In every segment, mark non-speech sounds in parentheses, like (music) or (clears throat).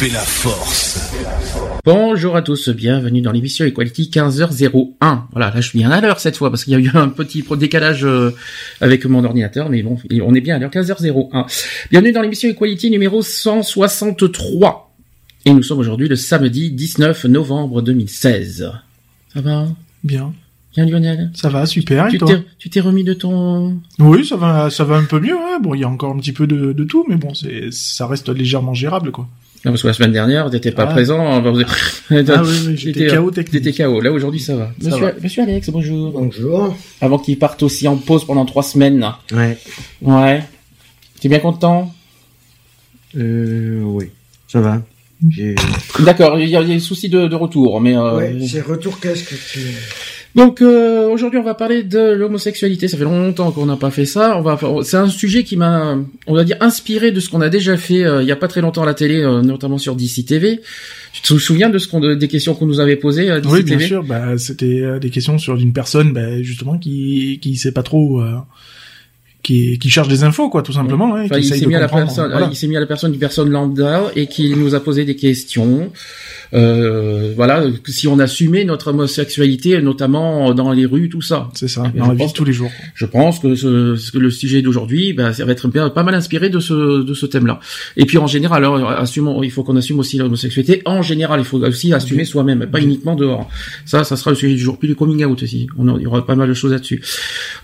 Fait la force. Bonjour à tous, bienvenue dans l'émission Equality 15h01. Voilà, là je suis bien à l'heure cette fois parce qu'il y a eu un petit décalage euh, avec mon ordinateur, mais bon, on est bien à l'heure 15h01. Bienvenue dans l'émission Equality numéro 163. Et nous sommes aujourd'hui le samedi 19 novembre 2016. Ça va? Bien. Bien Lionel? Ça va, super. Et Tu toi? t'es tu t'es remis de ton... Oui, ça va, ça va un peu mieux. hein. Bon, il y a encore un petit peu de, de tout, mais bon, c'est, ça reste légèrement gérable, quoi. Non, parce que la semaine dernière, t'étais pas Ah. présent. Ah oui, oui, (laughs) j'étais T'étais, euh, KO technique. T'étais KO. Là aujourd'hui ça va. Ça Monsieur, va. Monsieur Alex, bonjour. Bonjour. Avant qu'il parte aussi en pause pendant trois semaines. Ouais. Ouais. T'es bien content? Euh, oui. Ça va. J'ai, D'accord, il y a il y a des soucis de, de retour, mais euh, ouais, c'est retour casque qui... donc euh, aujourd'hui on va parler de l'homosexualité. Ça fait longtemps qu'on n'a pas fait ça. On va, c'est un sujet qui m'a, on va dire, inspiré de ce qu'on a déjà fait euh, il y a pas très longtemps à la télé, euh, notamment sur DC TV. Tu te souviens de ce qu'on, des questions qu'on nous avait posées à DC Oui, bien TV sûr. Bah, c'était euh, des questions sur une personne, bah, justement, qui, qui sait pas trop, euh, qui, qui cherche des infos, quoi, tout simplement. hein, Enfin, il s'est de mis à la personne, il s'est mis à la personne d'une personne lambda et qui nous a posé des questions. Euh, voilà, si on assumait notre homosexualité, notamment dans les rues, tout ça. C'est ça, dans la vie de tous les jours. Je pense que, ce, que le sujet d'aujourd'hui, ben, ça va être pas mal inspiré de ce, de ce thème-là. Et puis en général, alors, assumons, il faut qu'on assume aussi l'homosexualité. En général, il faut aussi assumer soi-même, pas uniquement dehors. Ça, ça sera le sujet du jour. Puis le coming out aussi. On a- il y aura pas mal de choses là-dessus.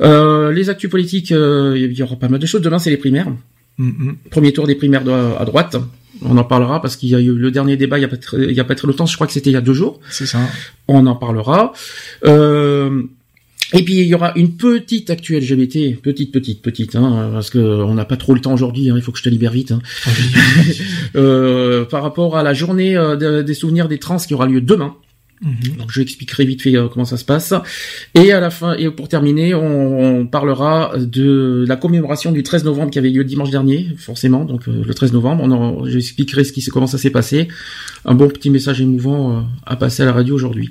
Euh, les actus politiques, euh, il y aura pas mal de choses. Demain, c'est les primaires. Mm, mm. Premier tour des primaires de- à droite. On en parlera parce qu'il y a eu le dernier débat il y a pas très, il y a pas très longtemps. Je crois que c'était il y a deux jours. C'est ça. On en parlera. Euh, et puis il y aura une petite actu LGBT, petite, petite, petite, hein, parce que on n'a pas trop le temps aujourd'hui. hein, il faut que je te libère vite. hein. (laughs) Euh, par rapport à la journée euh, de- des souvenirs des trans qui aura lieu demain. Mhm. Donc je expliquerai vite fait euh, comment ça se passe. Et à la fin, et pour terminer, on, parlera de la commémoration du 13 novembre qui avait lieu dimanche dernier, forcément. Donc euh, le 13 novembre, on ce qui, comment ça s'est passé. Un bon petit message émouvant euh, à passer à la radio aujourd'hui.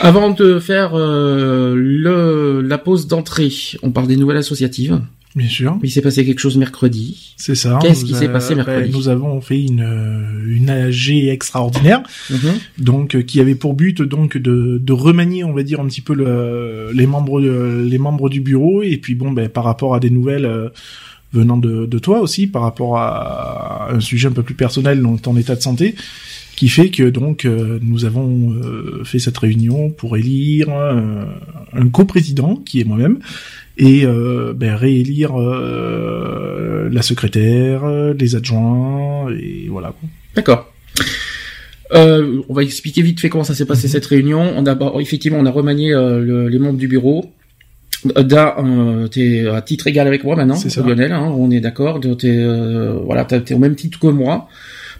Avant de faire euh, le, la pause d'entrée, on parle des nouvelles associatives. Bien sûr. Il s'est passé quelque chose mercredi. C'est ça. Qu'est-ce qui s'est passé mercredi ben, Nous avons fait une, euh, une AG extraordinaire. Mhm. donc euh, qui avait pour but donc de, de remanier on va dire un petit peu le, les membres les membres du bureau et puis bon ben par rapport à des nouvelles euh, venant de, de toi aussi par rapport à un sujet un peu plus personnel donc ton état de santé qui fait que donc euh, nous avons euh, fait cette réunion pour élire un coprésident qui est moi-même et euh, ben, réélire euh, la secrétaire, euh, les adjoints et voilà. quoi. D'accord. Euh, on va expliquer vite fait comment ça s'est Mhm. passé cette réunion. On a bon, effectivement on a remanié euh, le- les membres du bureau. Da, euh, t'es à titre égal avec moi maintenant, C'est ça. Lionel. Hein, on est d'accord. T'es euh, voilà, t'es au même titre que moi.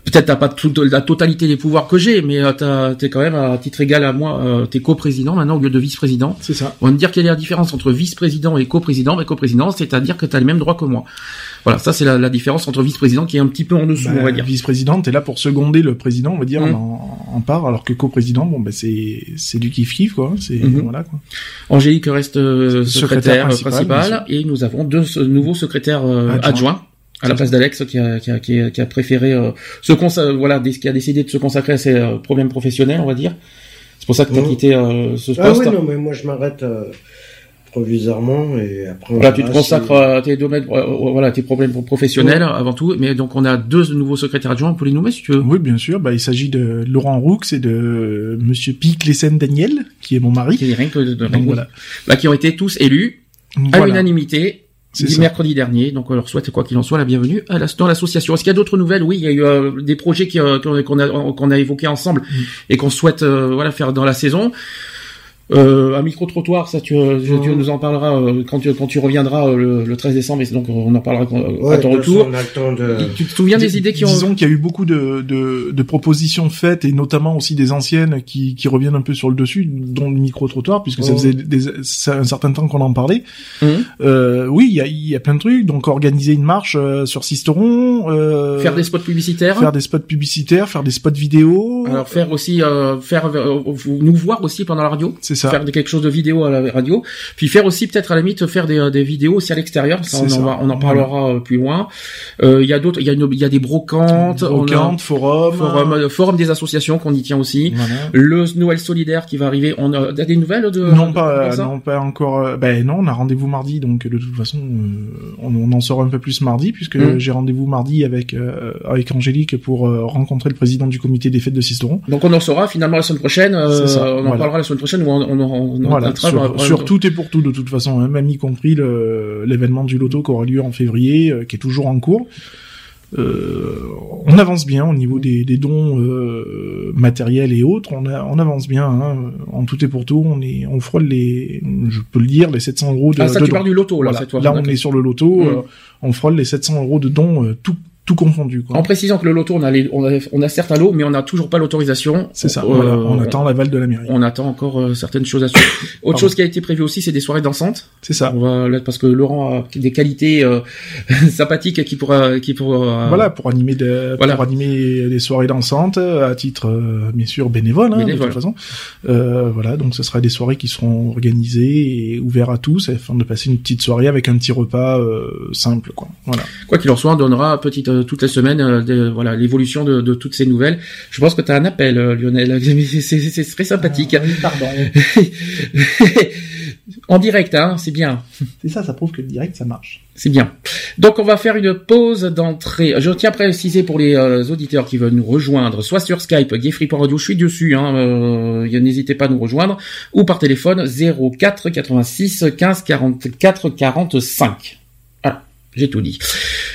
Peut-être t'as pas toute la totalité des pouvoirs que j'ai, mais euh, t'as- t'es quand même à titre égal à moi. Euh, t'es coprésident maintenant au lieu de vice-président. C'est ça. On va me dire quelle est la différence entre vice-président et coprésident. Mais coprésident, c'est-à-dire que t'as les mêmes droits que moi. Voilà, ça c'est la, la différence entre vice-président qui est un petit peu en dessous, Bah, on va dire. Vice-présidente est là pour seconder le président, on va dire, Mm. en, en part, alors que co-président, bon, ben c'est c'est du kiff kiff quoi. C'est Mhm. voilà quoi. Angélique reste euh, secrétaire, Secrétaire principal, principal, et nous avons deux euh, nouveaux secrétaires euh, Adjoints. adjoints à la place d'Alex qui a, qui, a, qui, a, qui a préféré euh, se voilà qui a décidé de se consacrer à ses euh, problèmes professionnels on va dire c'est pour ça que tu as quitté euh, ce Ah poste oui, non, mais moi je m'arrête euh, provisoirement et après voilà tu te consacres si- à tes domaines voilà tes problèmes professionnels avant tout mais donc on a deux nouveaux secrétaires adjoints on peut les nommer si tu veux Oui, bien sûr. Bah, il s'agit de Laurent Roux et de Monsieur Pic Lessen Daniel, qui est mon mari. qui, rien que de- Donc voilà. bah, qui ont été tous élus à Voilà. Mercredi dernier. Donc on leur souhaite quoi qu'il en soit la bienvenue à la, dans l'association. Est-ce qu'il y a d'autres nouvelles? Oui, il y a eu des projets qu'on a qu'on a évoqués ensemble mm. et qu'on souhaite voilà faire dans la saison. Euh, un micro trottoir, ça tu, euh, tu nous en parleras euh, quand tu quand tu reviendras euh, le, 13 décembre. Et donc on en parlera à ton retour. Tu te souviens des idées qui ont Disons qu'il y a eu beaucoup de, de, de, propositions faites et notamment aussi des anciennes qui, qui reviennent un peu sur le dessus, dont le micro trottoir puisque ça oh. faisait des, un certain temps qu'on en parlait. Mmh. oui, il y a, y a plein de trucs. Donc organiser une marche sur Sisteron, faire des spots publicitaires, faire des spots publicitaires, faire des spots vidéo. Alors faire aussi faire nous voir aussi pendant la radio. Faire quelque chose de vidéo à la radio, puis faire aussi peut-être à la limite faire des, des vidéos aussi à l'extérieur. Ça, on, en on en parlera euh, plus loin. Euh, il y a d'autres, il y a y a des brocantes, brocantes, forums, forum, euh, forum des associations qu'on y tient aussi. Le Noël solidaire qui va arriver. On a, des nouvelles de Non pas, non pas encore. Ben non, on a rendez-vous mardi, donc de toute façon, on, on, en saura un peu plus mardi puisque hmm. j'ai rendez-vous mardi avec avec Angélique pour rencontrer le président du comité des fêtes de Sisteron. Donc on en saura finalement la semaine prochaine. on en parlera la semaine prochaine où on, on, voilà, sur, tout et pour tout de toute façon, hein, même y compris l'événement du loto qui aura lieu en février, euh, qui est toujours en cours. Euh, on avance bien au niveau des, dons euh, matériels et autres. On, on avance bien. Hein, en tout et pour tout, on est, on frôle les, je peux le dire, les 700 euros de. Ah ça, tu parles du loto là. Cette fois, là, on est sur le loto. Mmh. on frôle les 700 euros de dons tout tout confondu. Quoi. En précisant que le loto, on a, les, on a, on a certes un lot, mais on n'a toujours pas l'autorisation. C'est ça. Euh, on attend l'aval de la mairie. On attend encore euh, certaines choses à suivre. (coughs) Autre chose qui a été prévue aussi, c'est des soirées dansantes. C'est ça. On va, parce que Laurent a des qualités euh, (laughs) sympathiques qui pourra, qui pourra. voilà, pour animer des, voilà. pour animer des soirées dansantes à titre bien sûr bénévole, hein, de toute façon. voilà, donc ce sera des soirées qui seront organisées et ouvertes à tous afin de passer une petite soirée avec un petit repas simple, quoi. Voilà. Quoi qu'il en soit, on donnera petite euh, toutes les semaines, euh, voilà l'évolution de, toutes ces nouvelles. Je pense que tu as un appel, euh, Lionel. (laughs) C'est très sympathique. Ah, pardon. (laughs) en direct, hein, c'est bien. C'est ça, ça prouve que le direct, ça marche. C'est bien. Donc on va faire une pause d'entrée. Je tiens à préciser pour les auditeurs qui veulent nous rejoindre, soit sur Skype, Radio, je suis dessus, hein, n'hésitez pas à nous rejoindre, ou par téléphone 04 86 15 44 45. J'ai tout dit.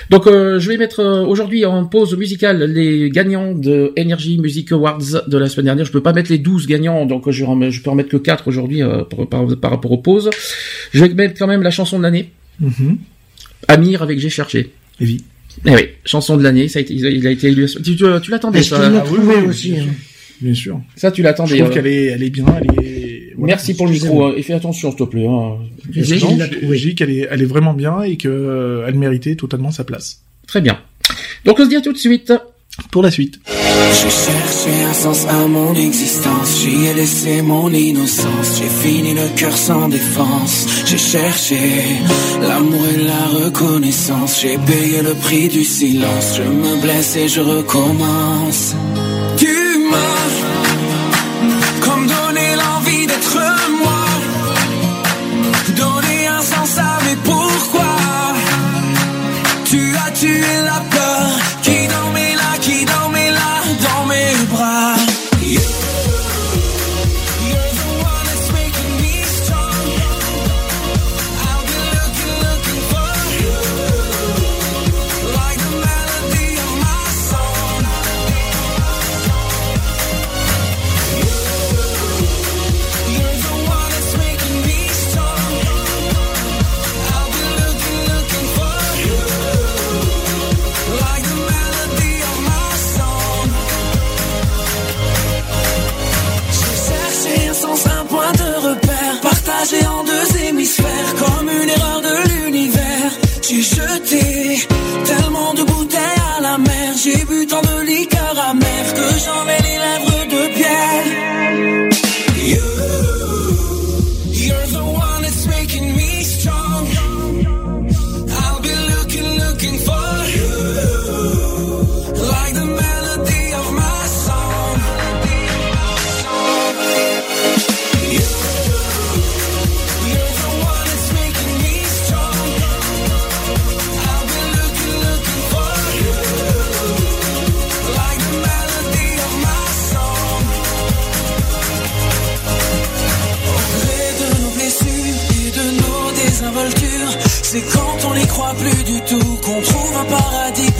Donc euh, je vais mettre euh, aujourd'hui en pause musicale les gagnants de Energy Music Awards de la semaine dernière. Je peux pas mettre les 12 gagnants, donc je, je peux en mettre que 4 aujourd'hui euh, par, rapport aux pauses. Je vais mettre quand même la chanson de l'année. Mm-hmm. Amir avec J'ai cherché. Et oui. Eh oui, chanson de l'année, ça a été, il a été élu. Tu, tu, l'attendais ça ah, oui, aussi. Hein. Bien sûr. Ça tu l'attendais. Je trouve qu'elle est, elle est bien, elle est Merci pour le micro hein, et fais attention s'il te plaît. Hein. J'ai qu'elle est, elle est vraiment bien et qu'elle euh, méritait totalement sa place. Très bien. Donc on se dit à tout de suite pour la suite. J'ai cherché un sens à mon existence, j'y ai laissé mon innocence, j'ai fini le cœur sans défense, j'ai cherché l'amour et la reconnaissance, j'ai payé le prix du silence, je me blesse et je recommence. comme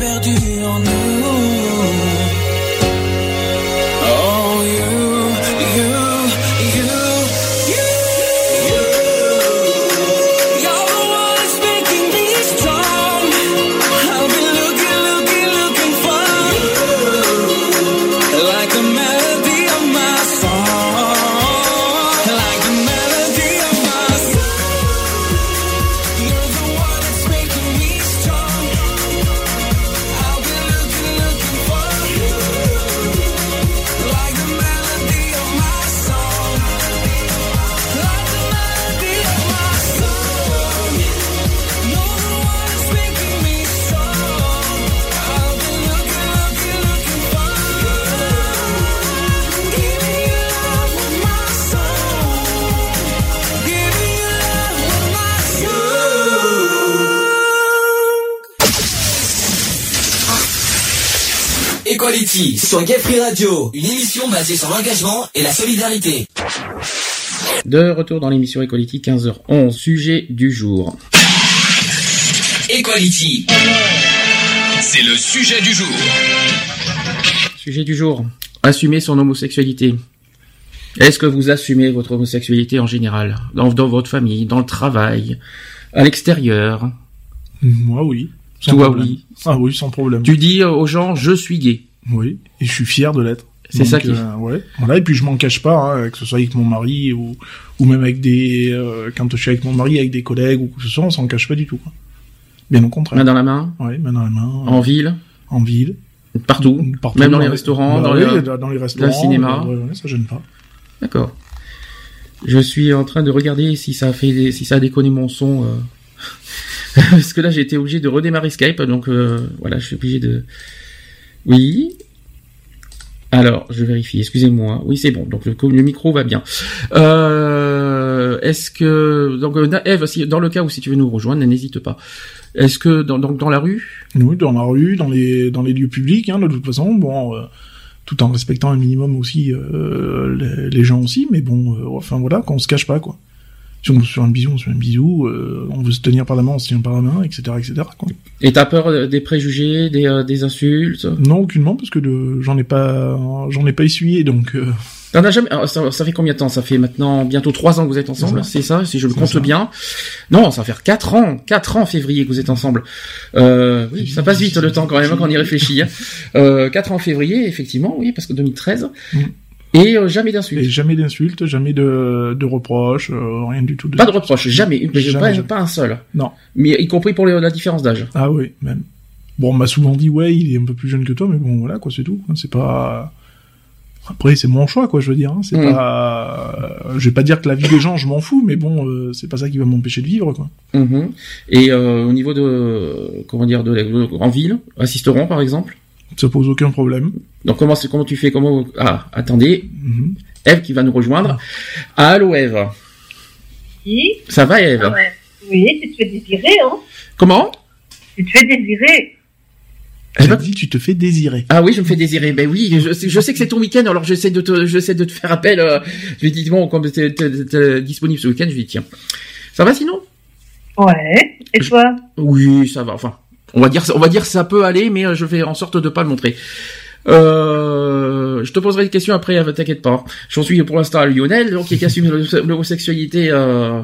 perdu en Sur Gay Free Radio, une émission basée sur l'engagement et la solidarité. De retour dans l'émission Equality 15h11, sujet du jour. Equality. C'est le sujet du jour. Sujet du jour. Assumer son homosexualité. Est-ce que vous assumez votre homosexualité en général? Dans, dans votre famille, dans le travail, à l'extérieur? Moi, oui. Sans Toi, problème. oui. Ah oui, sans problème. Tu dis aux gens, je suis gay. Oui, et je suis fier de l'être. C'est ça qui- euh, ouais. Voilà, et puis je m'en cache pas, hein, que ce soit avec mon mari ou, ou même avec des... euh, quand je suis avec mon mari, avec des collègues ou quoi que ce soit, on s'en cache pas du tout. Quoi. Bien au contraire. Main dans la main, Ouais, main dans la main. en ville, en ville. partout, Partout, même dans les restaurants, Bah dans, oui, le... dans les restaurants. cinéma. ouais, ouais, ça gêne pas. D'accord. Je suis en train de regarder si ça a fait, si ça a déconné mon son. euh. (laughs) Parce que là, j'ai été obligé de redémarrer Skype, donc euh, voilà, je suis obligé de. Oui. Alors, je vérifie. Excusez-moi. Oui, c'est bon. Donc le, le micro va bien. Euh, Est-ce que donc euh, Eve, dans le cas où si tu veux nous rejoindre, n'hésite pas. Est-ce que dans, dans, dans la rue? Oui, dans la rue, dans les, dans les lieux publics, hein, de toute façon, bon, euh, tout en respectant un minimum aussi les, gens aussi, mais bon, enfin voilà, qu'on se cache pas, quoi. Si on se faire un bisou, on se fait un bisou, on veut se tenir par la main, on se tient par la main, etc., etc.. Et t'as peur des préjugés, des, euh, des insultes? Non, aucunement, parce que de- j'en ai pas, j'en ai pas essuyé, donc, euh, T'en as jamais. alors, ça, ça fait combien de temps? Ça fait maintenant bientôt trois ans que vous êtes ensemble, C'est ça, Si je le compte ça. bien. Non, ça va faire quatre ans, quatre ans en février que vous êtes ensemble. Euh, oui, ça passe vite le temps quand même quand on y réfléchit. Hein. Euh, quatre ans en février, effectivement, oui, parce que 2013. Mm. Et euh, jamais et d'insultes. jamais d'insultes, jamais de, de reproches, euh, rien du tout. De Pas de reproches, jamais, Jamais, pas, jamais. pas un seul. Non. Mais y compris pour les- la différence d'âge. Ah oui, même. Bon, on m'a souvent dit, ouais, il est un peu plus jeune que toi, mais bon, voilà, quoi, c'est tout. C'est pas... Après, c'est mon choix, quoi, je veux dire. Hein. C'est Mm. pas... Je vais pas dire que la vie des gens, je m'en fous, mais bon, euh, c'est pas ça qui va m'empêcher de vivre, quoi. Mhm. Et euh, au niveau de comment dire de, de- en ville, assisteront par exemple. Ça pose aucun problème. Donc comment c'est comment tu fais comment ah attendez Mhm. Eve qui va nous rejoindre. Allô Eve. Oui, Ça va Eve? Ah ouais. oui, tu te fais désirer, hein. Comment? Tu te fais désirer. Eh J'ai ben- dit, tu te fais désirer. Ah oui, je me fais désirer. Ben oui, je, sais- je sais que c'est ton week-end, alors j'essaie de te, j'essaie de te faire appel. Euh, je lui dis bon, comme t'es, disponible ce week-end, je lui dis tiens. Ça va sinon? Ouais. Et Je- toi? Oui, ça va. Enfin, on va dire, on va dire ça peut aller, mais euh, je fais en sorte de pas le montrer. Euh, je te poserai des questions après, euh, t'inquiète pas. J'en suis pour l'instant à Lionel, donc qui assume (laughs) l'homosexualité. Euh,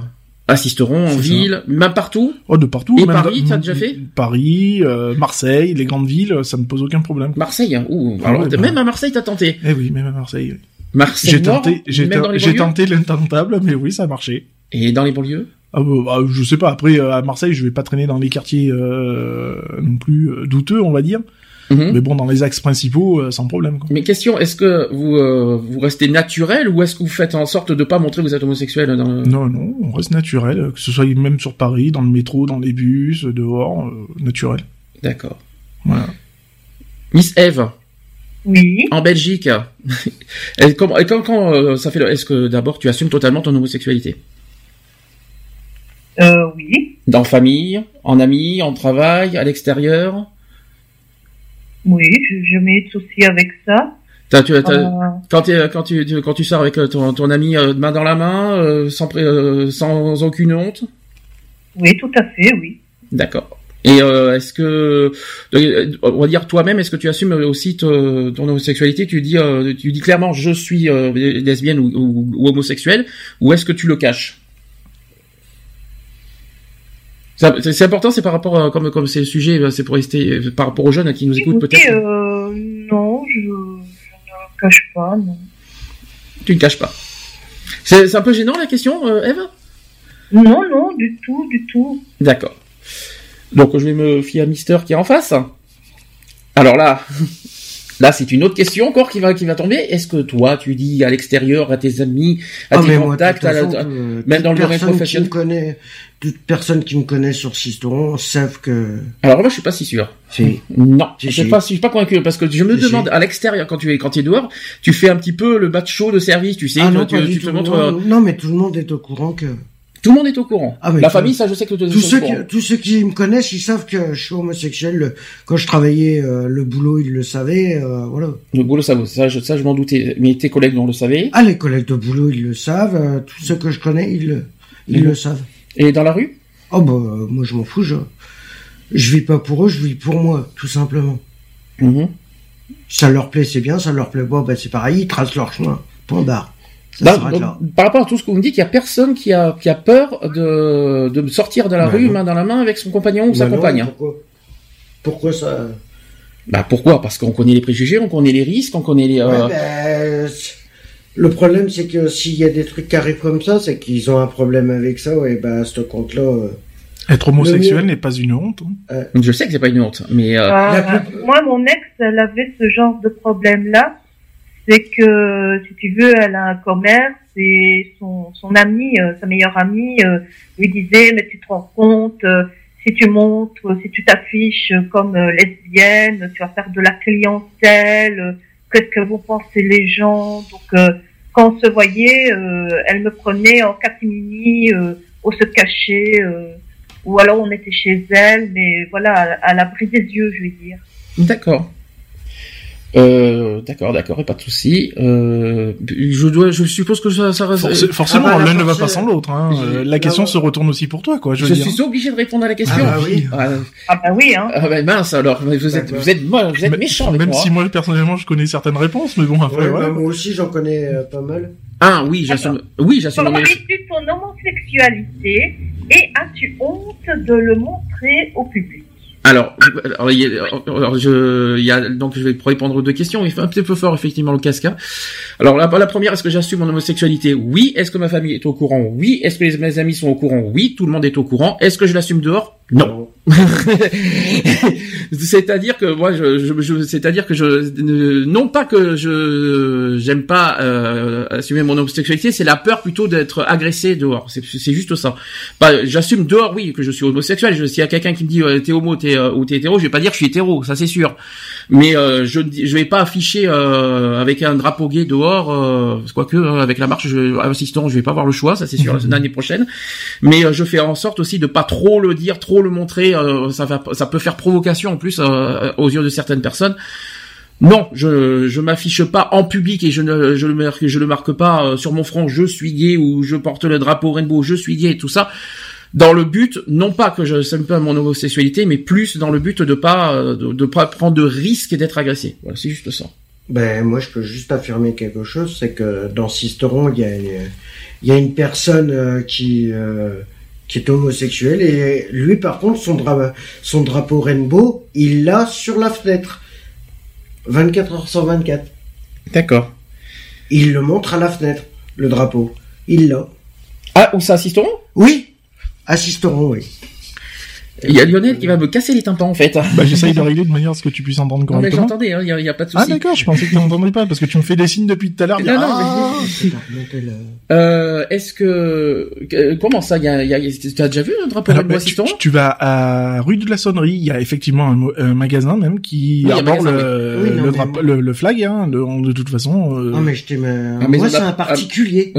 assisteront en C'est ça. ville, même partout. Oh, de partout. Et même Paris, t'as déjà fait? Paris, euh, Marseille, les grandes villes, ça me pose aucun problème. Marseille, hein. Ouh, Ah alors, ouais, bah. même à Marseille, t'as tenté. Eh oui, même à Marseille. oui. Marseille J'ai tenté, j'ai tenté l'intentable, mais oui, ça a marché. Et dans les banlieues? Ah, bah, bah, je sais pas. Après, euh, à Marseille, je vais pas traîner dans les quartiers euh, non plus euh, douteux, on va dire. Mhm. Mais bon, dans les axes principaux, euh, sans problème. Quoi. Mais question, est-ce que vous euh, vous restez naturel ou est-ce que vous faites en sorte de pas montrer que vous êtes homosexuel dans le... Non, non, on reste naturel, que ce soit même sur Paris, dans le métro, dans les bus, dehors, euh, naturel. D'accord. Voilà. Miss Eve, Oui. en Belgique, (laughs) et comment, et quand, quand euh, ça fait. Est-ce que d'abord tu assumes totalement ton homosexualité? Euh, oui. Dans famille, en amis, en travail, à l'extérieur? Oui, je, mets de soucis avec ça. Tu, Euh, quand, tu, tu- quand tu sors avec euh, ton, ton ami euh, main dans la main, sans, aucune honte? Oui, tout à fait, oui. D'accord. Et est-ce que, on va dire toi-même, est-ce que tu assumes aussi ton homosexualité? Tu dis, tu dis clairement, je suis lesbienne ou, ou, homosexuelle, ou est-ce que tu le caches? C'est important, c'est par rapport à, comme comme c'est le sujet, c'est pour rester par rapport aux jeunes qui nous écoutent peut-être. non, je, je ne cache pas. Non. Tu ne caches pas. C'est un peu gênant la question, Eve? Non, non, du tout, du tout. D'accord. Donc je vais me fier à Mister qui est en face. Alors là, (laughs) là c'est une autre question encore qui va qui va tomber. Est-ce que toi tu dis à l'extérieur à tes amis, à ah, tes contacts, euh, même dans le domaine professionnel, connaît, toute personne qui me connaît sur Sisteron savent que. Alors moi je suis pas si sûr. Si. Non, je suis pas, je suis pas convaincu parce que je me demande à l'extérieur quand tu es quand tu es dehors, tu fais un petit peu le macho de service, tu sais, ah non, tu, te montres. Euh, non, mais tout le monde est au courant que tout le monde est au courant. Ah, la famille, ça, je sais que tous ceux, qui, tous ceux qui me connaissent, ils savent que je suis homosexuel. Quand je travaillais euh, le boulot, ils le savaient. Euh, voilà. Le boulot, ça, ça, je, ça, je m'en doutais. Mais tes collègues, non, le savaient. Ah, les collègues de boulot, ils le savent. Euh, tous ceux que je connais, ils, ils le savent. Et dans la rue? Oh bah, moi, je m'en fous. Je, je vis pas pour eux, je vis pour moi, tout simplement. Mm-hmm. Ça leur plaît, c'est bien. Ça leur plaît pas, ben c'est pareil. Ils tracent leur chemin. Point barre. Bah, par rapport à tout ce que vous me dites, il y a personne qui a, qui a peur de, de sortir de la bah rue main dans la main avec son compagnon ou sa bah compagne. Hein. Pourquoi, pourquoi ça Bah pourquoi? Parce qu'on connaît les préjugés, on connaît les risques, on connaît les. Euh... le problème, c'est que s'il y a des trucs qui arrivent comme ça, c'est qu'ils ont un problème avec ça. Et bah à ce compte-là. Euh, Être homosexuel n'est pas une honte. Hein. Euh, Je sais que c'est pas une honte, mais. Euh, ah, moi, mon ex, elle avait ce genre de problème-là c'est que si tu veux, elle a un commerce et son, son amie, euh, sa meilleure amie, euh, lui disait mais tu te rends compte, euh, si tu montres, si tu t'affiches comme lesbienne, tu vas faire de la clientèle, qu'est-ce que vont penser les gens? Donc quand on se voyait, elle me prenait en catimini, on se cachait, ou alors on était chez elle, mais voilà, à, à l'abri des yeux, je veux dire. D'accord. Euh, d'accord, d'accord, et pas de souci. Euh, je dois, je suppose que ça, ça forcément, ah bah, l'un ne va pas sans l'autre. Hein. Euh, la question se retourne aussi pour toi, quoi. Je, suis obligé de répondre à la question. Ah bah oui. Ah, ah bah oui. Hein. Ah bah mince alors, vous êtes, vous êtes, vous êtes méchant avec même moi. Si moi personnellement je connais certaines réponses, mais bon après. Ouais, bah, moi aussi j'en connais euh, pas mal. Ah oui, j'assume. Oui, j'assume. Comment es-tu ton homosexualité et as-tu honte de le montrer au public? Alors, alors, il y a, alors je, il y a, donc je vais répondre aux deux questions. Il fait un petit peu fort effectivement le casca. Alors la, la première, est-ce que j'assume mon homosexualité? Oui. Est-ce que ma famille est au courant? Oui. Est-ce que mes amis sont au courant? Oui. Tout le monde est au courant. Est-ce que je l'assume dehors? Non. (laughs) c'est-à-dire que moi, je, je, c'est-à-dire que je, non pas que je j'aime pas euh, assumer mon homosexualité, c'est la peur plutôt d'être agressé dehors. C'est, juste ça. Pas, j'assume dehors, oui, que je suis homosexuel. S'il y a quelqu'un qui me dit euh, t'es homo, t'es euh, ou t'es hétéro, je vais pas dire que je suis hétéro, ça c'est sûr. Mais euh, je je vais pas afficher euh, avec un drapeau gay dehors, euh, quoique hein, avec la marche je, assistant, je vais pas avoir le choix, ça c'est sûr l'année prochaine. Mais je fais en sorte aussi de pas trop le dire, trop le montrer euh, ça va, ça peut faire provocation en plus euh, aux yeux de certaines personnes. Non, je je m'affiche pas en public et je ne je le marque je le marque pas euh, sur mon front. Je suis gay ou je porte le drapeau rainbow. Je suis gay et tout ça. Dans le but, non pas que je s'aime pas mon homosexualité, mais plus dans le but de pas de, pas prendre de risques et d'être agressé. Voilà, c'est juste ça. Ben moi, je peux juste affirmer quelque chose, c'est que dans Sisteron, il y a il y a une personne qui qui est homosexuel et lui par contre son, son drapeau rainbow il l'a sur la fenêtre. 24 heures sur 24 d'accord. Il le montre à la fenêtre le drapeau. Il l'a. Ah où ça assisteront oui assisteront oui il y a Lionel qui va me casser les tympans en fait. Bah, j'essaye de régler de manière à ce que tu puisses entendre correctement. Non, mais j'entendais, il hein, y, a pas de souci. Ah d'accord, je pensais que tu n'entendrais pas parce que tu me fais des signes depuis tout à l'heure. Non, non, ah, (laughs) euh, est-ce que comment ça, y a, y a... tu as déjà vu un drapeau Alors, bah, tu, tu, vas à rue de la Sonnerie, il y a effectivement un, magasin même qui arbore le, le, drapeau, le, flag, hein, de, de toute façon. Euh... Non mais je t'ai, moi c'est un particulier.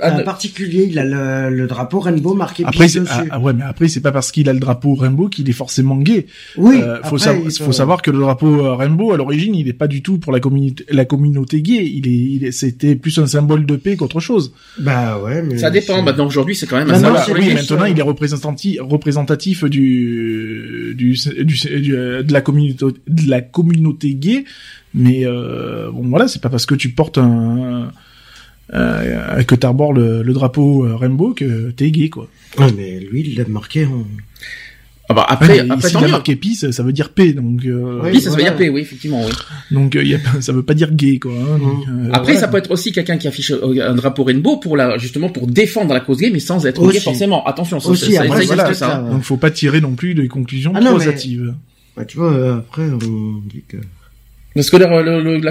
Ah, un particulier, il a le, drapeau rainbow marqué après, dessus. Ah, ouais, mais après c'est pas parce qu'il a le drapeau Rainbow qu'il est forcément gay. Oui. Euh, faut, faut savoir que le drapeau euh, Rainbow à l'origine, il est pas du tout pour la communauté la communauté gay. Il est, il est c'était plus un symbole de paix qu'autre chose. Bah ouais. Mais ça dépend. Maintenant aujourd'hui, c'est quand même. un symbole. oui, maintenant il est représentatif représentatif du du, du, de la communauté de la communauté gay. Mais euh, bon voilà, c'est pas parce que tu portes un euh, que t'arbores le, le drapeau euh, Rainbow que t'es gay quoi. Ouais, mais lui il l'a marqué en ah bah après, ouais, après s'il a marqué peace, ça veut dire paix, donc. Euh, oui, ça, veut dire paix, oui, effectivement, oui. Donc euh, y a, ça veut pas dire gay, quoi. Hein, donc, euh, après, ça peut être aussi quelqu'un qui affiche un drapeau rainbow pour la, justement, pour défendre la cause gay, mais sans être gay forcément. Attention, ça, aussi, ça, après, ça voilà, ça. Hein. Donc faut pas tirer non plus des conclusions ah. Bah, tu vois, après on dit que. Parce que la,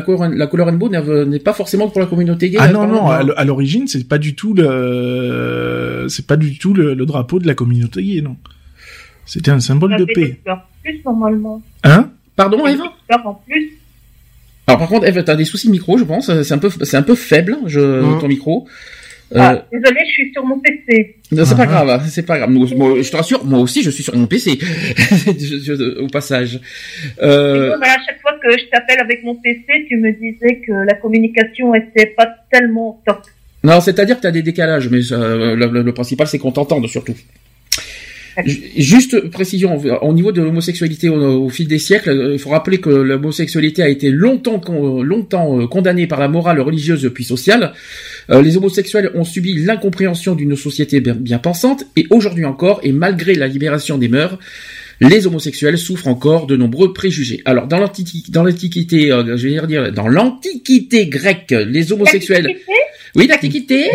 couleur, la couleur rainbow n'est pas forcément pour la communauté gay. Ah non non, à l'origine c'est pas du tout le, c'est pas du tout le, le, drapeau de la communauté gay non. C'était un symbole de paix. plus normalement. Hein? Pardon Eve en plus. Alors par contre Eve, t'as des soucis de micro, je pense. C'est un peu, c'est un peu faible, je, ton micro. Ah, euh... désolé, je suis sur mon PC. C'est pas grave, hein, c'est pas grave. Moi, je te rassure, moi aussi, je suis sur mon PC. (laughs) au passage. Euh... à chaque fois que je t'appelle avec mon PC, tu me disais que la communication était pas tellement top. Non, c'est-à-dire que tu as des décalages, mais euh, le, le, principal, c'est qu'on t'entende surtout. Juste précision, au niveau de l'homosexualité au, fil des siècles, euh, il faut rappeler que l'homosexualité a été longtemps, longtemps euh, condamnée par la morale religieuse puis sociale. Euh, les homosexuels ont subi l'incompréhension d'une société bien pensante et aujourd'hui encore, et malgré la libération des mœurs, les homosexuels souffrent encore de nombreux préjugés. Alors dans l'antiquité, je vais dire dans l'antiquité grecque, les homosexuels oui, l'Antiquité.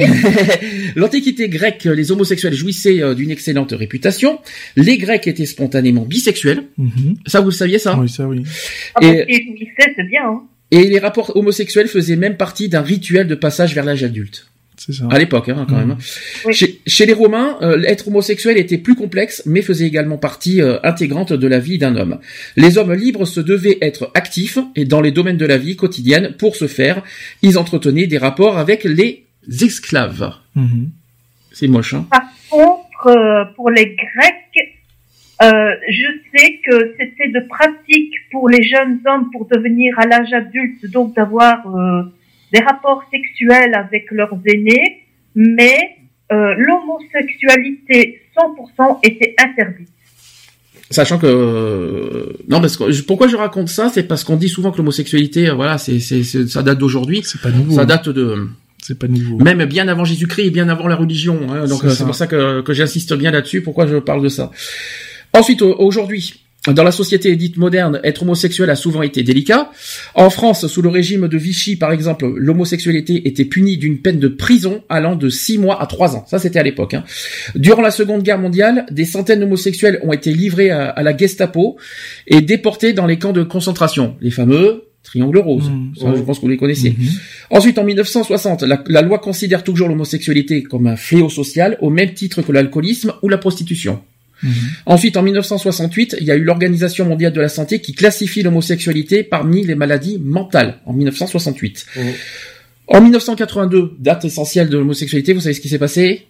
(laughs) L'Antiquité grecque, les homosexuels jouissaient euh, d'une excellente réputation. Les Grecs étaient spontanément bisexuels. Mhm. Ça, vous le saviez, ça? Oui, ça, oui. Ah, et, c'est bien. Hein. Et les rapports homosexuels faisaient même partie d'un rituel de passage vers l'âge adulte. C'est ça. À l'époque, hein, quand même. Hein. Chez, les Romains, euh, être homosexuel était plus complexe, mais faisait également partie euh, intégrante de la vie d'un homme. Les hommes libres se devaient être actifs et dans les domaines de la vie quotidienne. Pour ce faire, ils entretenaient des rapports avec les esclaves. Mhm. C'est moche, hein. Par contre, euh, pour les Grecs, je sais que c'était de pratique pour les jeunes hommes pour devenir à l'âge adulte, donc d'avoir des rapports sexuels avec leurs aînés, mais euh, l'homosexualité 100% était interdite. Sachant que euh, non parce que pourquoi je raconte ça c'est parce qu'on dit souvent que l'homosexualité euh, voilà c'est c'est ça date d'aujourd'hui. C'est pas nouveau ça date de c'est pas nouveau. même bien avant Jésus-Christ et bien avant la religion hein, donc c'est pour ça que que j'insiste bien là-dessus. Pourquoi je parle de ça? Ensuite aujourd'hui dans la société dite moderne, être homosexuel a souvent été délicat. En France, sous le régime de Vichy, par exemple, l'homosexualité était punie d'une peine de prison allant de 6 mois à 3 ans. Ça, c'était à l'époque. Hein. Durant la Seconde Guerre mondiale, des centaines d'homosexuels ont été livrés à, la Gestapo et déportés dans les camps de concentration, les fameux Triangle rose. Mmh. je pense que vous les connaissez. Mmh. Ensuite, en 1960, la, la loi considère toujours l'homosexualité comme un fléau social au même titre que l'alcoolisme ou la prostitution. Mhm. Ensuite, en 1968, il y a eu l'Organisation mondiale de la santé qui classifie l'homosexualité parmi les maladies mentales, en 1968. Mhm. En 1982, date essentielle de l'homosexualité, vous savez ce qui s'est passé?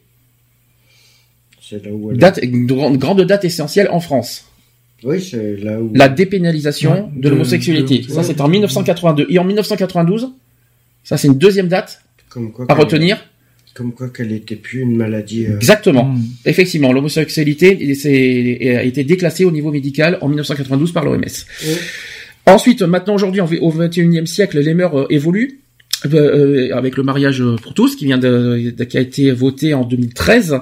C'est là où date, une grande, date essentielle en France. Oui, c'est là où... La dépénalisation de, l'homosexualité. ça, c'est en 1982. Et en 1992, ça, c'est une deuxième date à retenir. Comme quoi qu'elle n'était plus une maladie. Euh, Exactement. Hmm. Effectivement, l'homosexualité a été déclassée au niveau médical en 1992 par l'OMS. Ensuite, maintenant aujourd'hui, au 21e siècle, les mœurs euh, évoluent. Euh, avec le mariage pour tous qui vient de, qui a été voté en 2013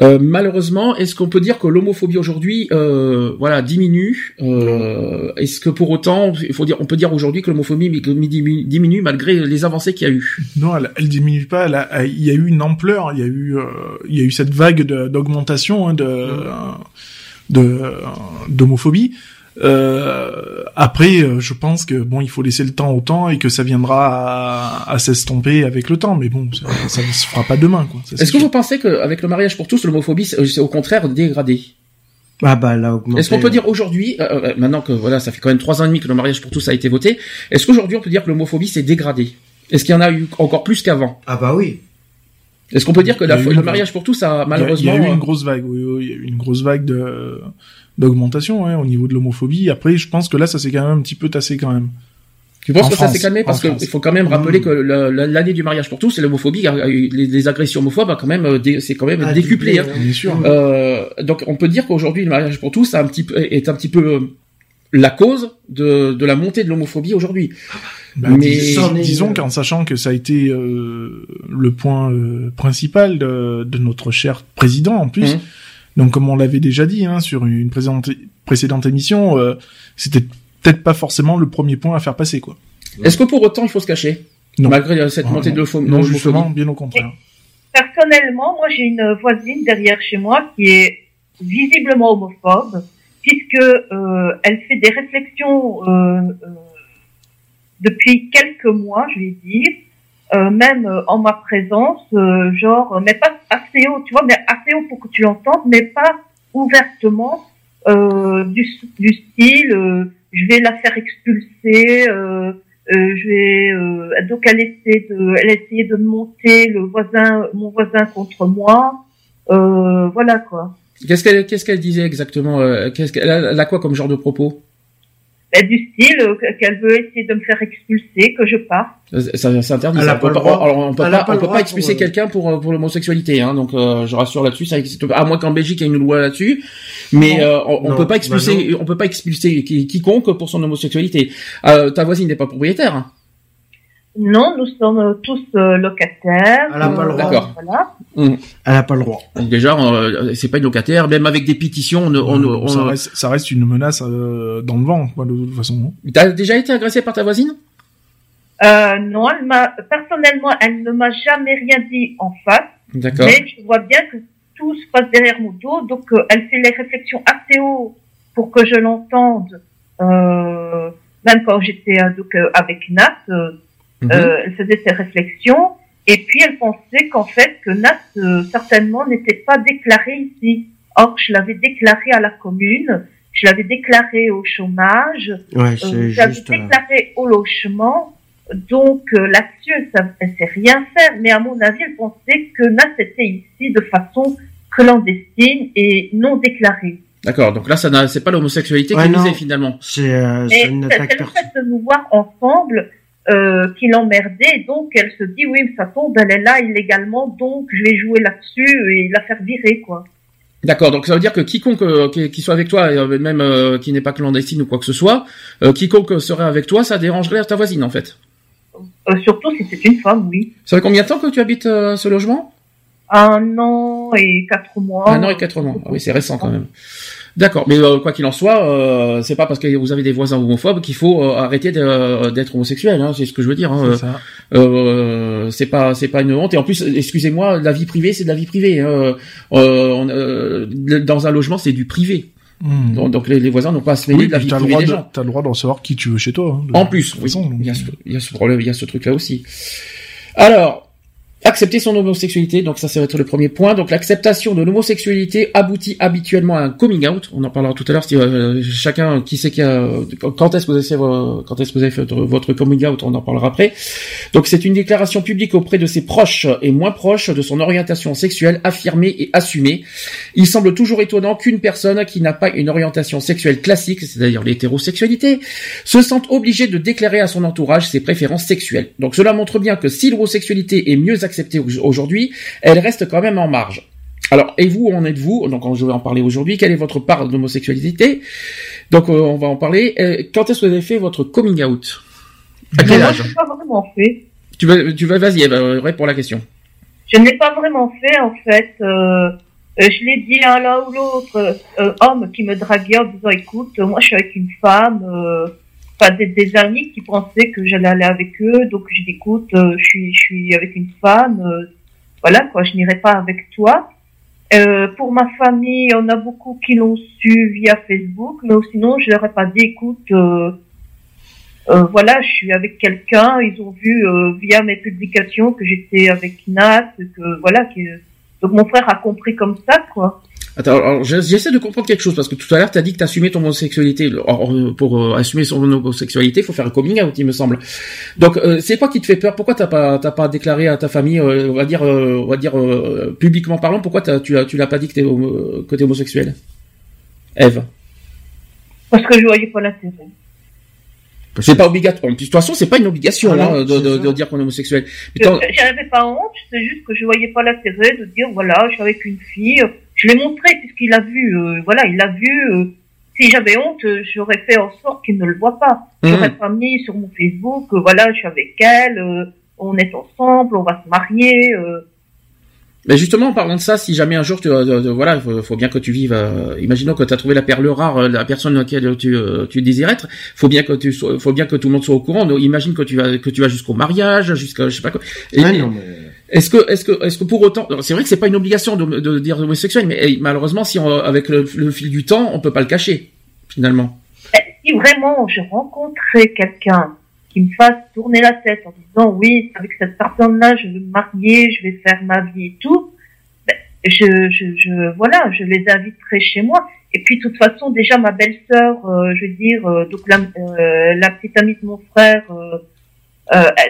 euh, malheureusement, est-ce qu'on peut dire que l'homophobie aujourd'hui, euh, voilà, diminue euh, Est-ce que pour autant, il faut dire, on peut dire aujourd'hui que l'homophobie diminue, malgré les avancées qu'il y a eu? Non, elle, elle diminue pas. il y a eu une ampleur. Il y a eu, il y a eu cette vague d'augmentation hein, de, de d'homophobie. Euh, après, euh, je pense que bon, il faut laisser le temps au temps et que ça viendra à, s'estomper avec le temps. Mais bon, ça, ne se fera pas demain, quoi. Est-ce que vous pensez qu'avec le mariage pour tous, l'homophobie c'est au contraire dégradé? Ah bah là, Est-ce qu'on peut dire aujourd'hui, euh, maintenant que voilà, ça fait quand même trois ans et demi que le mariage pour tous a été voté, est-ce qu'aujourd'hui on peut dire que l'homophobie s'est dégradée? Est-ce qu'il y en a eu encore plus qu'avant? Ah bah oui. Est-ce qu'on peut dire que la, le mariage pour tous a malheureusement il y a, eu une grosse vague, oui, oui, il y a eu une grosse vague de d'augmentation hein, au niveau de l'homophobie. Après, je pense que là, ça s'est quand même un petit peu tassé quand même. Tu penses que ça s'est calmé? Parce qu'il faut quand même rappeler mmh. que l'année du mariage pour tous, c'est l'homophobie, les, agressions homophobes, quand même, c'est quand même ah, décuplé. Hein. Bien sûr. Euh, donc, on peut dire qu'aujourd'hui, le mariage pour tous un petit, est un petit peu euh, la cause de, de la montée de l'homophobie aujourd'hui. Bah, mais disons qu'en sachant que ça a été euh, le point euh, principal de, de, notre cher président en plus. Mmh. Donc comme on l'avait déjà dit hein, sur une précédente, précédente émission, euh, c'était peut-être pas forcément le premier point à faire passer quoi. Est-ce que pour autant il faut se cacher? Non. malgré cette montée de l'homophobie Non, justement, bien au contraire. personnellement, moi j'ai une voisine derrière chez moi qui est visiblement homophobe puisque euh, elle fait des réflexions euh, euh depuis quelques mois, je vais dire, euh, même en ma présence, genre, mais pas assez haut, tu vois, mais assez haut pour que tu l'entendes, mais pas ouvertement du, du style je vais la faire expulser, euh, euh, je vais euh, donc elle essaie de elle essayait de monter le voisin mon voisin contre moi, voilà quoi. Qu'est-ce qu'elle qu'est-ce qu'elle disait exactement Qu'est-ce qu'elle a, elle a quoi comme genre de propos? Du style euh, qu'elle veut essayer de me faire expulser, que je parte. C'est interdit. Ça. On peut, pas, on peut pas, on peut pas expulser quelqu'un pour euh, pour l'homosexualité. Hein, donc euh, je rassure là-dessus, ça existe À moins qu'en Belgique il y ait une loi là-dessus, mais on, peut pas expulser, bah on peut pas expulser quiconque pour son homosexualité. ta voisine n'est pas propriétaire. Hein. Non, nous sommes tous euh, locataires. Elle n'a pas le droit. D'accord. Voilà. Mmh. Elle n'a pas le droit. Donc déjà, euh, c'est pas une locataire. Même avec des pétitions, on, on, on ça, reste, ça, reste, une menace euh, dans le vent, quoi, de toute façon. T'as déjà été agressé par ta voisine? Euh, Non, elle m'a personnellement, elle ne m'a jamais rien dit en face. D'accord. Mais je vois bien que tout se passe derrière mon dos, donc elle fait les réflexions assez haut pour que je l'entende. même quand j'étais donc avec Nat Mhm. Euh, elle faisait ses réflexions et puis elle pensait qu'en fait que Nat euh, certainement n'était pas déclaré ici. Or, je l'avais déclaré à la commune, je l'avais déclaré au chômage, ouais, euh, je l'avais déclaré au logement. Donc là-dessus, elle ne sait rien faire. Mais à mon avis, elle pensait que Nat était ici de façon clandestine et non déclarée. D'accord, donc là, ça c'est pas l'homosexualité qui est visée finalement. C'est une attaque. C'est le fait de nous voir ensemble euh, qui l'emmerdait. Donc elle se dit oui, ça tombe, elle est là illégalement, donc je vais jouer là-dessus et la faire virer quoi. D'accord, donc ça veut dire que quiconque euh, qui, soit avec toi, euh, même euh, qui n'est pas clandestine ou quoi que ce soit, quiconque serait avec toi, ça dérangerait ta voisine en fait. surtout si c'est une femme, oui. Ça fait combien de temps que tu habites ce logement? Un an et quatre mois. Un an et quatre mois. Ah oui, c'est récent quand même. D'accord, mais euh, quoi qu'il en soit, euh, c'est pas parce que vous avez des voisins homophobes qu'il faut euh, arrêter d'être homosexuel. Hein, c'est ce que je veux dire. Hein. C'est pas c'est pas une honte. Et en plus, excusez-moi, la vie privée, c'est de la vie privée. Hein. dans un logement, c'est du privé. Hmm. Donc, les, voisins n'ont pas à se mêler de la vie privée des gens. T'as le droit d'en savoir qui tu veux chez toi. Hein, en plus, oui, il, y a ce, il y a ce problème, il y a ce truc-là aussi. Alors, Accepter son homosexualité, donc ça, ça va être le premier point. Donc l'acceptation de l'homosexualité aboutit habituellement à un coming out. On en parlera tout à l'heure. Si euh, chacun qui sait qu'il quand est-ce que vous avez fait, quand est-ce que vous avez fait votre coming out, on en parlera après. Donc c'est une déclaration publique auprès de ses proches et moins proches de son orientation sexuelle affirmée et assumée. Il semble toujours étonnant qu'une personne qui n'a pas une orientation sexuelle classique, c'est-à-dire l'hétérosexualité, se sente obligée de déclarer à son entourage ses préférences sexuelles. Donc cela montre bien que si l'homosexualité est mieux acceptée acceptée aujourd'hui, elle reste quand même en marge. Alors, et vous, en êtes-vous? Donc, je vais en parler aujourd'hui. Quelle est votre part d'homosexualité? Donc, euh, on va en parler. Euh, quand est-ce que vous avez fait votre coming out? À quel âge Je n'ai pas vraiment fait. Tu vas, tu vas, vas-y, réponds la question. Je n'ai pas vraiment fait, en fait. Euh, je l'ai dit à l'un ou l'autre homme qui me draguait en disant, écoute, moi, je suis avec une femme des, amis qui pensaient que j'allais aller avec eux, donc je dis écoute, euh, je suis je suis avec une femme, euh, voilà quoi, je n'irai pas avec toi. Euh, pour ma famille, on a beaucoup qui l'ont su via Facebook, mais sinon je leur ai pas dit écoute, voilà, je suis avec quelqu'un, ils ont vu via mes publications que j'étais avec Nat, que voilà, que, donc mon frère a compris comme ça quoi. Attends, j'essaie de comprendre quelque chose parce que tout à l'heure tu as dit que tu assumais ton homosexualité. pour euh, assumer son homosexualité, il faut faire un coming out, il me semble. Donc euh, c'est quoi qui te fait peur? Pourquoi t'as pas t'as pas déclaré à ta famille, euh, on va dire on va dire publiquement parlant, pourquoi tu as, tu l'as pas dit que t'es que t'es homosexuel? Eve. Parce que je voyais pas l'intérêt. C'est pas obligatoire. De toute façon, c'est pas une obligation Ah hein, de, dire qu'on est homosexuel. J'avais pas honte, c'est juste que je voyais pas l'intérêt de dire voilà, je suis avec une fille. Je l'ai montré puisqu'il a vu, euh, voilà, il a vu. euh, si j'avais honte, euh, j'aurais fait en sorte qu'il ne le voit pas. Mhm. J'aurais pas mis sur mon Facebook, euh, voilà, je suis avec elle, euh, on est ensemble, on va se marier. euh. Mais justement, en parlant de ça, si jamais un jour, tu, euh, euh, voilà, faut, faut bien que tu vives. euh, imaginons que tu as trouvé la perle rare, euh, la personne à laquelle tu, euh, tu désires être. Faut bien que tu, sois- faut bien que tout le monde soit au courant. Donc, imagine que tu vas, que tu vas jusqu'au mariage, jusqu'à, je sais pas quoi. Et- non, mais... Est-ce que, est-ce que, est-ce que pour autant, c'est vrai que c'est pas une obligation de, dire homosexuel, mais malheureusement, si on, avec le, fil du temps, on peut pas le cacher, finalement. Eh, Si vraiment je rencontrais quelqu'un qui me fasse tourner la tête en disant oui, avec cette personne-là, je vais me marier, je vais faire ma vie et tout, ben, je, je, je, voilà, je les inviterai chez moi. Et puis, de toute façon, déjà, ma belle-sœur, euh, je veux dire, euh, donc la, euh, la petite amie de mon frère, euh,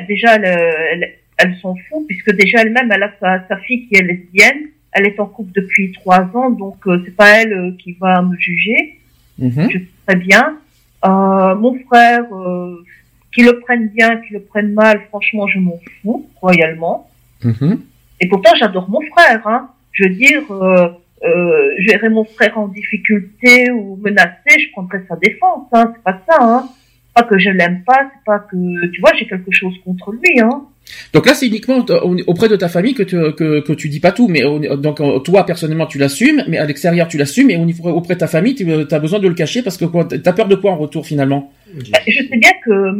déjà, elle, elle, elle s'en fout, puisque déjà elle-même, elle a sa, sa fille qui est lesbienne. Elle est en couple depuis trois ans, donc euh, c'est pas elle euh, qui va me juger Mhm. je sais très bien. Euh, mon frère, qu'ils le prennent bien, qu'ils le prennent mal, franchement, je m'en fous, royalement. Mhm. Et pourtant, j'adore mon frère. Hein. Je veux dire, verrais mon frère en difficulté ou menacé, je prendrais sa défense. Hein. C'est pas ça. Hein. Pas que je l'aime pas, c'est pas que, tu vois, j'ai quelque chose contre lui. Hein. Donc là, c'est uniquement euh, au- auprès de ta famille que tu, que, que tu dis pas tout, mais donc euh, toi personnellement tu l'assumes, mais à l'extérieur tu l'assumes, et auprès de ta famille, tu as besoin de le cacher parce que t'as peur de quoi en retour finalement? Bah, Je sais bien que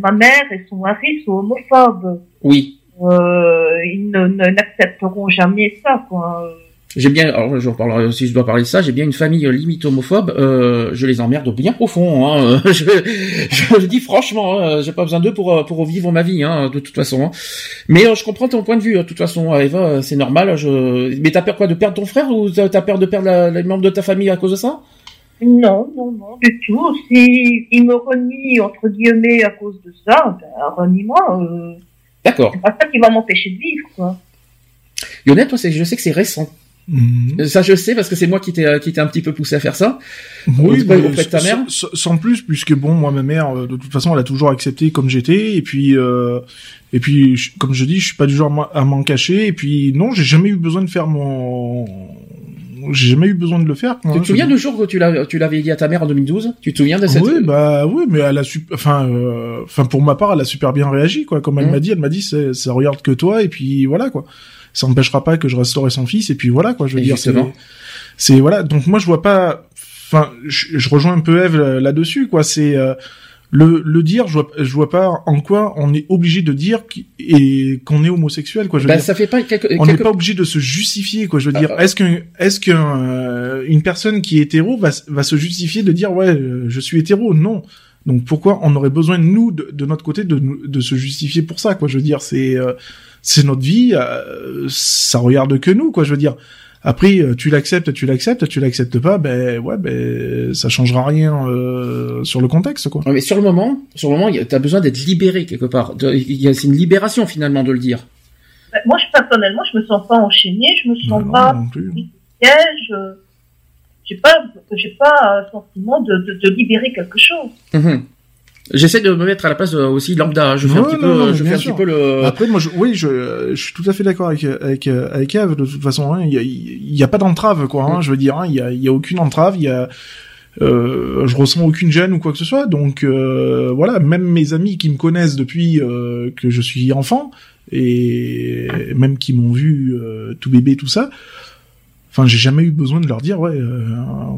ma mère et son mari sont homophobes. Oui, Euh, ils n'accepteront jamais ça, quoi. J'ai bien, alors je parlerai, si je dois parler de ça, j'ai bien une famille euh, limite homophobe, euh, je les emmerde bien profond, hein, (laughs) je, je le dis franchement, hein, j'ai pas besoin d'eux pour euh, pour vivre ma vie, hein, de toute façon. hein. Mais euh, je comprends ton point de vue, hein, de toute façon, Eva, euh, c'est normal. Je... Mais t'as peur quoi de perdre ton frère ou t'as peur de perdre la- les membres de ta famille à cause de ça? Non, non, non, du tout. Si il me renie, entre guillemets, à cause de ça, ben, renie-moi. Euh, D'accord. c'est pas ça qui va m'empêcher de vivre, quoi. Lionel, toi, je sais que c'est récent. Mhm. Ça, je sais parce que c'est moi qui t'ai euh, qui t'ai un petit peu poussé à faire ça. Oui, Auprès- mais auprès de ta mère sans, sans plus, puisque bon, moi, ma mère, euh, de toute façon, elle a toujours accepté comme j'étais, et puis, euh, et puis, je- comme je dis, je suis pas du genre à m'en- cacher, et puis, non, j'ai jamais eu besoin de faire mon, j'ai jamais eu besoin de le faire. quoi, tu hein, te souviens du jour que tu l'as tu l'avais dit à ta mère en 2012 Tu te souviens de cette Oui, bah oui, mais elle a su, enfin, euh, enfin pour ma part, elle a super bien réagi, quoi. Comme elle Mhm. m'a dit, elle m'a dit, ça regarde que toi, et puis voilà, quoi. Ça n'empêchera pas que je resterai son fils, et puis voilà, quoi. Je veux dire, c'est, voilà. Donc moi, je vois pas, enfin, je, je rejoins un peu Eve euh, là-dessus, quoi. C'est euh, le le dire, je vois, je vois pas en quoi on est obligé de dire qu'- et qu'on est homosexuel, quoi. Je veux Bah, dire. ça fait pas quelque, On n'est pas obligé de se justifier, quoi. Je veux dire, Ah, ah. est-ce qu'un, est-ce qu'un, euh, personne qui est hétéro va, va se justifier de dire ouais, euh, je suis hétéro? Non. Donc pourquoi on aurait besoin nous, de, de notre côté, de, de se justifier pour ça, quoi Je veux dire, c'est, euh, c'est notre vie, euh, ça regarde que nous, quoi. Je veux dire. Après, euh, tu l'acceptes, tu l'acceptes, tu l'acceptes pas, ben ouais, ben ça changera rien euh, sur le contexte, quoi. Ouais, mais sur le moment, sur le moment, il y a- t'as besoin d'être libéré quelque part. De- il y a- C'est une libération finalement de le dire. Ben, moi, je, personnellement, je me sens pas enchaînée, je me sens Non, pas non plus. piège. euh, J'ai pas, j'ai pas un sentiment de, de, de libérer quelque chose. Mhm. J'essaie de me mettre à la place euh, aussi lambda. Je fais un petit non, peu, non, je fais un sûr. petit peu le. Après, moi, je, oui, je, je suis tout à fait d'accord avec avec avec Eve. De toute façon, hein, il y, a, il y a pas d'entrave, quoi. Hein, Mm. Je veux dire, hein, il y a, y a aucune entrave. Il y a, euh, je ressens aucune gêne ou quoi que ce soit. Donc euh, voilà, même mes amis qui me connaissent depuis euh, que je suis enfant et même qui m'ont vu euh, tout bébé, tout ça. Enfin, j'ai jamais eu besoin de leur dire, ouais, euh,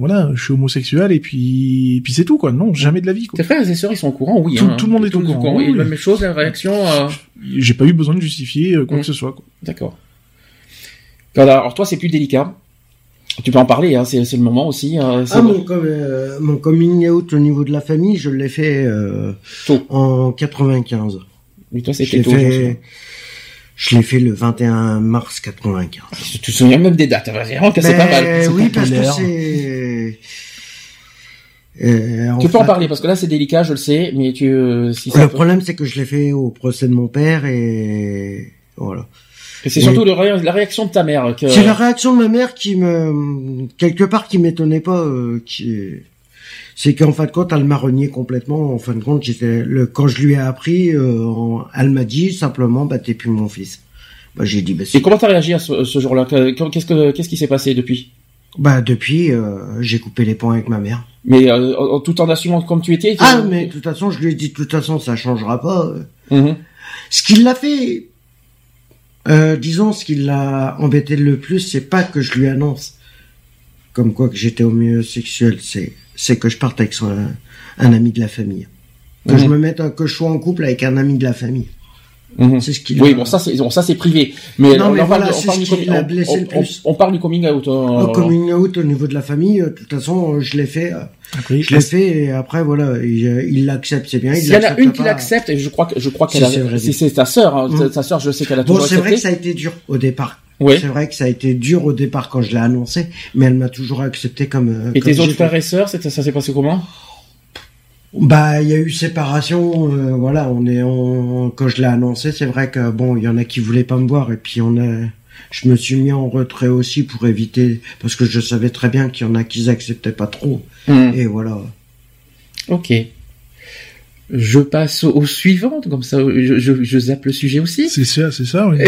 voilà, je suis homosexuel et puis, et puis c'est tout, quoi. Non, jamais de la vie, quoi. Tes frères et sœurs, ils sont au courant, oui. Tout- hein. tout le monde est au courant, Oui, oui. la même chose, la réaction. euh, J'ai pas eu besoin de justifier euh, quoi Mm. que ce soit, quoi. D'accord. Alors toi, c'est plus délicat. Tu peux en parler, hein, c'est c'est le moment aussi. euh, c'est- Ah, mon, com- euh, mon coming out au niveau de la famille, je l'ai fait euh, Tôt. en 95. Mais toi, c'était tôt. fait. Je l'ai fait le 21 mars 95. Tu te souviens même des dates. Vraiment que c'est pas mal. Oui, pas parce que c'est. Euh, Tu peux en parler parce que là, c'est délicat, je le sais, mais tu. euh, Si ça Le peut- problème, c'est que je l'ai fait au procès de mon père et voilà. Et c'est surtout ré- la réaction de ta mère. Que... C'est la réaction de ma mère qui me, quelque part, qui m'étonnait pas, euh, qui, c'est qu'en fin de compte, elle m'a renié complètement. En fin de compte, j'étais le quand je lui ai appris, euh, elle m'a dit simplement, bah t'es plus mon fils. Bah j'ai dit, bah Et comment t'as réagi à ce, ce jour-là? Qu'est-ce que qu'est-ce qui s'est passé depuis? Bah depuis, euh, j'ai coupé les ponts avec ma mère. Mais euh, tout en assumant comme tu étais. Ah mais de toute façon, je lui ai dit, de toute façon, ça changera pas. Mhm. Ce qu'il l'a fait, disons, ce qui l'a embêté le plus, c'est pas que je lui annonce comme quoi que j'étais homosexuel, c'est c'est que je parte avec un, ami de la famille. Que je mhm. me mette, que je sois en couple avec un ami de la famille. Mhm. C'est ce qu'il Oui, bon ça c'est bon ça c'est privé. Mais non, mais voilà, c'est ce qui l'a blessé le plus. On, parle du coming out. Le coming out au niveau de la famille, de toute façon, euh, je l'ai fait. Euh, après, je l'ai fait et après voilà, il l'accepte, c'est bien. Il y en a une qui l'accepte et je crois que je crois qu'elle si c'est ta sœur, hein, mm. ta sœur, je sais qu'elle a toujours bon, c'est vrai que ça a été dur au départ. Oui. C'est vrai que ça a été dur au départ quand je l'ai annoncé, mais elle m'a toujours accepté comme. Euh, et tes autres frères et sœurs, ça s'est passé comment? Bah, il y a eu séparation. Euh, voilà, on est quand je l'ai annoncé, c'est vrai que bon, il y en a qui voulaient pas me voir et puis on a. Je me suis mis en retrait aussi pour éviter parce que je savais très bien qu'il y en a qui n'acceptaient pas trop. Hmm. Et voilà. Ok. Je passe au, suivant, comme ça, je, je, je zappe le sujet aussi. C'est ça, c'est ça, oui.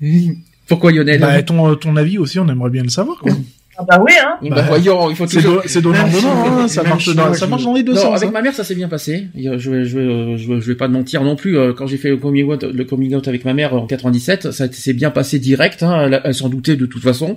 (laughs) Pourquoi Lionel bah, ton, ton avis aussi, on aimerait bien le savoir. Quoi. Ah bah oui, hein. Bah, voyons, il faut toujours. C'est donnant donnant, hein, ça marche dans, ça marche dans les deux non, sens. Avec hein. ma mère, ça s'est bien passé. Je vais, je vais, je vais, je vais pas te mentir non plus. Euh, quand j'ai fait le coming out, le coming out avec ma mère en 97, ça s'est bien passé direct. Hein, elle, elle s'en doutait de toute façon.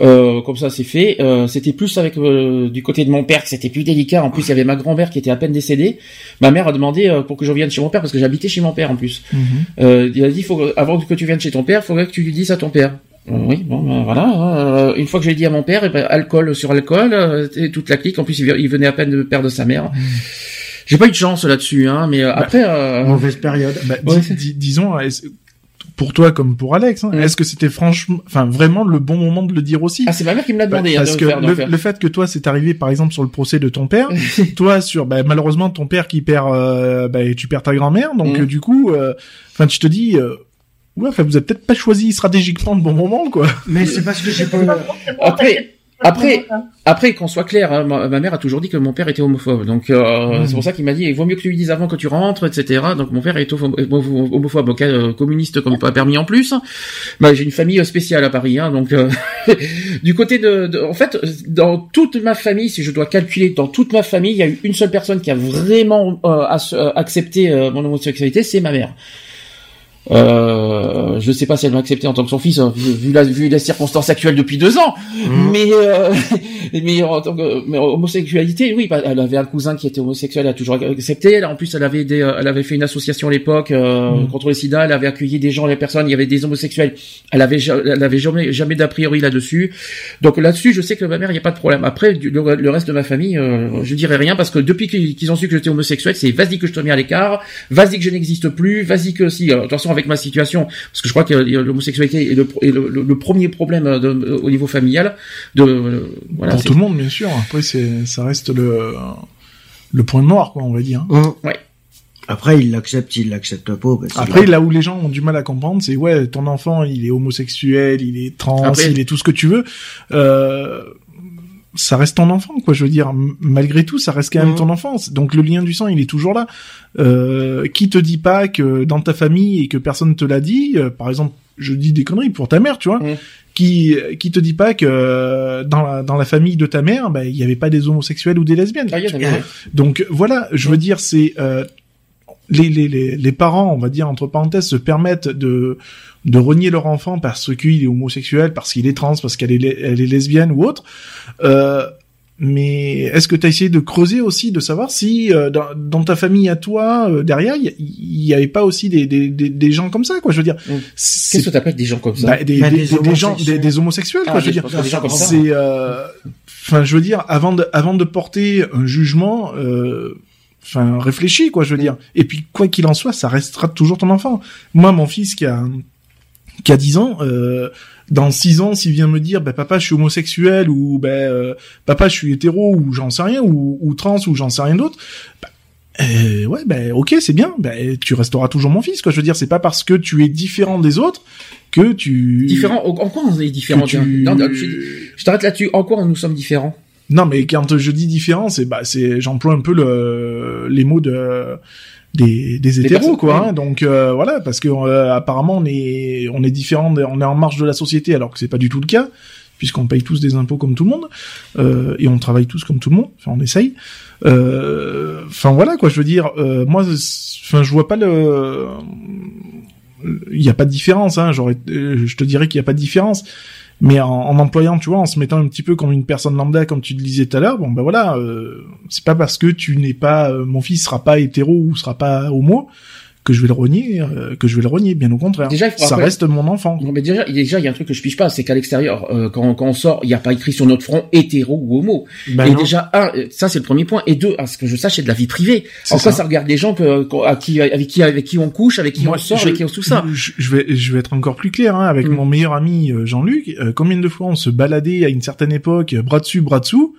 Euh, comme ça c'est fait. Euh, c'était plus avec euh, du côté de mon père que c'était plus délicat. En plus, il y avait ma grand-mère qui était à peine décédée. Ma mère a demandé euh, pour que je revienne chez mon père parce que j'habitais chez mon père en plus. Mhm. il a dit faut avant que tu viennes chez ton père, il faudrait que tu lui dises à ton père. oui, bon, ben, voilà. une fois que j'ai dit à mon père, eh ben, alcool sur alcool, et toute la clique. En plus, il venait à peine de perdre sa mère. Mhm. J'ai pas eu de chance là-dessus, hein, mais bah, après. Mauvaise période. Bah, disons, pour toi comme pour Alex, hein, est-ce que c'était franchement, enfin vraiment le bon moment de le dire aussi? Ah, c'est ma mère qui me l'a demandé. Bah, parce que le, fait que toi c'est arrivé par exemple sur le procès de ton père, (laughs) toi sur bah, malheureusement ton père qui perd, euh, bah, tu perds ta grand-mère, donc mm. du coup, euh, enfin tu te dis. Euh, ouais, enfin, vous avez peut-être pas choisi stratégiquement le bon moment, quoi. Mais c'est parce que j'ai pas. Après, après, après qu'on soit clair, hein, ma, mère a toujours dit que mon père était homophobe, donc euh, hmm. c'est pour ça qu'il m'a dit il vaut mieux que tu lui dises avant que tu rentres, etc. Donc mon père est homophobe, euh, communiste comme pas permis en plus. Bah, j'ai une famille spéciale à Paris, hein, donc euh, (laughs) du côté de, en fait, dans toute ma famille, si je dois calculer, dans toute ma famille, il y a eu une seule personne qui a vraiment accepté mon homosexualité, c'est ma mère. Euh, je sais pas si elle m'a accepté en tant que son fils, hein, vu, la, vu les circonstances actuelles depuis deux ans. Mhm. Mais, euh, (laughs) mais en tant que mais homosexualité, oui, bah, elle avait un cousin qui était homosexuel, elle a toujours accepté. en plus, elle avait des, elle avait fait une association à l'époque euh, mhm. contre le SIDA. Elle avait accueilli des gens, des personnes. Il y avait des homosexuels. Elle avait, elle avait jamais, jamais d'a priori là-dessus. Donc là-dessus, je sais que ma mère, il n'y a pas de problème. Après, le, reste de ma famille, euh, je dirais rien parce que depuis qu'ils ont su que j'étais homosexuel, c'est vas-y que je te mets à l'écart, vas-y que je n'existe plus, vas-y que si. Avec ma situation, parce que je crois que l'homosexualité est le, le, premier problème de, au niveau familial. De, voilà, Pour tout le monde, bien sûr. Après, c'est, ça reste le, le point noir, quoi, on va dire. Mmh. Ouais. Après, il l'accepte, il l'accepte pas. Bah, Après, là où les gens ont du mal à comprendre, c'est ouais, ton enfant, il est homosexuel, il est trans, il est tout ce que tu veux. Euh, ça reste ton enfant, quoi. Je veux dire, malgré tout, ça reste quand même mmh. ton enfance. Donc le lien du sang, il est toujours là. Euh, qui te dit pas que dans ta famille et que personne te l'a dit, euh, par exemple, je dis des conneries pour ta mère, tu vois, mmh. qui qui te dit pas que euh, dans la dans la famille de ta mère, bah, il y avait pas des homosexuels ou des lesbiennes. Ah, Donc voilà, je veux mmh. dire, c'est euh, les, les, les, les parents, on va dire entre parenthèses, se permettent de de renier leur enfant parce qu'il est homosexuel, parce qu'il est trans, parce qu'elle est, elle est lesbienne ou autre. Euh, mais est-ce que tu as essayé de creuser aussi, de savoir si euh, dans, dans, ta famille à toi, euh, derrière, il y, avait pas aussi des, des, des, gens comme ça, quoi Je veux dire. Mmh. Qu'est-ce que t'appelles des gens comme ça bah, des, bah, des, gens, des, homosexuels, quoi. Ah, je veux dire. C'est, enfin, je veux dire, avant de, avant de porter un jugement. Enfin, réfléchis, quoi, je veux mmh. dire. Et puis, quoi qu'il en soit, ça restera toujours ton enfant. Moi, mon fils qui a qui a 10 ans, euh, dans 6 ans, s'il vient me dire, bah, papa, je suis homosexuel, ou bah, euh, papa, je suis hétéro, ou j'en sais rien, ou, ou trans, ou j'en sais rien d'autre, bah, euh, ouais, ben ok, c'est bien, bah, tu resteras toujours mon fils, quoi. Je veux dire, c'est pas parce que tu es différent des autres que tu... Différent, en quoi on est différent tu... je, t'arrête là-dessus, en quoi nous sommes différents? Non, mais quand je dis différent, c'est bah c'est j'emploie un peu le les mots de des, des hétéros quoi hein. donc euh, voilà parce que euh, apparemment on est on est différent on est en marge de la société alors que c'est pas du tout le cas puisqu'on paye tous des impôts comme tout le monde euh, et on travaille tous comme tout le monde enfin on essaye. Euh, enfin voilà quoi je veux dire moi enfin je vois pas le il y a pas de différence hein j'aurais je te dirais qu'il y a pas de différence mais en, en, employant, tu vois, en se mettant un petit peu comme une personne lambda, comme tu le disais tout à l'heure, bon ben voilà, euh, c'est pas parce que tu n'es pas, euh, mon fils sera pas hétéro ou sera pas homo que je vais le renier, euh, que je vais le renier, bien au contraire. Déjà, ça reste mon enfant. Non, mais déjà, déjà, il y a un truc que je piche pas, c'est qu'à l'extérieur, euh, quand, quand on sort, il n'y a pas écrit sur notre front hétéro ou homo. Ben et déjà, un, ça c'est le premier point, et deux, à ce que je sache, c'est de la vie privée. En quoi ça. regarde les gens que, à qui, avec qui, avec qui on couche, avec qui on sort, avec qui on tout ça. Je, vais, je vais être encore plus clair, hein, avec mm. mon meilleur ami euh, Jean-Luc. combien de fois on se baladait à une certaine époque, bras dessus, bras dessous?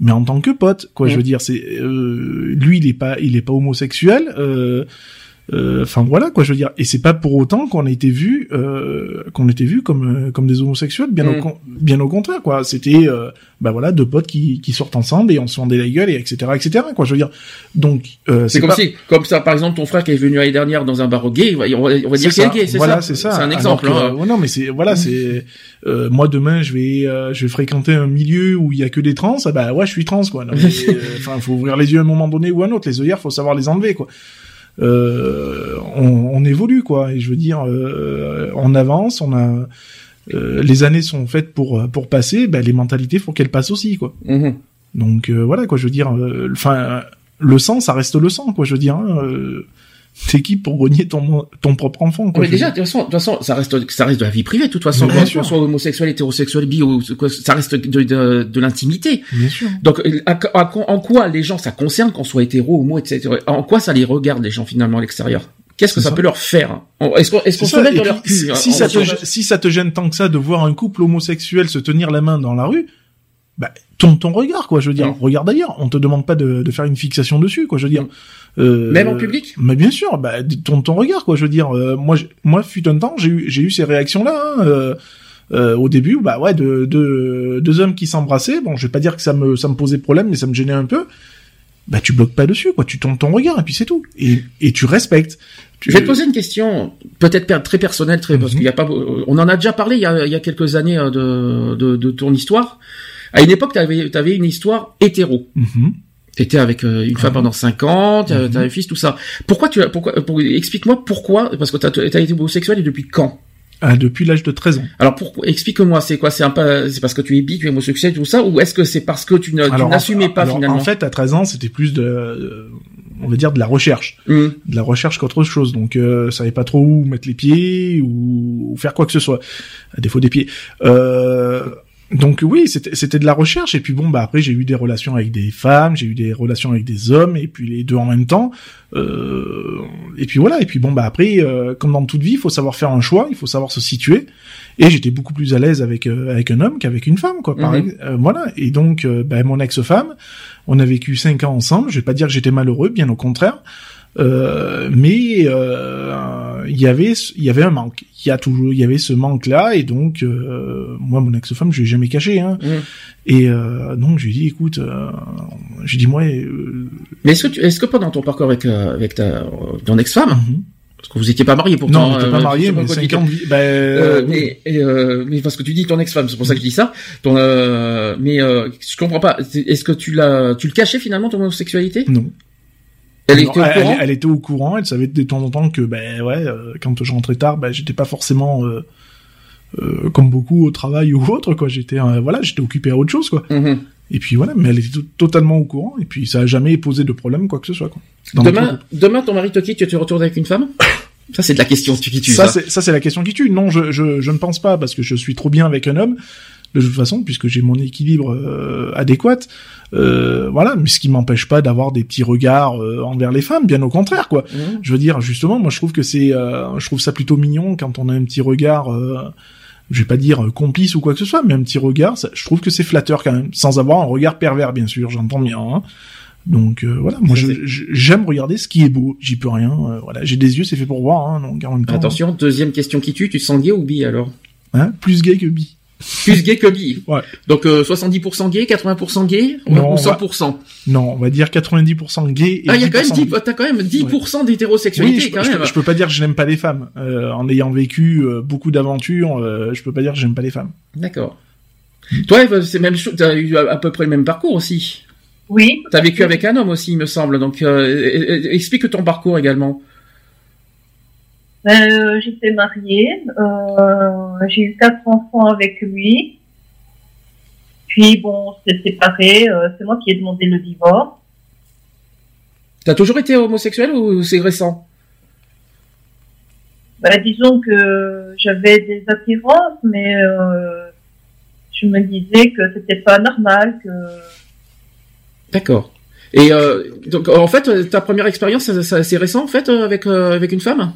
Mais en tant que pote quoi je mm. veux dire c'est lui il est pas il est pas homosexuel euh, euh, enfin voilà quoi, je veux dire. Et c'est pas pour autant qu'on a été vu, euh, qu'on était vu comme euh, comme des homosexuels. Bien au mm. bien au contraire quoi. C'était euh, bah voilà deux potes qui qui sortent ensemble et on se vendait la gueule et etc etc quoi. Je veux dire. Donc euh, c'est comme si comme ça par exemple ton frère qui est venu l'année dernière dans un bar gay, on va, on va dire qu'il est gay. C'est voilà, c'est ça. C'est un exemple. hein. non mais c'est voilà mm. c'est moi demain je vais je vais fréquenter un milieu où il y a que des trans. Ah bah ouais je suis trans quoi. (laughs) Enfin faut ouvrir les yeux à un moment donné ou à un autre. Les œillères faut savoir les enlever quoi euh, on, on, évolue quoi. Et je veux dire, euh, on avance, on a euh, les années sont faites pour pour passer, ben, les mentalités faut qu'elles passent aussi quoi. Mhm. Donc voilà quoi, je veux dire, enfin le sang ça reste le sang quoi, je veux dire. Hein, c'est qui pour renier ton ton propre enfant quoi, Mais déjà de toute façon, de toute façon ça reste ça reste de la vie privée de toute façon. Que soit, soit homosexuel hétérosexuel bi ou ça reste de de, de l'intimité. Bien sûr. Donc en quoi les gens ça concerne qu'on soit hétéro homo etc en quoi ça les regarde les gens finalement à l'extérieur? Qu'est-ce que ça, peut leur faire Est-ce qu'on est se met dans leur cul si, ça te, si ça te gêne tant que ça de voir un couple homosexuel se tenir la main dans la rue, bah, tourne ton regard, quoi. Je veux dire, mm. regarde ailleurs. On te demande pas de, de, faire une fixation dessus, quoi. Je veux dire. Mm. Euh, Même en public. Mais bien sûr, bah, tourne ton regard, quoi. Je veux dire, euh, moi, moi, fut un temps, j'ai eu, j'ai eu ces réactions-là. Hein, euh, euh, au début, bah ouais, de, de deux hommes qui s'embrassaient. Bon, je vais pas dire que ça me, ça me posait problème, mais ça me gênait un peu. Bah, tu bloques pas dessus, quoi. Tu tournes ton regard et puis c'est tout. Et, et tu respectes. Je vais te poser une question, peut-être très personnelle, très parce mhm. qu'il y a pas, on en a déjà parlé il y a, il y a quelques années de, de, de ton histoire. À une époque, tu avais, avais, une histoire hétéro. Mm T'étais avec euh, une femme pendant 5 ans, t'as mm un fils, tout ça. Pourquoi tu pourquoi pour, explique-moi pourquoi parce que t'as as été homosexuel et depuis quand? Ah, depuis l'âge de 13 ans. Alors pourquoi explique-moi, c'est quoi? C'est un c'est parce que tu es bi, tu es homosexuel, tout ça, ou est-ce que c'est parce que tu n'assumais pas finalement En fait, à 13 ans, c'était plus de, on va dire de la recherche, mm. de la recherche qu'autre chose. Donc, euh, savais pas trop où mettre les pieds ou, ou, faire quoi que ce soit, à défaut des pieds. Euh, donc oui, c'était de la recherche et puis bon bah après j'ai eu des relations avec des femmes, j'ai eu des relations avec des hommes et puis les deux en même temps. Euh, et puis voilà et puis bon bah après euh, comme dans toute vie, il faut savoir faire un choix, il faut savoir se situer. Et j'étais beaucoup plus à l'aise avec euh, avec un homme qu'avec une femme quoi. Mhm. Euh, voilà et donc bah, mon ex-femme, on a vécu cinq ans ensemble. Je vais pas dire que j'étais malheureux, bien au contraire. Euh, mais euh, il y avait il y avait un manque. Il y a toujours il y avait ce manque là et donc euh, moi mon ex-femme je l'ai jamais caché hein. Mmh. Et donc je lui ai dit écoute j'ai dit moi Mais est-ce que tu, est-ce que pendant ton parcours avec avec ta ton ex-femme mmh. Parce que vous étiez pas marié pourtant. Non, on pas marié, mais 5 ans Ben, mais, mais parce que tu dis ton ex-femme, c'est pour ça que je dis ça. Ton, mais je comprends pas. Est-ce que tu l'as, tu le cachais finalement ton homosexualité? Non. Elle était, au courant elle, était au courant, elle savait de temps en temps que ben ouais, euh, quand je rentrais tard, ben j'étais pas forcément euh, euh, comme beaucoup au travail ou autre quoi. J'étais voilà, j'étais occupé à autre chose quoi. Mm-hmm. Et puis voilà, mais elle était totalement au courant et puis ça a jamais posé de problème quoi que ce soit quoi. demain, demain ton mari te quitte, tu te retournes avec une femme? Ça c'est de la question qui tue. Ça, ça. c'est ça c'est la question qui tue. Non, je, je je ne pense pas parce que je suis trop bien avec un homme de toute façon, puisque j'ai mon équilibre euh, adéquat. Euh, voilà, mais ce qui m'empêche pas d'avoir des petits regards euh, envers les femmes, bien au contraire, quoi. Mmh. Je veux dire, justement, moi, je trouve que c'est, je trouve ça plutôt mignon quand on a un petit regard. je vais pas dire complice ou quoi que ce soit, mais un petit regard, je trouve que c'est flatteur quand même, sans avoir un regard pervers, bien sûr, j'entends bien. Hein. Donc voilà, moi j'aime regarder ce qui est beau, j'y peux rien. voilà, j'ai des yeux, c'est fait pour voir. Hein, donc Attention, deuxième question qui tue, tu sens gay ou bi alors? Hein? Plus gay que bi. Plus gay que bi. Ouais. Donc euh, 70% gay, 80% gay Non, ou on va- 100%. Non, on va dire 90% gay et Ah, il y a quand même 10% 10, t'as quand même 10% d'hétérosexualité Oui, je, quand je- même. je peux pas dire que je n'aime pas les femmes. Euh, en ayant vécu euh, beaucoup d'aventures, euh, je peux pas dire que j'aime pas les femmes. D'accord. Toi, c'est même chose, t'as eu à à peu près le même parcours aussi. Oui. T'as vécu avec un homme aussi, il me semble. Donc, euh, e- e- explique ton parcours également. Ben, euh, j'étais mariée, euh, j'ai eu quatre enfants avec lui. Puis bon, on s'est séparés. euh, c'est moi qui ai demandé le divorce. T'as toujours été homosexuel ou c'est récent? Ben, disons que j'avais des attirances, mais je me disais que c'était pas normal, que D'accord. Et euh, donc, en fait, ta première expérience, c'est récent en fait avec euh, avec une femme?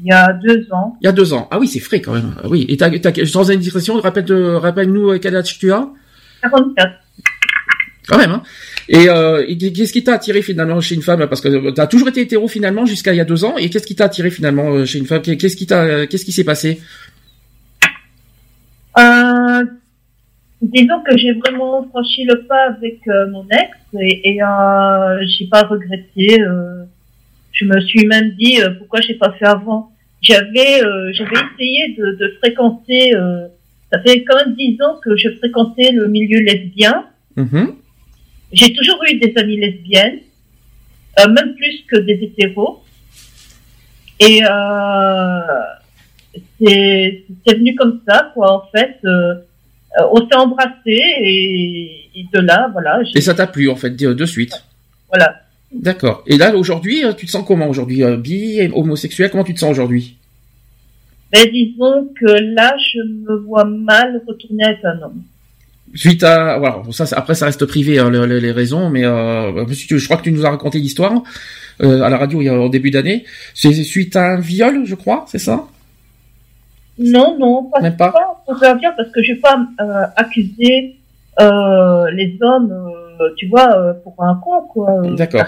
Il y a deux ans, Il y a deux ans. Ah oui, c'est frais quand même. Ah Oui. Et t'as, t'as, sans indiscrétion, rappelle, rappelle-nous euh, quel âge tu as? 44. Quand même. Hein. Et, euh, et qu'est-ce qui t'a attiré finalement chez une femme? Parce que t'as toujours été hétéro finalement jusqu'à il y a deux ans. Et qu'est-ce qui t'a attiré finalement euh, chez une femme? Qu'est-ce qui t'a, qu'est-ce qui s'est passé? Euh, disons que j'ai vraiment franchi le pas avec euh, mon ex et, et euh, j'ai pas regretté. euh, je me suis même dit euh, pourquoi j'ai pas fait avant? J'avais euh, j'avais essayé de, de fréquenter. euh, ça fait quand même dix ans que je fréquentais le milieu lesbien. Mhm. J'ai toujours eu des amies lesbiennes, euh, même plus que des hétéros. Et c'est c'est venu comme ça, quoi. En fait, on s'est embrassés et, et de là, voilà. Et ça t'a plu en fait de suite? Voilà. D'accord. Et là aujourd'hui, euh, tu te sens comment aujourd'hui euh, Bi, homosexuel, comment tu te sens aujourd'hui? Mais disons que là, je me vois mal retourner avec un homme. Suite à, voilà, bon, ça, après ça reste privé hein, le- le- les raisons, mais euh, que je crois que tu nous as raconté l'histoire euh, à la radio il y a, au début d'année. C'est suite à un viol, je crois, c'est ça? Non, non, pas Même pas. pas, faire bien parce que je vais pas euh, accuser euh, les hommes, euh, tu vois, euh, pour un con, quoi. Euh, D'accord.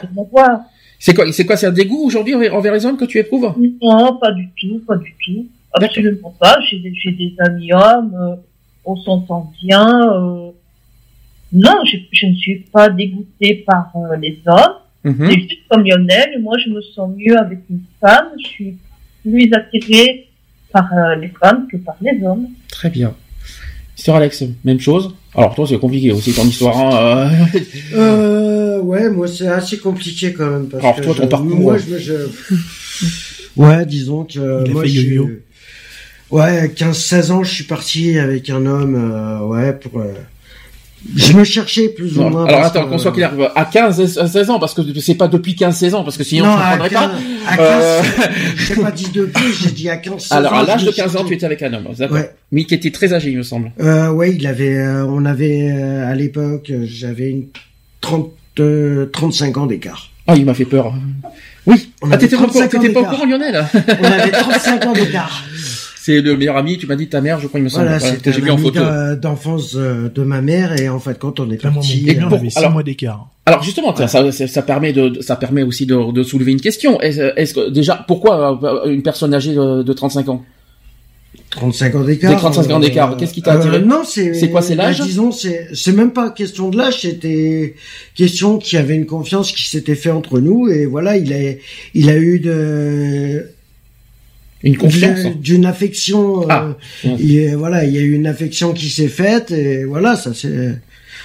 C'est quoi C'est quoi C'est un dégoût aujourd'hui envers, les hommes que tu éprouves? Non, pas du tout, pas du tout. Absolument pas. J'ai des, amis hommes, euh, on s'entend bien. euh. Non, je, je ne suis pas dégoûtée par euh, les hommes. Mhm. C'est juste comme Lionel, moi je me sens mieux avec une femme. Je suis plus attirée par euh, les femmes que par les hommes. Très bien. Sœur Alex, même chose. Alors toi c'est compliqué aussi ton histoire. Hein, euh. Euh, ouais, moi c'est assez compliqué quand même. Parce Alors, que toi, ton je- parcours, Moi, euh. je, je- (laughs) Ouais, disons que euh, moi fait je yo-yo. Ouais, 15-16 ans, je suis parti avec un homme, euh, ouais, pour... euh, Je me cherchais plus ou Non, moins. alors attends, qu'on soit clair, à 15, à 16 ans, parce que c'est pas depuis 15-16 ans, parce que sinon Non, je à comprendrais 15, pas. à 15, Euh, j'ai pas dit depuis, j'ai dit à 15 16 Alors à ans, l'âge je de me 15 ans, tu étais avec un homme, d'accord. Ouais. Mais qui était très âgé, il me semble. Euh, ouais, il avait, euh, on avait, euh, à l'époque, euh, j'avais une 30, euh, 35 ans d'écart. Ah, il m'a fait peur. Oui. On ah, t'étais pas, au courant- 35 ans t'étais pas au courant, Lionel On avait 35 ans d'écart. C'est le meilleur ami, tu m'as dit de ta mère, je crois, il me semble. Voilà, Voilà, j'ai un vu en ami d'enfance euh, de ma mère et en fait quand on est parti, Et pour- 6 alors- mois d'écart. Alors justement, tiens, ça, ça, ça permet de, ça permet aussi de, de soulever une question. Est-ce que déjà, pourquoi euh, une personne âgée de, de 35 ans? 35 ans d'écart. Des 35 ans d'écart, qu'est-ce qui t'a attiré? Non, c'est. C'est quoi, c'est l'âge? bah, Disons, c'est c'est même pas question de l'âge, c'était question qu'il y avait une confiance qui s'était fait entre nous et voilà, il a il a eu de Une confiance d'une- d'une affection. euh, Ah. et voilà, il y a eu une affection qui s'est faite et voilà, ça s'est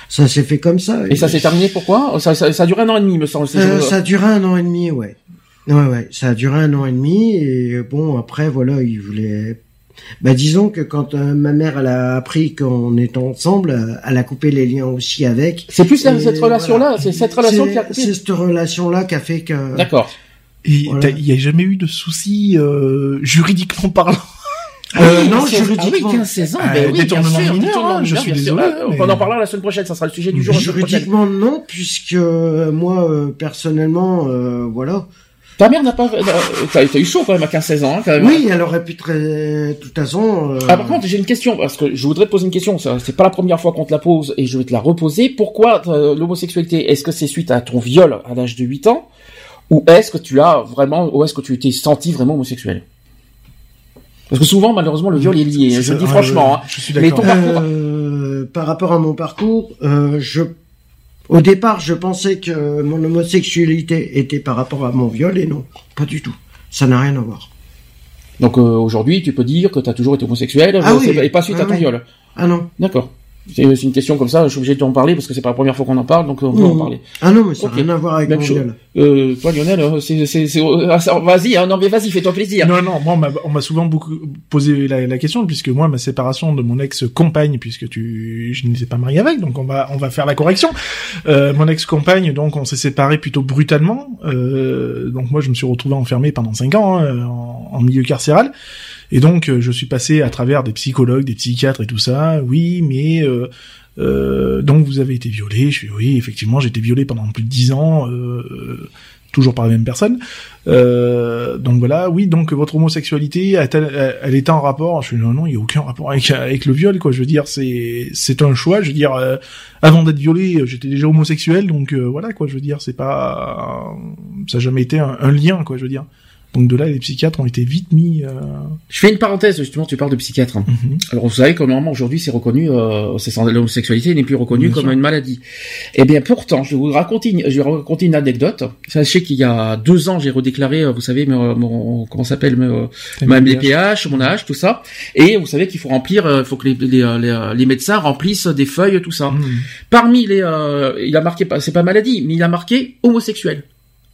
ça s'est fait comme ça. Et ça s'est terminé pourquoi? Ça, ça, ça a duré un an et demi, me semble. c'est- Euh, ça a duré un an et demi, ouais. Ouais, ouais, ça a duré un an et demi et bon après voilà, il voulait. Bah disons que quand euh, ma mère elle a appris qu'on était ensemble, euh, elle a coupé les liens aussi avec. C'est plus Et cette relation-là, voilà. c'est cette relation C'est- qui a coupé. C'est cette relation-là qui a fait que. D'accord. Et Voilà. t'as- il y a jamais eu de soucis euh, juridiquement parlant? Euh, non, Ah, c'est- juridiquement. Ah oui, 15-16 ans, Ah, ben oui, bien détournement sûr, mineur, hein, je suis désolé, Euh, mais- On en parlera la semaine prochaine, ça sera le sujet du jour. Juridiquement non, puisque euh, moi euh, personnellement, euh, voilà. Ta mère n'a pas, euh, t'as eu chaud quand même à 15-16 ans, hein, quand même. Oui, elle aurait pu très, de toute façon. euh, Ah, par contre, j'ai une question, parce que je voudrais te poser une question. C'est pas la première fois qu'on te la pose et je vais te la reposer. Pourquoi euh, l'homosexualité Est-ce que c'est suite à ton viol à l'âge de 8 ans? Ou est-ce que tu as vraiment, ou est-ce que tu t'es senti vraiment homosexuel? Parce que souvent, malheureusement, le viol est lié. C'est Je le dis franchement. hein. je suis Mais d'accord. ton parcours. Euh, par rapport à mon parcours, euh, je, au départ, je pensais que mon homosexualité était par rapport à mon viol et non, pas du tout. Ça n'a rien à voir. Donc euh, aujourd'hui, tu peux dire que tu as toujours été homosexuel Ah oui. et pas suite Ah à ton oui. viol. Ah non. D'accord. C'est c'est une question comme ça, je suis obligé de t'en parler parce que c'est pas la première fois qu'on en parle, donc on peut en Mmh. parler. Ah non, mais ça n'a rien à voir avec Même. Euh, toi Lionel, euh, c'est, c'est, c'est, ah, vas-y, hein, non mais vas-y, fais-toi plaisir. Non, non, moi, on m'a- on m'a souvent beaucoup posé la, la question, puisque moi, ma séparation de mon ex-compagne, puisque tu, je n'étais pas marié avec, donc on va, on va faire la correction. Euh, mon ex-compagne, donc, on s'est séparés plutôt brutalement. Euh, donc moi, je me suis retrouvé enfermé pendant cinq ans hein, en, en milieu carcéral. Et donc, euh, je suis passé à travers des psychologues, des psychiatres et tout ça. Oui, mais euh, euh, donc vous avez été violé. Je suis oui, effectivement, j'ai été violé pendant plus de dix ans. Euh, euh, toujours par la même personne. Euh, donc voilà, oui, donc votre homosexualité, elle, est en rapport? Je suis non, non, il y a aucun rapport avec le viol, quoi. Je veux dire, c'est c'est un choix. Je veux dire, euh, avant d'être violé, j'étais déjà homosexuel, donc euh, voilà, quoi. Je veux dire, c'est pas, ça a jamais été un, un lien, quoi. Je veux dire. Donc de là, les psychiatres ont été vite mis. Euh... Je fais une parenthèse, justement, tu parles de psychiatre. mhm. Alors vous savez que normalement aujourd'hui c'est reconnu, euh, l'homosexualité n'est plus reconnue Bien comme sûr. une maladie. Eh bien pourtant, je vais vous raconter, une, je vais vous raconter une anecdote. Sachez qu'il y a deux ans j'ai redéclaré, euh, vous savez, mon, mon- comment s'appelle, mon- ma MDPH, mon âge, tout ça. Et vous savez qu'il faut remplir, euh, il faut que les, les, euh, les, les médecins remplissent des feuilles, tout ça. Mhm. Parmi les, euh, il a marqué, pas- c'est pas maladie, mais il a marqué homosexuel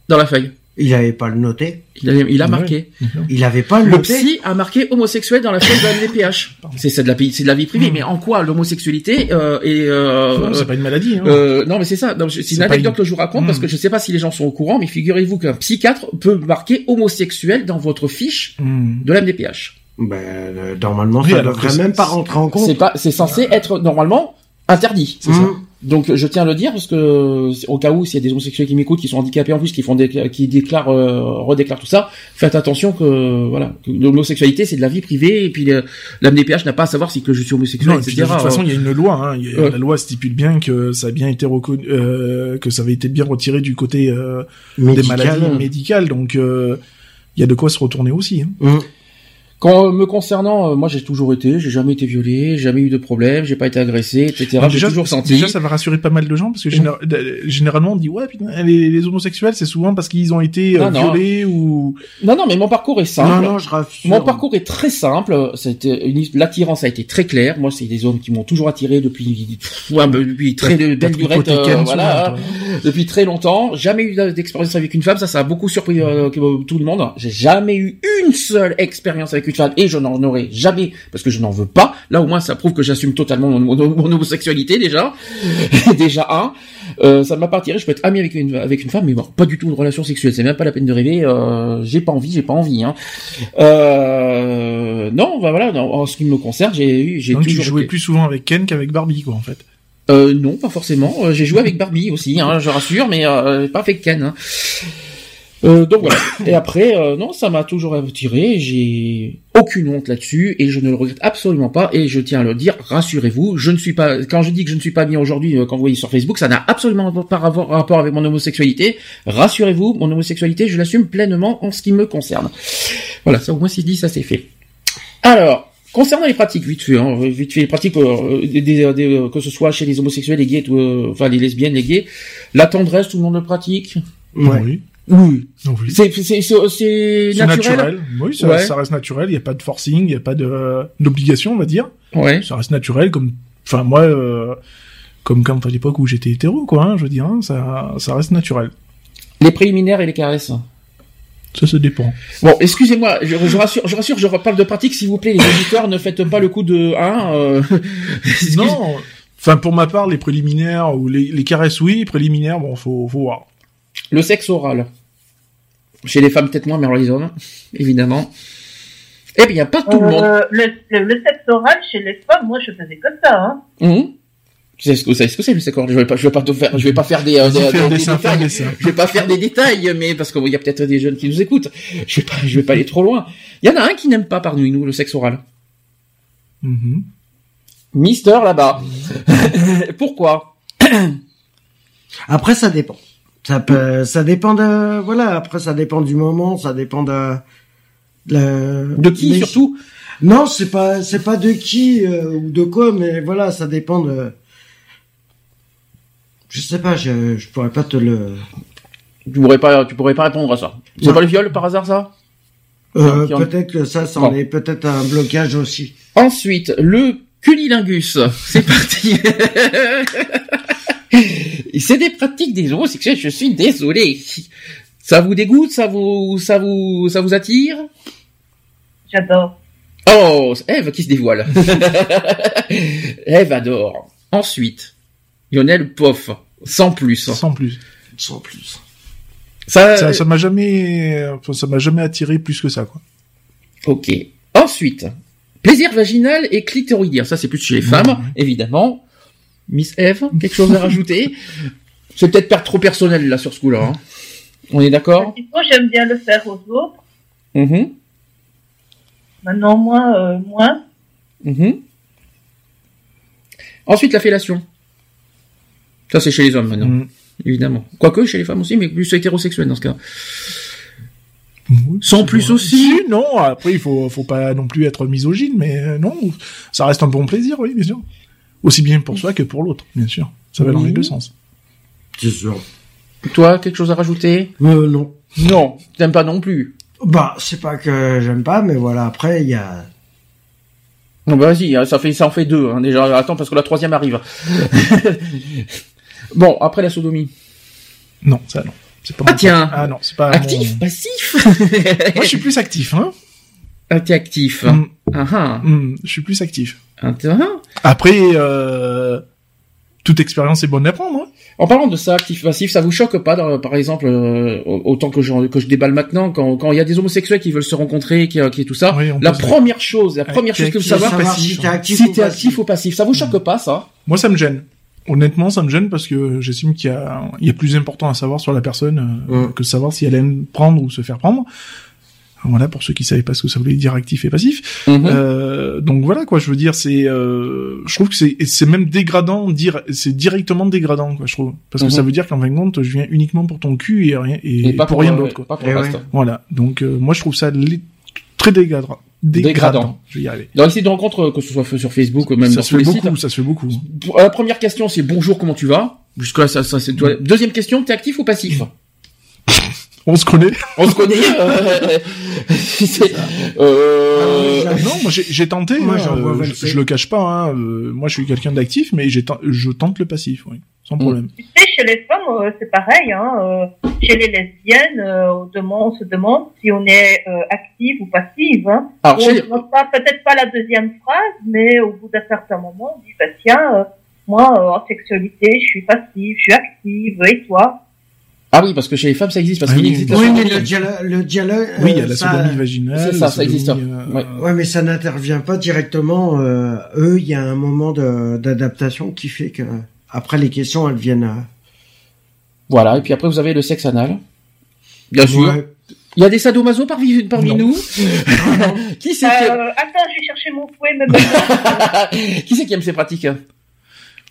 dans la feuille. Il n'avait pas le noté. Il a, il a Ouais. marqué. Il n'avait pas le, Le noté. psy a marqué homosexuel dans la feuille de la MDPH. C'est c'est de la c'est de la vie privée, mais en quoi l'homosexualité euh, est euh, Non, c'est pas une maladie. Hein. euh, non mais c'est ça. C'est une anecdote une- que je vous raconte parce que je sais pas si les gens sont au courant, mais figurez-vous qu'un psychiatre peut marquer homosexuel dans votre fiche Mhm. de la MDPH. Ben, euh, normalement, Oui, ça ne devrait c'est- même pas rentrer en compte. C'est pas, c'est censé être normalement interdit. C'est ça. Donc je tiens à le dire parce que au cas où s'il y a des homosexuels qui m'écoutent, qui sont handicapés en plus, qui font des, qui déclarent, euh, redéclarent tout ça, faites attention que voilà, que l'homosexualité c'est de la vie privée et puis le- la MDPH n'a pas à savoir si que je suis homosexuel, Non, et puis etc. de toute façon, il y a une loi. Hein. Il y a- Ouais. La loi stipule bien que ça a bien été reconnu, euh, que ça avait été bien retiré du côté euh, des maladies médicales. Donc, euh, il y a de quoi se retourner aussi. Hein. Mmh. Quand euh, me concernant, euh, moi j'ai toujours été, j'ai jamais été violé, j'ai jamais eu de problème, j'ai pas été agressé, etc. J'ai toujours senti. déjà, ça va rassurer pas mal de gens parce que généra- généralement, on dit ouais, putain, les, les homosexuels, c'est souvent parce qu'ils ont été euh, Non, non. violés ou. Non, non, mais mon parcours est simple. Non, non, je rassure. Mon parcours est très simple. C'était une l'attirance a été très claire. Moi, c'est des hommes qui m'ont toujours attiré depuis ouais, depuis très de belle voilà, toi. depuis très longtemps. Jamais eu d'expérience avec une femme. Ça, ça a beaucoup surpris euh, tout le monde. J'ai jamais eu une seule expérience avec une et je n'en aurai jamais parce que je n'en veux pas. Là, au moins, ça prouve que j'assume totalement mon, mon- mon homosexualité déjà. (laughs) déjà un. Euh, ça ne m'a pas attiré. Je peux être ami avec une avec une femme, mais bon, pas du tout une relation sexuelle. C'est même pas la peine de rêver. Euh, j'ai pas envie. J'ai pas envie. Hein. Euh, non, bah voilà. non, en ce qui me concerne, j'ai eu, j'ai Donc, tu toujours jouais plus souvent avec Ken qu'avec Barbie, quoi, en fait. euh, non, pas forcément. J'ai joué avec Barbie aussi, hein, je rassure, mais euh, pas avec Ken. hein. Euh, donc voilà. Et après, euh, non, ça m'a toujours attiré. J'ai aucune honte là-dessus et je ne le regrette absolument pas. Et je tiens à le dire, rassurez-vous, je ne suis pas. Quand je dis que je ne suis pas bien aujourd'hui, euh, quand vous voyez sur Facebook, ça n'a absolument pas rapport rapport avec mon homosexualité. Rassurez-vous, mon homosexualité, je l'assume pleinement en ce qui me concerne. Voilà, ça au moins c'est dit, ça c'est fait. Alors. Concernant les pratiques, vite fait, hein, vite fait, les pratiques, euh, des, des- des- euh, que ce soit chez les homosexuels, les gays, tout, euh, enfin les lesbiennes, les gays, la tendresse, tout le monde le pratique? Ouais. Oui. Oui. Oui. C'est naturel. naturel. Oui, ça, Ouais. ça reste naturel. Il n'y a pas de forcing, il n'y a pas de d'obligation, on va dire. Ouais. Ça reste naturel, comme, enfin moi, euh, comme quand à l'époque où j'étais hétéro, quoi. hein, je veux dire, hein, ça, ça reste naturel. Les préliminaires et les caresses. Ça se dépend. Bon, excusez-moi, je, je rassure, je rassure, je parle de pratique, s'il vous plaît, les auditeurs, ne faites pas le coup de hein. euh, (laughs) Non. Enfin, pour ma part, les préliminaires ou les, les caresses, oui, préliminaires, bon, faut, faut voir. Le sexe oral. Chez les femmes, peut-être moins, mais alors les hommes, évidemment. Eh bien, pas tout le monde. Euh, le, le, le sexe oral chez les femmes, moi je faisais que ça. Hein. Tu sais ce que, vous savez ce que c'est le sexe oral Je vais pas, je vais pas te faire, je vais pas faire des, euh, des- Faire des- des détails. Je vais pas faire des détails, mais parce qu'il y a peut-être des jeunes qui nous écoutent. Je vais pas, je vais pas aller trop loin. Il y en a un qui n'aime pas parmi nous le sexe oral. Mhm. Mister là-bas. (laughs) Pourquoi? Après, ça dépend. Ça peut, ça dépend de, voilà, après, ça dépend du moment, ça dépend de, de, De qui surtout? Non, c'est pas, c'est pas de qui euh, ou de quoi, mais voilà, ça dépend de. Je sais pas, je, je pourrais pas te le. Tu pourrais pas, tu pourrais pas répondre à ça. C'est pas le viol par hasard ça? Euh, en- peut-être que ça, ça Bon. en est peut-être un blocage aussi. Ensuite, le cunilingus. C'est parti. (laughs) C'est des pratiques des homosexuels, je suis désolé. Ça vous dégoûte, ça vous, ça vous, ça vous attire? J'adore. Oh, Eve qui se dévoile. (laughs) Eve adore. Ensuite, Lionel Poff, sans plus. Sans plus. Sans plus. Ça, Ça, ça m'a jamais, ça m'a jamais attiré plus que ça, quoi. ok. Ensuite, plaisir vaginal et clitoridien. Ça, c'est plus chez les femmes, ouais. évidemment. Miss Eve, quelque chose à (laughs) rajouter? C'est peut-être pas trop personnel là sur ce coup-là. hein. On est d'accord? Moi, j'aime bien le faire aux autres. Mhm, Maintenant, moi, euh, moins. mhm. Ensuite, la fellation. Ça, c'est chez les hommes maintenant, Mm. évidemment. Quoique chez les femmes aussi, mais plus hétérosexuel dans ce cas. Oui, Sans plus vrai. aussi Si, non, après, il faut, faut pas non plus être misogyne, mais euh, non, ça reste un bon plaisir, oui, bien sûr. Aussi bien pour soi que pour l'autre, bien sûr. Ça va dans les deux sens. C'est sûr. Toi, quelque chose à rajouter? Euh, non. Non, t'aimes pas non plus? Bah, c'est pas que j'aime pas, mais voilà, après, il y a. Non, bah vas-y, hein, ça fait ça en fait deux hein, déjà. Attends parce que la troisième arrive. (laughs) bon, après la sodomie. Non, ça, non. C'est pas Ah mon- tiens. Ah non, c'est pas Actif, mon- passif? Moi, je suis plus actif, hein. Ah, t'es actif. Mm, Ah ah. mm, je suis plus actif. Intéressant. Après, euh, toute expérience est bonne à prendre, hein. En parlant de ça, actif passif, ça vous choque pas, dans- par exemple, euh, autant que je, que je déballe maintenant, quand quand il y a des homosexuels qui veulent se rencontrer, qui, qui est tout ça, Oui, la première chose, la première Qui- chose que vous qui- savez, savoir passif, si t'es actif si passif. actif ou passif, ça vous choque pas ça? Moi, ça me gêne. Honnêtement, ça me gêne parce que j'estime qu'il y a, il y a plus important à savoir sur la personne euh, Mm. que de savoir si elle aime prendre ou se faire prendre. Voilà, pour ceux qui savaient pas ce que ça voulait dire actif et passif. Mhm. Euh, donc voilà, quoi, je veux dire, c'est, euh, je trouve que c'est, c'est même dégradant, dire, c'est directement dégradant, quoi, je trouve. Parce que Mhm. ça veut dire qu'en fin de compte, je viens uniquement pour ton cul et rien, et, Et pas pour, pour, rien euh, d'autre, quoi. Pas pour Eh le ouais. reste. Voilà. Donc, euh, moi, je trouve ça très dégradant. Dégradant. Je vais y arriver. Dans les sites de rencontres, que ce soit sur Facebook ou même ça dans se tous fait les sites, beaucoup, ça se fait beaucoup. La première question, c'est bonjour, comment tu vas? Jusque là, ça, ça c'est toi. Deuxième question, t'es actif ou passif? On se connaît. On se connaît. (laughs) euh, Ah non, moi j'ai j'ai tenté. Moi, hein, euh, je, je le cache pas. Hein, euh, moi, je suis quelqu'un d'actif, mais je tente le passif, oui, sans Mm. problème. Tu sais, chez les femmes, euh, c'est pareil. Hein, chez les lesbiennes, on, demande, on se demande si on est euh, active ou passive. Hein. Alors, on ne pas peut-être pas la deuxième phrase, mais au bout d'un certain moment, on dit bah tiens, euh, moi euh, en sexualité, je suis passive, je suis active, et toi? Ah oui, parce que chez les femmes, ça existe, parce Ah qu'il oui, existe la Oui, mais le dialogue, le dialogue. oui, il y euh, a la ça- sodomie vaginale. c'est ça, la ça existe, euh, ouais. Ouais, mais ça n'intervient pas directement. Euh, eux, il y a un moment de- d'adaptation qui fait que après les questions, elles viennent. à... Voilà, et puis après, vous avez le sexe anal. Bien sûr. Ouais. Il y a des sadomaso parmi, parmi nous. (laughs) qui c'est qui... euh, Attends, je vais chercher mon fouet, me mettre (laughs) qui c'est qui aime ces pratiques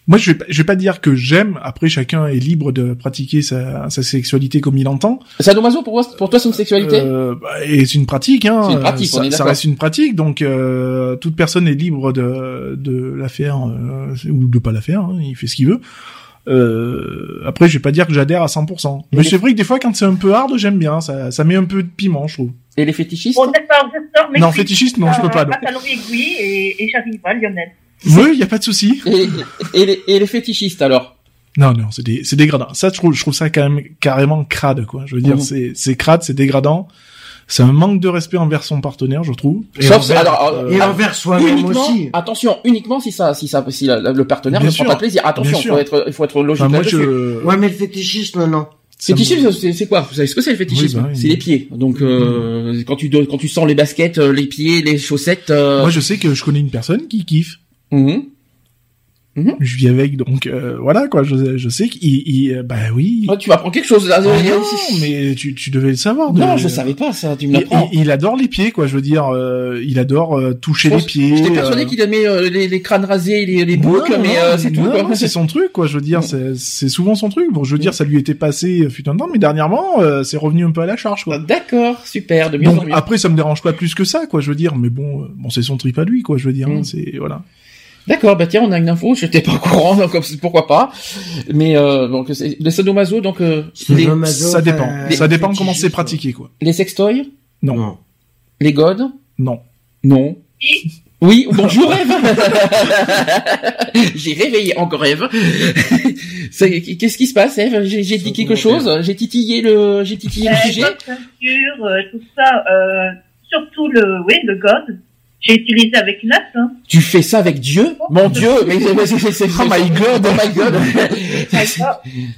Moi, je vais, pas- je vais pas dire que j'aime. Après, chacun est libre de pratiquer sa, sa sexualité comme il entend. Sadomaso, pour, moi- pour toi, c'est une sexualité Euh, bah, et c'est une pratique, hein. C'est une pratique, ça, on est ça d'accord. reste une pratique, donc euh, toute personne est libre de de la faire euh, ou de pas la faire. hein, il fait ce qu'il veut. Euh, après, je vais pas dire que j'adhère à 100%. Mais Mais- c'est vrai que des fois, quand c'est un peu hard, j'aime bien. Ça, ça met un peu de piment, je trouve. Et les fétichistes Bon, d'accord, je sors mes Non, cuisses, fétichiste, non, je peux pas, non. pantalon aiguille et, et j'arrive à Lionel. Oui, y a pas de souci. et, et, les, et les fétichistes, alors? Non, non, c'est des, c'est dégradant. Ça, je trouve, je trouve ça quand même carrément crade, quoi. Je veux dire, Mhm. c'est, c'est crade, c'est dégradant. C'est un manque de respect envers son partenaire, je trouve. Et Sauf, envers- alors, euh, Et envers soi-même aussi. attention, uniquement si ça, si ça, si la- la- le partenaire Bien ne prend sûr. pas de plaisir. Attention, il faut être, il faut être logique Enfin, moi, je... Ouais, mais le fétichisme, non. Fétichisme, c'est c'est quoi? Vous savez ce que c'est le fétichisme Oui, bah oui. C'est les pieds. Donc euh, quand tu dois- quand tu sens les baskets, euh, les pieds, les chaussettes. euh, Moi, je sais que je connais une personne qui kiffe. Mhm. Mhm. Je vis avec, donc euh, voilà quoi. Je, je sais qu'il, il, bah oui. Oh, tu m'apprends quelque chose là. Ah non, mais tu, tu devais le savoir. Non, je savais pas ça. Tu me l'apprends. Il, il, adore les pieds, quoi. Je veux dire, euh, il adore euh, toucher les pieds. J'étais persuadé qu'il aimait les, les, crânes rasés, les, les boucles, mais c'est tout. C'est son truc, quoi. Je veux dire, c'est souvent son truc. Bon, je veux dire, ça lui était passé fut un temps, mais dernièrement, c'est revenu un peu à la charge, quoi. D'accord, super. De mieux donc, Après, ça me dérange pas plus que ça, quoi. Je veux dire, mais bon, bon, c'est son trip à lui, quoi. Je veux dire, mm. c'est voilà. D'accord, bah tiens, on a une info, je n'étais pas au courant, donc pourquoi pas. Mais euh, donc les sadomaso, donc euh, ça dépend, ça dépend comment c'est pratiqué quoi. Les sextoys? Non. Les godes? Non. Non. Oui, bonjour Eve. J'ai réveillé encore Eve. Qu'est-ce qui se passe Eve? J'ai dit quelque chose? J'ai titillé le, j'ai titillé le sujet? Euh, tout ça, euh, surtout le, oui, le god j'ai utilisé avec Nat. Hein. Tu fais ça avec Dieu? Oh, Mon Dieu mais c'est, Oh my God Oh my God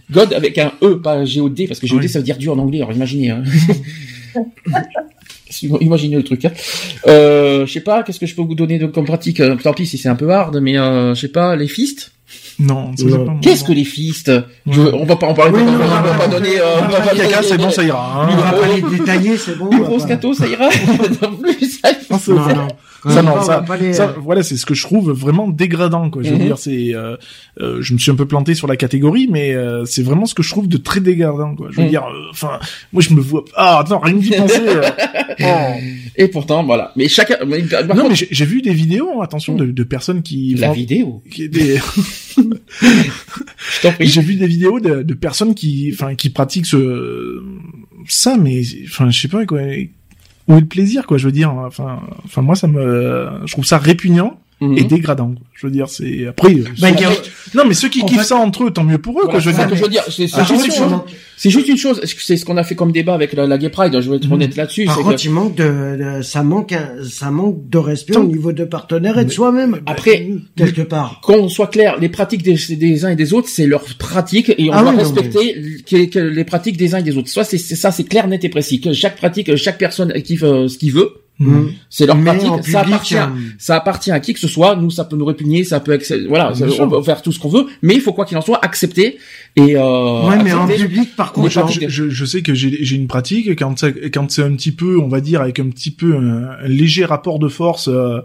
God avec un E, pas G-O-D, parce que G-O-D ça veut dire Dieu en anglais, alors imaginez. Hein. (laughs) imaginez le truc. Hein. Euh, je sais pas, qu'est-ce que je peux vous donner de, comme pratique? Euh, Tant pis si c'est un peu hard, mais euh, je sais pas, les fistes? Non, Qu'est-ce que les fistes? On va pas en parler. on va pas donner. Euh, c'est bon, ça ira. Hein. On va pas les détailler, c'est bon. Une grosse cato, ça ira. (laughs) (laughs) non plus. Non, non ça non, ça, ça, voilà, c'est ce que je trouve vraiment dégradant, quoi. Je veux mhm. dire, c'est, euh, euh, je me suis un peu planté sur la catégorie, mais euh, c'est vraiment ce que je trouve de très dégradant, quoi. Je veux mhm. dire, euh, enfin, moi je me vois, ah, attends, rien d'y penser. (laughs) oh. Et pourtant, voilà. Mais chacun. non, mais j'ai vu des vidéos, attention, de, de personnes qui. La vidéo. Qui des. (laughs) j'ai vu des vidéos de, de personnes qui, enfin, qui pratiquent ce ça, mais enfin, je sais pas quoi où est le plaisir quoi je veux dire. Enfin enfin moi ça me je trouve ça répugnant et mhm. dégradant. Je veux dire, c'est après. Bah, non, mais ceux qui kiffent ça entre eux, tant mieux pour eux. quoi, je veux dire, je veux dire c'est ah, juste, juste, une chose. C'est ce qu'on a fait comme débat avec la, la Gay Pride. Je vais être mhm. honnête là-dessus. Par contre, il manque de, ça manque, ça manque de respect au niveau de partenaires et de soi-même. Après, quelque part. Qu'on soit clair, les pratiques des, des uns et des autres, c'est leur pratique et on ah doit respecter les pratiques des uns et des autres. Soit c'est ça, c'est clair, net et précis. Que chaque pratique, chaque personne kiffe euh, ce qu'il veut Mmh. C'est leur pratique, ça appartient, euh, ça appartient à qui que ce soit. Nous, ça peut nous répugner, ça peut, voilà, on peut faire tout ce qu'on veut, mais il faut quoi qu'il en soit accepter et. Euh, ouais, mais en public, par contre, je, je, sais que j'ai une pratique quand quand c'est un petit peu, on va dire, avec un petit peu un, léger rapport de force. Euh,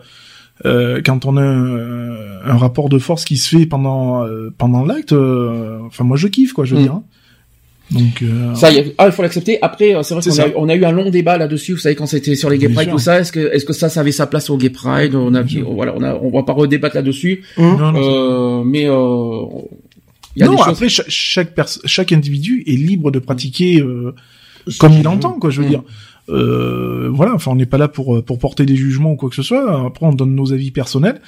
euh, quand on a un, rapport de force qui se fait pendant euh, pendant l'acte, enfin moi je kiffe quoi, je veux mmh. dire. Hein. Donc euh... ça, ah, il faut l'accepter. Après, euh, c'est vrai qu'on a, on a eu un long débat là-dessus. Vous savez quand c'était sur les gay pride tout ça, est-ce que est-ce que ça, ça avait sa place au gay pride? On a, voilà, on a, on va pas redébattre là-dessus. Mmh. Euh, mais euh, y a non, des choses... après chaque chaque, chaque individu est libre de pratiquer euh, comme il entend, quoi. Je veux mmh. dire. Euh, voilà, enfin, on n'est pas là pour pour porter des jugements ou quoi que ce soit. Après, on donne nos avis personnels.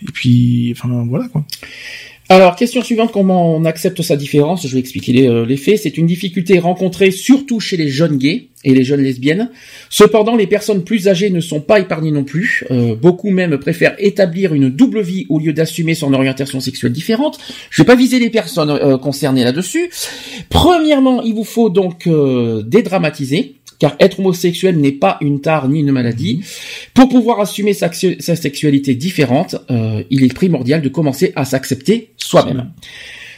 Et puis, enfin, voilà quoi. Alors, question suivante, comment on accepte sa différence? Je vais expliquer les, euh, faits. C'est une difficulté rencontrée surtout chez les jeunes gays et les jeunes lesbiennes. Cependant, les personnes plus âgées ne sont pas épargnées non plus. Euh, beaucoup même préfèrent établir une double vie au lieu d'assumer son orientation sexuelle différente. Je vais pas viser les personnes euh, concernées là-dessus. Premièrement, il vous faut donc dédramatiser car être homosexuel n'est pas une tare ni une maladie. Mhm. Pour pouvoir assumer sa, sexualité différente, euh, il est primordial de commencer à s'accepter soi-même.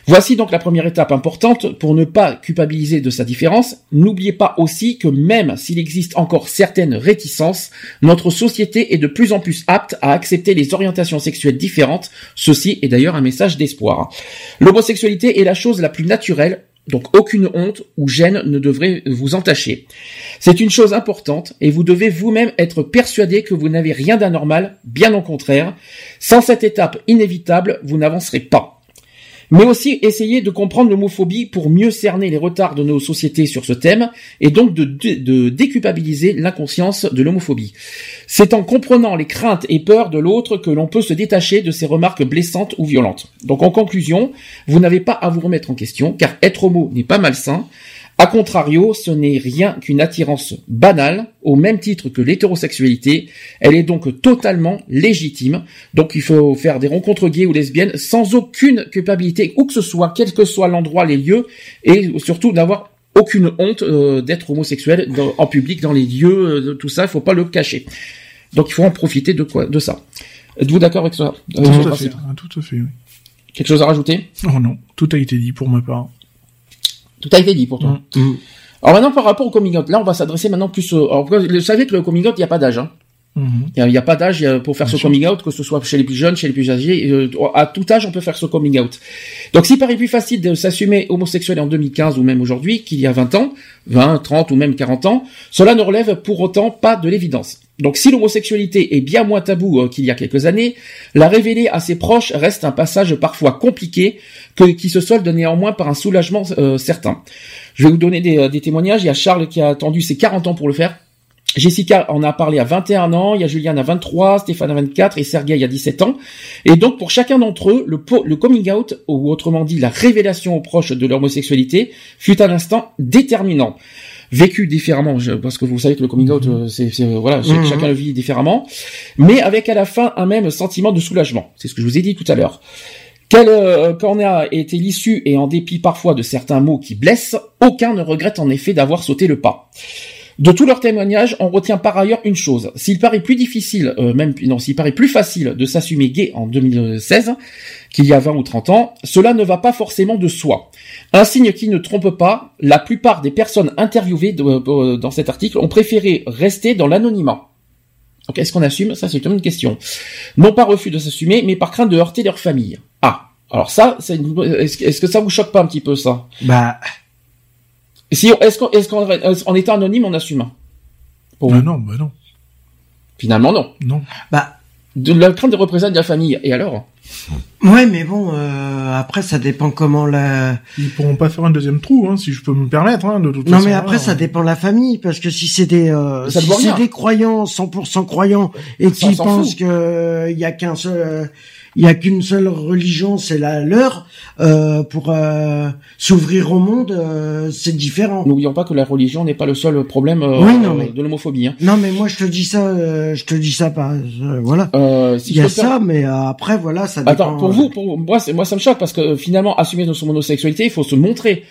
Voici donc la première étape importante pour ne pas culpabiliser de sa différence. N'oubliez pas aussi que même s'il existe encore certaines réticences, notre société est de plus en plus apte à accepter les orientations sexuelles différentes. Ceci est d'ailleurs un message d'espoir. L'homosexualité est la chose la plus naturelle, donc aucune honte ou gêne ne devrait vous entacher. C'est une chose importante et vous devez vous-même être persuadé que vous n'avez rien d'anormal, bien au contraire. Sans cette étape inévitable, vous n'avancerez pas mais aussi essayer de comprendre l'homophobie pour mieux cerner les retards de nos sociétés sur ce thème et donc de, déculpabiliser l'inconscience de l'homophobie. C'est en comprenant les craintes et peurs de l'autre que l'on peut se détacher de ces remarques blessantes ou violentes. Donc en conclusion, vous n'avez pas à vous remettre en question car être homo n'est pas malsain, a contrario, ce n'est rien qu'une attirance banale, au même titre que l'hétérosexualité. Elle est donc totalement légitime. Donc il faut faire des rencontres gays ou lesbiennes sans aucune culpabilité, où que ce soit, quel que soit l'endroit, les lieux, et surtout d'avoir aucune honte euh, d'être homosexuel en public, dans les lieux, euh, tout ça, il faut pas le cacher. Donc il faut en profiter de quoi, de ça. Êtes-vous d'accord avec ça? Tout à fait. Tout à fait. Oui. Quelque chose à rajouter? Oh non, tout a été dit pour ma part. Tout a été dit pour toi. Mm. Alors maintenant, par rapport au coming out, là, on va s'adresser maintenant plus. Au... Alors, vous savez que le coming out, il n'y a pas d'âge. Hein. Mhm. Il n'y a, pas d'âge pour faire ce coming out, que ce soit chez les plus jeunes, chez les plus âgés. Euh, à tout âge, on peut faire ce coming out. Donc, s'il paraît plus facile de s'assumer homosexuel en 2015 ou même aujourd'hui qu'il y a 20 ans, 20, 30 ou même 40 ans, cela ne relève pour autant pas de l'évidence. Donc, si l'homosexualité est bien moins tabou euh, qu'il y a quelques années, la révéler à ses proches reste un passage parfois compliqué, que, qui se solde néanmoins par un soulagement euh, certain. Je vais vous donner des, des témoignages. Il y a Charles qui a attendu ses 40 ans pour le faire. Jessica en a parlé à 21 ans, il y a Juliane à 23, Stéphane à 24 et Sergei à 17 ans. Et donc pour chacun d'entre eux, le, le, coming out, ou autrement dit la révélation aux proches de l'homosexualité, fut un instant déterminant. Vécu différemment, parce que vous savez que le coming out, euh, c'est euh, voilà, mhm. chacun le vit différemment, mais avec à la fin un même sentiment de soulagement. C'est ce que je vous ai dit tout à l'heure. Quel euh, qu'en a été l'issue et en dépit parfois de certains mots qui blessent, aucun ne regrette en effet d'avoir sauté le pas. De tous leurs témoignages, on retient par ailleurs une chose. S'il paraît plus difficile, euh, même non, s'il paraît plus facile de s'assumer gay en 2016 qu'il y a 20 ou 30 ans, cela ne va pas forcément de soi. Un signe qui ne trompe pas, la plupart des personnes interviewées euh, dans cet article ont préféré rester dans l'anonymat. Donc est-ce qu'on assume? Ça c'est une question. Non pas refus de s'assumer, mais par crainte de heurter leur famille. Ah, alors ça, est-ce que ça vous choque pas un petit peu ça? Bah si, est-ce qu'on, est-ce qu'en étant anonyme, on assume bah non, bah non. Finalement, non. Non. Bah. De la crainte des représailles de la famille. Et alors? Ouais, mais bon, euh, après, ça dépend comment la. Ils pourront pas faire un deuxième trou, hein, si je peux me permettre, hein, de toute Non, mais après, ça dépend de la famille, parce que si c'est des, euh, si c'est des croyants, 100% croyants, et qui pensent que il y a qu'un seul, euh, il y a qu'une seule religion, c'est la leur. Euh, pour euh, s'ouvrir au monde, euh, c'est différent. N'oublions pas que la religion n'est pas le seul problème de l'homophobie. Hein. Non, mais moi je te dis ça, je te dis ça pas. voilà. il y a ça, mais après voilà, ça. Dépend, Attends, pour vous, pour moi, moi ça me choque parce que finalement, assumer son homosexualité, il faut se montrer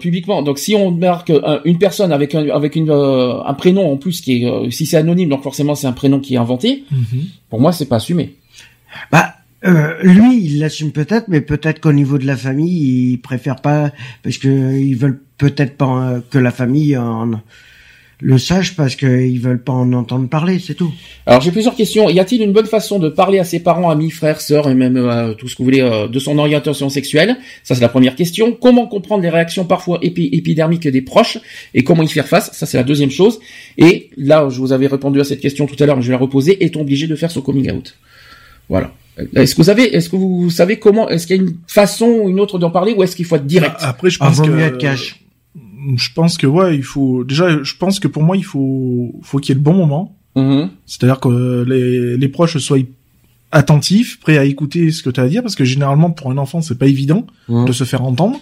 publiquement. Donc si on marque une personne avec un, avec une, un prénom en plus qui est, si c'est anonyme, donc forcément c'est un prénom qui est inventé. Mhm. Pour moi, c'est pas assumé. Bah, euh, lui, il l'assume peut-être, mais peut-être qu'au niveau de la famille, il préfère pas, parce que ils veulent peut-être pas euh, que la famille en, le sache parce qu'ils veulent pas en entendre parler, c'est tout. Alors j'ai plusieurs questions. Y a-t-il une bonne façon de parler à ses parents, amis, frères, sœurs et même euh, tout ce que vous voulez de son orientation sexuelle? Ça c'est la première question. Comment comprendre les réactions parfois épidermiques des proches et comment y faire face? Ça c'est la deuxième chose. Et là, je vous avais répondu à cette question tout à l'heure, je vais la reposer. Est-on obligé de faire son coming out? Voilà. Est-ce que vous savez, est-ce que vous savez comment, est-ce qu'il y a une façon ou une autre d'en parler ou est-ce qu'il faut être direct bah, Après, je pense que cash. je pense que ouais, il faut déjà, je pense que pour moi, il faut, faut qu'il y ait le bon moment. Mm-hmm. C'est-à-dire que les, les proches soient attentifs, prêts à écouter ce que tu as à dire, parce que généralement pour un enfant, c'est pas évident mm-hmm. de se faire entendre.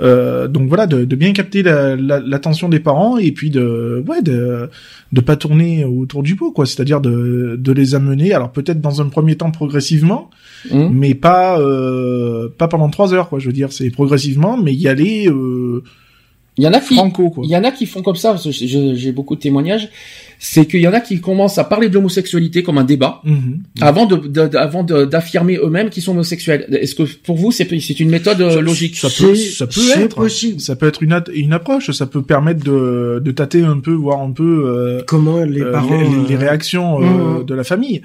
Euh, donc voilà, de, de bien capter l'attention la, des parents et puis de ouais de de pas tourner autour du pot quoi, c'est-à-dire de de les amener. Alors peut-être dans un premier temps progressivement, mmh. mais pas euh, pas pendant trois heures quoi. Je veux dire, c'est progressivement, mais y aller. Euh, il y en a qui, il y en a qui font comme ça. J'ai beaucoup de témoignages c'est qu'il y en a qui commencent à parler de l'homosexualité comme un débat mhm. avant de, avant d'affirmer eux-mêmes qu'ils sont homosexuels. Est-ce que pour vous c'est c'est une méthode euh, logique? Ça peut ça peut être possible. ça peut être une une approche, ça peut permettre de de tâter un peu voir un peu euh, comment les euh, parents les, réactions mhm. de la famille.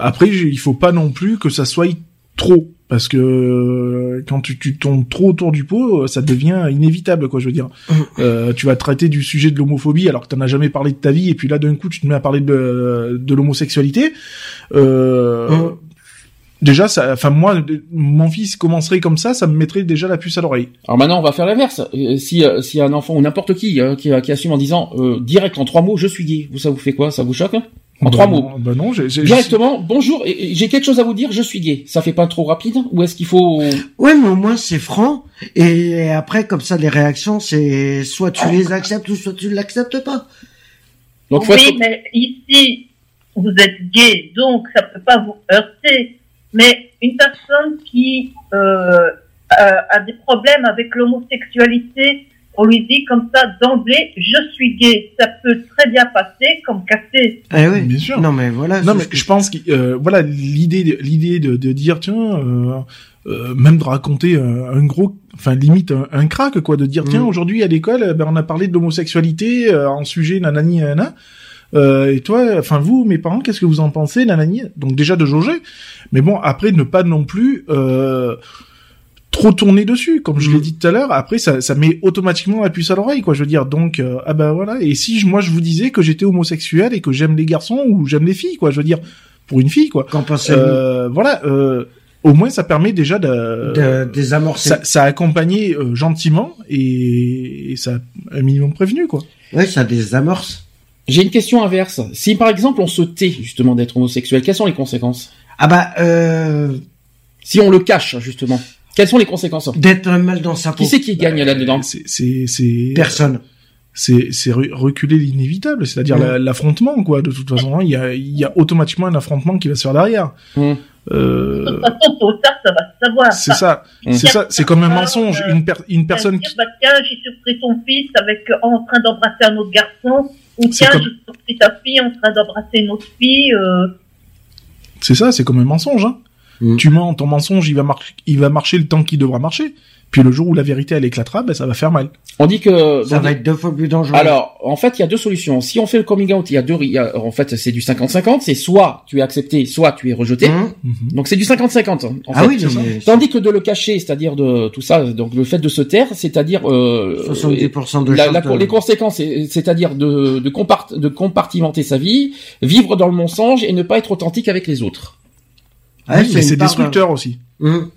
après il faut pas non plus que ça soit trop parce que euh, quand tu, tu, tombes trop autour du pot, euh, ça devient inévitable, quoi. Je veux dire, mm. euh, tu vas traiter du sujet de l'homophobie alors que t'en as jamais parlé de ta vie, et puis là d'un coup tu te mets à parler de, de l'homosexualité. Euh, mm. Déjà, ça, enfin moi, mon fils commencerait comme ça, ça me mettrait déjà la puce à l'oreille. Alors maintenant, on va faire l'inverse. Si, si un enfant ou n'importe qui, qui, qui assume en disant direct en trois mots, je suis gay, vous ça vous fait quoi? Ça vous choque? En trois mots. Bah non, j'ai, Directement, bonjour, j'ai quelque chose à vous dire, je suis gay. Ça fait pas trop rapide Ou est-ce qu'il faut... Ouais, mais au moins c'est franc. Et après, comme ça, les réactions, c'est soit tu les acceptes ou soit tu l'acceptes pas. Donc, oui, mais ici, vous êtes gay, donc ça peut pas vous heurter. Mais une personne qui euh, a, des problèmes avec l'homosexualité, on lui dit comme ça d'emblée, je suis gay. Ça peut très bien passer comme casser. Eh oui. Bien sûr. Non mais voilà. Non, mais que- je pense que euh, voilà l'idée, de- l'idée de, de dire tiens, euh, euh, même de raconter un, un gros, enfin limite un, un crack quoi, de dire tiens Mm. aujourd'hui à l'école, euh, ben on a parlé de l'homosexualité euh, en sujet nanani nanana. Euh, et toi, enfin vous, mes parents, qu'est-ce que vous en pensez, nanani? Donc déjà de jauger, mais bon après ne pas non plus euh, trop tourner dessus, comme je Mm. l'ai dit tout à l'heure. Après ça, ça met automatiquement la puce à l'oreille, quoi. Je veux dire, donc euh, ah ben voilà. Et si je- moi je vous disais que j'étais homosexuel et que j'aime les garçons ou j'aime les filles, quoi. Je veux dire, pour une fille, quoi. Qu'en pensez-vous Euh, voilà. Euh, au moins ça permet déjà de, de désamorcer ça, ça a accompagné euh, gentiment et, et ça a un minimum prévenu, quoi. Ouais, ça désamorce. J'ai une question inverse. Si par exemple on se tait justement d'être homosexuel, quelles sont les conséquences? Ah bah, euh, Si on le cache justement, quelles sont les conséquences d'être mal dans sa peau. Qui c'est qui gagne là-dedans C'est Personne. c'est c'est re- reculer l'inévitable, c'est-à-dire la- l'affrontement, quoi. De toute façon, il y a il y a automatiquement un affrontement qui va se faire derrière. De Euh, toute façon, tôt ou tard, ça va se savoir. c'est ça, c'est ça, c'est comme un mensonge. Une, per- une personne qui, bah, tiens, j'ai surpris ton fils avec euh, en train d'embrasser un autre garçon. Ou tiens, comme- j'ai surpris ta fille en train d'embrasser une autre fille. euh, c'est ça, c'est comme un mensonge. Hein. Mm. Tu mens, ton mensonge, il va marcher, il va marcher le temps qu'il devra marcher. Puis le jour où la vérité elle éclatera, ben ça va faire mal. On dit que Ça va dit- être deux fois plus dangereux. Alors, en fait, il y a deux solutions. Si on fait le coming out, il y a deux, il y a- en fait, c'est du 50-50. C'est soit tu es accepté, soit tu es rejeté. Hein Mhm. Donc c'est du 50-50. En ah fait. oui, mais Tandis que de le cacher, c'est-à-dire de tout ça, donc le fait de se taire, c'est-à-dire euh, 70% de la- la- les conséquences, c'est- c'est-à-dire de, de, compart- de compartimenter sa vie, vivre dans le mensonge et ne pas être authentique avec les autres. Ouais, Mais c'est destructeur aussi. de- Hum.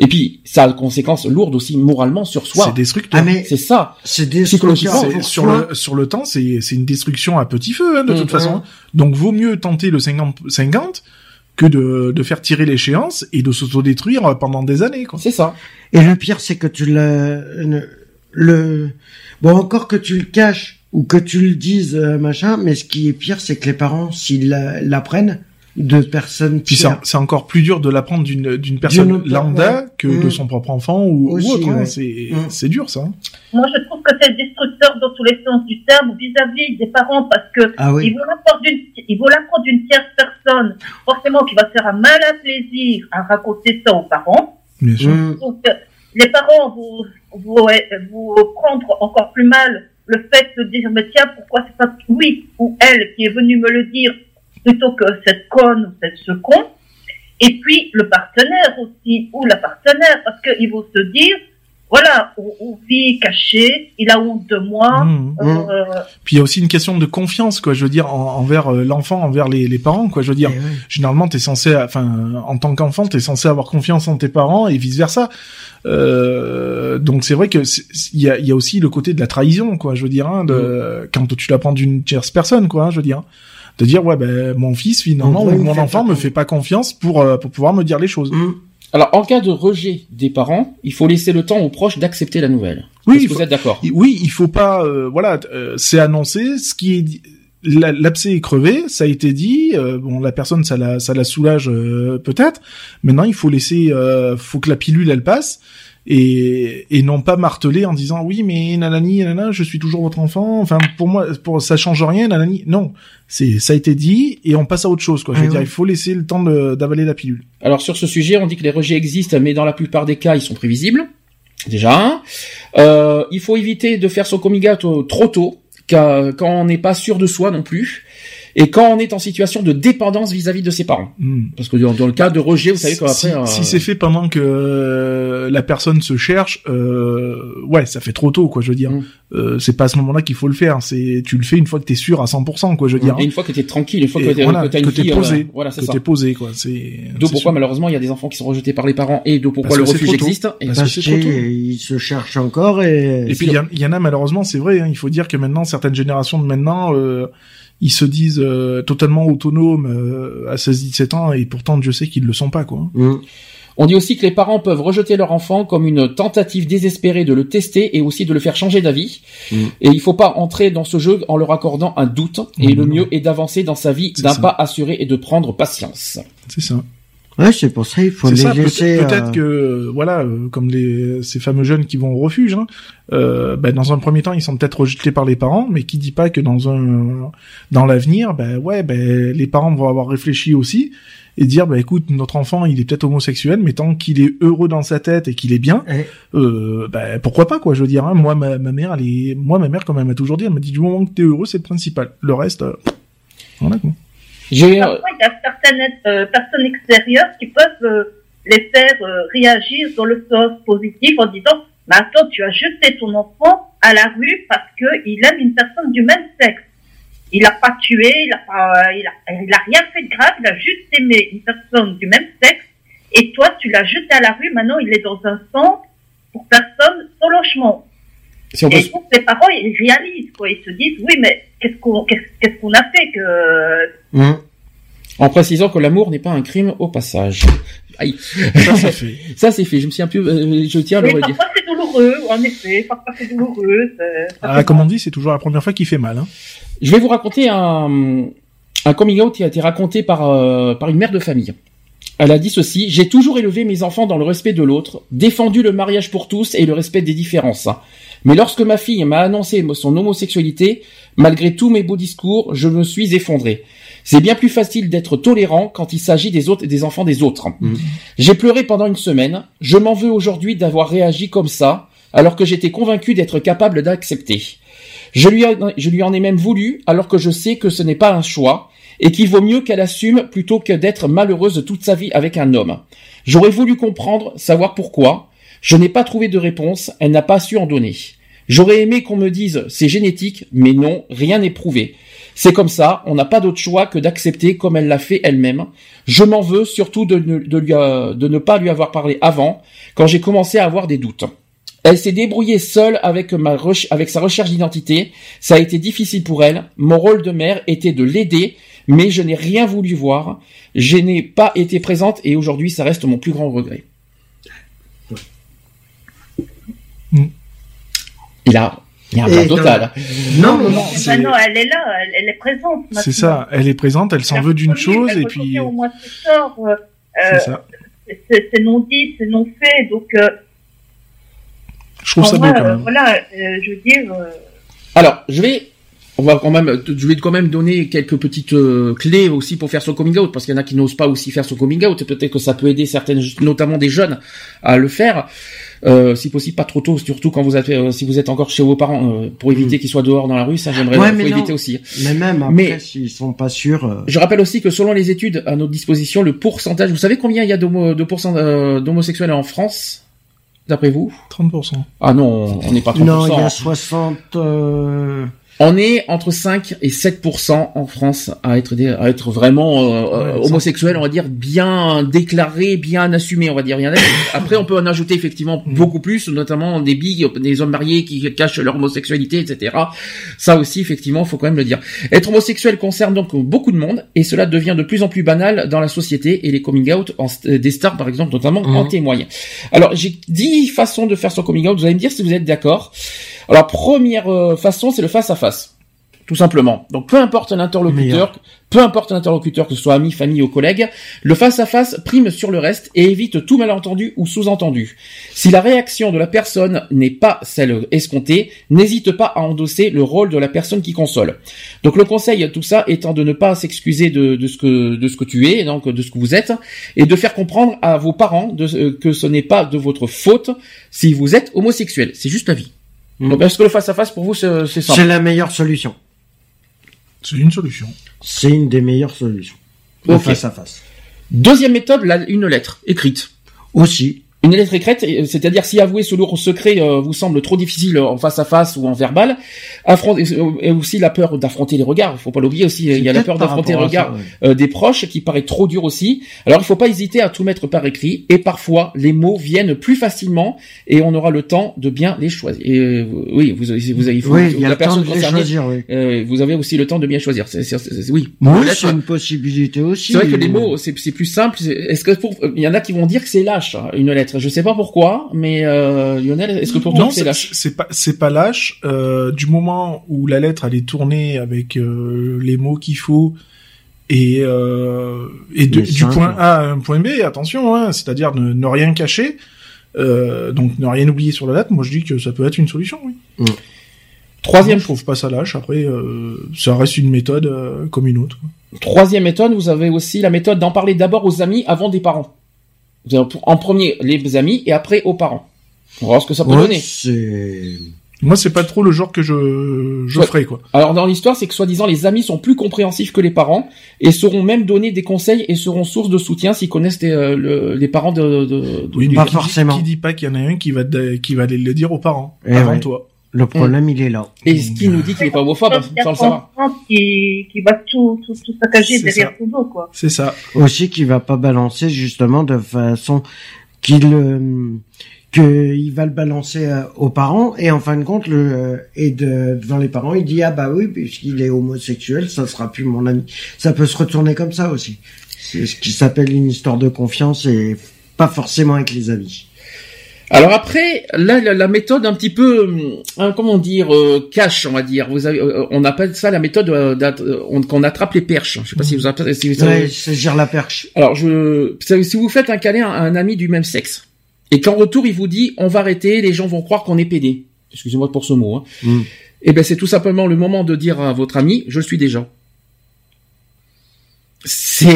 Et puis ça a des conséquences lourdes aussi moralement sur soi. C'est destructeur. Ah mais C'est ça. c'est psychologiquement, sur le sur le temps, c'est c'est une destruction à petit feu hein, de Mhm. toute façon. Donc vaut mieux tenter le 50 50 que de de faire tirer l'échéance et de s'autodétruire pendant des années. C'est ça. Et le pire, c'est que tu le, le, bon, encore que tu le caches ou que tu le dises, euh, machin, mais ce qui est pire, c'est que les parents, s'ils la- l'apprennent de personnes Puis c'est encore plus dur de l'apprendre d'une d'une personne autre- lambda ouais. que Mm. de son propre enfant ou, autre. hein. ouais. C'est Mm. c'est dur ça. hein. Moi, je trouve que c'est destructeur dans tous les sens du terme vis-à-vis des parents parce que Ah ils oui. vont l'apprendre d'une, ils vont l'apprendre d'une tierce personne, forcément qui va faire un malin plaisir à raconter ça aux parents. Bien sûr. Hum. Donc, euh, les parents vous, vous, vous prendre encore plus mal le fait de dire, mais tiens, pourquoi c'est pas oui ou elle qui est venue me le dire plutôt que cette conne ou cette ce con. Et puis, le partenaire aussi, ou la partenaire, parce qu'ils vont se dire, voilà, on, on vit caché, il a honte de moi, Mm. euh, Puis il y a aussi une question de confiance quoi. Je veux dire en- envers euh, l'enfant, envers les, les parents quoi. Je veux dire. Eh généralement t'es censé enfin en tant qu'enfant t'es censé avoir confiance en tes parents et vice versa euh, donc c'est vrai que il y a, il y a aussi le côté de la trahison quoi je veux dire hein, de quand tu l'apprends d'une tierce personne quoi hein, je veux dire de dire ouais ben mon fils finalement ou mon enfant me fait pas confiance pour euh, pour pouvoir me dire les choses Hum. Alors, en cas de rejet des parents, il faut laisser le temps aux proches d'accepter la nouvelle. Oui, Est-ce il que faut- vous êtes d'accord? Oui, il faut pas, euh, voilà, euh, c'est annoncé, ce qui est l'abcès est crevé, ça a été dit, euh, bon, la personne, ça la, ça la soulage euh, peut-être. Maintenant, il faut laisser, euh, faut que la pilule elle passe et, et non pas marteler en disant oui, mais nanani, nanana, je suis toujours votre enfant. Enfin, pour moi, pour ça change rien, nanani. Non, c'est, ça a été dit et on passe à autre chose, quoi. Je veux Ah dire, oui. il faut laisser le temps d'avaler la pilule. Alors sur ce sujet, on dit que les rejets existent, mais dans la plupart des cas, ils sont prévisibles. Déjà, euh, il faut éviter de faire son coming out trop tôt, quand on n'est pas sûr de soi non plus, et quand on est en situation de dépendance vis-à-vis de ses parents. Hmm. Parce que dans, dans le cas de rejet, vous savez qu'après, si, euh, si c'est fait pendant que euh, la personne se cherche, euh, ouais, ça fait trop tôt, quoi. Je veux dire, Mm. euh, c'est pas à ce moment-là qu'il faut le faire. C'est, tu le fais une fois que t'es sûr à 100%, quoi. Je veux dire, et une fois que t'es tranquille, une fois que t'es voilà, que t'as une que t'es fille, posé, euh, voilà, c'est que ça. t'es posé, quoi. C'est. D'où pourquoi sûr. malheureusement il y a des enfants qui sont rejetés par les parents et d'où pourquoi Parce le refuge existe. Et Parce Parce que c'est trop tôt. qu'ils se cherchent encore et, Et puis il y, y en a malheureusement, c'est vrai. Hein, il faut dire que maintenant certaines générations de maintenant, euh, ils se disent euh, totalement autonomes euh, à 16-17 ans et pourtant Dieu sait qu'ils le sont pas, quoi. Hum. On dit aussi que les parents peuvent rejeter leur enfant comme une tentative désespérée de le tester et aussi de le faire changer d'avis. Mm. Et il faut pas entrer dans ce jeu en leur accordant un doute. Et Mm. le mieux est d'avancer dans sa vie d'un pas assuré et de prendre patience. C'est ça. Ouais, c'est pour ça il faut les ça, laisser. Peut-être euh, que voilà, euh, comme les ces fameux jeunes qui vont au refuge, hein, euh, ben, dans un premier temps ils sont peut-être rejetés par les parents, mais qui dit pas que dans un dans l'avenir, ben ouais, ben les parents vont avoir réfléchi aussi et dire bah écoute notre enfant il est peut-être homosexuel mais tant qu'il est heureux dans sa tête et qu'il est bien Ouais. euh, bah, pourquoi pas quoi je veux dire hein. moi ma, ma mère elle est moi ma mère comme elle m'a toujours dit elle m'a dit du moment que t'es heureux c'est le principal le reste euh, voilà quoi J'ai, Parfois, il y a certaines euh, personnes extérieures qui peuvent euh, les faire euh, réagir dans le sens positif en disant Mais attends, tu as jeté ton enfant à la rue parce qu'il aime une personne du même sexe. Il n'a pas tué, il n'a pas, il a, il a rien fait de grave, il a juste aimé une personne du même sexe. Et toi, tu l'as jeté à la rue. Maintenant, il est dans un centre pour personnes sans logement. si on peut, Et donc, les parents, ils réalisent, quoi. Ils se disent, oui, mais qu'est-ce qu'on, qu'est-ce, qu'est-ce qu'on a fait que, hum. en précisant que l'amour n'est pas un crime au passage. Aïe. ça ça fait (laughs) Ça c'est fait. Je me suis un peu, euh, je tiens à le Oui, redire. parfois c'est douloureux, en effet, parfois c'est douloureux. c'est- ah, comme on dit c'est toujours la première fois qui fait mal hein. Je vais vous raconter un, un coming out qui a été raconté par, euh, par une mère de famille. Elle a dit ceci, j'ai toujours élevé mes enfants dans le respect de l'autre, défendu le mariage pour tous et le respect des différences. Mais lorsque ma fille m'a annoncé son homosexualité, malgré tous mes beaux discours, je me suis effondré. C'est bien plus facile d'être tolérant quand il s'agit des autres des enfants des autres. J'ai pleuré pendant une semaine. Je m'en veux aujourd'hui d'avoir réagi comme ça, alors que j'étais convaincu d'être capable d'accepter. Je lui, en- je lui en ai même voulu, alors que je sais que ce n'est pas un choix, et qu'il vaut mieux qu'elle assume plutôt que d'être malheureuse toute sa vie avec un homme. J'aurais voulu comprendre, savoir pourquoi. Je n'ai pas trouvé de réponse, elle n'a pas su en donner. J'aurais aimé qu'on me dise c'est génétique, mais non, rien n'est prouvé. C'est comme ça, on n'a pas d'autre choix que d'accepter comme elle l'a fait elle-même. Je m'en veux surtout de ne, euh, pas lui avoir parlé avant, quand j'ai commencé à avoir des doutes. Elle s'est débrouillée seule avec, avec sa recherche d'identité. Ça a été difficile pour elle. Mon rôle de mère était de l'aider, mais je n'ai rien voulu voir. Je n'ai pas été présente et aujourd'hui, ça reste mon plus grand regret. Il a, il y a un Et blanc total. Non, non, non. C'est- ben non, elle est là, elle, elle est présente. c'est ça elle est présente elle s'en veut d'une chose et puis reconnaît au moins ce sort, euh, c'est euh, ça c'est non dit, c'est non fait, donc euh, je trouve en ça beau quand même voilà, euh, je veux dire, euh, Alors, je vais, on va quand même, je vais quand même donner quelques petites euh, clés aussi pour faire son coming out, parce qu'il y en a qui n'osent pas aussi faire son coming out. et Peut-être que ça peut aider certaines, notamment des jeunes, à le faire. Euh, si possible, pas trop tôt, surtout quand vous êtes, euh, si vous êtes encore chez vos parents, euh, pour éviter qu'ils soient dehors dans la rue. Ça, j'aimerais, Ouais, éviter aussi. Mais même après, Mais- s'ils sont pas sûrs. euh, Je rappelle aussi que selon les études à notre disposition, le pourcentage, vous savez combien il y a de pourcent euh, d'homosexuels en France, d'après vous? 30% Ah non, on n'est pas 30%. Non, il y a 60. Euh, On est entre 5 et 7% en France à être à être vraiment euh, euh, Ouais, homosexuel, on va dire bien déclaré, bien assumé, on va dire. (coughs) Après, on peut en ajouter effectivement Mm. beaucoup plus, notamment des billes, des hommes mariés qui cachent leur homosexualité, etc. Ça aussi, effectivement, faut quand même le dire. Être homosexuel concerne donc beaucoup de monde et cela devient de plus en plus banal dans la société et les coming out en st- des stars, par exemple, notamment en Mhm. témoignent. Alors, j'ai 10 façons de faire son coming out. Vous allez me dire si vous êtes d'accord. Alors, première euh, façon, c'est le face à face. Tout simplement. Donc, peu importe l'interlocuteur, peu importe l'interlocuteur, que ce soit ami, famille ou collègue, le face à face prime sur le reste et évite tout malentendu ou sous-entendu. Si la réaction de la personne n'est pas celle escomptée, n'hésite pas à endosser le rôle de la personne qui console. Donc, le conseil à tout ça étant de ne pas s'excuser de, de ce que de ce que tu es, donc de ce que vous êtes, et de faire comprendre à vos parents de, que ce n'est pas de votre faute si vous êtes homosexuel. C'est juste la vie. Donc, est-ce que le face à face pour vous c'est c'est simple C'est la meilleure solution. c'est une solution C'est une des meilleures solutions. Le Ok. face à face. Deuxième méthode, la- une lettre écrite. Aussi. Une lettre écrite, euh, c'est-à-dire si avouer ce lourd secret euh, vous semble trop difficile en face à face ou en verbal, affronter et aussi la peur d'affronter les regards. Faut pas l'oublier aussi. Il y a la peur d'affronter les regards ça, ouais. euh, des proches qui paraît trop dur aussi. Alors il faut pas hésiter à tout mettre par écrit et parfois les mots viennent plus facilement et on aura le temps de bien les choisir. Et euh, oui, vous avez, vous avez, il faut- Oui, il y a la le temps de les choisir, oui. euh, vous avez aussi le temps de bien choisir. C'est, c'est- c'est- oui. Oui, Peut-être- c'est une possibilité aussi. c'est vrai que les mots, c'est plus simple. Est-ce que pour, il y en a qui vont dire que c'est lâche hein, une lettre. Je sais pas pourquoi, mais euh, Lionel, est-ce que pour toi c'est lâche? c'est pas c'est pas lâche. Euh, du moment où la lettre elle est tournée avec euh, les mots qu'il faut et euh, et de- Mais du point A à un point B, attention, hein, c'est-à-dire ne, ne rien cacher, euh, donc ne rien oublier sur la date. Moi, je dis que ça peut être une solution. Oui. Troisième, je trouve pas ça lâche. Après, euh, ça reste une méthode euh, comme une autre. troisième méthode, vous avez aussi la méthode d'en parler d'abord aux amis avant des parents. En premier, les amis et après aux parents. On va voir ce que ça peut Ouais, donner. c'est Moi, c'est pas trop le genre que je je Ouais. ferais quoi. Alors dans l'histoire, c'est que soi-disant les amis sont plus compréhensifs que les parents et sauront même donner des conseils et seront source de soutien s'ils connaissent les, euh, le- les parents de, de, de- Oui, du- mais Pas qui, forcément. Qui dit pas qu'il y en a un qui va de- qui va aller le dire aux parents Eh avant ouais. toi. Le problème, il est là. Et ce qui nous dit qu'il est pas homophobe sans le savoir. qui, qui va tout, tout, tout saccager C'est derrière ça. ton dos, quoi. C'est ça. Aussi qu'il va pas balancer justement de façon qu'il euh, que il va le balancer euh, aux parents et en fin de compte le euh, et de, devant les parents il dit ah bah oui puisqu'il est homosexuel ça sera plus mon ami ça peut se retourner comme ça aussi c'est ce qui s'appelle une histoire de confiance et pas forcément avec les amis Alors après, là, la, la méthode un petit peu, hum, hein, comment dire, euh, cash, on va dire. Vous avez, euh, on appelle ça la méthode euh, euh, on- qu'on attrape les perches. Je sais pas si vous appelez. Si vous ouais saisir la perche Alors, je, si vous faites un câlin à un ami du même sexe et qu'en retour il vous dit, on va arrêter, les gens vont croire qu'on est pédé. Excusez-moi pour ce mot. Hein. Mm. Eh ben, c'est tout simplement le moment de dire à votre ami, je le suis déjà. C'est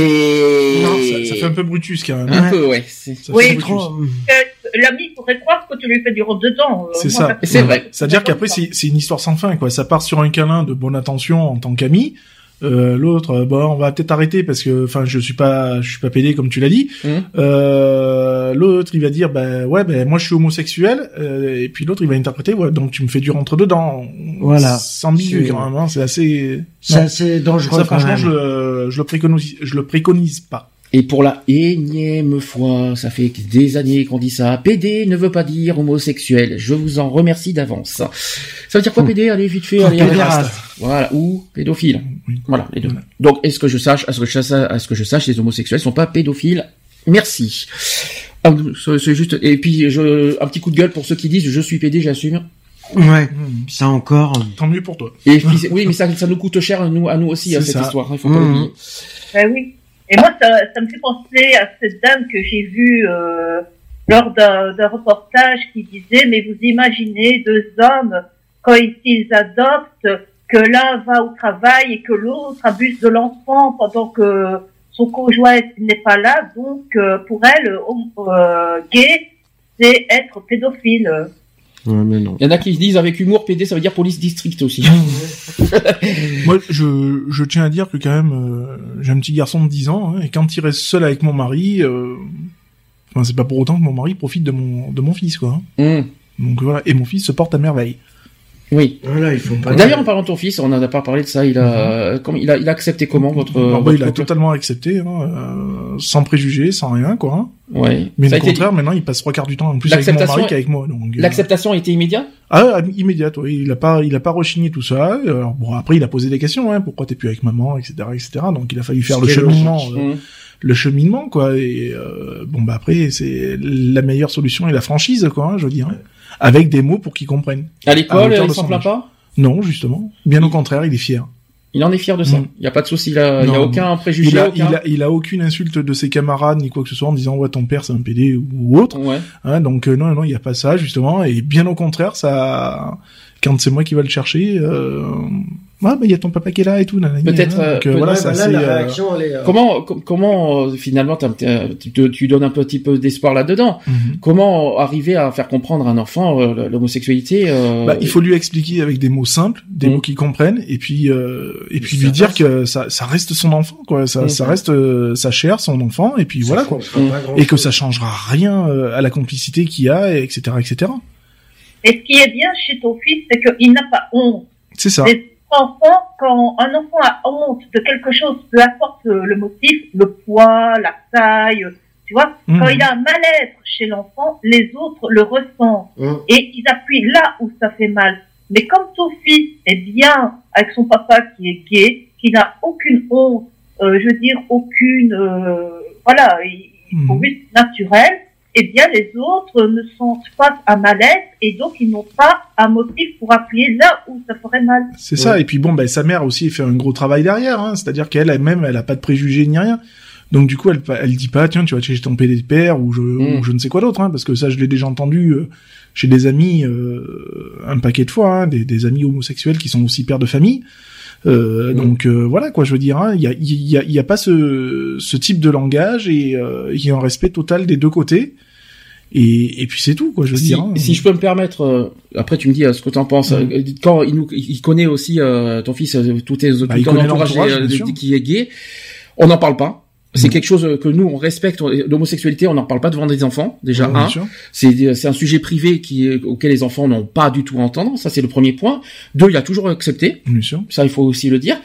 Non, ça, ça fait un peu Brutus quand même. un Ouais. peu, ouais. Oui, trop. Euh, L'ami pourrait croire que tu lui fais du rentre dedans. Euh, C'est ça. C'est vrai. C'est-à-dire qu'après, c'est c'est une histoire sans fin, quoi. Ça part sur un câlin de bonne attention en tant qu'ami. Euh, L'autre, euh, bon, on va peut-être arrêter parce que, enfin, je suis pas, je suis pas pédé comme tu l'as dit. Mhm. Euh, l'autre, il va dire, ben ouais, ben moi je suis homosexuel. Euh, et puis l'autre, il va interpréter, ouais, donc tu me fais du rentre dedans. Voilà. C'est ambigu quand même. hein. C'est assez. c'est assez dangereux Ça, quand franchement, même. je le, je le préconise, je le préconise pas. Et pour la énième fois, ça fait des années qu'on dit ça. PD ne veut pas dire homosexuel. Je vous en remercie d'avance. Ça veut dire quoi Hmm. PD Allez vite fait, allez. allez. pédéraste. Voilà, ou pédophile. Voilà, les deux. Donc, est-ce que je sache, à ce que je sache, à ce que je sache, les homosexuels sont pas pédophiles? Merci. Ah, C'est juste. Et puis, je, un petit coup de gueule pour ceux qui disent je suis PD, j'assume. ouais ça encore Tant mieux pour toi. Et puis, oui, mais ça, ça nous coûte cher nous, à nous aussi à C'est cette ça. histoire. Il faut pas Mhm. l'oublier. Ben oui. Et moi, ça, ça me fait penser à cette dame que j'ai vue euh, lors d'un reportage qui disait, mais vous imaginez deux hommes, quand ils adoptent, que l'un va au travail et que l'autre abuse de l'enfant pendant que son conjoint n'est pas là. Donc, euh, pour elle, euh, gay, c'est être pédophile. Ouais mais non Il y en a qui disent avec humour PD, ça veut dire police district aussi. (laughs) (laughs) Moi, je, je tiens à dire que quand même, euh, j'ai un petit garçon de 10 ans, hein, et quand il reste seul avec mon mari, euh, enfin, c'est pas pour autant que mon mari profite de mon, de mon fils, quoi. hein. Hum, Donc voilà, et mon fils se porte à merveille. Oui. voilà il faut pas D'ailleurs, en parlant de ton fils, on n'en a pas parlé de ça. Il a, comment, il a, il a accepté comment votre, Alors, bah, votre il a totalement accepté, hein, euh, sans préjugés, sans rien, quoi. hein. Ouais. Mais Ça au été- contraire, maintenant, il passe trois quarts du temps en plus avec mon mari est- qu'avec moi. Donc, euh, L'acceptation a été immédiate? Ah, immédiate, oui. Il a pas, il a pas rechigné tout ça. Alors, bon, après, il a posé des questions, hein. Pourquoi t'es plus avec maman, etc., etc. Donc, il a fallu faire le cheminement, euh, Hum. le cheminement, quoi. Et euh, bon, bah après, c'est la meilleure solution et la franchise, quoi. hein, je veux dire, hein. Avec des mots pour qu'ils comprennent. À l'école, il s'en plaint pas? Non, justement. Bien au contraire, il est fier. Il en est fier de ça. Mm. Il n'y a pas de souci. Il n'y a Non, aucun préjugé. Il a, aucun... il a, il a aucune insulte de ses camarades ni quoi que ce soit en disant ouais ton père c'est un PD ou autre. Ouais. Hein, donc euh, non non il y a pas ça justement et bien au contraire ça quand c'est moi qui va le chercher euh, ah bah il y a ton papa qui est là et tout Peut-être, hein. euh, donc, euh, peut- voilà bah là, c'est la euh, réaction elle est euh, Comment, com- comment finalement tu, te- tu donnes un petit peu d'espoir là-dedans mhm. Comment arriver à faire comprendre à un enfant euh, l'homosexualité euh, Bah, il faut lui expliquer avec des mots simples, des Mhm. mots qu'il comprenne, et puis euh, et puis lui dire que ça, ça reste son enfant, quoi. Ça, Mhm. ça reste euh, sa chair, son enfant, et puis voilà, quoi. ça Mm. Et que ça changera rien à la complicité qu'il y a, et etc., etc. Et ce qui est bien chez ton fils, c'est qu'il n'a pas honte. C'est ça. Les enfants, quand un enfant a honte de quelque chose, peu importe le, motif, le poids, la taille, tu vois, Mhm. quand il a un mal-être chez l'enfant, les autres le ressentent Hum. et ils appuient là où ça fait mal. Mais comme ton fils est bien avec son papa qui est gay, qui n'a aucune honte, euh, je veux dire aucune, euh, voilà, il faut Mhm. juste naturel, eh bien les autres ne sont pas à malaise et donc ils n'ont pas un motif pour appuyer là où ça ferait mal. C'est ça. Et puis bon, ben sa mère aussi fait un gros travail derrière. Hein. C'est-à-dire qu'elle elle-même, elle a pas de préjugés ni rien. Donc du coup, elle elle dit pas tiens tu vas chez ton PDPR ou je Mm. ou je ne sais quoi d'autre, hein, parce que ça je l'ai déjà entendu euh, chez des amis euh, un paquet de fois, hein, des, des amis homosexuels qui sont aussi pères de famille. Euh, Mm. Donc euh, voilà quoi, je veux dire, hein, il y, a, il y, a, il y a pas ce, ce type de langage et euh, il y a un respect total des deux côtés. Et, et puis c'est tout quoi, je veux si, dire. hein. si je peux me permettre, euh, après tu me dis euh, ce que tu en penses. Euh, Quand il, nous, il connaît aussi euh, ton fils, tout, tes, tout Bah, il ton entourage sûr. qui est gay, on n'en parle pas. C'est Mhm. quelque chose que nous on respecte. L'homosexualité, on n'en parle pas devant des enfants. Déjà un, c'est c'est un sujet privé qui auquel les enfants n'ont pas du tout à entendre. Ça c'est le premier point. Deux, il a toujours accepté. Bien sûr. Ça, il faut aussi le dire.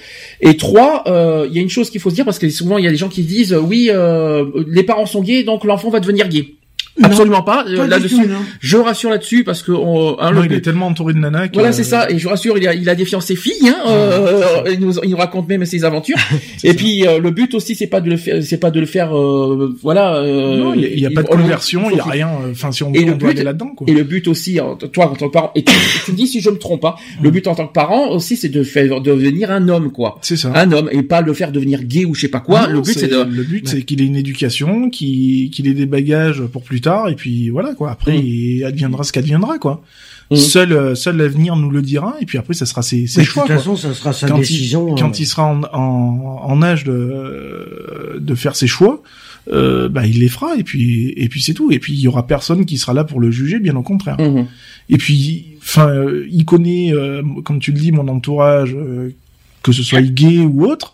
Et trois, euh, il y a une chose qu'il faut se dire parce que souvent il y a des gens qui disent oui, euh, les parents sont gays, donc l'enfant va devenir gay. Absolument pas. Là-dessus, je rassure là-dessus parce que on, hein, Non, le- il est tellement entouré de nanas. que- voilà, c'est ça. Et je rassure, il a, il a des fiancées filles. Hein, euh, il, nous, il nous raconte même ses aventures. (laughs) et puis euh, le but aussi, c'est pas de le faire, c'est pas de le faire, euh, voilà. euh, Non, il y a- il y a, pas de on- conversion, il y a rien. euh, Enfin, si on, Et on le doit but- aller là-dedans, quoi. Et le but aussi, toi en tant que parent, et tu, (laughs) tu me dis si je me trompe pas, le but en tant que parent aussi, c'est de faire devenir un homme, quoi. C'est ça. Un homme et pas le faire devenir gay ou je sais pas quoi. Ah non, le but c'est de le but c'est qu'il ait une éducation, qu'il qu'il ait des bagages pour plus tard et puis voilà quoi. Après Mm. il adviendra ce qu'adviendra quoi. Mm. Seul euh, seul l'avenir nous le dira et puis après ça sera ses, ses Mais de choix toute quoi. façon, ça sera sa Quand il- décision. Quand euh, il sera en, en, en âge de de faire ses choix, euh, bah il les fera et puis et puis c'est tout et puis il y aura personne qui sera là pour le juger bien au contraire. Mhm. Et puis, enfin, euh, il connaît, euh, comme tu le dis, mon entourage, euh, que ce soit gay ou autre.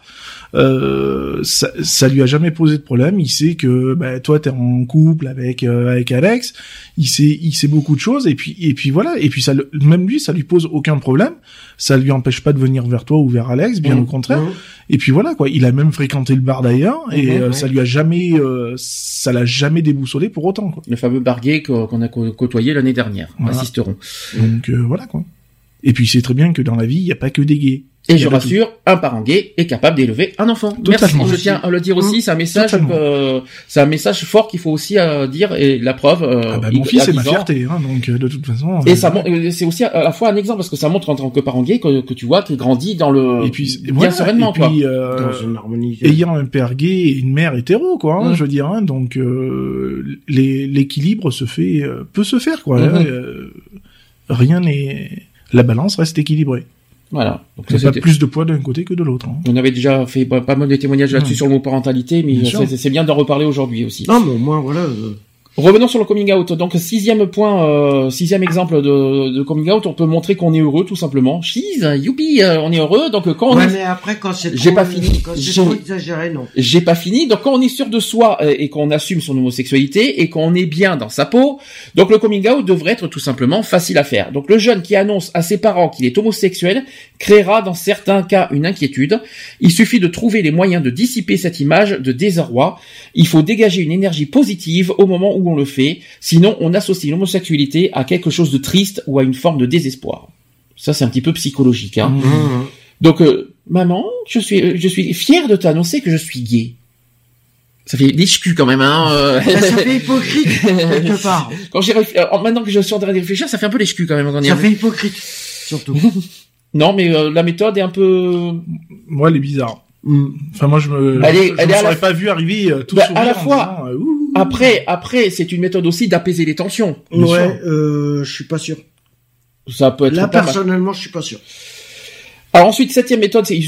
Euh, ça, ça lui a jamais posé de problème. Il sait que bah, toi t'es en couple avec euh, avec Alex. Il sait il sait beaucoup de choses et puis et puis voilà et puis ça le- même lui ça lui pose aucun problème. Ça lui empêche pas de venir vers toi ou vers Alex, bien Mhm. au contraire. Mhm. Et puis voilà quoi. Il a même fréquenté le bar d'ailleurs et Mhm, euh, ouais. ça lui a jamais euh, ça l'a jamais déboussolé pour autant quoi. Le fameux bar gay qu'on a côtoyé l'année dernière. Voilà. Assisteront. Donc euh, voilà quoi. Et puis c'est très bien que dans la vie il y a pas que des gays. Et je rassure, un parent gay est capable d'élever un enfant. Totalement. Merci. Je tiens à le dire aussi. C'est un message, Totalement. euh, c'est un message fort qu'il faut aussi euh, dire. Et la preuve. euh, Ah bah, mon fils c'est ma 10 ans. fierté, hein, donc euh, de toute façon. Et euh, ça, mon- euh, c'est aussi à la fois un exemple parce que ça montre en tant que parent gay que, que tu vois qu'il grandit dans le et puis bien voilà, sereinement et quoi. puis, euh, dans une harmonie. ayant un père gay et une mère hétéro quoi, hein, Mm. je veux dire, hein, donc euh, l'équilibre se fait euh, peut se faire quoi. Mhm. hein, euh, rien n'est la balance reste équilibrée. Voilà. Donc ça, pas c'était- plus de poids d'un côté que de l'autre. hein. on avait déjà fait pas, mal de témoignages là-dessus sur le mot parentalité, mais c'est bien d'en reparler aujourd'hui aussi. Non, mais au moins, voilà. euh, Revenons sur le coming out. Donc sixième point, euh, sixième exemple de, de coming out, on peut montrer qu'on est heureux tout simplement. Cheese, youpi, euh, on est heureux. Donc quand on Ouais, est mais après, quand c'est J'ai pas fini. Quand c'est J'ai- trop exagéré, non. J'ai pas fini. Donc quand on est sûr de soi euh, et qu'on assume son homosexualité et qu'on est bien dans sa peau, donc le coming out devrait être tout simplement facile à faire. Donc le jeune qui annonce à ses parents qu'il est homosexuel créera dans certains cas une inquiétude. Il suffit de trouver les moyens de dissiper cette image de désarroi. Il faut dégager une énergie positive au moment où on le fait. Sinon on associe l'homosexualité à quelque chose de triste ou à une forme de désespoir. Ça c'est un petit peu psychologique. Hein. Mhm. Donc, euh, maman, je suis, euh, je suis fier de t'annoncer que je suis gay. Ça fait des cul quand même, hein. euh. Ça, ça fait hypocrite, quelque part. (laughs) quand j'ai réfl- maintenant que je suis en train de réfléchir, ça fait un peu les culs quand même. Quand Ça fait hypocrite, surtout. (laughs) Non, mais euh, la méthode est un peu. Moi, elle est bizarre. Mm. Enfin, moi, je me, Elle est- je, je elle me est la pas vu arriver euh, tout Bah, sourire à la fois. disant, euh. Après, après, c'est une méthode aussi d'apaiser les tensions. Ouais, euh, je suis pas sûr. Ça peut être Là, personnellement, je suis pas sûr. Alors ensuite, septième méthode, c'est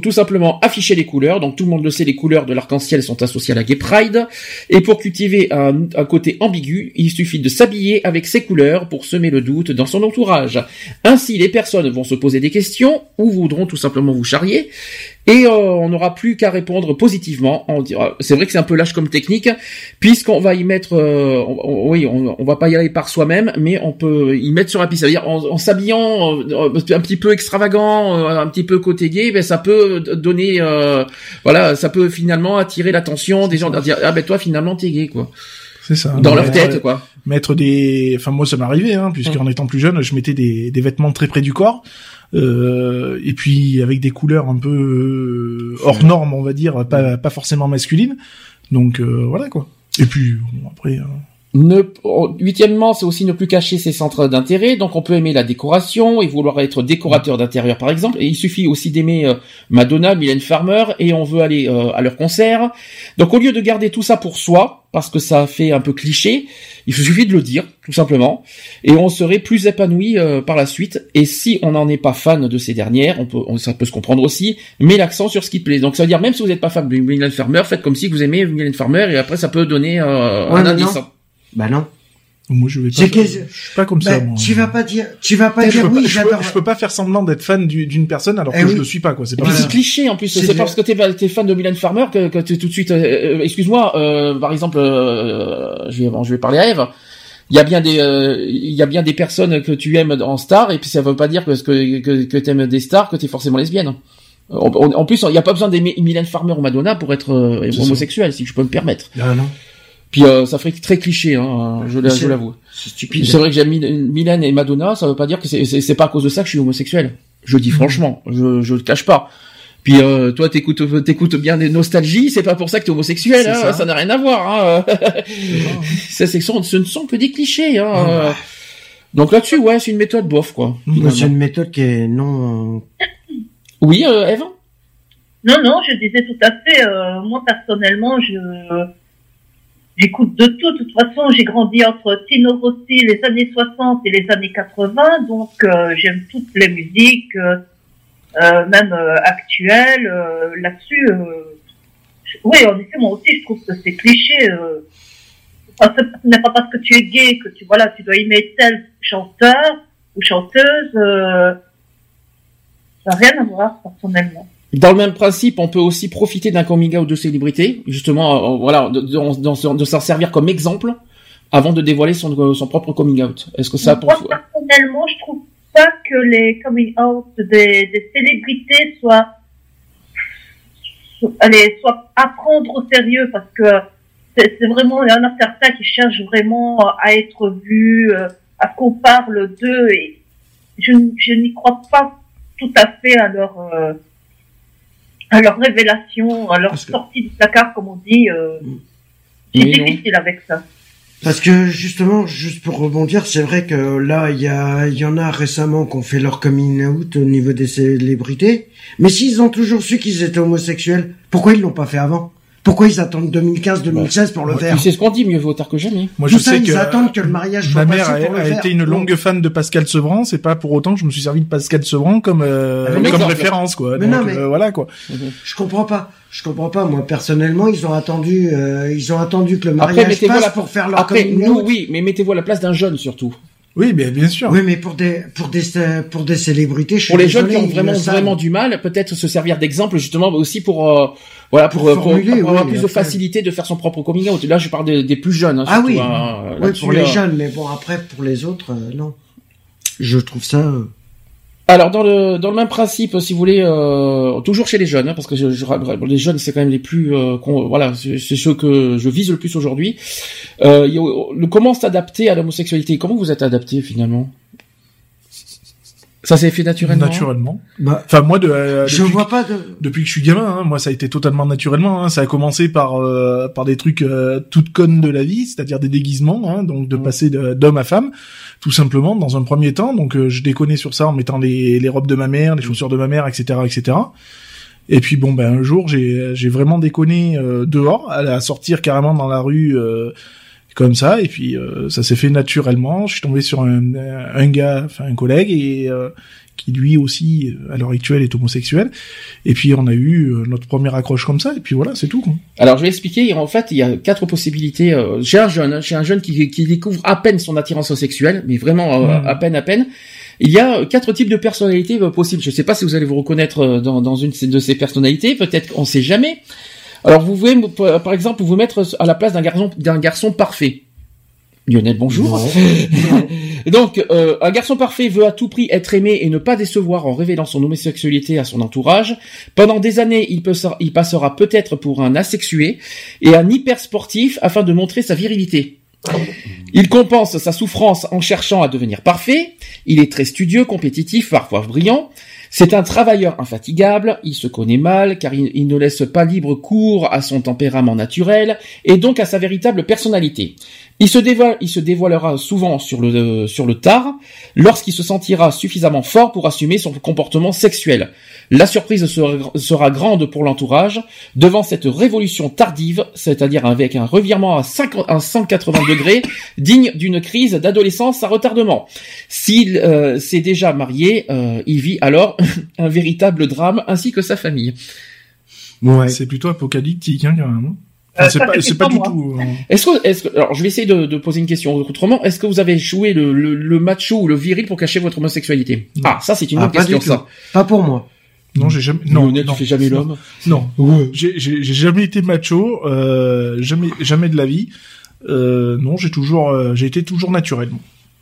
tout simplement afficher les couleurs. Donc tout le monde le sait, les couleurs de l'arc-en-ciel sont associées à la Gay Pride. Et pour cultiver un, un côté ambigu, il suffit de s'habiller avec ces couleurs pour semer le doute dans son entourage. Ainsi, les personnes vont se poser des questions ou voudront tout simplement vous charrier. Et euh, on n'aura plus qu'à répondre positivement. On dira, c'est vrai que c'est un peu lâche comme technique, puisqu'on va y mettre, euh, on- oui, on, on va pas y aller par soi-même, mais on peut y mettre sur la piste. C'est-à-dire en, en s'habillant euh, un petit peu extravagant, euh, un petit peu côté gay, ben ça peut donner, euh, voilà, ça peut finalement attirer l'attention des gens, de dire ah ben toi finalement t'es gay quoi, C'est ça. dans leur mettre- tête quoi. Mettre des, enfin moi ça m'est arrivé, hein, puisqu'en étant plus jeune, je mettais des, des vêtements très près du corps, et puis avec des couleurs un peu euh, hors normes, on va dire, pas, pas forcément masculines. Donc euh, voilà quoi. Et puis bon, après, euh, Ne, huitièmement, c'est aussi ne plus cacher ses centres d'intérêt. Donc, on peut aimer la décoration et vouloir être décorateur d'intérieur, par exemple. Et il suffit aussi d'aimer euh, Madonna, Mylène Farmer, et on veut aller euh, à leur concert. Donc, au lieu de garder tout ça pour soi, parce que ça fait un peu cliché, il suffit de le dire, tout simplement, et on serait plus épanoui euh, par la suite. Et si on n'en est pas fan de ces dernières, on peut, ça peut se comprendre aussi, mais l'accent sur ce qui te plaît. Donc, ça veut dire même si vous n'êtes pas fan de Mylène Farmer, faites comme si vous aimez Mylène Farmer, et après ça peut donner un indice. Bah non. Moi, je vais pas. Je suis pas comme ça. Bah, moi. Tu vas pas dire, tu vas pas dire oui. je, peux, je peux pas faire semblant d'être fan d'une personne alors eh que je le suis pas quoi. C'est pas. C'est cliché en plus. C'est parce que t'es es fan de Mylène Farmer que, que t'es tout de suite. Euh, euh, excuse-moi. Euh, par exemple, euh, je vais je vais parler à Eve. Il y a bien des il y a bien des personnes que tu aimes en star et puis ça veut pas dire que que que, que t'aimes des stars que t'es forcément lesbienne. En, en plus, il n'y a pas besoin d'aimer Mylène Farmer ou Madonna pour être homosexuel, si je peux me permettre. Ah non. Puis euh, ça ferait très cliché, hein, je, l'avoue. C'est stupide. C'est vrai que j'aime Mylène et Madonna, ça veut pas dire que c'est pas à cause de ça que je suis homosexuel. Je dis franchement, je je le cache pas. Puis euh, toi t'écoutes t'écoutes bien des nostalgies, c'est pas pour ça que t'es homosexuel, hein, ça n'a rien à voir. Hein. (laughs) ça, c'est ce ne sont que des clichés. Hein. Ah. Donc là-dessus, ouais, c'est une méthode bof quoi. C'est une méthode qui est non. Oui, euh, Eve. Non, non, je disais tout à fait. Euh, moi personnellement, je J'écoute de tout. De toute façon, j'ai grandi entre Tino Rossi, les années 60 et les années 80, donc euh, j'aime toutes les musiques, euh, euh même euh, actuelles. Là-dessus, oui, en effet, moi aussi, je trouve que c'est cliché. ce n'est pas parce que tu es gay que tu voilà, tu dois aimer tel chanteur ou chanteuse. ça n'a rien à voir personnellement. Dans le même principe, on peut aussi profiter d'un coming out de célébrité, justement, euh, voilà, de, de, de, s'en servir comme exemple avant de dévoiler son, son propre coming out. Est-ce que ça, pour Moi, personnellement, je trouve pas que les coming out des, des célébrités soient, allez, soient à prendre au sérieux parce que c'est vraiment, il y en a certains qui cherchent vraiment à être vus, euh, à qu'on parle d'eux et je, je n'y crois pas tout à fait à leur, euh, à leur révélation, à leur sortie du placard, comme on dit. Euh, c'est difficile avec ça. Parce que justement, juste pour rebondir, c'est vrai que là, il y, a, y en a récemment qui ont fait leur coming out au niveau des célébrités. Mais s'ils ont toujours su qu'ils étaient homosexuels, pourquoi ils l'ont pas fait avant? Pourquoi ils attendent 2015-2016 pour le faire C'est ce qu'on dit, mieux vaut tard que jamais. Moi, je sais ils attendent que le mariage soit Ma mère a, été une longue fan de Pascal Sevran. C'est pas pour autant que je me suis servi de Pascal Sevran comme euh, ah, comme référence, quoi. Mais non, mais euh, voilà, quoi. Je comprends pas. Je comprends pas. Moi, personnellement, ils ont attendu, euh, ils ont attendu que le mariage passe pour faire leur Après, nous, oui, mais mettez-vous à la place d'un jeune surtout. Oui, bien, bien sûr. Oui, mais pour des pour des pour des célébrités, je pour les jeunes qui ont vraiment vraiment du mal, peut-être se servir d'exemple justement aussi pour euh, voilà pour pour, avoir plus de facilité de faire son propre coming out. Là, je parle des, plus jeunes. Hein, ah oui, hein, oui pour les euh. jeunes, mais bon après pour les autres, euh, non. Je trouve ça. Alors dans le dans le même principe, si vous voulez, euh, toujours chez les jeunes, hein, parce que je, je, les jeunes c'est quand même les plus, euh, voilà, c'est ceux que je vise le plus aujourd'hui. Euh, comment s'adapter à l'homosexualité? Comment vous êtes adapté finalement? Ça s'est fait naturellement. Naturellement. Bah, enfin moi de. Euh, je vois pas de... Depuis que je suis gamin, hein, moi ça a été totalement naturellement. Hein. Ça a commencé par euh, par des trucs euh, toutes connes de la vie, c'est-à-dire des déguisements, hein, donc de passer d'homme à femme, tout simplement dans un premier temps. Donc je déconnais sur ça en mettant les, les robes de ma mère, les chaussures de ma mère, etc., etc. Et puis bon ben un jour j'ai j'ai vraiment déconné dehors, à, sortir carrément dans la rue comme ça et puis euh, ça s'est fait naturellement je suis tombé sur un, un gars enfin un collègue et euh, qui lui aussi euh, à l'heure actuelle est homosexuel et puis on a eu notre première accroche comme ça et puis voilà c'est tout quoi. alors je vais expliquer en fait il y a quatre possibilités j'ai un jeune j'ai un jeune qui, qui découvre à peine son attirance sexuelle mais vraiment mmh. à peine à peine il y a quatre types de personnalités possibles. Je ne sais pas si vous allez vous reconnaître dans, dans une de ces personnalités. Peut-être, on ne sait jamais. Alors vous pouvez, par exemple, vous mettre à la place d'un garçon, d'un garçon parfait. Lionel, bonjour. (laughs) Donc, euh, un garçon parfait veut à tout prix être aimé et ne pas décevoir en révélant son homosexualité à son entourage. Pendant des années, il, peut, il passera peut-être pour un asexué et un hyper sportif afin de montrer sa virilité. Il compense sa souffrance en cherchant à devenir parfait. Il est très studieux, compétitif, parfois brillant. C'est un travailleur infatigable, il se connaît mal car il, ne laisse pas libre cours à son tempérament naturel et donc à sa véritable personnalité. Il se, dévoile, il se dévoilera souvent sur le, sur le tard, lorsqu'il se sentira suffisamment fort pour assumer son comportement sexuel. La surprise sera, sera grande pour l'entourage devant cette révolution tardive, c'est-à-dire avec un revirement à, 50, à 180 degrés, (laughs) digne d'une crise d'adolescence à retardement. S'il euh, s'est déjà marié, euh, il vit alors (laughs) un véritable drame ainsi que sa famille. Ouais. C'est plutôt apocalyptique, hein, quand même. Hein. Enfin, Euh, c'est pas, pas pas du tout. euh, Est-ce que, est-ce que, alors je vais essayer de, de poser une question autrement. Est-ce que vous avez joué le, le, le macho ou le viril pour cacher votre homosexualité Non. Ah, ça c'est une Ah, bonne pas question ça. Pas pour moi. Non, j'ai jamais. Non, Non, honnête, non, tu fais jamais l'homme. Non. J'ai jamais été macho, euh, jamais, jamais de la vie. Euh, non, j'ai toujours, euh, j'ai été toujours naturellement.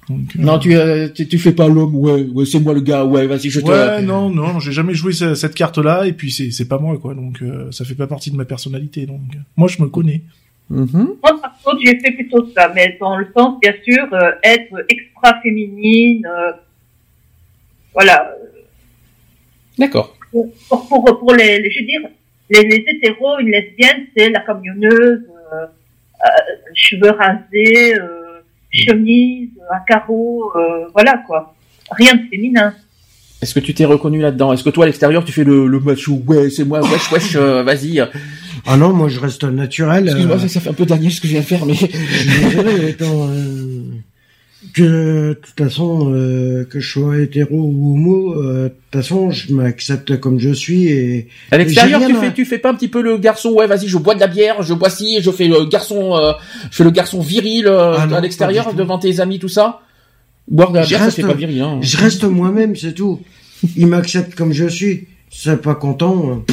Donc, euh, Non, tu, euh, tu, tu fais pas l'homme, ouais, ouais, c'est moi le gars, ouais, vas-y, je te. Ouais, non, non, j'ai jamais joué ce- cette carte-là, et puis c'est, c'est pas moi, quoi. Donc, euh, ça fait pas partie de ma personnalité. Donc, moi, je me connais. Mhm. Moi, par contre, j'ai fait plutôt ça, mais dans le sens, bien sûr, euh, être extra féminine, euh, voilà. D'accord. Pour, pour, pour, pour les, les- je veux dire, les, les hétéros, une lesbienne, c'est la camionneuse, euh, euh, cheveux rasés, euh, chemise, un carreau, euh, voilà quoi. Rien de féminin. Est-ce que tu t'es reconnu là-dedans? Est-ce que toi à l'extérieur tu fais le, le macho Ouais, c'est moi, wesh, wesh, euh, vas-y. Ah non, moi je reste naturel. Excuse-moi, euh, ça, ça fait un peu Daniel ce que je viens de faire, mais. je suis désolé, attends, euh, que de toute façon, euh, que je sois hétéro ou homo, euh, de toute façon, je m'accepte comme je suis et À l'extérieur, tu à- fais, tu fais pas un petit peu le garçon, ouais, vas-y, je bois de la bière, je bois ci, je fais le garçon, euh, je fais le garçon viril euh, Ah non, à l'extérieur devant tes amis, tout ça. Boire de la Je bière, reste- ça fait pas viril, hein. je reste moi-même, c'est tout. Ils m'acceptent comme je suis. C'est pas content.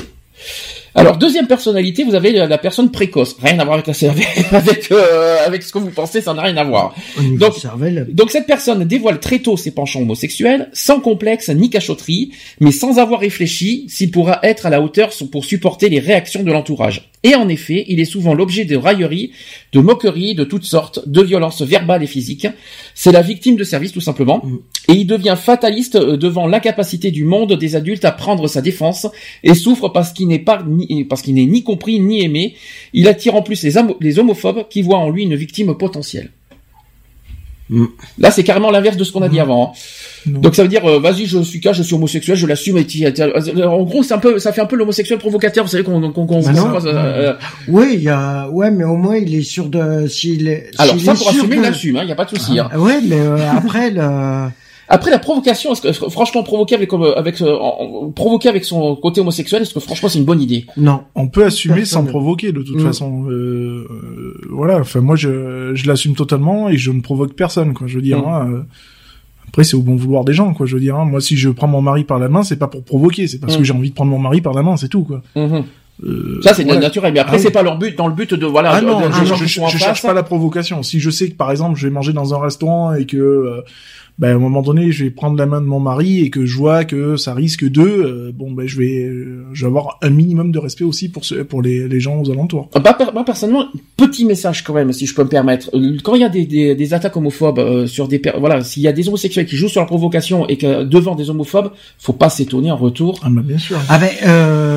Alors deuxième personnalité, vous avez la, la personne précoce. Rien à voir avec la avec (laughs) avec, euh, avec ce que vous pensez, ça n'a rien à voir. Donc- cervelle. Donc cette personne dévoile très tôt ses penchants homosexuels, sans complexe ni cachotterie, mais sans avoir réfléchi s'il pourra être à la hauteur pour supporter les réactions de l'entourage. Et en effet, il est souvent l'objet de railleries, de moqueries de toutes sortes, de violences verbales et physiques. C'est la victime de service tout simplement. Mm. Et il devient fataliste euh, devant l'incapacité du monde des adultes à prendre sa défense et souffre parce qu'il n'est pas ni, parce qu'il n'est ni compris ni aimé. Il attire en plus les, homo- les homophobes qui voient en lui une victime potentielle. Mm. Là, c'est carrément l'inverse de ce qu'on a dit Mm. avant. hein. Donc ça veut dire, euh, vas-y, je suis cas, je suis homosexuel, je l'assume. Et t'y- t'y- euh, en gros, c'est un peu, ça fait un peu l'homosexuel provocateur. Vous savez qu'on qu'on qu'on- Bah euh, euh, Oui, il y a, ouais, mais au moins il est sûr de, s'il est. alors s'il ça est pour assumer, il l'assume. Il n'y a pas de souci. hein. Ah ouais, mais euh, après le. Après la provocation, est-ce que fr- franchement provoquer avec euh, avec euh, provoquer avec son côté homosexuel, est-ce que franchement c'est une bonne idée? Non. On peut assumer Personne. sans provoquer, de toute Mm. façon. Euh, euh, voilà. Enfin, moi, je, je l'assume totalement et je ne provoque personne, quoi. Je veux dire. Mm. hein, euh, après, c'est au bon vouloir des gens, quoi. Je veux dire. hein. Moi, si je prends mon mari par la main, c'est pas pour provoquer, c'est parce Mm. que j'ai envie de prendre mon mari par la main, c'est tout, quoi. Mhm. Euh, Ça c'est naturel. Mais après Ah oui. c'est pas leur but, dans le but de voilà. Ah non, de- je, je, je, cherche pas la provocation. Si je sais que par exemple je vais manger dans un restaurant et que euh, ben, à un moment donné je vais prendre la main de mon mari et que je vois que ça risque de, euh, bon ben je vais, euh, je vais avoir un minimum de respect aussi pour ce, pour les, les gens aux alentours. Bah, per- personnellement, petit message quand même, si je peux me permettre. Euh, Quand il y a des, des, des attaques homophobes euh, sur des voilà, s'il y a des homosexuels qui jouent sur la provocation et que devant des homophobes, faut pas s'étonner en retour. Ah ben bien sûr. Ah ben, euh,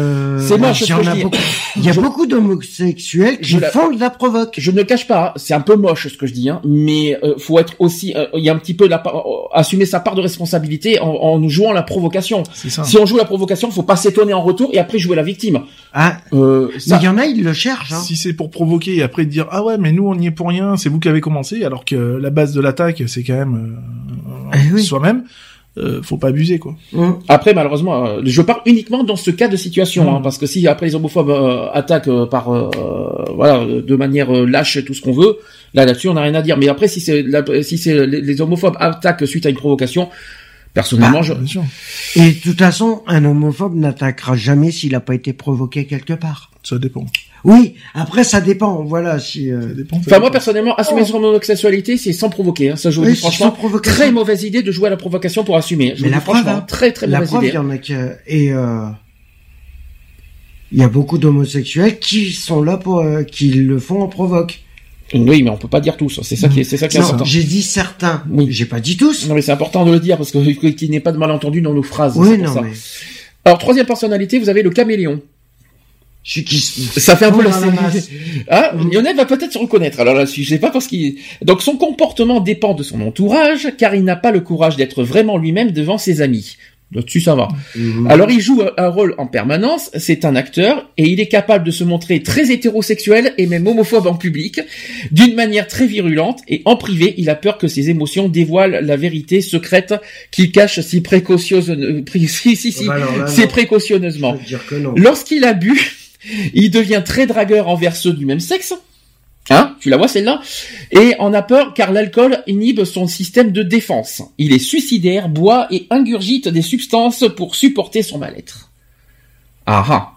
C'est moche, il y ce que je a dis. beaucoup. (laughs) Il y a Je- beaucoup d'homosexuels qui la- font de la provoque. Je ne le cache pas, hein, c'est un peu moche ce que je dis, hein, mais euh, faut être aussi, euh, il y a un petit peu la, part- euh, assumer sa part de responsabilité en, en jouant la provocation. C'est ça. Si on joue la provocation, faut pas s'étonner en retour et après jouer la victime. Ah, Euh, mais ça, il y en a, ils le cherchent. Hein. Si c'est pour provoquer et après dire ah ouais mais nous on y est pour rien, c'est vous qui avez commencé, alors que la base de l'attaque c'est quand même euh, Eh oui. soi-même, euh, faut pas abuser quoi. Hum. Après, malheureusement, euh, je parle uniquement dans ce cas de situation, Mm. hein, parce que si après les homophobes euh, attaquent euh, par, euh, voilà, de manière euh, lâche et tout ce qu'on veut, là là-dessus on n'a rien à dire. Mais après, si c'est si c'est les, les homophobes attaquent suite à une provocation, personnellement, Bah, je, Bien sûr. Et de toute façon, un homophobe n'attaquera jamais s'il n'a pas été provoqué quelque part. Ça dépend. Oui, après ça dépend. Voilà, si. euh, Ça dépend. ça enfin moi dépend. personnellement, assumer son homosexualité, c'est sans provoquer. Hein, ça, je vous oui, dis c'est sans franchement, très mauvaise idée de jouer à la provocation pour assumer. Je Mais la dis franchement, preuve, hein. très très La mauvaise preuve, il idée. y en a qui et euh, il y a beaucoup d'homosexuels qui sont là pour euh, qui le font en provoque. Oui, mais on peut pas dire tous. C'est ça qui est, c'est ça qui est Non, important. j'ai dit certains. Oui. J'ai pas dit tous. Non mais c'est important de le dire parce que qu'il n'y ait pas de malentendu dans nos phrases. oui, non, ça. mais Alors troisième personnalité, vous avez le caméléon. ça fait un peu la ah, Lionel va peut-être se reconnaître. Alors là, je sais pas parce qu'il. Donc son comportement dépend de son entourage, car il n'a pas le courage d'être vraiment lui-même devant ses amis. Là-dessus, ça va. Mhm. Alors, il joue un rôle en permanence, c'est un acteur, et il est capable de se montrer très hétérosexuel et même homophobe en public, d'une manière très virulente, et en privé, il a peur que ses émotions dévoilent la vérité secrète qu'il cache si, précautionneusement. (laughs) si, si, si, si précautionneusement. Lorsqu'il a bu, (laughs) il devient très dragueur envers ceux du même sexe, Hein Tu la vois celle-là? Et en a peur car l'alcool inhibe son système de défense. Il est suicidaire, boit et ingurgite des substances pour supporter son mal-être. Ah ah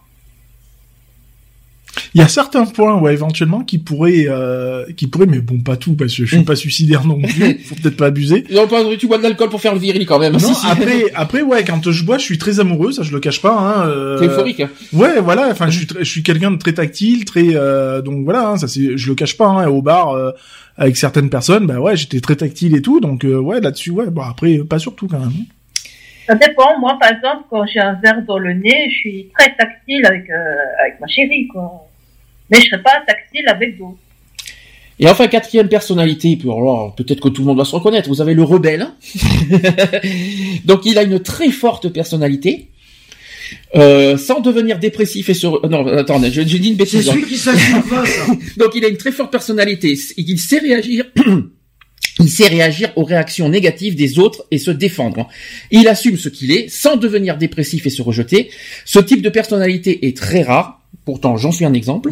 il y a certains points, ouais, éventuellement, qui pourraient, euh, qui pourraient, mais bon, pas tout, parce que je suis mm. pas suicidaire non plus. (laughs) Faut peut-être pas abuser. Non, pas, tu bois de l'alcool pour faire le viril quand même. Non, (laughs) après, après, ouais, quand je bois, je suis très amoureux, ça je le cache pas. Hein, euh... euphorique. Hein. Ouais, voilà. Enfin, je suis, je suis quelqu'un de très tactile, très, euh, donc voilà, hein, ça c'est, je le cache pas. Hein, au bar, euh, avec certaines personnes, bah ouais, j'étais très tactile et tout, donc euh, ouais, là-dessus, ouais. Bon, après, pas surtout quand même. Ça dépend. Moi, par exemple, quand j'ai un verre dans le nez, je suis très tactile avec avec ma chérie, quoi mais je serais pas tactile avec d'autres. Et enfin, quatrième personnalité, peut-être que tout le monde va se reconnaître, vous avez le rebelle. (laughs) Donc il a une très forte personnalité. Euh, sans devenir dépressif et sur non attendez je, je dis une bêtise c'est celui qui s'assume pas ça (laughs) donc il a une très forte personnalité il sait réagir (clears throat) il sait réagir aux réactions négatives des autres et se défendre. Il assume ce qu'il est sans devenir dépressif et se rejeter. Ce type de personnalité est très rare. Pourtant, j'en suis un exemple.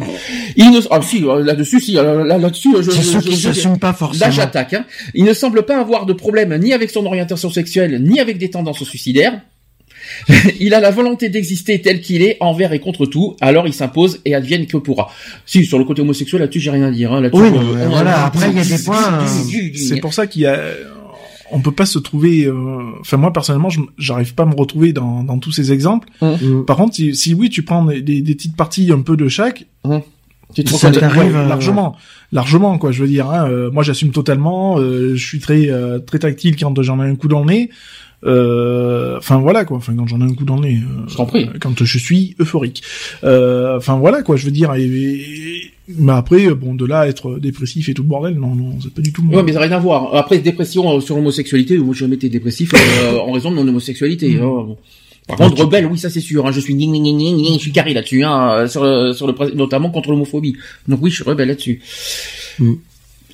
Il ne, ah, si, euh, là-dessus, si, euh, là-dessus, je, je, je, pas forcément. Là, j'attaque. Hein. Il ne semble pas avoir de problème ni avec son orientation sexuelle, ni avec des tendances suicidaires. (laughs) il a la volonté d'exister tel qu'il est, envers et contre tout, alors il s'impose et advienne que pourra. Si, sur le côté homosexuel, là-dessus, j'ai rien à dire. Hein, là oui, euh, voilà, après, il y a des points... C'est pour ça qu'il y a on peut pas se trouver. Euh, enfin moi personnellement, j'arrive pas à me retrouver dans, dans tous ces exemples. Mmh. Mmh. Par contre, si, si, oui, tu prends des, des, petites parties un peu de chaque. Mmh. Tu te ça euh, largement, largement quoi. Je veux dire, hein, euh, moi j'assume totalement. je suis très très tactile quand j'en ai un coup dans le nez. Enfin voilà quoi. Enfin quand j'en ai un coup dans le nez. je t'en prie. Quand je suis euphorique. Enfin voilà quoi. Je veux dire. et, mais après, bon, de là à être dépressif et tout le bordel, non, non, c'est pas du tout. Ouais, mais ça n'a rien à voir. Après, dépression euh, sur l'homosexualité, moi jamais été dépressif euh, en raison de mon homosexualité. Mm. Hein. Par contre, rebelle, oui, ça c'est sûr. Hein, je suis je suis carré là-dessus, hein, sur le, sur le, notamment contre l'homophobie. Donc oui, je suis rebelle là-dessus. Mm.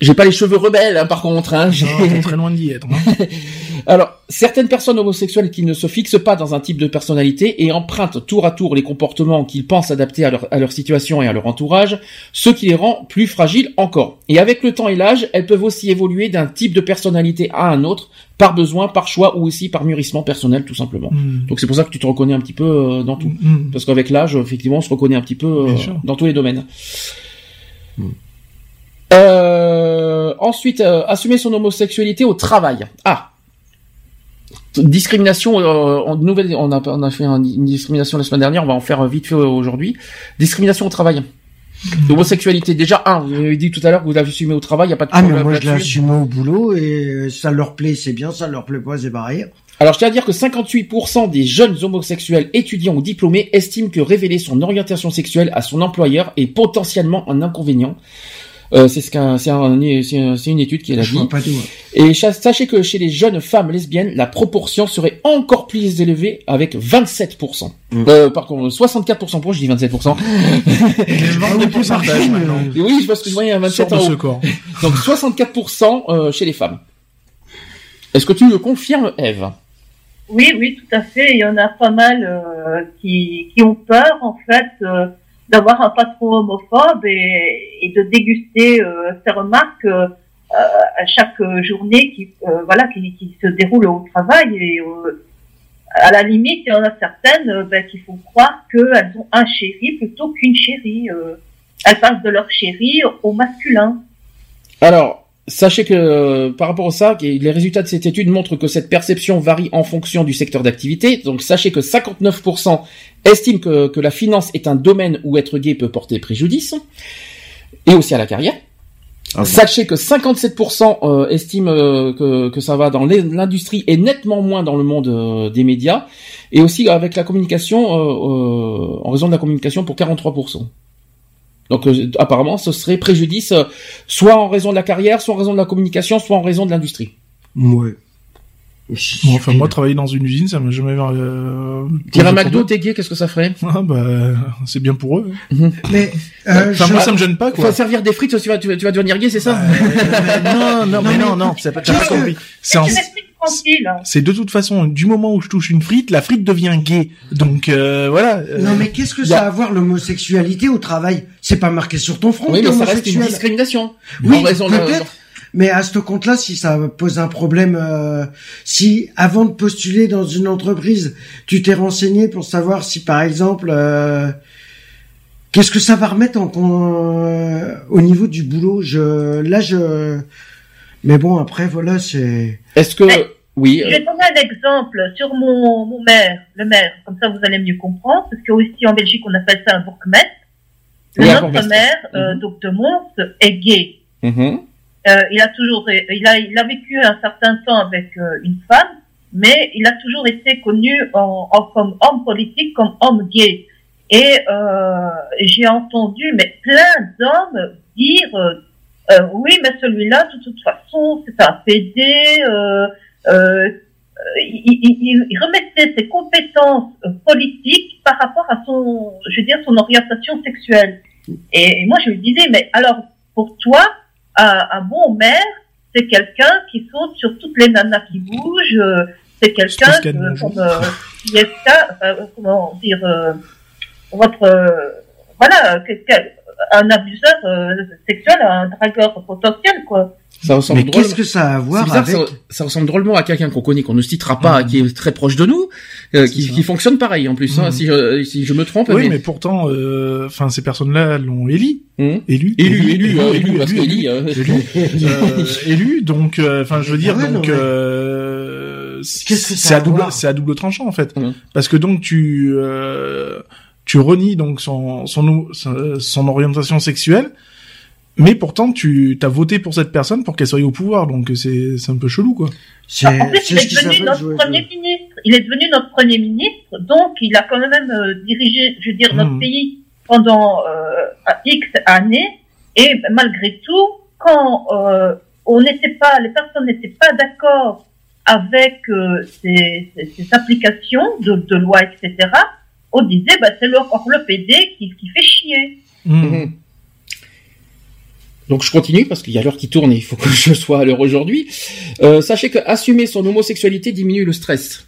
J'ai pas les cheveux rebelles, hein, par contre. Hein. Non, très loin d'y être. Hein. (laughs) Alors, certaines personnes homosexuelles qui ne se fixent pas dans un type de personnalité et empruntent tour à tour les comportements qu'ils pensent adapter à leur, à leur situation et à leur entourage, ce qui les rend plus fragiles encore. Et avec le temps et l'âge, elles peuvent aussi évoluer d'un type de personnalité à un autre, par besoin, par choix ou aussi par mûrissement personnel, tout simplement. Hmm. Donc c'est pour ça que tu te reconnais un petit peu euh, dans tout. Hmm. Parce qu'avec l'âge, effectivement, on se reconnaît un petit peu euh, dans tous les domaines. Hmm. Euh, ensuite, assumer son homosexualité au travail. Ah, discrimination euh, en nouvelle on a on a fait une discrimination la semaine dernière on va en faire vite fait aujourd'hui discrimination au travail L'homosexualité, déjà, un, vous avez dit tout à l'heure que vous l'avez assumé au travail, il n'y a pas de problème. Ah, mais moi, je l'ai assumé au boulot et ça leur plaît, c'est bien, ça leur plaît pas, c'est pareil. Alors, je tiens à dire que 58% des jeunes homosexuels étudiants ou diplômés estiment que révéler son orientation sexuelle à son employeur est potentiellement un inconvénient. Euh, c'est ce qu'un, c'est un, c'est une étude qui est la dit. Et sachez que chez les jeunes femmes lesbiennes, la proportion serait encore plus élevée avec 27%. Mm. Euh, par contre, 64% pour, je dis 27%. (laughs) oui, parce que je voyais un 27 Donc 64% euh, chez les femmes. Est-ce que tu le confirmes, Eve? Oui, oui, tout à fait. Il y en a pas mal euh, qui, qui ont peur, en fait. Euh, d'avoir un patron homophobe et, et de déguster euh, ses remarques euh, à chaque journée qui euh, voilà qui, qui, se déroule au travail et à la limite il y en a certaines ben, qui font croire qu'elles ont un chéri plutôt qu'une chérie elles passent de leur chéri au masculin. Alors Sachez que par rapport à ça, les résultats de cette étude montrent que cette perception varie en fonction du secteur d'activité. Donc sachez que 59% estiment que, que, la finance est un domaine où être gay peut porter préjudice, et aussi à la carrière. Ah Sachez que 57% euh, estiment euh, que, que, ça va dans l'industrie et nettement moins dans le monde euh, des médias, et aussi avec la communication, en raison de la communication pour 43%. Donc apparemment, ce serait préjudice soit en raison de la carrière, soit en raison de la communication, soit en raison de l'industrie. Ouais enfin, moi, travailler dans une usine, ça m'a jamais. Euh, Dire à McDo, t'es gay, qu'est-ce que ça ferait ah, bah, c'est bien pour eux. Mhm. Mais euh, enfin, moi, ça me gêne pas. Quoi. Faut servir des frites, tu vas, tu vas, devenir gay, c'est ça Non, non, mais non, non, c'est pas, pas compris. C'est en... C'est de toute façon, du moment où je touche une frite, la frite devient gay. Donc euh, voilà. Euh, non mais qu'est-ce que ça a à voir l'homosexualité au travail? C'est pas marqué sur ton front. Oui, mais ça reste une discrimination. Oui, peut-être. Mais à ce compte-là, si ça pose un problème, euh, si avant de postuler dans une entreprise, tu t'es renseigné pour savoir si, par exemple, euh, qu'est-ce que ça va remettre en, euh, au niveau du boulot? Je, là, je. Mais bon, après, voilà, c'est. Est-ce que oui. Je vais donner un exemple sur mon, mon maire, le maire. Comme ça, vous allez mieux comprendre, parce qu'aussi en Belgique, on appelle ça un bourgmestre. notre maire, euh, mm de Mons, est gay. Mm euh, il a toujours, il a, il a vécu un certain temps avec euh, une femme, mais il a toujours été connu en, en, comme homme politique, comme homme gay. Et euh, j'ai entendu, mais plein d'hommes dire, euh, euh, oui, mais celui-là, de toute façon, c'est un PD. Il, il, il, remettait ses compétences politiques par rapport à son, je veux dire, son orientation sexuelle. Et, et moi, je lui disais, mais alors, pour toi, un, bon maire, c'est quelqu'un qui saute sur toutes les nanas qui bougent, euh, c'est quelqu'un comme euh, euh, comment dire, euh, votre, voilà, un abuseur sexuel, un dragueur potentiel, quoi. Ça ressemble Mais qu'est-ce que ça a à voir avec ça, ressemble drôlement à quelqu'un qu'on connaît, qu'on ne citera pas, mmh. qui est très proche de nous, euh, qui, qui, fonctionne pareil en plus. Hein, mmh. si, je, si je me trompe. Oui, mais, pourtant, euh, enfin, ces personnes-là l'ont éli, mmh. élu, élu, élu, hein, élu, parce élu, hein. (laughs) euh, élu, donc, enfin, je veux dire, ah donc, c'est à double, c'est à double tranchant en fait, parce que donc tu, tu renies donc son, son, son orientation sexuelle mais pourtant, tu as voté pour cette personne pour qu'elle soit au pouvoir, donc c'est un peu chelou, quoi. En fait, il est devenu notre premier ministre. Il est devenu notre premier ministre, donc il a quand même euh, dirigé, je veux dire, notre hmm. pays pendant euh, X années. Et malgré tout, quand euh, on n'était pas, les personnes n'étaient pas d'accord avec euh, ces, ces, applications de, de loi, etc., on disait, bah, c'est le, le PD qui, qui fait chier. Hmm. Donc je continue parce qu'il y a l'heure qui tourne et il faut que je sois à l'heure aujourd'hui. Euh, sachez que assumer son homosexualité diminue le stress.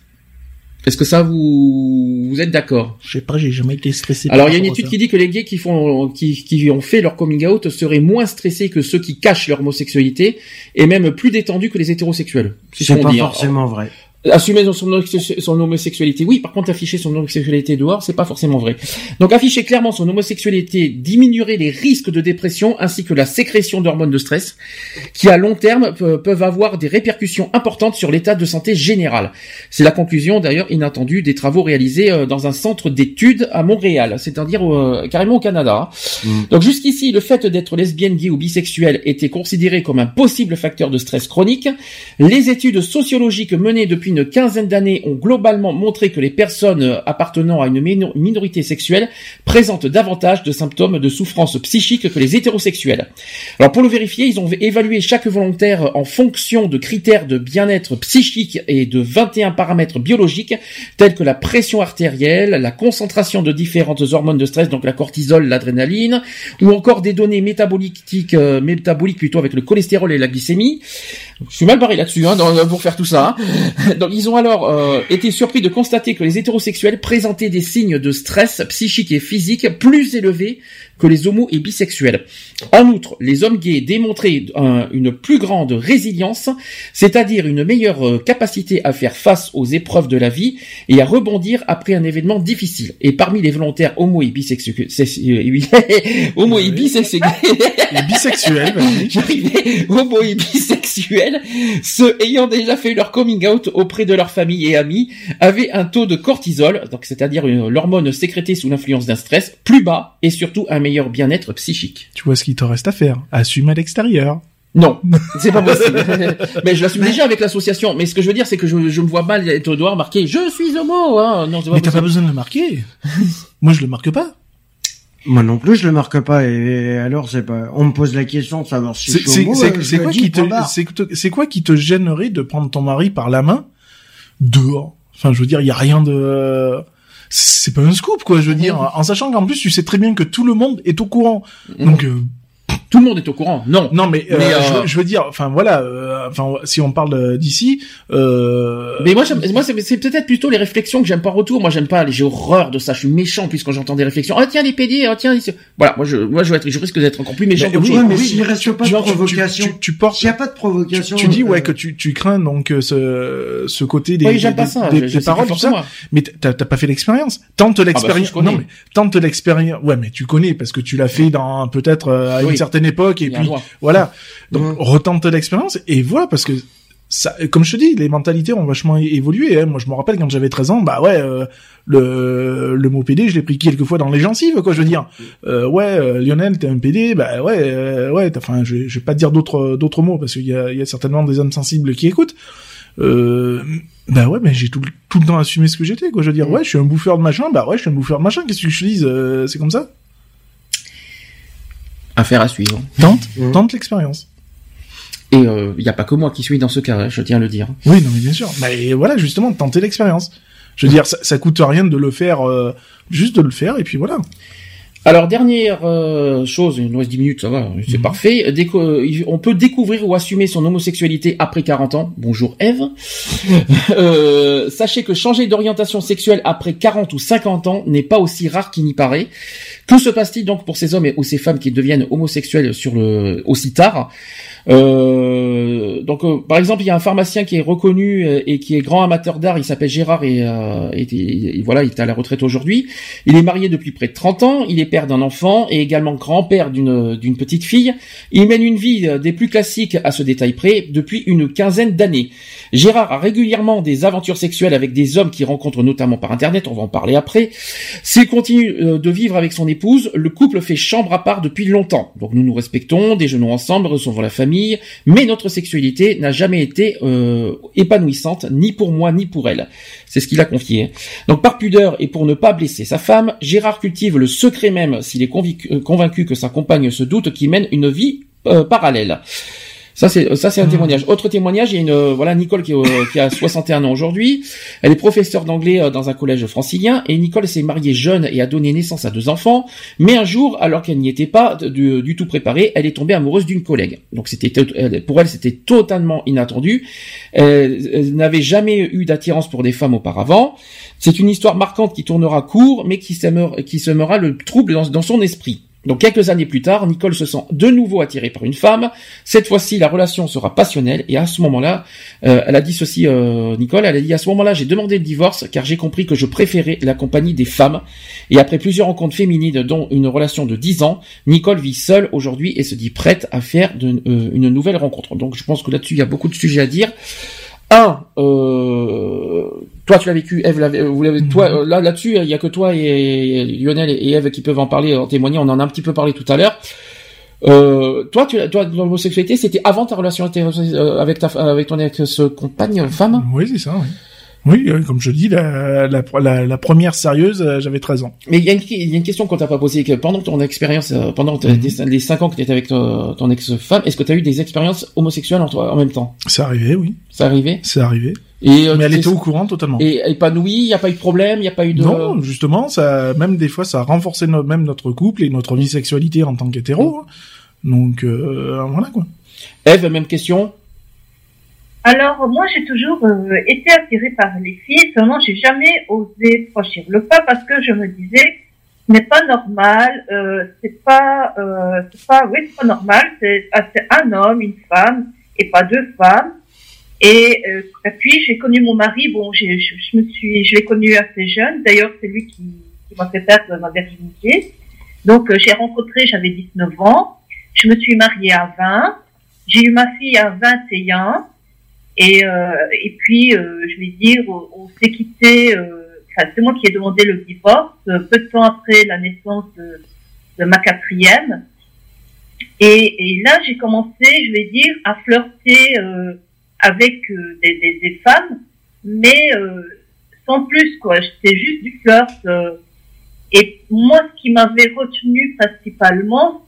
Est-ce que ça vous vous êtes d'accord? Je sais pas, j'ai jamais été stressé. Alors il y a une étude qui dit que les gays qui font qui, qui ont fait leur coming out seraient moins stressés que ceux qui cachent leur homosexualité et même plus détendus que les hétérosexuels. C'est pas forcément vrai. Assumer son, son, homosexualité, oui. Par contre, afficher son homosexualité dehors, c'est pas forcément vrai. Donc, afficher clairement son homosexualité diminuerait les risques de dépression ainsi que la sécrétion d'hormones de stress, qui à long terme peuvent avoir des répercussions importantes sur l'état de santé général. C'est la conclusion, d'ailleurs, inattendue des travaux réalisés euh, dans un centre d'études à Montréal, c'est-à-dire euh, carrément au Canada. Mm. Donc, jusqu'ici, le fait d'être lesbienne, gay ou bisexuel était considéré comme un possible facteur de stress chronique. Les études sociologiques menées depuis une quinzaine d'années ont globalement montré que les personnes appartenant à une minorité sexuelle présentent davantage de symptômes de souffrance psychique que les hétérosexuels. Alors pour le vérifier, ils ont évalué chaque volontaire en fonction de critères de bien-être psychique et de 21 paramètres biologiques tels que la pression artérielle, la concentration de différentes hormones de stress, donc la cortisol, l'adrénaline, ou encore des données métaboliques, euh, plutôt avec le cholestérol et la glycémie. Je suis mal barré là-dessus hein, pour faire tout ça. Hein. Ils ont alors euh, été surpris de constater que les hétérosexuels présentaient des signes de stress psychique et physique plus élevés que les homos et bisexuels. En outre, les hommes gays démontraient une plus grande résilience, c'est-à-dire une meilleure euh, capacité à faire face aux épreuves de la vie et à rebondir après un événement difficile. Et parmi les volontaires homo et bisexuels, (laughs) homo et bisexuels, bisexuels, (laughs) homo et bisexuels, ceux ayant déjà fait leur coming out auprès de leur famille et amis, avaient un taux de cortisol, donc c'est-à-dire l'hormone sécrétée sous l'influence d'un stress, plus bas et surtout un meilleur bien-être psychique. Tu vois ce qu'il te reste à faire Assume à l'extérieur. Non, (laughs) c'est pas possible. mais je l'assume déjà avec l'association. Mais ce que je veux dire, c'est que je, je me vois mal être dehors marqué « Je suis homo hein. Non, Mais t'as pas besoin de le marquer. Moi, je le marque pas. Moi non plus, je le marque pas. Et alors, c'est pas. On me pose la question de savoir si je suis homo. C'est quoi, qui te, c'est quoi qui te gênerait de prendre ton mari par la main dehors? Enfin, je veux dire, il y a rien de c'est pas un scoop quoi je veux dire. En sachant qu'en plus tu sais très bien que tout le monde est au courant. Donc euh, tout le monde est au courant. Non. Non, mais, euh, euh, Je, veux, dire, enfin voilà, euh, enfin si on parle d'ici. Mais moi, moi c'est peut-être plutôt les réflexions que j'aime pas retour. Moi, j'aime pas. J'ai horreur de ça. Je suis méchant puisque j'entends des réflexions. Ah tiens les pédés. Ah tiens. Voilà. Moi, je, moi, je vais être, je risque d'être encore plus méchant. Mais, oui, mais s'il reste pas de provocation, tu, portes. S'il y a pas de provocation. Tu, dis ouais que tu, tu crains donc ce, ce côté des, oui, j'aime pas ça. des, paroles tout ça. Mais t'as pas fait l'expérience. Tente ah bah, l'expérience. non mais tente l'expérience. Ouais, mais tu connais parce que tu l'as fait dans peut-être à une certaine époque et puis voilà. Donc retente l'expérience et voilà parce que ça, comme je te dis, les mentalités ont vachement évolué. Hein. Moi, je me rappelle quand j'avais 13 ans, bah ouais, euh, le le mot PD, je l'ai pris quelques fois dans les gencives, quoi. Je veux dire, euh, ouais, euh, Lionel, t'es un PD, bah ouais, ouais. Enfin, je, je vais pas te dire d'autres d'autres mots parce qu'il y a, il y a certainement des hommes sensibles qui écoutent. bah ouais, mais j'ai tout, tout le temps assumé ce que j'étais, quoi. Je veux dire, ouais, je suis un bouffeur de machin, bah ouais, je suis un bouffeur de machin. Qu'est-ce que je te dise C'est comme ça. Affaire à suivre. Tente, mmh. tente l'expérience. Et il euh, n'y a pas que moi qui suis dans ce cas, je tiens à le dire. Oui, non mais bien sûr. Mais voilà, justement, tenter l'expérience. Je veux dire, ça, ça coûte rien de le faire, euh, juste de le faire, et puis voilà. Alors dernière euh, chose, il nous reste 10 minutes, ça va, c'est mmh. parfait. on peut découvrir ou assumer son homosexualité après 40 ans. Bonjour Eve. (laughs) euh, sachez que changer d'orientation sexuelle après 40 ou 50 ans n'est pas aussi rare qu'il n'y paraît. Que se passe-t-il donc pour ces hommes et ou ces femmes qui deviennent homosexuels sur le aussi tard? Euh, donc, euh, par exemple, il y a un pharmacien qui est reconnu euh, et qui est grand amateur d'art. Il s'appelle Gérard et, voilà, il est à la retraite aujourd'hui. Il est marié depuis près de 30 ans. Il est père d'un enfant et également grand-père d'une petite fille. Il mène une vie des plus classiques à ce détail près depuis une quinzaine d'années. Gérard a régulièrement des aventures sexuelles avec des hommes qu'il rencontre notamment par internet. On va en parler après. S'il continue de vivre avec son épouse, le couple fait chambre à part depuis longtemps. Donc nous nous respectons, déjeunons ensemble, recevons la famille mais notre sexualité n'a jamais été euh, épanouissante, ni pour moi ni pour elle. C'est ce qu'il a confié. Donc par pudeur et pour ne pas blesser sa femme, Gérard cultive le secret même s'il est euh, convaincu que sa compagne se doute qu'il mène une vie euh, parallèle. Ça c'est ça c'est un mmh. témoignage. Autre témoignage, il y a une voilà Nicole qui, euh, qui a (laughs) 61 ans aujourd'hui. Elle est professeure d'anglais euh, dans un collège francilien et Nicole s'est mariée jeune et a donné naissance à deux enfants. Mais un jour, alors qu'elle n'y était pas du, du, tout préparée, elle est tombée amoureuse d'une collègue. Donc c'était pour elle c'était totalement inattendu. Elle, n'avait jamais eu d'attirance pour des femmes auparavant. C'est une histoire marquante qui tournera court, mais qui, qui semera le trouble dans, dans son esprit. Donc quelques années plus tard, Nicole se sent de nouveau attirée par une femme. Cette fois-ci, la relation sera passionnelle et à ce moment-là, euh, elle a dit ceci, euh, Nicole, elle a dit à ce moment-là, j'ai demandé le divorce car j'ai compris que je préférais la compagnie des femmes. Et après plusieurs rencontres féminines, dont une relation de 10 ans, Nicole vit seule aujourd'hui et se dit prête à faire euh, une nouvelle rencontre. Donc je pense que là-dessus, il y a beaucoup de sujets à dire. Un, toi tu l'as vécu, Eve, vous l'avez, toi mhm. là là-dessus, il y a que toi et, Lionel et Eve qui peuvent en parler, en témoigner. On en a un petit peu parlé tout à l'heure. Euh, toi, tu, toi, l'homosexualité, c'était avant ta relation euh, avec ta, avec ton ex-compagne, femme? Oui, c'est ça. Oui. Oui, euh, comme je dis, la, la, la, première sérieuse, euh, j'avais 13 ans. Mais il y, a une, il y a une question qu'on t'a pas posée, que pendant ton expérience, euh, pendant mhm. les 5 ans que tu étais avec ton, ex-femme, est-ce que tu as eu des expériences homosexuelles en, toi, en même temps? C'est arrivé, oui. C'est arrivé C'est arrivé. Et, mais elle était au courant totalement. Et épanouie, il n'y a pas eu de problème, il n'y a pas eu de... Non, justement, ça, même des fois, ça a renforcé même notre couple et notre vie sexualité en tant qu'hétéro. Hein. Donc, voilà quoi. Eve, même question? Alors, moi, j'ai toujours euh, été attirée par les filles, seulement j'ai jamais osé franchir le pas parce que je me disais, ce n'est pas normal, euh, c'est pas, euh, c'est pas, oui, c'est pas normal, c'est un homme, une femme, et pas deux femmes. Et, euh, puis, j'ai connu mon mari, bon, je, je, me suis, je l'ai connu assez jeune, d'ailleurs, c'est lui qui, qui m'a fait perdre ma virginité. Donc, euh, j'ai rencontré, j'avais 19 ans, je me suis mariée à 20, j'ai eu ma fille à 21, et, euh, et puis, euh, je vais dire, on, s'est quitté. Euh, enfin, c'est moi qui ai demandé le divorce. peu de temps après la naissance de, de ma quatrième. Et, et là, j'ai commencé, je vais dire, à flirter avec euh, des, des, des, femmes, mais euh, sans plus, quoi. C'était juste du flirt. Euh. et moi, ce qui m'avait retenu principalement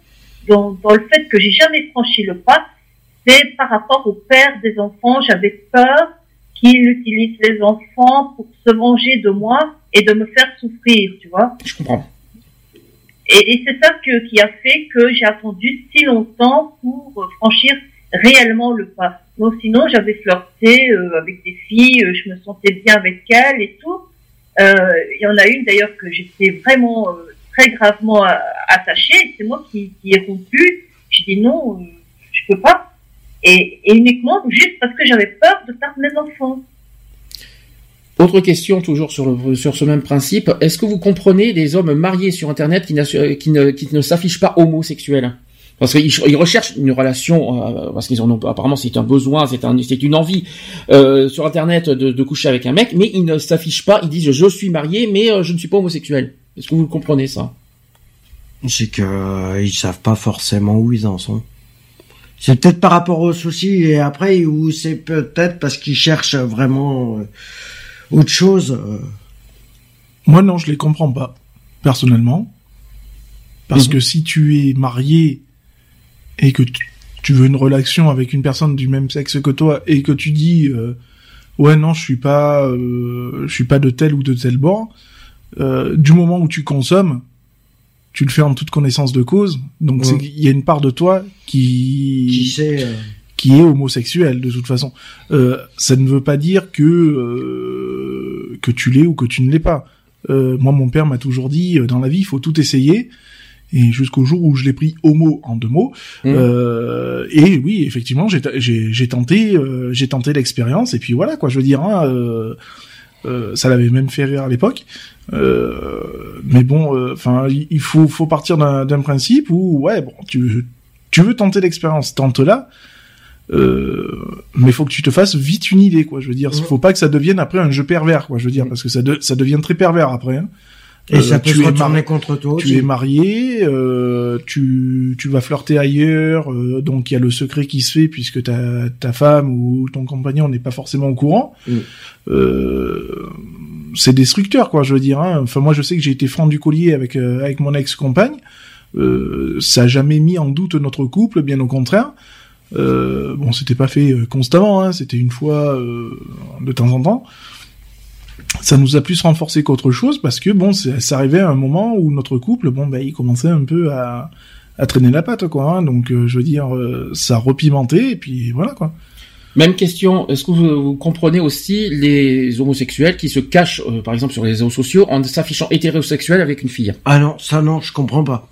dans, dans le fait que j'ai jamais franchi le pas, c'est par rapport au père des enfants. J'avais peur qu'il utilise les enfants pour se venger de moi et de me faire souffrir, tu vois. Je comprends. Et, et c'est ça que, qui a fait que j'ai attendu si longtemps pour franchir réellement le pas. Sinon, j'avais flirté euh, avec des filles, euh, je me sentais bien avec elles et tout. Euh, il y en a une d'ailleurs que j'étais vraiment très gravement attachée. C'est moi qui, ai rompu. J'ai dit non, je peux pas. Et, uniquement juste parce que j'avais peur de perdre mes enfants. Autre question, toujours sur, ce même principe. Est-ce que vous comprenez des hommes mariés sur Internet ne, qui ne s'affichent pas homosexuels? Parce qu'ils recherchent une relation, euh, parce qu'ils en ont apparemment c'est un besoin, c'est un, c'est une envie euh, sur Internet de, de, coucher avec un mec, mais ils ne s'affichent pas. Ils disent je suis marié, mais euh, je ne suis pas homosexuel. Est-ce que vous comprenez ça? C'est que euh, ils savent pas forcément où ils en sont. C'est peut-être par rapport aux soucis et après ou c'est peut-être parce qu'ils cherchent vraiment euh, autre chose. Moi non, je les comprends pas personnellement, parce Mhm. que si tu es marié et que tu, veux une relation avec une personne du même sexe que toi et que tu dis euh, ouais non je suis pas euh, je suis pas de tel ou de tel bord, euh, du moment où tu consommes, tu le fais en toute connaissance de cause, donc il y a une part de toi Qui qui sait euh, qui est homosexuel de toute façon. Euh, ça ne veut pas dire que euh, que tu l'es ou que tu ne l'es pas. Euh, moi, mon père m'a toujours dit euh, dans la vie, il faut tout essayer. Et jusqu'au jour où je l'ai pris homo en deux mots. Mhm. Euh, et oui, effectivement, j'ai tenté euh, j'ai tenté l'expérience. Et puis voilà quoi. Je veux dire, hein, euh, ça l'avait même fait rire à l'époque. Mais bon, enfin, il faut faut partir d'un principe où ouais, bon, tu tu veux tenter l'expérience, tente-la. Euh, mais faut que tu te fasses vite une idée, quoi. Je veux dire, Mhm. faut pas que ça devienne après un jeu pervers, quoi. Je veux dire, parce que ça, de- ça devient très pervers après. hein. Et Euh, ça peut tu se retourner contre toi Tu es marié, euh, tu, tu vas flirter ailleurs, euh, donc il y a le secret qui se fait puisque ta, ta femme ou ton compagnon n'est pas forcément au courant. Mm. Euh, c'est destructeur, quoi, je veux dire. Hein. Enfin, moi, je sais que j'ai été franc du collier avec euh, avec mon ex-compagne. Euh, ça a jamais mis en doute notre couple, bien au contraire. Euh, bon, c'était pas fait constamment, hein, c'était une fois euh, de temps en temps. Ça nous a plus renforcé qu'autre chose parce que bon, c'est- ça arrivait à un moment où notre couple, bon, ben, il commençait un peu à, à traîner la patte, quoi. hein. donc, euh, je veux dire, euh, ça repimentait et puis voilà, quoi. Même question, est-ce que vous, vous comprenez aussi les homosexuels qui se cachent, euh, par exemple sur les réseaux sociaux, en s'affichant hétérosexuel avec une fille? Ah non, ça non, je comprends pas.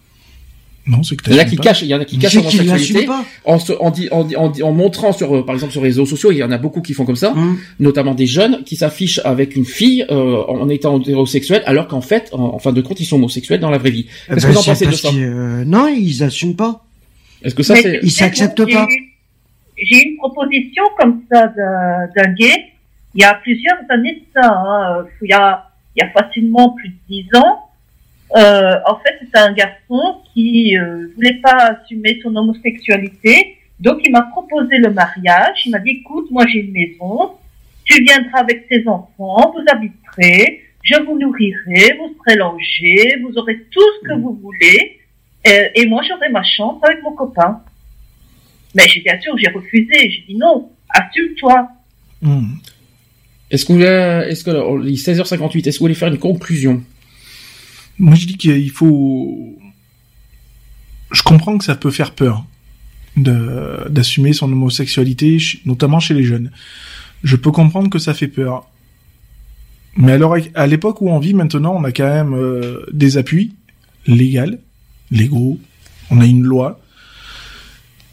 Non, c'est que Il y en a qui cachent, il y en a qui cachent l'assument pas. en, se- en, di- en, di- en, di- en montrant sur, euh, par exemple sur les réseaux sociaux, il y en a beaucoup qui font comme ça, Hum. notamment des jeunes qui s'affichent avec une fille euh, en étant hétérosexuel, alors qu'en fait, en, en fin de compte, ils sont homosexuels dans la vraie vie. Eh Qu'est-ce ben, que vous en pensez de ça euh, Non, ils assument pas. Est-ce que ça c'est... Ils s'acceptent pas. J'ai eu une proposition comme ça d'un d'un gay il y a plusieurs années de ça. hein. Il, y a, il y a facilement plus de dix ans. Euh, en fait, c'est un garçon qui euh, voulait pas assumer son homosexualité. Donc, il m'a proposé le mariage. Il m'a dit, écoute, moi j'ai une maison. Tu viendras avec tes enfants, vous habiterez, je vous nourrirai, vous serez logés, vous aurez tout ce que vous voulez. Euh, et moi, j'aurai ma chance avec mon copain. Mais j'ai bien sûr, j'ai refusé. J'ai dit non, assume-toi. Hmm. Est-ce que vous voulez, est-ce que, alors, il est 16h58, est-ce que vous voulez faire une conclusion? Moi, je dis qu'il faut. Je comprends que ça peut faire peur d'assumer son homosexualité, notamment chez les jeunes. Je peux comprendre que ça fait peur. Mais alors, à l'époque où on vit maintenant, on a quand même euh, des appuis légaux, légaux. On a une loi.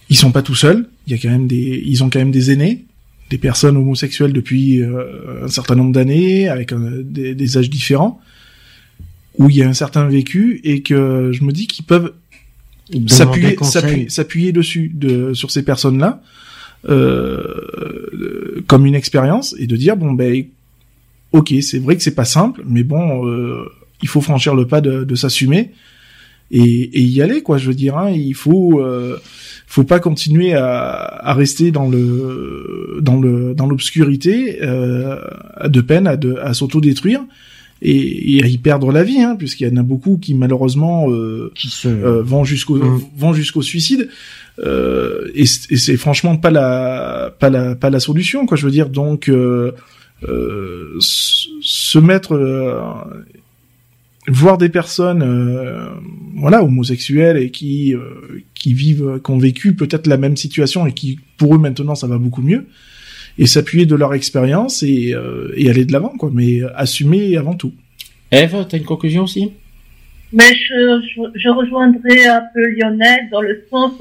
Ils sont pas tout seuls. Il y a quand même des, ils ont quand même des aînés, des personnes homosexuelles depuis euh, un certain nombre d'années, avec euh, des âges différents où il y a un certain vécu et que je me dis qu'ils peuvent s'appuyer s'appuyer s'appuyer dessus de sur ces personnes là euh, comme une expérience et de dire bon ben ok c'est vrai que c'est pas simple mais bon euh, il faut franchir le pas de, de s'assumer et, y aller quoi. Je veux dire, hein, il faut euh, faut pas continuer à, à, rester dans le dans le dans l'obscurité euh, de peine à, de, à s'autodétruire et, y perdre la vie, hein, puisqu'il y en a beaucoup qui malheureusement euh, qui se... euh, vont jusqu'au mmh. vont jusqu'au suicide. Euh, et, c'est franchement pas la pas la pas la solution, quoi. Je veux dire, donc se mettre voir des personnes euh, voilà homosexuelles et qui euh, qui vivent qui ont vécu peut-être la même situation et qui pour eux maintenant ça va beaucoup mieux et s'appuyer de leur expérience et, euh, et aller de l'avant quoi mais assumer avant tout. Eve, tu as une conclusion aussi? Mais je, je, je, rejoindrai un peu Lionel dans le sens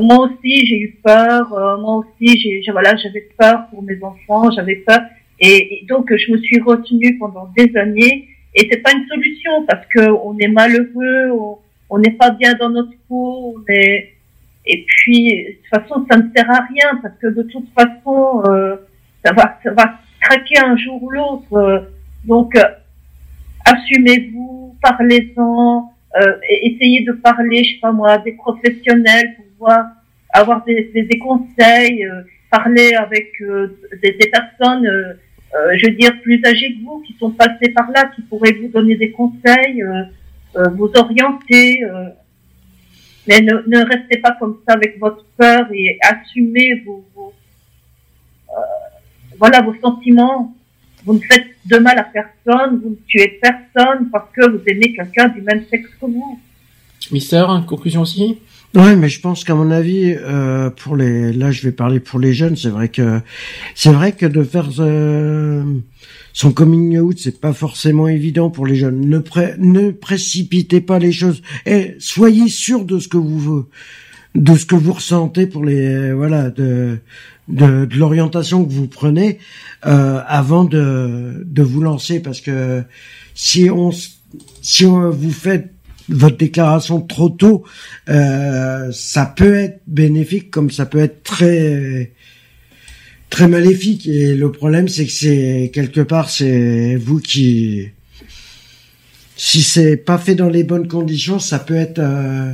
moi aussi j'ai eu peur, moi aussi j'ai voilà j'avais peur pour mes enfants, j'avais peur. Et, et donc je me suis retenue pendant des années. Et c'est pas une solution parce que on est malheureux, on n'est pas bien dans notre peau, on est... et puis de toute façon ça ne sert à rien parce que de toute façon euh, ça va ça va craquer un jour ou l'autre. donc euh, assumez-vous, parlez-en, euh, essayez de parler, je sais pas moi, des professionnels pour voir avoir des, des, conseils, euh, parler avec euh, des, des, personnes euh, je veux dire, plus âgés que vous, qui sont passés par là, qui pourraient vous donner des conseils, euh, euh, vous orienter. Mais ne, restez pas comme ça avec votre peur et assumez vos, vos voilà vos sentiments. Vous ne faites de mal à personne, vous ne tuez personne parce que vous aimez quelqu'un du même sexe que vous. Mister, conclusion aussi? Ouais, mais je pense qu'à mon avis, euh, pour les, là, je vais parler pour les jeunes. C'est vrai que, c'est vrai que de faire euh, son coming out, c'est pas forcément évident pour les jeunes. Ne, précipitez pas les choses et soyez sûr de ce que vous, de ce que vous ressentez pour les, voilà, de, de, de l'orientation que vous prenez euh, avant de, de vous lancer, parce que si on, si on, vous faites votre déclaration trop tôt, euh, ça peut être bénéfique comme ça peut être très très maléfique. Et le problème, c'est que c'est quelque part, c'est vous qui, si c'est pas fait dans les bonnes conditions, ça peut être. Euh...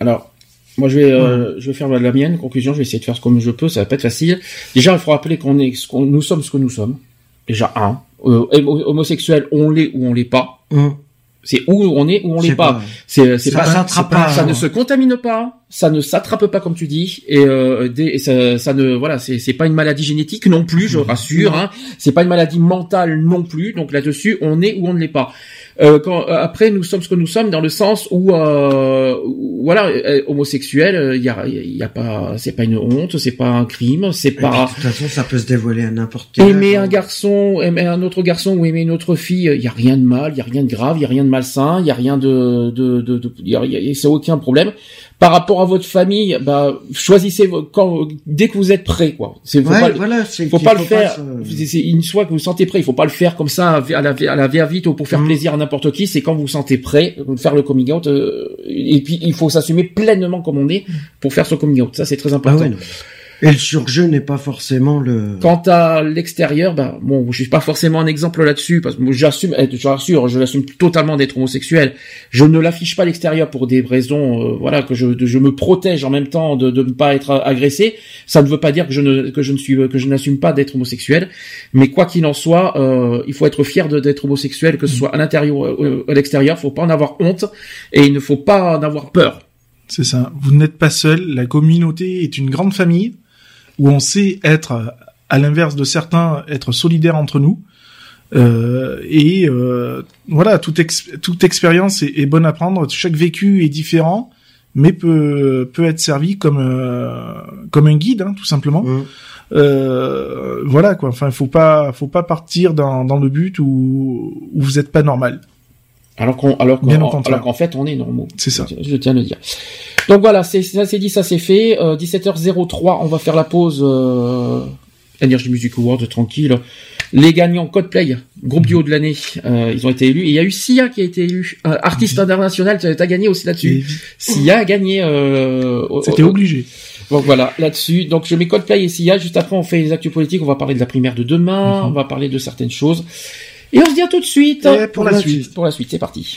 Alors. Moi, je vais, euh, je vais faire la mienne conclusion. Je vais essayer de faire comme je peux. Ça va pas être facile. Déjà, il faut rappeler qu'on est, ce qu'on, nous sommes ce que nous sommes. Déjà un, euh, homosexuel, on l'est ou on l'est pas. Hum. C'est où on est, où on n'est pas. C'est c'est pas, pas, ça ne se contamine pas, ça ne s'attrape pas comme tu dis, et, euh, ça, ça, ne voilà, c'est pas une maladie génétique non plus, je rassure. Hein. C'est pas une maladie mentale non plus. Donc là-dessus, on est ou on ne l'est pas. Euh, quand, euh, après, nous sommes ce que nous sommes dans le sens où, euh, voilà, euh, homosexuel, il y a, y a pas, c'est pas une honte, c'est pas un crime, c'est pas. De toute façon, ça peut se dévoiler à n'importe quel. Aimer un garçon, aimer un autre garçon ou aimer une autre fille, il y a rien de mal, il y a rien de grave, il y a rien de malsain, il y a rien de, de, de, de, c'est aucun problème par rapport à votre famille, bah choisissez quand dès que vous êtes prêt quoi. C'est faut pas, voilà, faut pas le faire. C'est une fois que vous sentez prêt, il faut pas le faire comme ça à la à la vite ou pour faire mmh. plaisir à n'importe qui. C'est quand vous vous sentez prêt faire le coming out euh, et puis il faut s'assumer pleinement comme on est pour faire ce coming out. Ça c'est très ah important. Et le surjeu n'est pas forcément le. Quant à l'extérieur, ben bon, je suis pas forcément un exemple là-dessus parce que j'assume, eh, je rassure, je l'assume totalement d'être homosexuel. Je ne l'affiche pas à l'extérieur pour des raisons, euh, voilà, que je, je me protège en même temps de, de ne pas être agressé. Ça ne veut pas dire que je ne que je ne suis que je n'assume pas d'être homosexuel, mais quoi qu'il en soit, euh, il faut être fier d'être homosexuel, que ce soit à l'intérieur ou euh, à l'extérieur. Faut pas en avoir honte et il ne faut pas en avoir peur. C'est ça. Vous n'êtes pas seul. La communauté est une grande famille où on sait être, à l'inverse de certains, être solidaire entre nous. Euh, et euh, voilà, toute, toute expérience est, bonne à prendre. Chaque vécu est différent, mais peut peut être servi comme euh, comme un guide, hein, tout simplement. Mmh. Euh, voilà quoi. Enfin, faut pas faut pas partir dans, dans le but où, où vous êtes pas normal. Alors qu'on alors qu'en fait on est normaux. C'est ça. Je, tiens à le dire. Donc voilà, c'est ça c'est dit, ça c'est fait. 17h03, euh, on va faire la pause. Euh, Energy Music Awards tranquille. Les gagnants Codeplay, groupe du haut de l'année, euh, ils ont été élus. Et il y a eu Sia qui a été élu, euh, artiste international. Tu as gagné aussi là-dessus. Sia a gagné. Euh, C'était obligé. Donc voilà, là-dessus. Donc je mets Codeplay et Sia. Juste après, on fait les actus politiques. On va parler de la primaire de demain. Mhm. On va parler de certaines choses. Et on se dit à tout de suite. pour, la, suite. Pour la suite, c'est parti.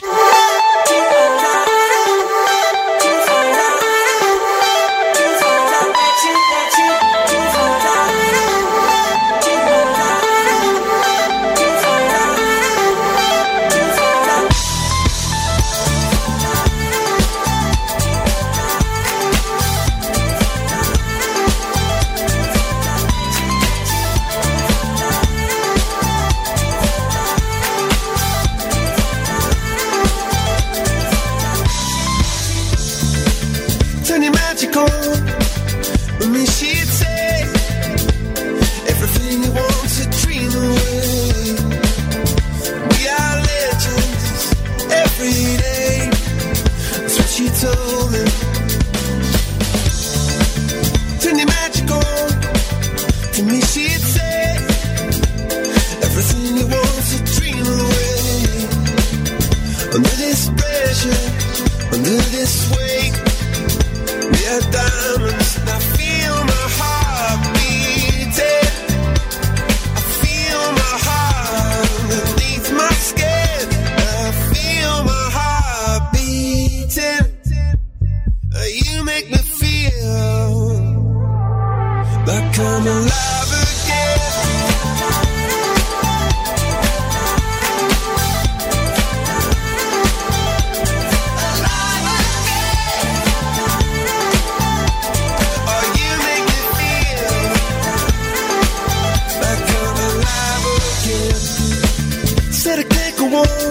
want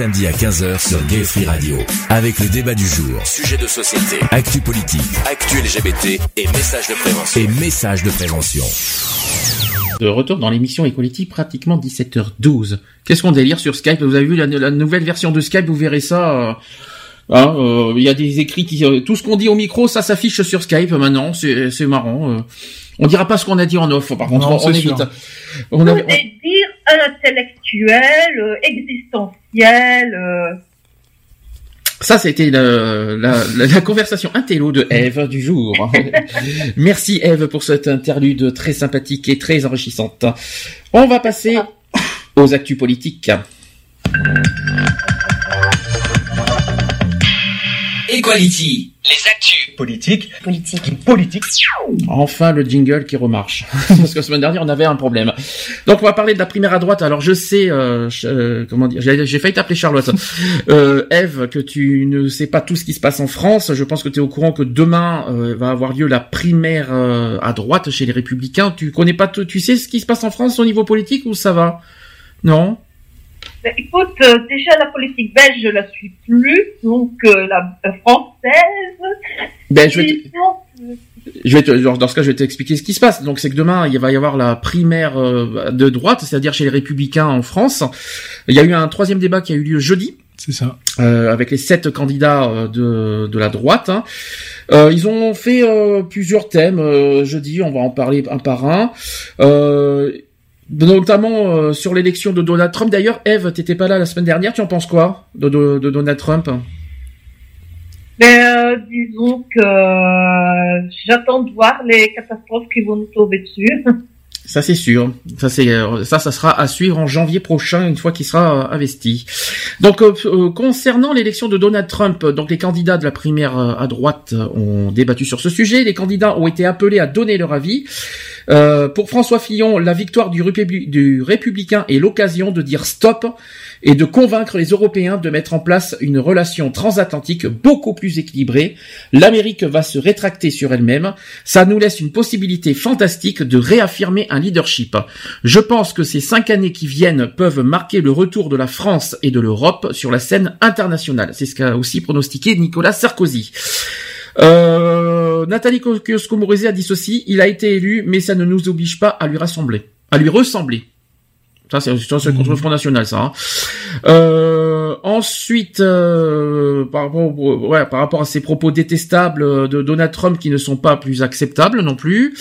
Samedis à 15h sur Gay Free Radio. Avec le débat du jour, sujet de société, actu politique, actu LGBT et messages de prévention. Et messages de prévention. De retour dans l'émission Equality, pratiquement 17h12. Qu'est-ce qu'on délire sur Skype? Vous avez vu la, la nouvelle version de Skype, vous verrez ça. euh, hein, euh, Il y a des écrits qui... euh, tout ce qu'on dit au micro, ça s'affiche sur Skype maintenant. C'est marrant. euh. On dira pas ce qu'on a dit en off, par contre, Non, on, on évite. On a- dire intellectuel, euh, existentiel. euh, Ça, c'était la, la, la, la conversation intello de Eve du jour. (laughs) Merci Eve pour cette interlude très sympathique et très enrichissante. On va passer aux actus politiques. Equality, les actus. Politique. Politique. Politique. Enfin, le jingle qui remarche. (laughs) Parce que la semaine dernière, on avait un problème. Donc, on va parler de la primaire à droite. Alors, je sais, euh, je- euh, comment dire, j'ai j'ai failli t'appeler Charlotte. (laughs) Euh, Eve, que tu ne sais pas tout ce qui se passe en France. Je pense que tu es au courant que demain euh, va avoir lieu la primaire euh, à droite chez les Républicains. Tu connais pas tout, tu sais ce qui se passe en France au niveau politique ou ça va? Non? Ben, écoute, euh, déjà la politique belge, je la suis plus, donc euh, la euh, française. Ben, je vais te- disons, Je vais te, dans ce cas, je vais t'expliquer ce qui se passe. Donc, c'est que demain, il va y avoir la primaire euh, de droite, c'est-à-dire chez les Républicains en France. Il y a eu un troisième débat qui a eu lieu jeudi. C'est ça. euh, avec les sept candidats euh, de, de la droite. hein. Euh, ils ont fait euh, plusieurs thèmes euh, jeudi, on va en parler un par un. Notamment euh, sur l'élection de Donald Trump. D'ailleurs, Eve, t'étais pas là la semaine dernière, tu en penses quoi de, de, de Donald Trump? Ben, euh, disons que euh, j'attends de voir les catastrophes qui vont nous tomber dessus. (laughs) Ça c'est sûr. Ça c'est euh, ça ça sera à suivre en janvier prochain une fois qu'il sera euh, investi. Donc euh, concernant l'élection de Donald Trump, donc les candidats de la primaire à droite ont débattu sur ce sujet. Les candidats ont été appelés à donner leur avis. Euh, pour François Fillon, la victoire du, républi- du républicain est l'occasion de dire stop et de convaincre les Européens de mettre en place une relation transatlantique beaucoup plus équilibrée. L'Amérique va se rétracter sur elle-même. Ça nous laisse une possibilité fantastique de réaffirmer un leadership. Je pense que ces cinq années qui viennent peuvent marquer le retour de la France et de l'Europe sur la scène internationale. C'est ce qu'a aussi pronostiqué Nicolas Sarkozy. Euh, Nathalie Kosciusko-Morizet a dit ceci, il a été élu, mais ça ne nous oblige pas à lui rassembler, à lui ressembler. Ça, c'est ça, c'est contre le Front National, ça. hein. Euh, ensuite, euh, par, rapport, au- ouais, par rapport à ces propos détestables euh, de Donald Trump qui ne sont pas plus acceptables non plus,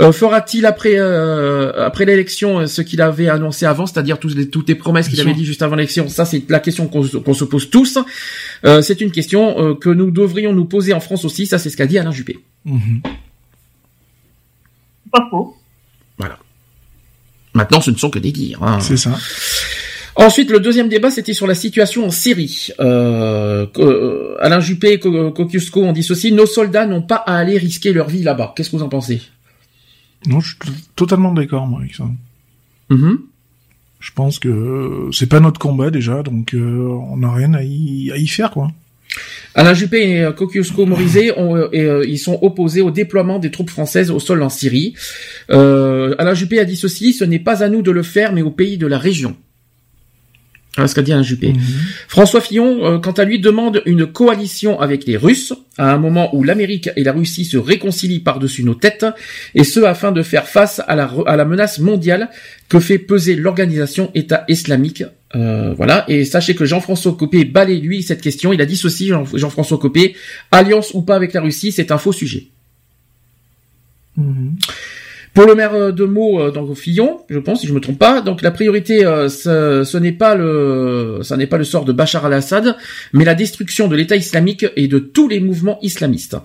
euh, fera-t-il après euh, après l'élection euh, ce qu'il avait annoncé avant, c'est-à-dire toutes les, toutes les promesses qu'il avait dit juste avant l'élection? Ça, c'est la question qu'on se- pose tous. Euh, c'est une question euh, que nous devrions nous poser en France aussi. Ça, c'est ce qu'a dit Alain Juppé. Mhm. Pas faux. Maintenant, ce ne sont que des dires. hein. C'est ça. Ensuite, le deuxième débat, c'était sur la situation en Syrie. Euh, euh, Alain Juppé et Kosciusko ont dit ceci nos soldats n'ont pas à aller risquer leur vie là-bas. Qu'est-ce que vous en pensez? Non, je suis totalement d'accord moi avec ça. Mhm. Je pense que euh, c'est pas notre combat déjà, donc euh, on n'a rien à y, à y faire quoi. Alain Juppé et euh, Kosciusko Morizet ont, euh, et, euh, ils sont opposés au déploiement des troupes françaises au sol en Syrie. Euh, Alain Juppé a dit ceci ce n'est pas à nous de le faire, mais aux pays de la région. Voilà ce qu'a dit Alain Juppé. Mhm. François Fillon, euh, quant à lui, demande une coalition avec les Russes, à un moment où l'Amérique et la Russie se réconcilient par-dessus nos têtes, et ce afin de faire face à la, re- à la menace mondiale que fait peser l'organisation État islamique. Euh, voilà, et sachez que Jean-François Copé balaye lui cette question. Il a dit ceci, Jean- Jean-François Copé, alliance ou pas avec la Russie, c'est un faux sujet. Mhm. Pour le maire euh, de Meaux, euh, donc Fillon, je pense, si je me trompe pas, donc la priorité, euh, ce, ce n'est pas le, ça n'est pas le sort de Bachar al-Assad, mais la destruction de l'État islamique et de tous les mouvements islamistes.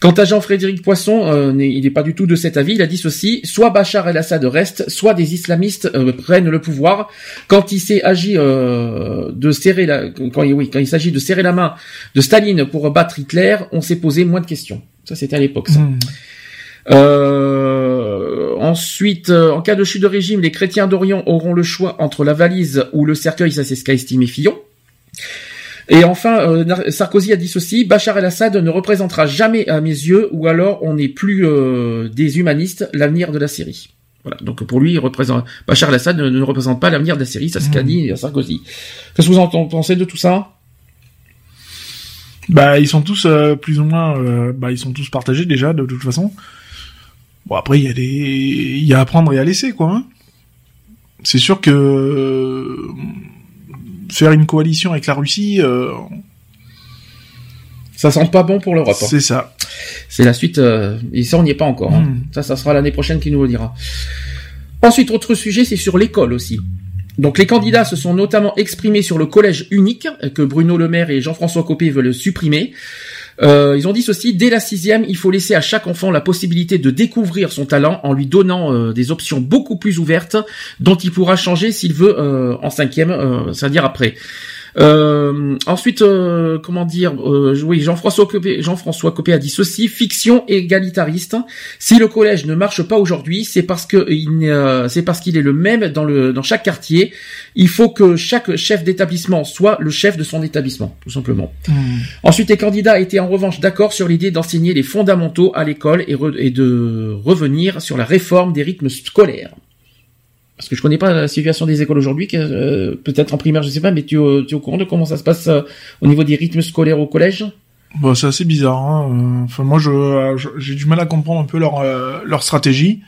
Quant à Jean-Frédéric Poisson, euh, il n'est pas du tout de cet avis. Il a dit ceci soit Bachar el-Assad reste, soit des islamistes euh, prennent le pouvoir. Quand il euh, de serrer la, quand il, oui, quand il s'agit de serrer la main de Staline pour battre Hitler, on s'est posé moins de questions. Ça, c'était à l'époque. ça. Mhm. Euh, ensuite, euh, en cas de chute de régime, les chrétiens d'Orient auront le choix entre la valise ou le cercueil, ça c'est ce qu'a estimé Fillon. Et enfin, euh, Sarkozy a dit ceci, Bachar el-Assad ne représentera jamais à mes yeux, ou alors on n'est plus euh, des humanistes, l'avenir de la Syrie. Voilà. Donc pour lui, il représente Bachar al-Assad ne, ne représente pas l'avenir de la Syrie, ça ce qu'a Mhm. dit Sarkozy. Qu'est-ce que vous en pensez de tout ça? Bah, ils sont tous euh, plus ou moins, euh, bah, ils sont tous partagés déjà de toute façon. Bon, après, il y a des, il y a à prendre et à laisser, quoi. hein. C'est sûr que euh, faire une coalition avec la Russie, euh, Ça sent pas bon pour l'Europe. hein. c'est ça. C'est la suite, euh, et ça on n'y est pas encore. hein. Mm. Ça, ça sera l'année prochaine qui nous le dira. Ensuite, autre sujet, c'est sur l'école aussi. Donc les candidats se sont notamment exprimés sur le collège unique euh, que Bruno Le Maire et Jean-François Copé veulent supprimer. Euh, ils ont dit ceci, dès la sixième, il faut laisser à chaque enfant la possibilité de découvrir son talent en lui donnant euh, des options beaucoup plus ouvertes dont il pourra changer s'il veut euh, en cinquième, c'est-à-dire après. Euh, ensuite, euh, comment dire, euh, oui, Jean-François Copé, Jean-François Copé a dit ceci fiction égalitariste. Si le collège ne marche pas aujourd'hui, c'est parce que il, euh, c'est parce qu'il est le même dans le dans chaque quartier. Il faut que chaque chef d'établissement soit le chef de son établissement, tout simplement. Ensuite, les candidats étaient en revanche d'accord sur l'idée d'enseigner les fondamentaux à l'école et, re- et de revenir sur la réforme des rythmes scolaires. Parce que je connais pas la situation des écoles aujourd'hui, euh, peut-être en primaire, je sais pas, mais tu, es au- tu es au courant de comment ça se passe euh, au niveau des rythmes scolaires au collège? Bon, c'est assez bizarre. Hein. euh, Enfin, moi, je, euh, je- j'ai du mal à comprendre un peu leur euh, leur stratégie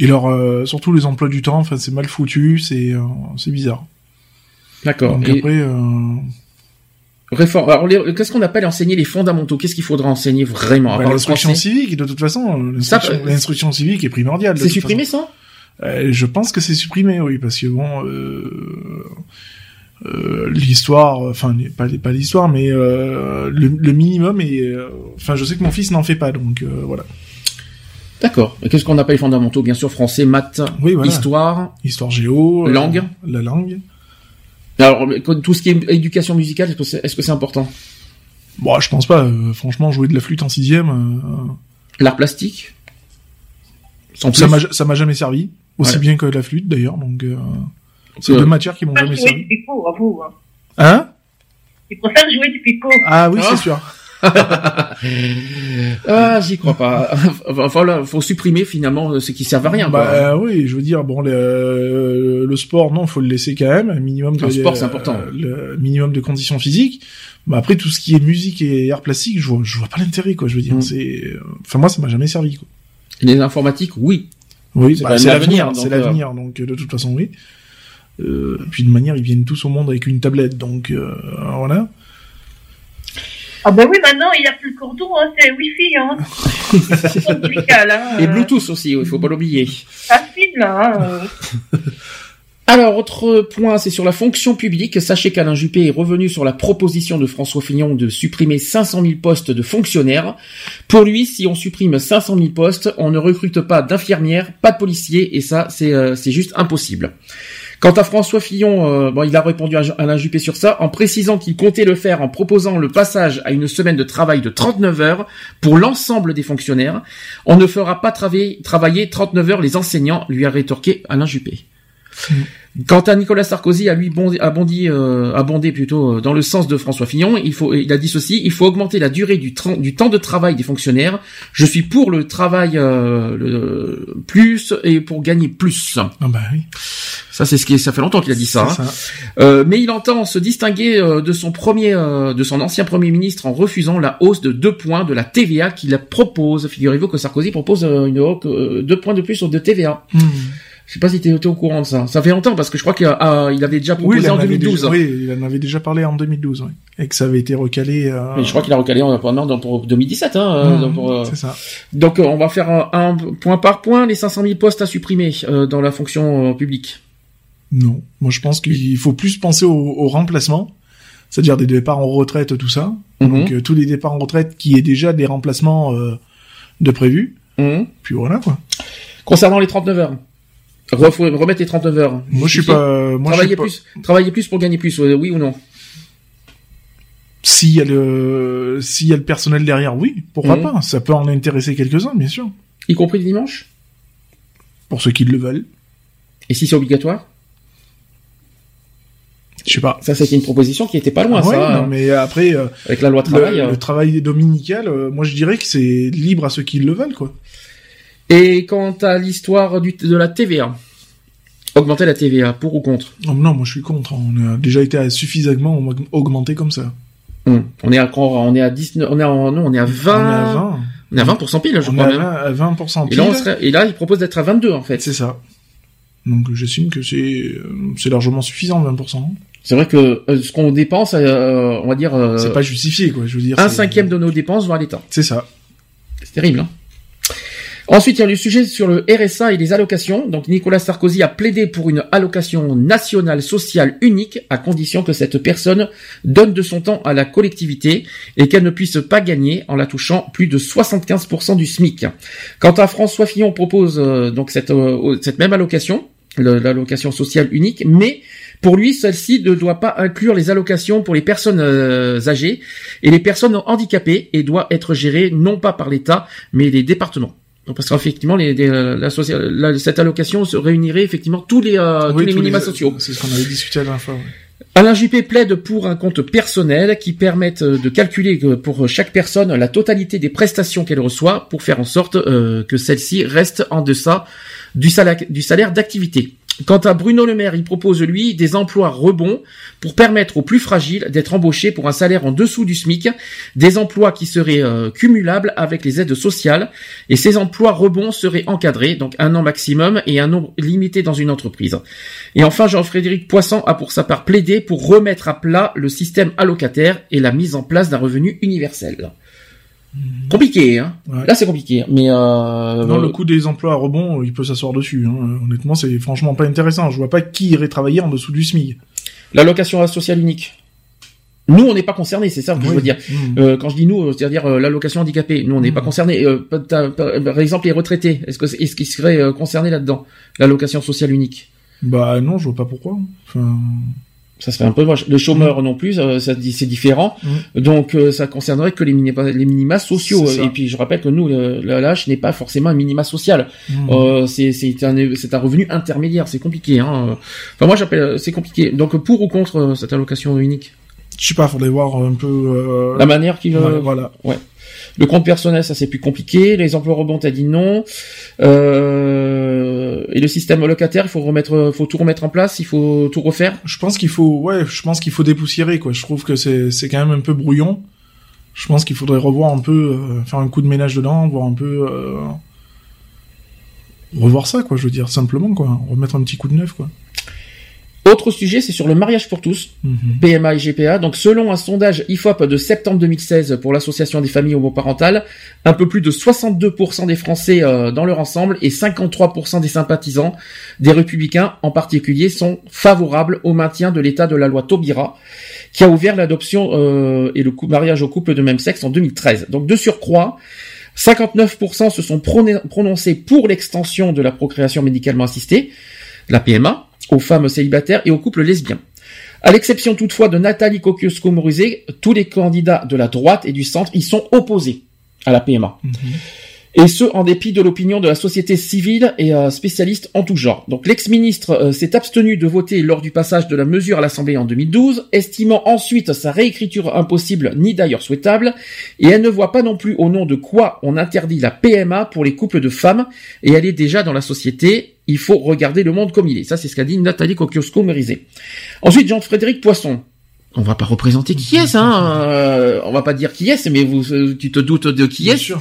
et leur euh, surtout les emplois du temps. Enfin, c'est mal foutu, c'est euh, c'est bizarre. D'accord. Donc Et après, euh, réforme. Alors, les- qu'est-ce qu'on appelle enseigner les fondamentaux? Qu'est-ce qu'il faudra enseigner vraiment bah, l'instruction civique, de toute façon, Ça, l'instruction civique est primordiale. C'est supprimé façon. ça? Je pense que c'est supprimé, oui, parce que bon, euh, euh, l'histoire, enfin pas pas l'histoire, mais euh, le, le minimum est, euh, enfin, je sais que mon fils n'en fait pas, donc euh, voilà. D'accord. Qu'est-ce qu'on appelle les fondamentaux? Bien sûr, français, maths, Oui, voilà. histoire. Histoire géo, euh, Langue. la langue. Alors, tout ce qui est éducation musicale, est-ce que c'est important? Bon, je pense pas. euh, franchement, jouer de la flûte en sixième, euh, L'art plastique? Sans ça m'a jamais servi, aussi Ouais. bien que la flûte d'ailleurs. Donc, euh, c'est Euh, deux matières qui m'ont jamais jouer servi. du picot, à vous. Hein. Hein? Il préfère jouer du picot. Ah oui, Ah. c'est sûr. (laughs) Ah, j'y crois pas. Enfin, là, faut supprimer finalement ce qui sert à rien. Bah quoi. euh, oui, je veux dire, bon, le, le sport, non, faut le laisser quand même, un minimum de Le sport, c'est important. le minimum de conditions physiques. Mais après, tout ce qui est musique et art plastique, je vois, je vois pas l'intérêt, quoi. Je veux dire, Mm. c'est, enfin moi, ça m'a jamais servi, quoi. Les informatiques, oui. Oui, C'est bah, l'avenir, c'est euh, l'avenir, donc de toute façon, oui. Euh, puis de manière, ils viennent tous au monde avec une tablette, donc euh, voilà. Ah ben oui, maintenant, il n'y a plus le cordon, hein, c'est Wi-Fi. Hein. (laughs) Musical, hein. Et Bluetooth aussi, il faut pas l'oublier. Ça file, là. Hein. (laughs) Alors, autre point, c'est sur la fonction publique. Sachez qu'Alain Juppé est revenu sur la proposition de François Fillon de supprimer 500 000 postes de fonctionnaires. Pour lui, si on supprime 500 000 postes, on ne recrute pas d'infirmières, pas de policiers, et ça, c'est euh, juste impossible. Quant à François Fillon, euh, bon, il a répondu à Alain Juppé sur ça en précisant qu'il comptait le faire en proposant le passage à une semaine de travail de 39 heures pour l'ensemble des fonctionnaires. On ne fera pas travailler, travailler 39 heures les enseignants, lui a rétorqué Alain Juppé. Quant à Nicolas Sarkozy, a lui bondi, a bondi, euh, a bondé plutôt euh, dans le sens de François Fillon. Il faut, il a dit ceci il faut augmenter la durée du, du temps de travail des fonctionnaires. Je suis pour le travail euh, le, plus et pour gagner plus. Ah bah oui. Ça, c'est ce qui, ça fait longtemps qu'il a dit ça. Hein. ça. Euh, mais il entend se distinguer euh, de son premier, euh, de son ancien premier ministre en refusant la hausse de deux points de la TVA qu'il propose. Figurez-vous que Sarkozy propose une hausse euh, deux points de plus de TVA. Hmm. Je sais pas si tu étais au courant de ça. Ça fait longtemps parce que je crois qu'il a- ah, il avait déjà Oui, proposé il en en avait 2012. déjà, oui, il en avait déjà parlé en 2012, oui. Et que ça avait été recalé. Euh... Mais je crois qu'il a recalé en, pendant pour 2017. Hein, euh, donc, pour, euh, C'est ça. donc, euh, on va faire un, un point par point les 500 000 postes à supprimer euh, dans la fonction publique. Non. Moi, je pense qu'il faut plus penser au, au remplacement. C'est-à-dire des départs en retraite, tout ça. Mhm. Donc, tous les départs en retraite qui est déjà des remplacements euh, de prévus. Mhm. Puis voilà, quoi. Concernant les 39 heures. Remettre les 39 heures. Moi, je suis Justifier. pas, euh, je travailler suis pas, plus, travailler plus pour gagner plus, euh, oui ou non? S'il y a le, s'il y a le personnel derrière, oui, pourquoi Mhm. pas? Ça peut en intéresser quelques-uns, bien sûr. Y compris le dimanche? Pour ceux qui le veulent. Et si c'est obligatoire? Je sais pas. Ça, c'était une proposition qui était pas loin, Ah ouais, ça, non, mais après, euh, avec la loi le, travail. euh. le travail dominical, euh, moi, je dirais que c'est libre à ceux qui le veulent, quoi. Et quant à l'histoire de la TVA, augmenter la TVA, pour ou contre? Oh, non, moi je suis contre. On a déjà été suffisamment aug- augmenté comme ça. Hum, On est à on est à 19, on est à, non, on est à 20, On est à 20. on est à 20% pile, je on crois est à même. 20, à 20% Et pile. là, on serait, et là, il propose d'être à 22 en fait. C'est ça. Donc j'estime que c'est c'est largement suffisant 20%. C'est vrai que euh, ce qu'on dépense, euh, on va dire, euh, c'est pas justifié quoi. Je veux dire. un cinquième de nos dépenses vont à l'État. C'est ça. C'est terrible. Hein Ensuite, il y a le sujet sur le RSA et les allocations. Donc, Nicolas Sarkozy a plaidé pour une allocation nationale sociale unique, à condition que cette personne donne de son temps à la collectivité et qu'elle ne puisse pas gagner en la touchant plus de 75% du SMIC. Quant à François Fillon propose euh, donc cette, euh, cette même allocation, l'allocation sociale unique, mais pour lui, celle-ci ne doit pas inclure les allocations pour les personnes euh, âgées et les personnes handicapées et doit être gérée non pas par l'État, mais les départements. Donc, parce qu'effectivement, les, les, euh, la la- cette allocation se réunirait effectivement tous les, euh, Oui, tous les tous minima sociaux. C'est ce qu'on avait discuté la dernière fois. ouais. Alain Juppé plaide pour un compte personnel qui permette euh, de calculer pour chaque personne la totalité des prestations qu'elle reçoit pour faire en sorte euh, que celle-ci reste en deçà du salaire, du salaire d'activité. Quant à Bruno Le Maire, il propose lui des emplois rebonds pour permettre aux plus fragiles d'être embauchés pour un salaire en dessous du SMIC, des emplois qui seraient euh, cumulables avec les aides sociales et ces emplois rebonds seraient encadrés, donc un an maximum et un nombre limité dans une entreprise. Et enfin, Jean-Frédéric Poisson a pour sa part plaidé pour remettre à plat le système allocataire et la mise en place d'un revenu universel. Compliqué, hein Ouais. Là, c'est compliqué, mais euh, Non, le coût des emplois à rebond, il peut s'asseoir dessus. Hein. Honnêtement, c'est franchement pas intéressant. Je vois pas qui irait travailler en dessous du SMIC. l'allocation sociale unique. Nous, on n'est pas concernés, c'est ça que je veux dire. Euh, quand je dis nous, euh, c'est-à-dire euh, l'allocation handicapée, nous on n'est pas concernés. Euh, par, exemple, les retraités, est-ce que est-ce qu'ils seraient euh, concernés là-dedans L'allocation sociale unique? Bah non, je vois pas pourquoi. Enfin, Ça serait un peu moche. Le chômeur non plus, euh, ça c'est différent. Donc euh, ça concernerait que les minima, les minima sociaux. Et puis je rappelle que nous, le, le LH n'est pas forcément un minima social. Mm. Euh, c'est un un revenu intermédiaire. C'est compliqué. Hein. Enfin moi j'appelle c'est compliqué. Donc pour ou contre euh, cette allocation unique? Je sais pas, faudrait voir un peu. euh, La manière qu'il ouais, euh, voilà. Ouais. Le compte personnel, ça c'est plus compliqué. Les emplois rebonds, t'as dit non. Euh, et le système locataire, il faut remettre, faut tout remettre en place, il faut tout refaire. Je pense qu'il faut, ouais, je pense qu'il faut dépoussiérer quoi. Je trouve que c'est c'est quand même un peu brouillon. Je pense qu'il faudrait revoir un peu, euh, faire un coup de ménage dedans, voir un peu, euh, revoir ça quoi. Je veux dire simplement quoi, remettre un petit coup de neuf quoi. Autre sujet, c'est sur le mariage pour tous, PMA et GPA. Donc, selon un sondage IFOP de septembre 2016 pour l'association des familles homoparentales, un peu plus de 62% des Français euh, dans leur ensemble et 53% des sympathisants des Républicains en particulier sont favorables au maintien de l'état de la loi Taubira, qui a ouvert l'adoption euh, et le mariage au couple de même sexe en 2013. Donc, de surcroît, 59% se sont prononcés pour l'extension de la procréation médicalement assistée, la PMA, aux femmes célibataires et aux couples lesbiens. À l'exception toutefois de Nathalie Kosciusko-Morizet, tous les candidats de la droite et du centre y sont opposés à la PMA. Et ce, en dépit de l'opinion de la société civile et euh, spécialiste en tout genre. Donc l'ex-ministre euh, s'est abstenu de voter lors du passage de la mesure à l'Assemblée en 2012, estimant ensuite sa réécriture impossible ni d'ailleurs souhaitable, et elle ne voit pas non plus au nom de quoi on interdit la PMA pour les couples de femmes, et elle est déjà dans la société, il faut regarder le monde comme il est. Ça, c'est ce qu'a dit Nathalie Kosciusko-Morizet. Ensuite, Jean-Frédéric Poisson. On va pas représenter qui est, hein. euh, on va pas dire qui est, mais vous, euh, tu te doutes de qui est.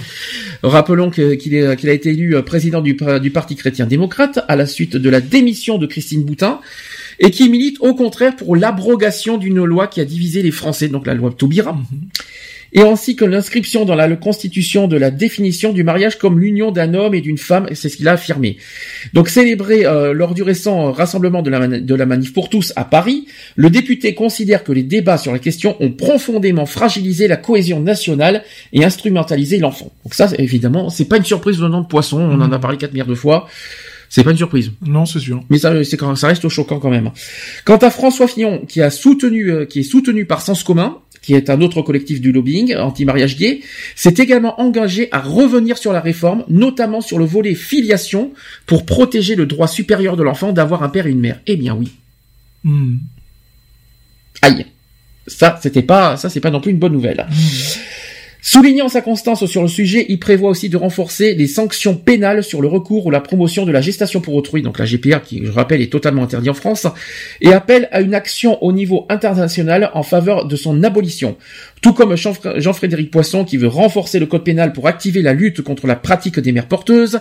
Rappelons que- qu'il a été élu euh, président du, du Parti chrétien-démocrate à la suite de la démission de Christine Boutin et qui milite au contraire pour l'abrogation d'une loi qui a divisé les Français, donc la loi Taubira. Et ainsi que l'inscription dans la Constitution de la définition du mariage comme l'union d'un homme et d'une femme, c'est ce qu'il a affirmé. Donc célébré euh, lors du récent rassemblement de la, de la manif pour tous à Paris, le député considère que les débats sur la question ont profondément fragilisé la cohésion nationale et instrumentalisé l'enfant. Donc ça, évidemment, c'est pas une surprise venant de Poisson, on en a parlé quatre milliards de fois. C'est pas une surprise. Non, c'est sûr. Mais ça, c'est quand, ça reste choquant quand même. Quant à François Fillon, qui a soutenu, euh, qui est soutenu par Sens Commun, qui est un autre collectif du lobbying anti-mariage gay, s'est également engagé à revenir sur la réforme, notamment sur le volet filiation, pour protéger le droit supérieur de l'enfant d'avoir un père et une mère. Eh bien oui. Hmm. Aïe. Ça, c'était pas, ça, c'est pas non plus une bonne nouvelle. Soulignant sa constance sur le sujet, il prévoit aussi de renforcer les sanctions pénales sur le recours ou la promotion de la gestation pour autrui, donc la GPA qui, je rappelle, est totalement interdit en France, et appelle à une action au niveau international en faveur de son abolition. Tout comme Jean- Jean-Frédéric Poisson qui veut renforcer le code pénal pour activer la lutte contre la pratique des mères porteuses,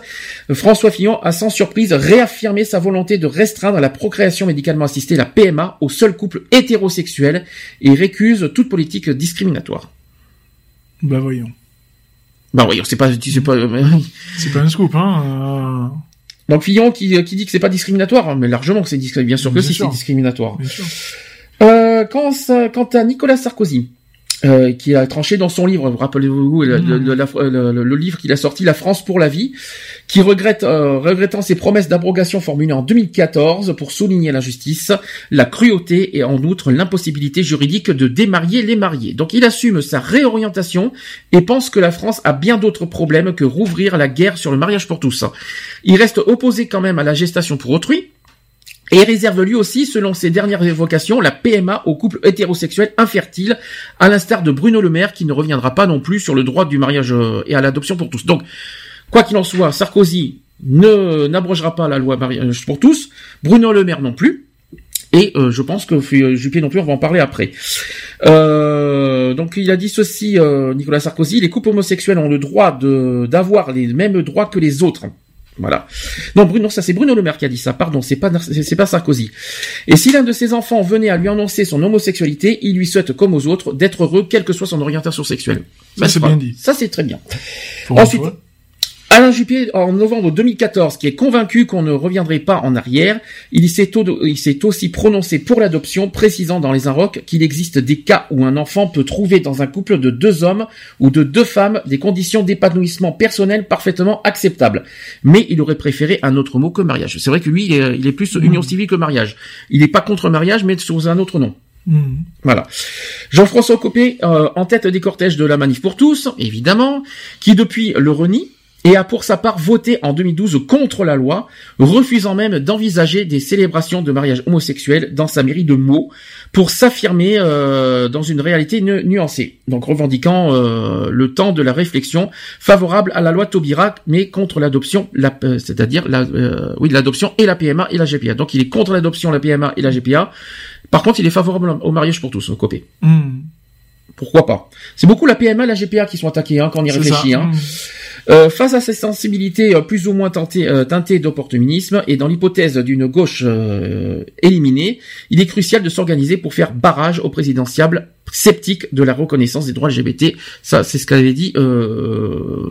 François Fillon a sans surprise réaffirmé sa volonté de restreindre la procréation médicalement assistée, la PMA, aux seuls couples hétérosexuels et récuse toute politique discriminatoire. Bah voyons. Bah oui, c'est pas, c'est pas. C'est pas un scoop, hein. Donc Fillon qui, qui dit que c'est pas discriminatoire, mais largement que c'est discriminatoire. Bien sûr que Bien si c'est discriminatoire. euh, bien sûr. Euh, quand ça- quant à Nicolas Sarkozy, euh, qui a tranché dans son livre, rappelez-vous le, le- le- la- le- le- le livre qu'il a sorti, La France pour la vie, qui regrette, euh, regrettant ses promesses d'abrogation formulées en 2014 pour souligner l'injustice, la cruauté et en outre l'impossibilité juridique de démarier les mariés. Donc il assume sa réorientation et pense que la France a bien d'autres problèmes que rouvrir la guerre sur le mariage pour tous. Il reste opposé quand même à la gestation pour autrui, et réserve lui aussi, selon ses dernières évocations, la PMA aux couples hétérosexuels infertiles, à l'instar de Bruno Le Maire, qui ne reviendra pas non plus sur le droit du mariage euh, et à l'adoption pour tous. Donc, quoi qu'il en soit, Sarkozy ne n'abrogera pas la loi mariage pour tous, Bruno Le Maire non plus. Et euh, je pense que euh, Juppé non plus, on va en parler après. Euh, donc il a dit ceci, Nicolas Sarkozy, les couples homosexuels ont le droit d'avoir les mêmes droits que les autres. Voilà. Non, Bruno, ça c'est Bruno Le Maire qui a dit ça. Pardon, c'est pas c'est pas Sarkozy. Et si l'un de ses enfants venait à lui annoncer son homosexualité, il lui souhaite comme aux autres d'être heureux, quelle que soit son orientation sexuelle. Ça, c'est bien dit. Ça c'est très bien. Pour Ensuite. Alain Juppé, en novembre 2014, qui est convaincu qu'on ne reviendrait pas en arrière, il s'est aussi prononcé pour l'adoption, précisant dans les Inrocks qu'il existe des cas où un enfant peut trouver dans un couple de deux hommes ou de deux femmes des conditions d'épanouissement personnel parfaitement acceptables. Mais il aurait préféré un autre mot que mariage. C'est vrai que lui, il est, il est plus union civile que mariage. Il n'est pas contre mariage, mais sous un autre nom. Mhm. Voilà. Jean-François Copé, euh, en tête des cortèges de la Manif pour tous, évidemment, qui depuis le renie et a pour sa part voté en 2012 contre la loi, refusant même d'envisager des célébrations de mariage homosexuel dans sa mairie de Meaux pour s'affirmer euh, dans une réalité nu- nuancée. Donc revendiquant euh, le temps de la réflexion favorable à la loi Taubira, mais contre l'adoption, la- euh, c'est-à-dire euh, oui l'adoption et la PMA et la GPA. Donc il est contre l'adoption, la PMA et la GPA. Par contre, il est favorable au mariage pour tous, Copé. Mhm. Pourquoi pas C'est beaucoup la PMA et la GPA qui sont attaquées hein, quand on y réfléchit. Hein. Mhm. Euh, face à ces sensibilités euh, plus ou moins teintées, euh, teintées d'opportunisme et dans l'hypothèse d'une gauche euh, éliminée, il est crucial de s'organiser pour faire barrage au présidentiable sceptique de la reconnaissance des droits LGBT. Ça, c'est ce qu'avait dit euh,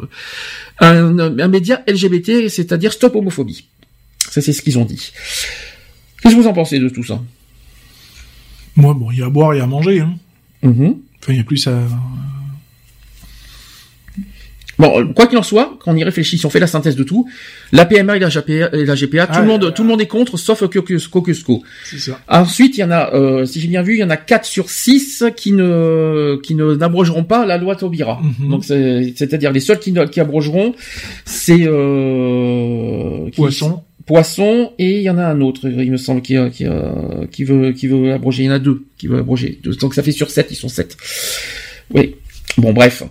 un, un média LGBT, c'est-à-dire Stop Homophobie. Ça, c'est ce qu'ils ont dit. Qu'est-ce que vous en pensez de tout ça? Moi, bon, il y a à boire et à manger. Hein. Mhm. Enfin, il y a plus à. Bon, quoi qu'il en soit, quand on y réfléchit, si on fait la synthèse de tout, la PMA et la GPA, et la GPA tout Ah, le monde, tout le monde est contre, sauf Cocus- Cocusco. C'est ça. Ensuite, il y en a, euh, si j'ai bien vu, il y en a 4 sur 6 qui ne, qui ne n'abrogeront pas la loi Taubira. Mhm. Donc, c'est- c'est-à-dire les seuls qui, qui abrogeront, c'est euh, qui- Poisson. Poisson et il y en a un autre, il me semble, qui, euh, qui, euh, qui veut, qui veut abroger. Il y en a deux qui veulent abroger. Donc ça fait sur 7, ils sont 7. Oui. Bon, bref.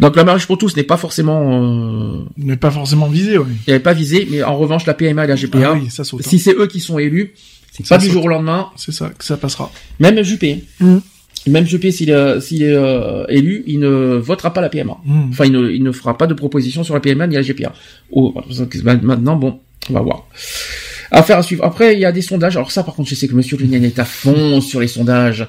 Donc la mariage pour tous n'est pas forcément, euh, N'est pas forcément visé, oui. il n'y avait pas visé, mais en revanche la PMA et la GPA, Ah oui, ça saute. hein. si c'est eux qui sont élus, c'est pas du saute. jour au lendemain. C'est ça, que ça passera. Même Juppé, Mm. même Juppé s'il est, s'il est euh, élu, il ne votera pas la PMA. Mhm. Enfin, il ne, il ne fera pas de proposition sur la PMA ni la GPA. Oh, maintenant, bon, on va voir. Affaire à suivre. Après, il y a des sondages. Alors ça, par contre, je sais que Monsieur Lunian est à fond sur les sondages.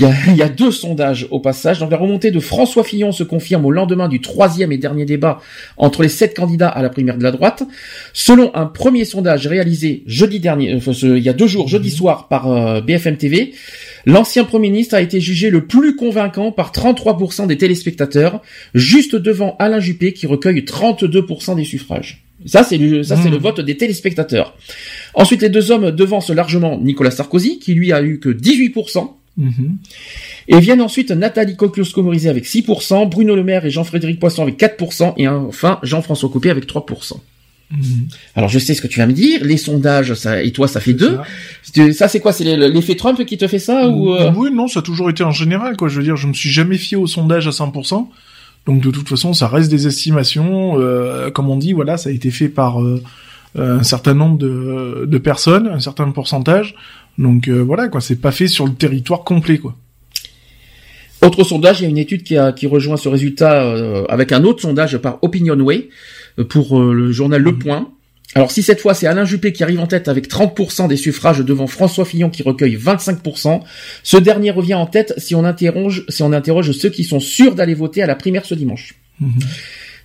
Il y, a, il y a deux sondages au passage. Donc la remontée de François Fillon se confirme au lendemain du troisième et dernier débat entre les sept candidats à la primaire de la droite. Selon un premier sondage réalisé jeudi dernier, enfin, ce- il y a deux jours, jeudi soir, par euh, BFM TV, l'ancien Premier ministre a été jugé le plus convaincant par 33% des téléspectateurs, juste devant Alain Juppé qui recueille 32% des suffrages. Ça, c'est le, ça, c'est le vote des téléspectateurs. Ensuite, les deux hommes devancent largement Nicolas Sarkozy, qui lui a eu que 18%. Mhm. Et viennent ensuite Nathalie Coqueluche-Morizet avec 6%, Bruno Le Maire et Jean-Frédéric Poisson avec 4%, et enfin Jean-François Copé avec 3%. Mhm. Alors je sais ce que tu vas me dire, les sondages, ça, et toi ça fait 2. ça. C'est quoi? C'est l'effet Trump qui te fait ça ou euh, Oui, non, ça a toujours été en général, quoi. Je veux dire, je me suis jamais fié au sondage à 100%. Donc de toute façon, ça reste des estimations. euh, comme on dit, voilà, ça a été fait par euh, un certain nombre de, de personnes, un certain pourcentage. Donc euh, voilà, quoi, c'est pas fait sur le territoire complet, quoi. Autre sondage, il y a une étude qui, a, qui rejoint ce résultat euh, avec un autre sondage par Opinionway euh, pour euh, le journal Le Point. Alors si cette fois c'est Alain Juppé qui arrive en tête avec 30% des suffrages devant François Fillon qui recueille 25%, ce dernier revient en tête si on interroge, si on interroge ceux qui sont sûrs d'aller voter à la primaire ce dimanche.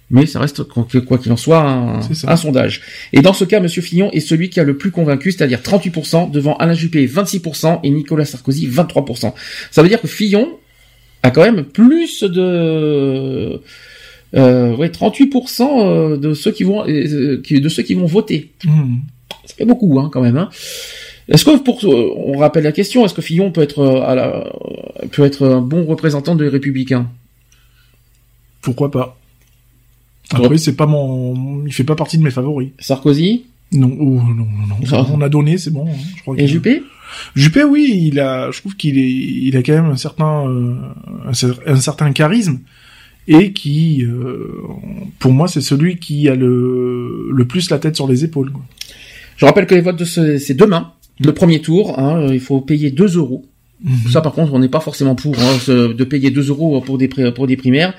Mais ça reste, quoi qu'il en soit, un, un sondage. Et dans ce cas, Monsieur Fillon est celui qui a le plus convaincu, c'est-à-dire 38%, devant Alain Juppé 26% et Nicolas Sarkozy 23%. Ça veut dire que Fillon a quand même plus de... Euh, ouais, 38% euh, de ceux qui vont euh, qui- de ceux qui vont voter. Mhm. Ça fait beaucoup, hein, quand même. Hein. Est-ce que pour euh, on rappelle la question, est-ce que Fillon peut être euh, à la, peut être un bon représentant des Républicains? Pourquoi pas Après, c'est pas mon, il fait pas partie de mes favoris. Sarkozy? Non, oh, non, non, non. Ah. On a donné, c'est bon. hein, je crois et Juppé? Juppé, oui, il a, je trouve qu'il est, il a quand même un certain, euh, un, cer- un certain charisme et qui, euh, pour moi, c'est celui qui a le, le plus la tête sur les épaules. quoi. Je rappelle que les votes de ce, c'est demain, le premier tour. Hein, euh, il faut payer 2 euros. Ça, par contre, on n'est pas forcément pour hein, de payer 2 euros pour des pour des primaires.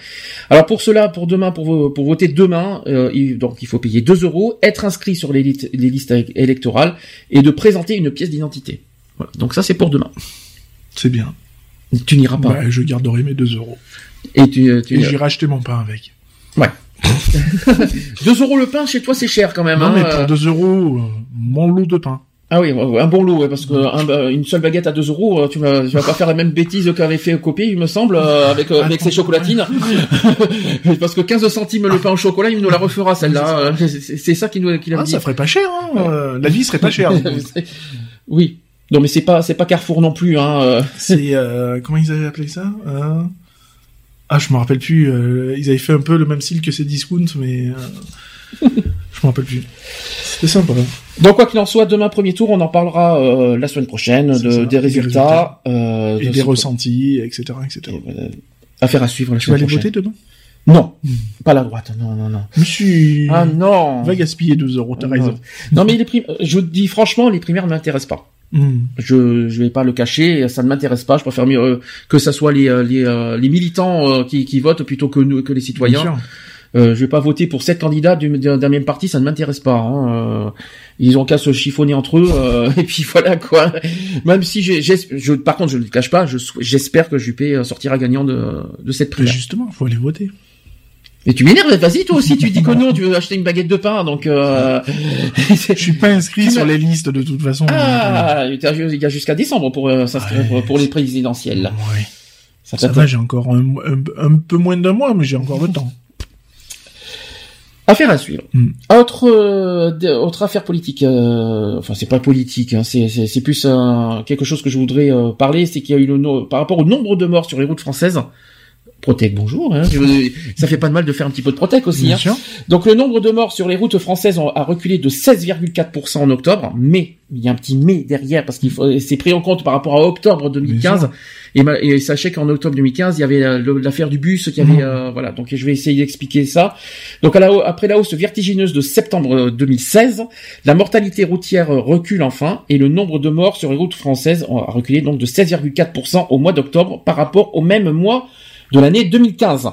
Alors pour cela, pour demain, pour vo- pour voter demain, euh, il, donc il faut payer 2 euros, être inscrit sur les, listes éle- électorales et de présenter une pièce d'identité. Voilà. Donc ça, c'est pour demain. C'est bien. Tu n'iras pas. Bah, je garderai mes 2 euros. Et tu, tu Et j'irai acheter mon pain avec. Ouais. (laughs) 2 euros le pain chez toi, c'est cher quand même. Non, hein, mais euh. pour 2 euros, euh, mon lot de pain. Ah oui, un bon lot, parce que un- euh, une seule baguette à 2 euros, euh, tu vas, tu vas pas faire la même bêtise qu'avait fait Copé, il me semble, euh, avec, euh, avec ses chocolatines. (laughs) parce que 15 centimes le pain au chocolat, il nous la refera celle-là. (laughs) Euh, c'est- ça qui nous qu'il a Ah, dit. ça ferait pas cher, hein. euh, la vie serait pas chère. oui. Non, mais c'est pas, c'est pas Carrefour non plus, hein. euh. C'est euh, comment ils avaient appelé ça euh, Ah, je me rappelle plus. euh, ils avaient fait un peu le même style que ces discounts, mais euh, je me rappelle plus. C'était sympa. Donc quoi qu'il en soit, demain premier tour, on en parlera euh, la semaine prochaine C'est de, ça, des des résultats, euh, Et de des ce- ressentis, etc., etc. affaire à suivre la Tu vas semaine aller prochaine. voter demain? Non, pas la droite, non, non, non. Monsieur, Ah non. va gaspiller 2 euros, t'as Non. raison. Non mais les je dis franchement, les primaires ne m'intéressent pas. Hmm. Je je vais pas le cacher, ça ne m'intéresse pas. Je préfère mieux euh, que ça soit les euh, les, euh, les militants euh, qui, qui votent plutôt que nous que les citoyens. je vais pas voter pour sept candidats du- d'un même parti, ça ne m'intéresse pas. hein. Ils ont qu'à se chiffonner entre eux (laughs) et puis voilà quoi. Même si j'ai, je, par contre, je ne le cache pas, je j'espère que Juppé sortira gagnant de de cette Mais primaire. justement, faut aller voter. Mais tu m'énerves, vas-y toi aussi, tu dis que non, tu veux acheter une baguette de pain, donc. Euh... (laughs) Je suis pas inscrit sur les listes de toute façon. Ah, il y a jusqu'à décembre pour euh, s'inscrire Ouais. pour, pour les présidentielles. Ouais. Ça Ça va, j'ai encore un, un, un peu moins d'un mois, mais j'ai encore le temps. Affaire à suivre. Hmm. Autre euh, autre affaire politique. euh, enfin, c'est pas politique. Hein, c'est plus euh, quelque chose que je voudrais euh, parler. C'est qu'il y a eu le no- par rapport au nombre de morts sur les routes françaises. Protec, bonjour. Hein, ça fait pas de mal de faire un petit peu de Protec aussi. Bien Hein. sûr. Donc le nombre de morts sur les routes françaises a reculé de 16,4% en octobre, mais il y a un petit mais derrière parce qu'il faut c'est pris en compte par rapport à octobre 2015. Et, sachez qu'en octobre 2015, il y avait euh, l'affaire du bus, qui avait Mhm. euh, voilà. Donc je vais essayer d'expliquer ça. Donc à la, ha- après la hausse vertigineuse de septembre euh, 2016, la mortalité routière euh, recule enfin et le nombre de morts sur les routes françaises a reculé donc de 16,4% au mois d'octobre par rapport au même mois de l'année 2015.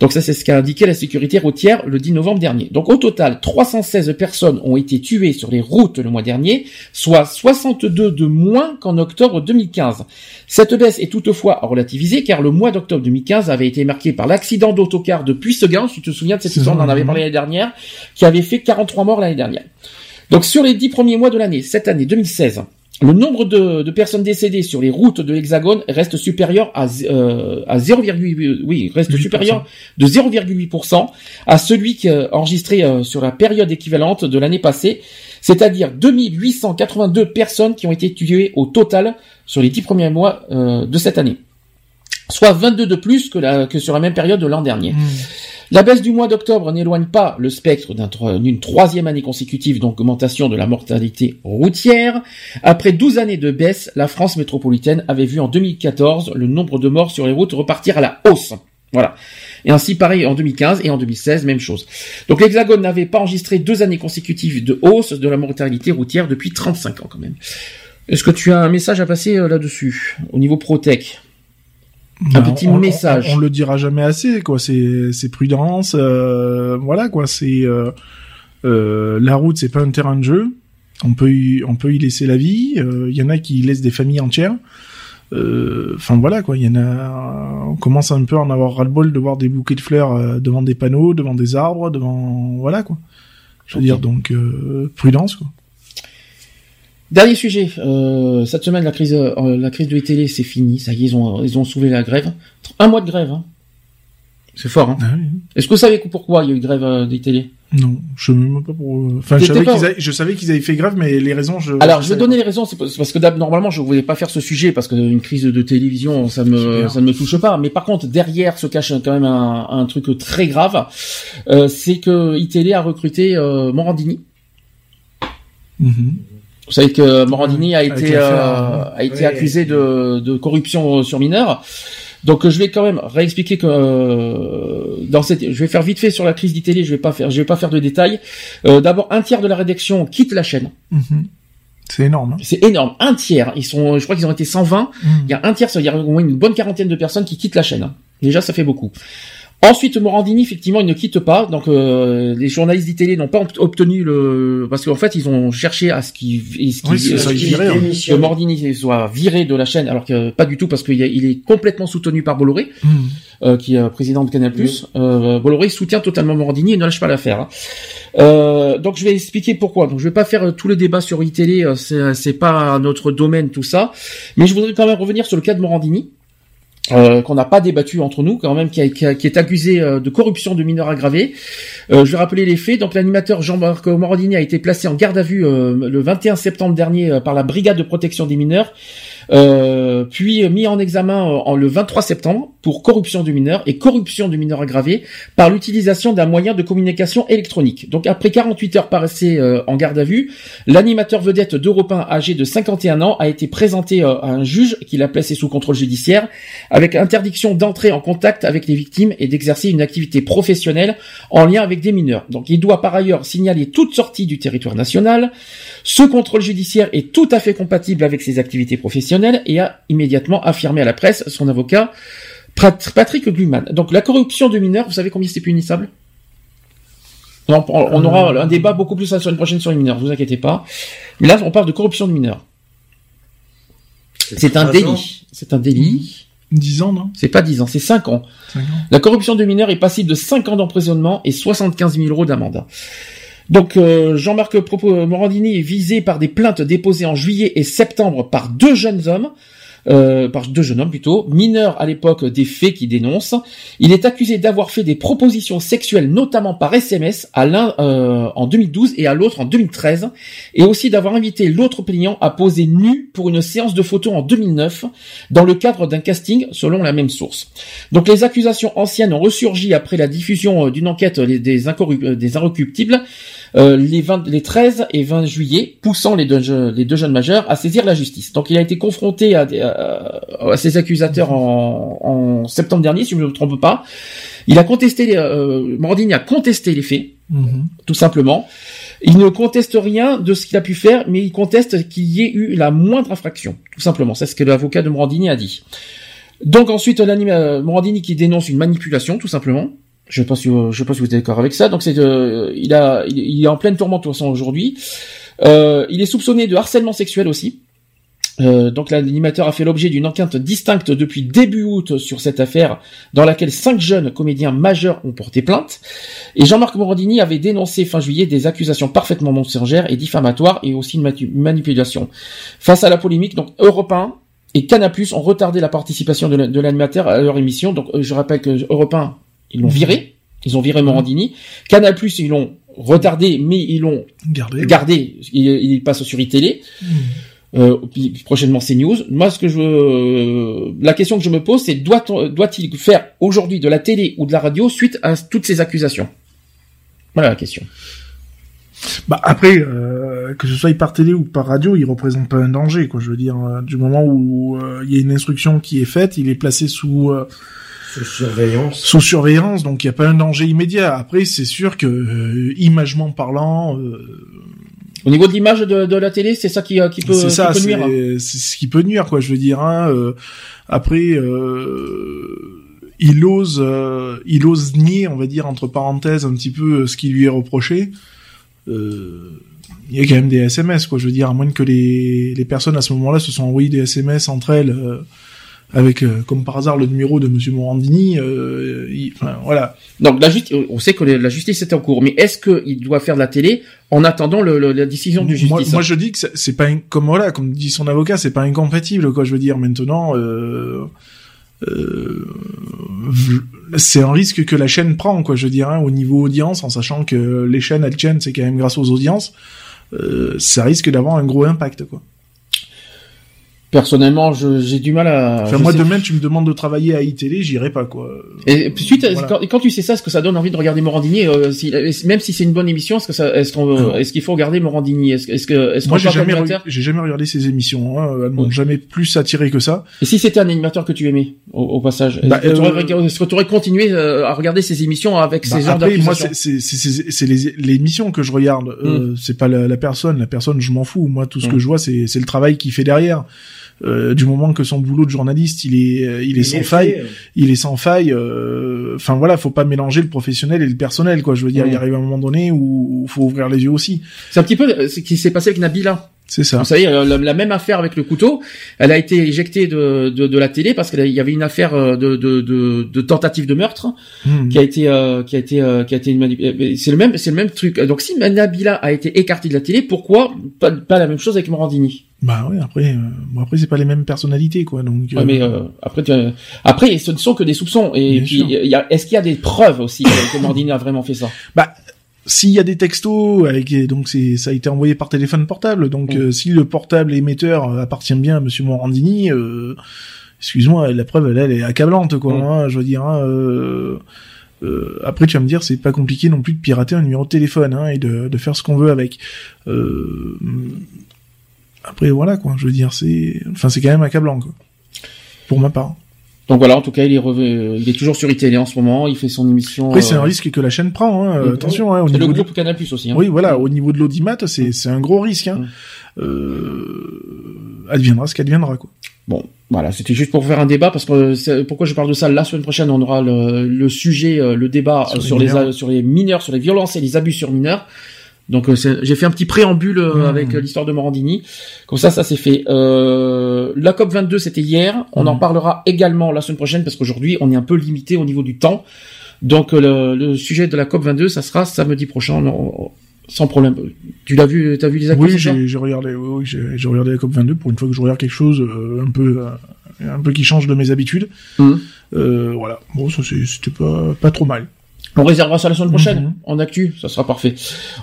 Donc ça, c'est ce qu'a indiqué la sécurité routière le 10 novembre dernier. Donc au total, 316 personnes ont été tuées sur les routes le mois dernier, soit 62 de moins qu'en octobre 2015. Cette baisse est toutefois à relativiser car le mois d'octobre 2015 avait été marqué par l'accident d'autocar de Puisseguin, si tu te souviens de cette histoire, on en avait parlé l'année dernière, qui avait fait 43 morts l'année dernière. Donc sur les 10 premiers mois de l'année, cette année 2016, le nombre de, de personnes décédées sur les routes de l'Hexagone reste supérieur à, z- euh, à 0,8 oui, reste 8%. supérieur de 0,8% à celui qui enregistré euh, sur la période équivalente de l'année passée, c'est-à-dire 2882 personnes qui ont été tuées au total sur les 10 premiers mois euh, de cette année. Soit 22 de plus que, la, que sur la même période de l'an dernier. Hmm. La baisse du mois d'octobre n'éloigne pas le spectre d'une troisième année consécutive d'augmentation de la mortalité routière. Après 12 années de baisse, la France métropolitaine avait vu en 2014 le nombre de morts sur les routes repartir à la hausse. Voilà. Et ainsi, pareil en 2015 et en 2016, même chose. Donc l'Hexagone n'avait pas enregistré deux années consécutives de hausse de la mortalité routière depuis 35 ans quand même. Est-ce que tu as un message à passer euh, là-dessus, au niveau Protec? Un Ben, petit on- message. On, le dira jamais assez, quoi. C'est, c'est prudence, euh, voilà, quoi. C'est euh, euh, la route, c'est pas un terrain de jeu. On peut, y, on peut y laisser la vie. euh, Il y en a qui laissent des familles entières. Euh, Enfin voilà, quoi. Il y en a. On commence un peu à en avoir ras-le-bol de voir des bouquets de fleurs euh, devant des panneaux, devant des arbres, devant, voilà, quoi. Je veux dire, donc euh, prudence, quoi. Dernier sujet. Euh, cette semaine, la crise, euh, la crise de télé, c'est fini. Ça y est, ils ont, ils ont soulevé la grève. Un mois de grève. Hein. C'est fort. Hein. Ah oui. Est-ce que vous savez pourquoi il y a eu grève euh, des Non, je sais même pas pour. euh, Enfin, je savais, pas- qu'ils avaient, je savais qu'ils avaient fait grève, mais les raisons, je. Alors, je vais donner les raisons. C'est parce que normalement, je voulais pas faire ce sujet parce qu'une crise de télévision, ça me, ça ne me touche pas. Mais par contre, derrière se cache quand même un, un truc très grave. Euh, c'est que ITélé a recruté euh, Morandini. Mhm. Vous savez que Morandini a été euh, a été accusé de, de corruption sur mineurs. Donc je vais quand même réexpliquer que euh, dans cette, je vais faire vite fait sur la crise d'ITélé. Je vais pas faire, je vais pas faire de détails. Euh, D'abord, un tiers de la rédaction quitte la chaîne. Mhm. C'est énorme. hein. C'est énorme, un tiers. Ils sont, je crois qu'ils ont été 120. Mhm. Il y a un tiers, ça veut dire au moins une bonne quarantaine de personnes qui quittent la chaîne. Déjà, ça fait beaucoup. Ensuite, Morandini, effectivement, il ne quitte pas. Donc, euh, les journalistes d'ITélé n'ont pas obt- obtenu le... Parce qu'en fait, ils ont cherché à ce qu'ils... ce Oui, euh, ça, ce ils qu'ils- viraient, hein. que. Morandini soit viré de la chaîne, alors que pas du tout, parce qu'il il est complètement soutenu par Bolloré, Mhm. euh, qui est président de Canal+. Euh, Bolloré soutient totalement Morandini et ne lâche pas l'affaire. hein. Euh, donc je vais expliquer pourquoi. Donc je vais pas faire euh, tout le débat sur iTélé, c'est c'est pas notre domaine tout ça, mais je voudrais quand même revenir sur le cas de Morandini. Euh, qu'on n'a pas débattu entre nous quand même, qui, est accusé euh, de corruption de mineurs aggravés. Euh, je vais rappeler les faits. Donc l'animateur Jean-Marc Morandini a été placé en garde à vue le 21 septembre dernier par la brigade de protection des mineurs, euh, puis mis en examen euh, en le 23 septembre pour corruption de mineurs et corruption de mineurs aggravés par l'utilisation d'un moyen de communication électronique. Donc après 48 heures passées euh, en garde à vue, l'animateur vedette d'Europe 1 âgé de 51 ans a été présenté euh, à un juge qui l'a placé sous contrôle judiciaire avec interdiction d'entrer en contact avec les victimes et d'exercer une activité professionnelle en lien avec des mineurs. Donc il doit par ailleurs signaler toute sortie du territoire national. Ce contrôle judiciaire est tout à fait compatible avec ses activités professionnelles et a immédiatement affirmé à la presse son avocat Pat- Patrick Gluman. Donc la corruption de mineurs, vous savez combien c'est punissable? On, on- on aura un débat beaucoup plus la semaine prochaine sur les mineurs, vous inquiétez pas. Mais là, on parle de corruption de mineurs. C'est un délit. C'est un délit. 10 ans, non? C'est pas 10 ans, c'est 5 ans. Cinq ans. La corruption de mineurs est passible de 5 ans d'emprisonnement et 75 000 euros d'amende. Donc euh, Jean-Marc Morandini est visé par des plaintes déposées en juillet et septembre par deux jeunes hommes, euh, par deux jeunes hommes plutôt, mineurs à l'époque des faits qu'il dénonce. Il est accusé d'avoir fait des propositions sexuelles, notamment par SMS, à l'un euh, en 2012 et à l'autre en 2013, et aussi d'avoir invité l'autre plaignant à poser nu pour une séance de photos en 2009, dans le cadre d'un casting selon la même source. Donc les accusations anciennes ont ressurgi après la diffusion euh, d'une enquête des, incorru- euh, des inrecuptibles euh, les, 20 les 13 et 20 juillet, poussant les deux, je- les deux jeunes majeurs à saisir la justice. Donc il a été confronté à, des- à, à ces accusateurs en, en septembre dernier, si je ne me trompe pas. Il a contesté, les, euh, Morandini a contesté les faits, Mhm. tout simplement. Il ne conteste rien de ce qu'il a pu faire, mais il conteste qu'il y ait eu la moindre infraction, tout simplement. C'est ce que l'avocat de Morandini a dit. Donc ensuite, l'anime- euh, Morandini qui dénonce une manipulation, tout simplement. Je ne sais pas si, euh, je pas si vous êtes d'accord avec ça. Donc c'est, euh, il a, il, il est en pleine tourmente de toute façon aujourd'hui. Euh, il est soupçonné de harcèlement sexuel aussi. Euh, donc l'animateur a fait l'objet d'une enquête distincte depuis début août sur cette affaire, dans laquelle cinq jeunes comédiens majeurs ont porté plainte. Et Jean-Marc Morandini avait dénoncé fin juillet des accusations parfaitement mensongères et diffamatoires et aussi une manipulation. Face à la polémique, donc Europe 1 et Canal+ ont retardé la participation de la- de l'animateur à leur émission. Donc euh, je rappelle que Europe 1, ils l'ont viré, ils ont viré Morandini. Canal+, ils l'ont retardé, mais ils l'ont Gardez. gardé, il, il passe sur iTélé. Mhm. Euh, puis prochainement CNews. Moi, ce que je, veux- la question que je me pose, c'est doit-on- doit-il faire aujourd'hui de la télé ou de la radio suite à toutes ces accusations? Voilà la question. Bah après, euh, que ce soit par télé ou par radio, il représente pas un danger, quoi. Je veux dire, euh, du moment où euh, il y a une instruction qui est faite, il est placé sous euh, Sous surveillance. Sous surveillance, donc il n'y a pas un danger immédiat. Après, c'est sûr que euh, imagement parlant, euh, Au niveau de l'image de, de la télé, c'est ça qui, euh, qui peut, c'est qui ça, peut nuire. c'est ce qui peut nuire, quoi. Je veux dire. Hein, euh, après, euh, il ose, euh, il ose nier, on va dire entre parenthèses, un petit peu ce qui lui est reproché. Il y a quand même des SMS, quoi. Je veux dire, à moins que les, les personnes à ce moment-là se sont envoyées des SMS entre elles. Avec, euh, comme par hasard, le numéro de Monsieur Morandini, euh, il- enfin, voilà. Donc la justice, on sait que la justice est en cours, mais est-ce qu'il doit faire de la télé en attendant le, le- la décision du justice? moi, je dis que c'est- pas comme voilà, comme dit son avocat, c'est pas incompatible quoi. Je veux dire maintenant, euh, euh, c'est un risque que la chaîne prend quoi. Je veux dire hein, au niveau audience, en sachant que les chaînes elles tiennent, c'est quand même grâce aux audiences. Euh, ça risque d'avoir un gros impact quoi. Personnellement, je- j'ai du mal à. Enfin moi sais- demain tu me demandes de travailler à iTélé, j'irai pas quoi. Et puis suite, Voilà. quand, quand tu sais ça, est-ce que ça donne envie de regarder Morandini euh, si- même si c'est une bonne émission, est-ce que ça, est-ce qu'on, est-ce qu'il faut regarder Morandini? Est-ce, que- est-ce que, est-ce Moi qu'en j'ai jamais, j'ai jamais regardé ces émissions. Hein. Elles m'ont Ouais. jamais plus attiré que ça. Et si c'était un animateur que tu aimais, au, au passage, est-ce Bah, que euh, est-ce que tu aurais continué euh, à regarder ces émissions avec Bah, ces genres après, moi, c'est c'est- c'est- c'est les, les émissions que je regarde. Euh, c'est pas la, la personne. La personne, je m'en fous. Moi, tout ce Mm. que je vois, c'est c'est le travail qu'il fait derrière. Euh, du moment que son boulot de journaliste, il est, euh, il est sans est faille, fait, il est sans faille. euh, Enfin voilà, faut pas mélanger le professionnel et le personnel, quoi. Je veux dire, il arrive un moment donné où il faut ouvrir les yeux aussi. C'est un petit peu euh, ce qui s'est passé avec Nabila. C'est ça. Vous savez, euh, la, la même affaire avec le couteau, elle a été éjectée de, de, de la télé parce qu'il y avait une affaire euh, de, de, de, de tentative de meurtre Mm. qui a été euh, qui a été euh, qui a été une manip- euh, c'est le même c'est le même truc. Donc si Nabila a été écartée de la télé, pourquoi pas, pas la même chose avec Morandini? Bah ouais. Après, euh, bon, après c'est pas les mêmes personnalités, quoi. Donc. Ouais, mais euh, après tu- après ce ne sont que des soupçons et Bien puis y est-ce qu'il y a des preuves aussi que, que Morandini a vraiment fait ça? Bah, s'il y a des textos avec donc c'est ça a été envoyé par téléphone portable, donc Mm. euh, si le portable émetteur appartient bien à Monsieur Morandini, euh, excuse-moi, la preuve elle, elle est accablante quoi. Mm. hein, je veux dire. hein, euh, euh, après tu vas me dire c'est pas compliqué non plus de pirater un numéro de téléphone hein, et de, de faire ce qu'on veut avec. Euh, après voilà quoi, je veux dire c'est enfin c'est quand même accablant quoi. Pour ma part. Donc voilà, en tout cas, il est revenu, il est toujours sur iTélé en ce moment, il fait son émission. Après c'est euh, un risque que la chaîne prend. Hein, Mm. attention hein, au le niveau de- groupe Canal Plus aussi. Hein. Oui, voilà, au niveau de l'audimat, c'est c'est un gros risque. Hein. Mm. Euh, adviendra ce qu'adviendra, quoi. Bon, voilà, c'était juste pour faire un débat parce que c'est- pourquoi je parle de ça la semaine prochaine, on aura le, le sujet, euh, le débat Sur euh, les les, sur les mineurs, sur les violences et les abus sur mineurs. Donc euh, j'ai fait un petit préambule euh, Mmh. avec euh, l'histoire de Morandini. Comme ça, ça s'est fait. Euh, la COP 22, c'était hier. On en Mmh. parlera également la semaine prochaine parce qu'aujourd'hui, on est un peu limité au niveau du temps. Donc le, le sujet de la COP 22, ça sera samedi prochain, non, sans problème. Tu l'as vu, t'as vu les actus Oui, j'ai regardé, oui, j'ai regardé la COP 22 pour une fois que je regarde quelque chose euh, un peu, euh, un peu qui change de mes habitudes. Euh, voilà. Bon, ça c'était pas, pas trop mal. On réservera ça la semaine prochaine, Mhm. en actu, ça sera parfait.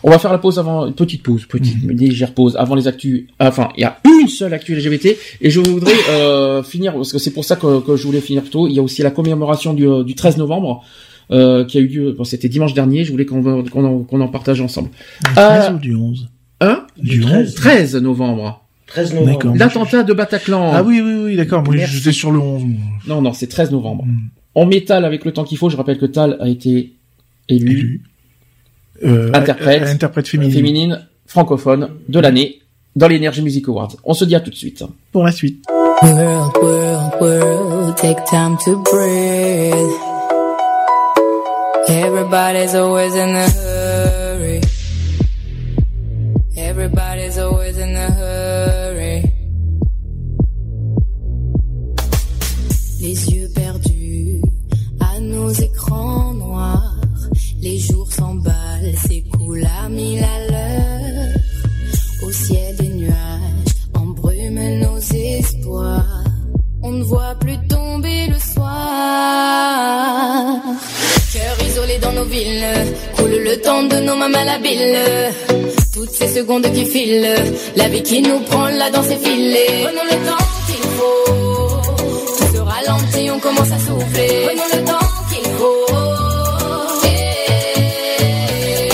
On va faire la pause avant, une petite pause, petite, Mhm. légère pause avant les actus. Enfin, il y a une seule actu LGBT et je voudrais euh, finir parce que c'est pour ça que, que je voulais finir plus tôt. Il y a aussi la commémoration du, euh, du 13 novembre. Euh, qui a eu lieu, bon, c'était dimanche dernier, je voulais qu'on qu'on en, qu'on en partage ensemble. Du Ah. 13 ou du 11 Hein? Du 13. 13 novembre. 13 novembre. L'attentat de Bataclan. Ah oui, oui, oui, d'accord. Moi, j'étais sur le 11. moi. Non, non, c'est 13 novembre. Mhm. On met Tal avec le temps qu'il faut. Je rappelle que Tal a été élu, Élu. Euh, Interprète. euh, interprète féminine. féminine francophone de l'année dans l'Energy Music Awards. On se dit à tout de suite. Pour la suite. World, world, world, take time to breathe. Everybody's always in a hurry. Everybody's always On ne voit plus tomber le soir. Cœur isolé dans nos villes, coule le temps de nos mamans labiles. Toutes ces secondes qui filent, la vie qui nous prend là dans ses filets. Prenons le temps qu'il faut, tout se ralentit, on commence à souffler. Prenons le temps qu'il faut. Yeah.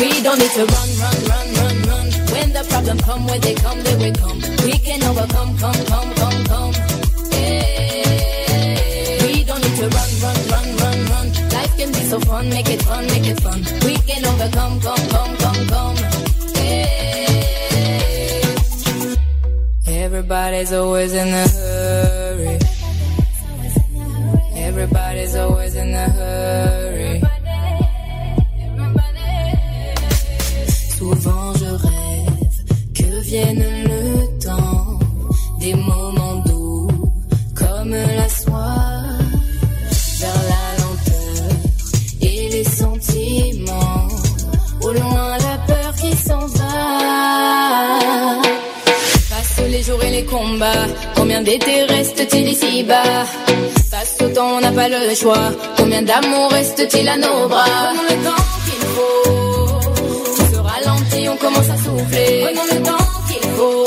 We don't need to run, run, run, run, run. When the problem come, when they come, they will come. We can overcome, come, come, come, so fun, make it fun, make it fun. We can overcome, come, come, come, come. Yeah. Everybody's always in a hurry. Everybody's always in a hurry. Combats combien d'été reste-t-il ici-bas Face au temps on n'a pas le choix combien d'amour reste-t-il à nos bras? Prenons le temps qu'il faut tout se ralentit on commence à souffler Prenons le temps qu'il faut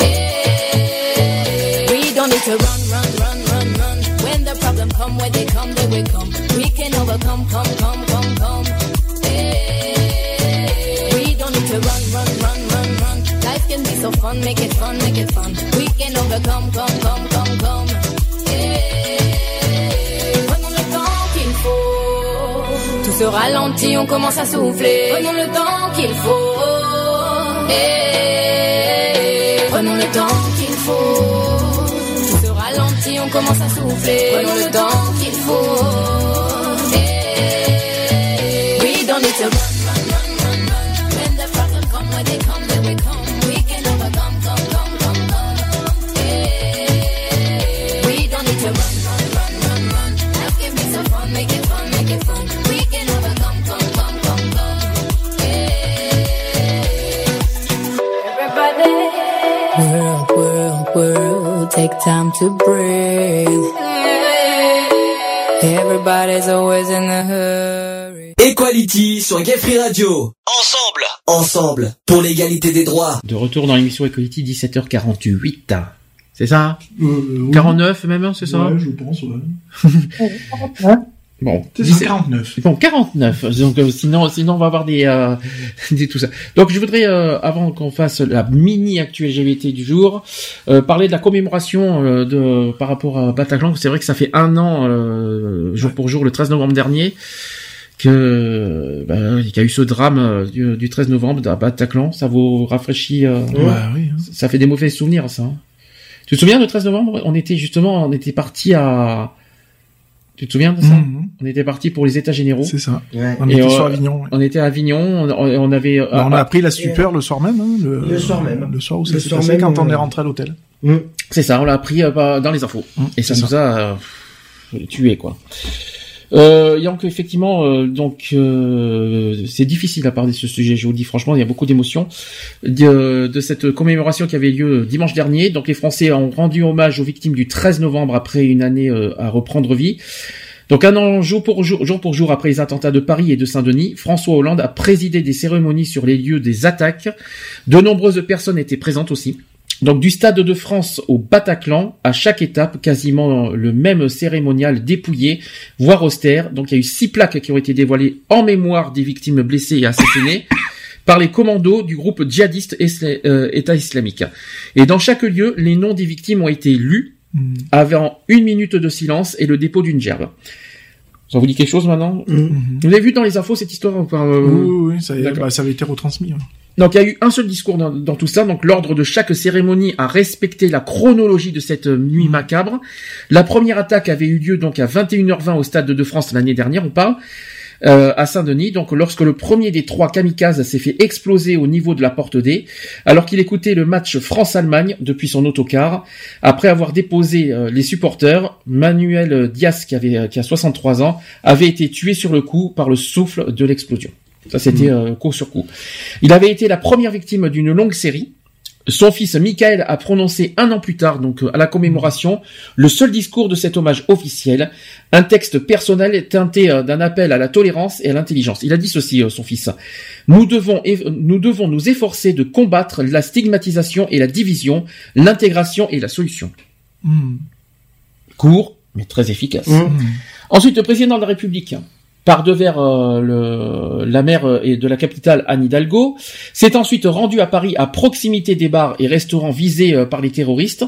Yeah. We don't need to run, run, run, run, run. When the problem come, when they come, they will come. We can overcome, come, come, come, come. Make it fun, make it fun. We can. Prenons le temps qu'il faut. Tout se ralentit, on commence à souffler. Prenons le temps qu'il faut. Prenons le temps qu'il faut. Tout se ralentit, on commence à souffler. Prenons le temps qu'il faut. Time to breathe. Everybody's always in a hurry. Equality sur Gay Free Radio. Ensemble. Ensemble. Pour l'égalité des droits. De retour dans l'émission Equality, 17h48. C'est ça? Euh, oui. 49 même, hein, c'est ça? Ouais, je pense, ouais. (laughs) Bon, C'est 17 49. Bon, 49. Donc euh, sinon, sinon on va avoir des, euh, (laughs) des tout ça. Donc je voudrais, euh, avant qu'on fasse la mini actu LGBT du jour, euh, parler de la commémoration euh, de par rapport à Bataclan. C'est vrai que ça fait un an, euh, jour pour jour, le 13 novembre dernier, que bah, il y a eu ce drame du, du 13 novembre à Bataclan. Ça vous rafraîchit euh, Ouais, oui. hein. Ça fait des mauvais souvenirs, ça. hein. Tu te souviens le 13 novembre? On était justement, on était parti à. Tu te souviens de ça Mhm. On était parti pour les États généraux. C'est ça. Ouais. On Et était sur Avignon. ouais. On était à Avignon, on, on avait. Bah, on a appris la super le soir même. Hein, le, Le soir même. Le soir où ça Le s'est soir passé même, quand on euh, est rentré à l'hôtel. Mm. C'est ça, on l'a appris euh, bah, dans les infos. Hum, Et ça c'est nous a euh, tué quoi. Euh, et donc effectivement, euh, donc euh, c'est difficile à parler de ce sujet. Je vous le dis franchement, il y a beaucoup d'émotions de, cette commémoration qui avait lieu dimanche dernier. Donc les Français ont rendu hommage aux victimes du 13 novembre après une année euh, à reprendre vie. Donc un an jour pour jour, jour pour jour après les attentats de Paris et de Saint-Denis, François Hollande a présidé des cérémonies sur les lieux des attaques. De nombreuses personnes étaient présentes aussi. Donc du Stade de France au Bataclan, à chaque étape, quasiment le même cérémonial dépouillé, voire austère. Donc il y a eu six plaques qui ont été dévoilées en mémoire des victimes blessées et assassinées (coughs) par les commandos du groupe djihadiste Isla- euh, État islamique. Et dans chaque lieu, les noms des victimes ont été lus Mm. avant une minute de silence et le dépôt d'une gerbe. Ça vous dit quelque chose maintenant Mhm. Vous avez vu dans les infos cette histoire ou pas, euh, Oui, oui, oui, ça, D'accord. bah, ça avait été retransmis. ouais. donc il y a eu un seul discours dans, dans tout ça. Donc l'ordre de chaque cérémonie a respecté la chronologie de cette nuit macabre. La première attaque avait eu lieu donc à 21h20 au Stade de France l'année dernière, on parle. Euh, à Saint-Denis, donc lorsque le premier des trois kamikazes s'est fait exploser au niveau de la porte D, alors qu'il écoutait le match France-Allemagne depuis son autocar, après avoir déposé euh, les supporters, Manuel Diaz, qui, avait, qui a 63 ans, avait été tué sur le coup par le souffle de l'explosion. Ça, c'était euh, coup sur coup. Il avait été la première victime d'une longue série. Son fils Michael a prononcé un an plus tard, donc euh, à la commémoration, le seul discours de cet hommage officiel, un texte personnel teinté euh, d'un appel à la tolérance et à l'intelligence. Il a dit ceci, euh, son fils. Nous devons, nous devons nous efforcer de combattre la stigmatisation et la division, l'intégration et la solution. Mm. Court, mais très efficace. Mm. Ensuite, le président de la République par devers euh, le, la mer euh, et de la capitale Anne Hidalgo, s'est ensuite rendu à Paris à proximité des bars et restaurants visés euh, par les terroristes,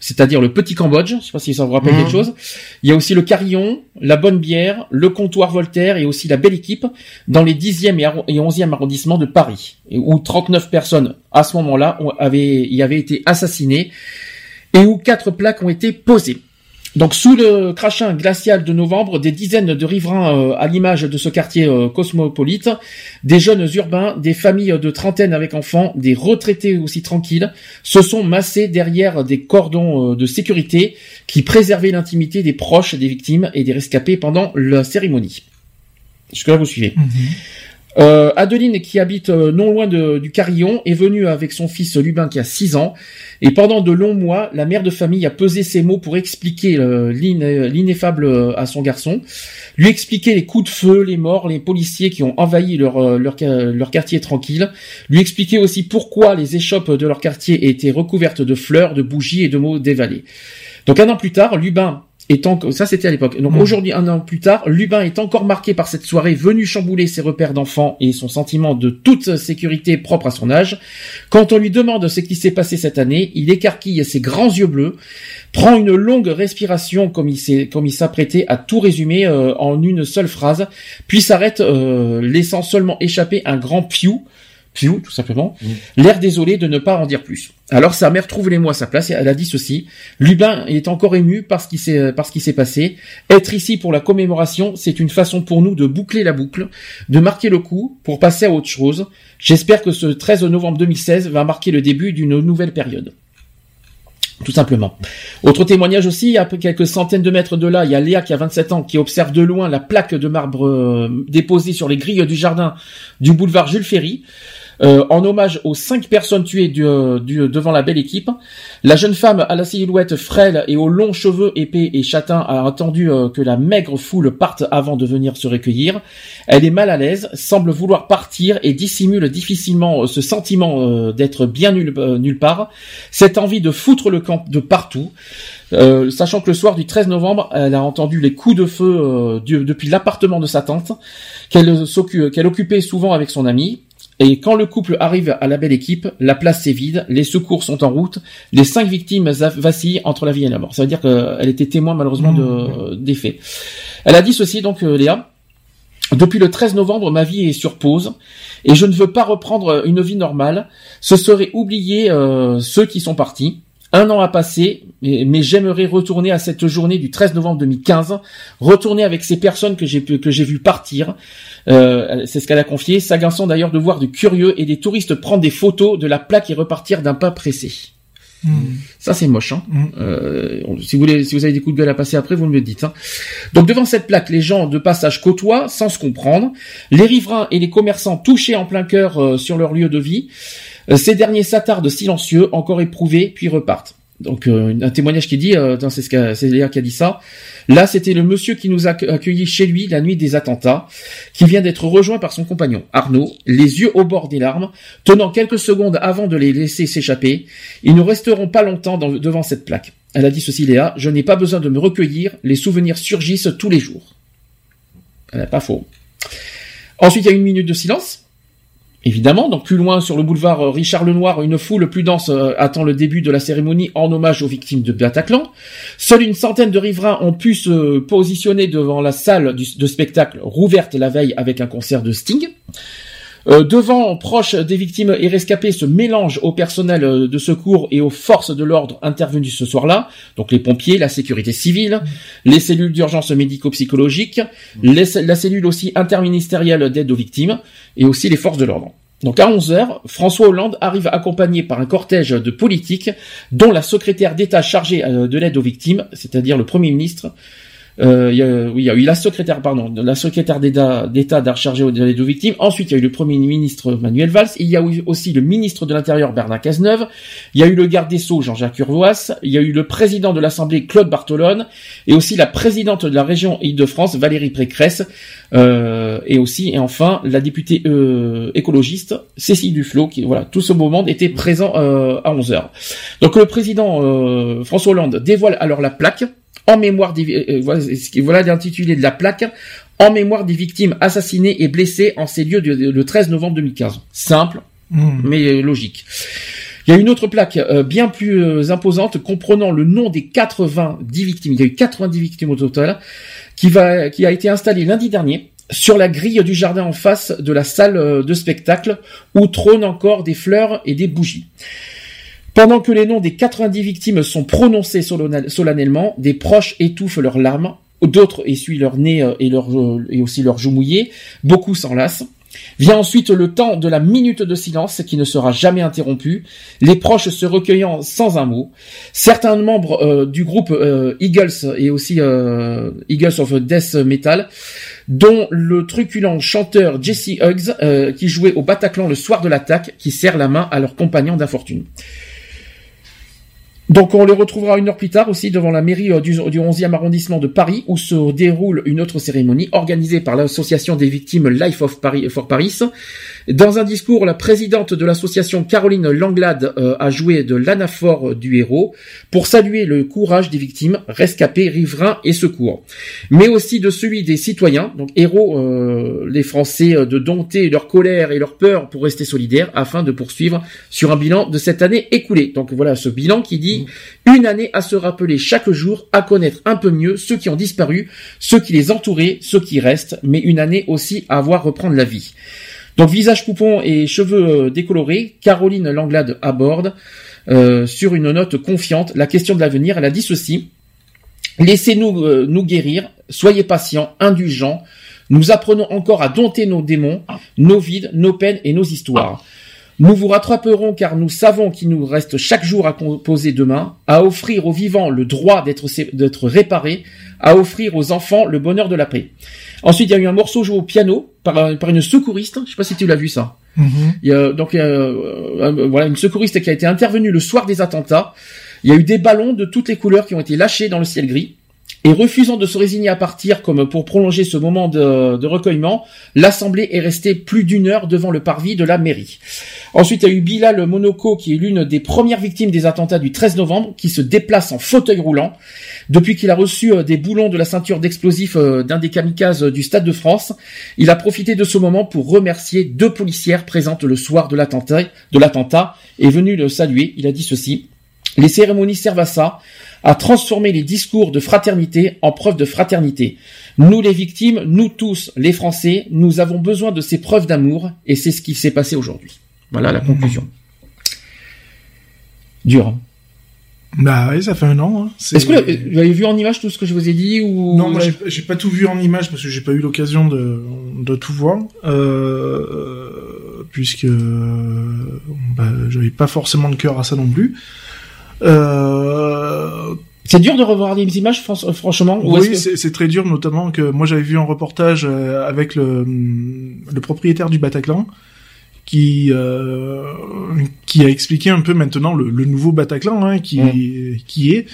c'est-à-dire le Petit Cambodge, je sais pas si ça vous rappelle Mhm. quelque chose. Il y a aussi le Carillon, la Bonne Bière, le Comptoir Voltaire et aussi la Belle Équipe dans les 10e et arro- et 11e arrondissements de Paris, où 39 personnes à ce moment-là avaient, y avaient été assassinées et où quatre plaques ont été posées. Donc sous le crachin glacial de novembre, des dizaines de riverains euh, à l'image de ce quartier euh, cosmopolite, des jeunes urbains, des familles de trentaine avec enfants, des retraités aussi tranquilles, se sont massés derrière des cordons euh, de sécurité qui préservaient l'intimité des proches des victimes et des rescapés pendant la cérémonie. Jusque-là, vous suivez. Euh, Adeline, qui habite euh, non loin du Carillon, est venue avec son fils Lubin qui a 6 ans. Et pendant de longs mois, la mère de famille a pesé ses mots pour expliquer euh, l'in- l'ineffable euh, à son garçon, lui expliquer les coups de feu, les morts, les policiers qui ont envahi leur quartier tranquille, lui expliquer aussi pourquoi les échoppes de leur quartier étaient recouvertes de fleurs, de bougies et de mots dévalés. Donc un an plus tard, Lubin étant ça c'était à l'époque. Donc Mhm. aujourd'hui, un an plus tard, Lubin est encore marqué par cette soirée venue chambouler ses repères d'enfant et son sentiment de toute sécurité propre à son âge. Quand on lui demande ce qui s'est passé cette année, il écarquille ses grands yeux bleus, prend une longue respiration comme il s'est comme il s'apprêtait à tout résumer euh, en une seule phrase, puis s'arrête euh, laissant seulement échapper un grand piou. Piou, tout simplement. L'air désolé de ne pas en dire plus. Alors sa mère trouve les mots à sa place et elle a dit ceci. Lubin est encore ému par ce qui s'est, par ce qui s'est passé. Être ici pour la commémoration, c'est une façon pour nous de boucler la boucle, de marquer le coup pour passer à autre chose. J'espère que ce 13 novembre 2016 va marquer le début d'une nouvelle période. Tout simplement. Autre témoignage aussi, à quelques centaines de mètres de là, il y a Léa qui a 27 ans, qui observe de loin la plaque de marbre euh, déposée sur les grilles du jardin du boulevard Jules Ferry, euh, en hommage aux cinq personnes tuées du- euh, du- devant la belle équipe. La jeune femme à la silhouette frêle et aux longs cheveux épais et châtains a attendu euh, que la maigre foule parte avant de venir se recueillir. Elle est mal à l'aise, semble vouloir partir et dissimule difficilement euh, ce sentiment euh, d'être bien nulle, euh, part, cette envie de foutre le camp de partout. Euh, sachant que le soir du 13 novembre, elle a entendu les coups de feu euh, depuis l'appartement de sa tante, qu'elle occupait souvent avec son ami. Et quand le couple arrive à la belle équipe, la place est vide, les secours sont en route, les cinq victimes vacillent entre la vie et la mort. Ça veut dire qu'elle était témoin malheureusement de, des faits. Elle a dit ceci donc, euh, Léa. Depuis le 13 novembre, ma vie est sur pause et je ne veux pas reprendre une vie normale. Ce serait oublier euh, ceux qui sont partis. Un an a passé, mais, mais j'aimerais retourner à cette journée du 13 novembre 2015, retourner avec ces personnes que j'ai que j'ai vues partir. Euh, c'est ce qu'elle a confié, s'agaçant d'ailleurs de voir des curieux et des touristes prendre des photos de la plaque et repartir d'un pas pressé. Ça c'est moche. Hein. Euh, on- si vous voulez, si vous avez des coups de gueule à passer après, vous me le dites. Hein. Donc devant cette plaque, les gens de passage côtoient sans se comprendre. Les riverains et les commerçants touchés en plein cœur euh, sur leur lieu de vie. Euh, ces derniers s'attardent silencieux, encore éprouvés, puis repartent. Donc euh, un témoignage qui dit, euh, c'est ce c'est Léa qui a dit ça. Là, c'était le monsieur qui nous a accu- accueillis chez lui la nuit des attentats, qui vient d'être rejoint par son compagnon Arnaud, les yeux au bord des larmes, tenant quelques secondes avant de les laisser s'échapper. Ils ne resteront pas longtemps devant cette plaque. Elle a dit ceci, Léa, je n'ai pas besoin de me recueillir, les souvenirs surgissent tous les jours. Elle n'a pas faux. Ensuite, il y a une minute de silence. Évidemment, donc plus loin sur le boulevard euh, Richard Lenoir, une foule plus dense euh, attend le début de la cérémonie en hommage aux victimes de Bataclan. Seule une centaine de riverains ont pu se positionner devant la salle de spectacle rouverte la veille avec un concert de Sting. Euh, devant, proche des victimes et rescapés se mélange au personnel euh, de secours et aux forces de l'ordre intervenues ce soir-là, donc les pompiers, la sécurité civile, les cellules d'urgence médico-psychologique, la cellule aussi interministérielle d'aide aux victimes, et aussi les forces de l'ordre. Donc à 11h, François Hollande arrive accompagné par un cortège de politiques, dont la secrétaire d'État chargée euh, de l'aide aux victimes, c'est-à-dire le Premier ministre, euh, il y a, oui, il y a eu la secrétaire, pardon, la secrétaire d'État d'État chargée aux victimes. Ensuite, il y a eu le Premier ministre Manuel Valls. Il y a eu aussi le ministre de l'Intérieur Bernard Cazeneuve. Il y a eu le garde des Sceaux Jean-Jacques Urvoas. Il y a eu le président de l'Assemblée Claude Bartolone et aussi la présidente de la région Île-de-France Valérie Pécresse. Euh, et aussi et enfin la députée euh, écologiste Cécile Duflot. Qui voilà, tout ce moment était présent euh, à 11 h Donc le président euh, François Hollande dévoile alors la plaque en mémoire des, euh, voilà, qui- voilà l'intitulé de la plaque, en mémoire des victimes assassinées et blessées en ces lieux de- de- le 13 novembre 2015. Simple, Hmm. mais euh, logique. Il y a une autre plaque euh, bien plus euh, imposante comprenant le nom des 90 victimes. Il y a eu 90 victimes au total qui va qui a été installée lundi dernier sur la grille du jardin en face de la salle euh, de spectacle où trônent encore des fleurs et des bougies. Pendant que les noms des 90 victimes sont prononcés solennel- solennellement, des proches étouffent leurs larmes, d'autres essuient leur nez euh, et, euh, et aussi leurs joues mouillées, beaucoup s'enlacent. Vient ensuite le temps de la minute de silence qui ne sera jamais interrompue, les proches se recueillant sans un mot. Certains membres euh, du groupe Eagles et aussi Eagles of Death Metal, dont le truculent chanteur Jesse Huggs, qui jouait au Bataclan le soir de l'attaque, qui serre la main à leur compagnon d'infortune. Donc on les retrouvera une heure plus tard aussi devant la mairie euh, du, du 11e arrondissement de Paris où se déroule une autre cérémonie organisée par l'association des victimes Life of Paris for Paris. Dans un discours, la présidente de l'association Caroline Langlade euh, a joué de l'anaphore du héros pour saluer le courage des victimes, rescapés, riverains et secours, mais aussi de celui des citoyens, donc héros, euh, les Français, euh, de dompter leur colère et leur peur pour rester solidaires afin de poursuivre sur un bilan de cette année écoulée. Donc voilà ce bilan qui dit une année à se rappeler chaque jour, à connaître un peu mieux ceux qui ont disparu, ceux qui les entouraient, ceux qui restent, mais une année aussi à voir reprendre la vie. Donc visage poupon et cheveux euh, décolorés, Caroline Langlade aborde euh, sur une note confiante la question de l'avenir. Elle a dit ceci Laissez-nous euh, nous guérir, soyez patients, indulgents. Nous apprenons encore à dompter nos démons, nos vides, nos peines et nos histoires. Nous vous rattraperons car nous savons qu'il nous reste chaque jour à composer demain, à offrir aux vivants le droit d'être réparés, à offrir aux enfants le bonheur de la paix. Ensuite, il y a eu un morceau joué au piano par, par une secouriste. Je sais pas si tu l'as vu ça. Mhm. Il y a donc euh, euh, voilà une secouriste qui a été intervenue le soir des attentats. Il y a eu des ballons de toutes les couleurs qui ont été lâchés dans le ciel gris. Et refusant de se résigner à partir comme pour prolonger ce moment de, recueillement, l'Assemblée est restée plus d'une heure devant le parvis de la mairie. Ensuite, il y a eu Bilal Monoko, qui est l'une des premières victimes des attentats du 13 novembre, qui se déplace en fauteuil roulant. Depuis qu'il a reçu euh, des boulons de la ceinture d'explosifs euh, d'un des kamikazes du Stade de France, il a profité de ce moment pour remercier deux policières présentes le soir de l'attentat, de l'attentat, et venu le saluer. Il a dit ceci. Les cérémonies servent à ça, à transformer les discours de fraternité en preuves de fraternité. Nous les victimes, nous tous, les Français, nous avons besoin de ces preuves d'amour, et c'est ce qui s'est passé aujourd'hui. Voilà la conclusion. Dur. Bah oui, ça fait un an. Hein. Est-ce que vous avez vu en image tout ce que je vous ai dit ou Non, moi j'ai- pas tout vu en image parce que j'ai pas eu l'occasion de, de tout voir, euh, puisque euh, bah, j'avais pas forcément le cœur à ça non plus. Euh, C'est dur de revoir des images, fran- franchement. ou oui, c'est très dur, notamment que moi j'avais vu un reportage euh, avec le, le propriétaire du Bataclan qui euh, qui a expliqué un peu maintenant le, le nouveau Bataclan hein, qui qui est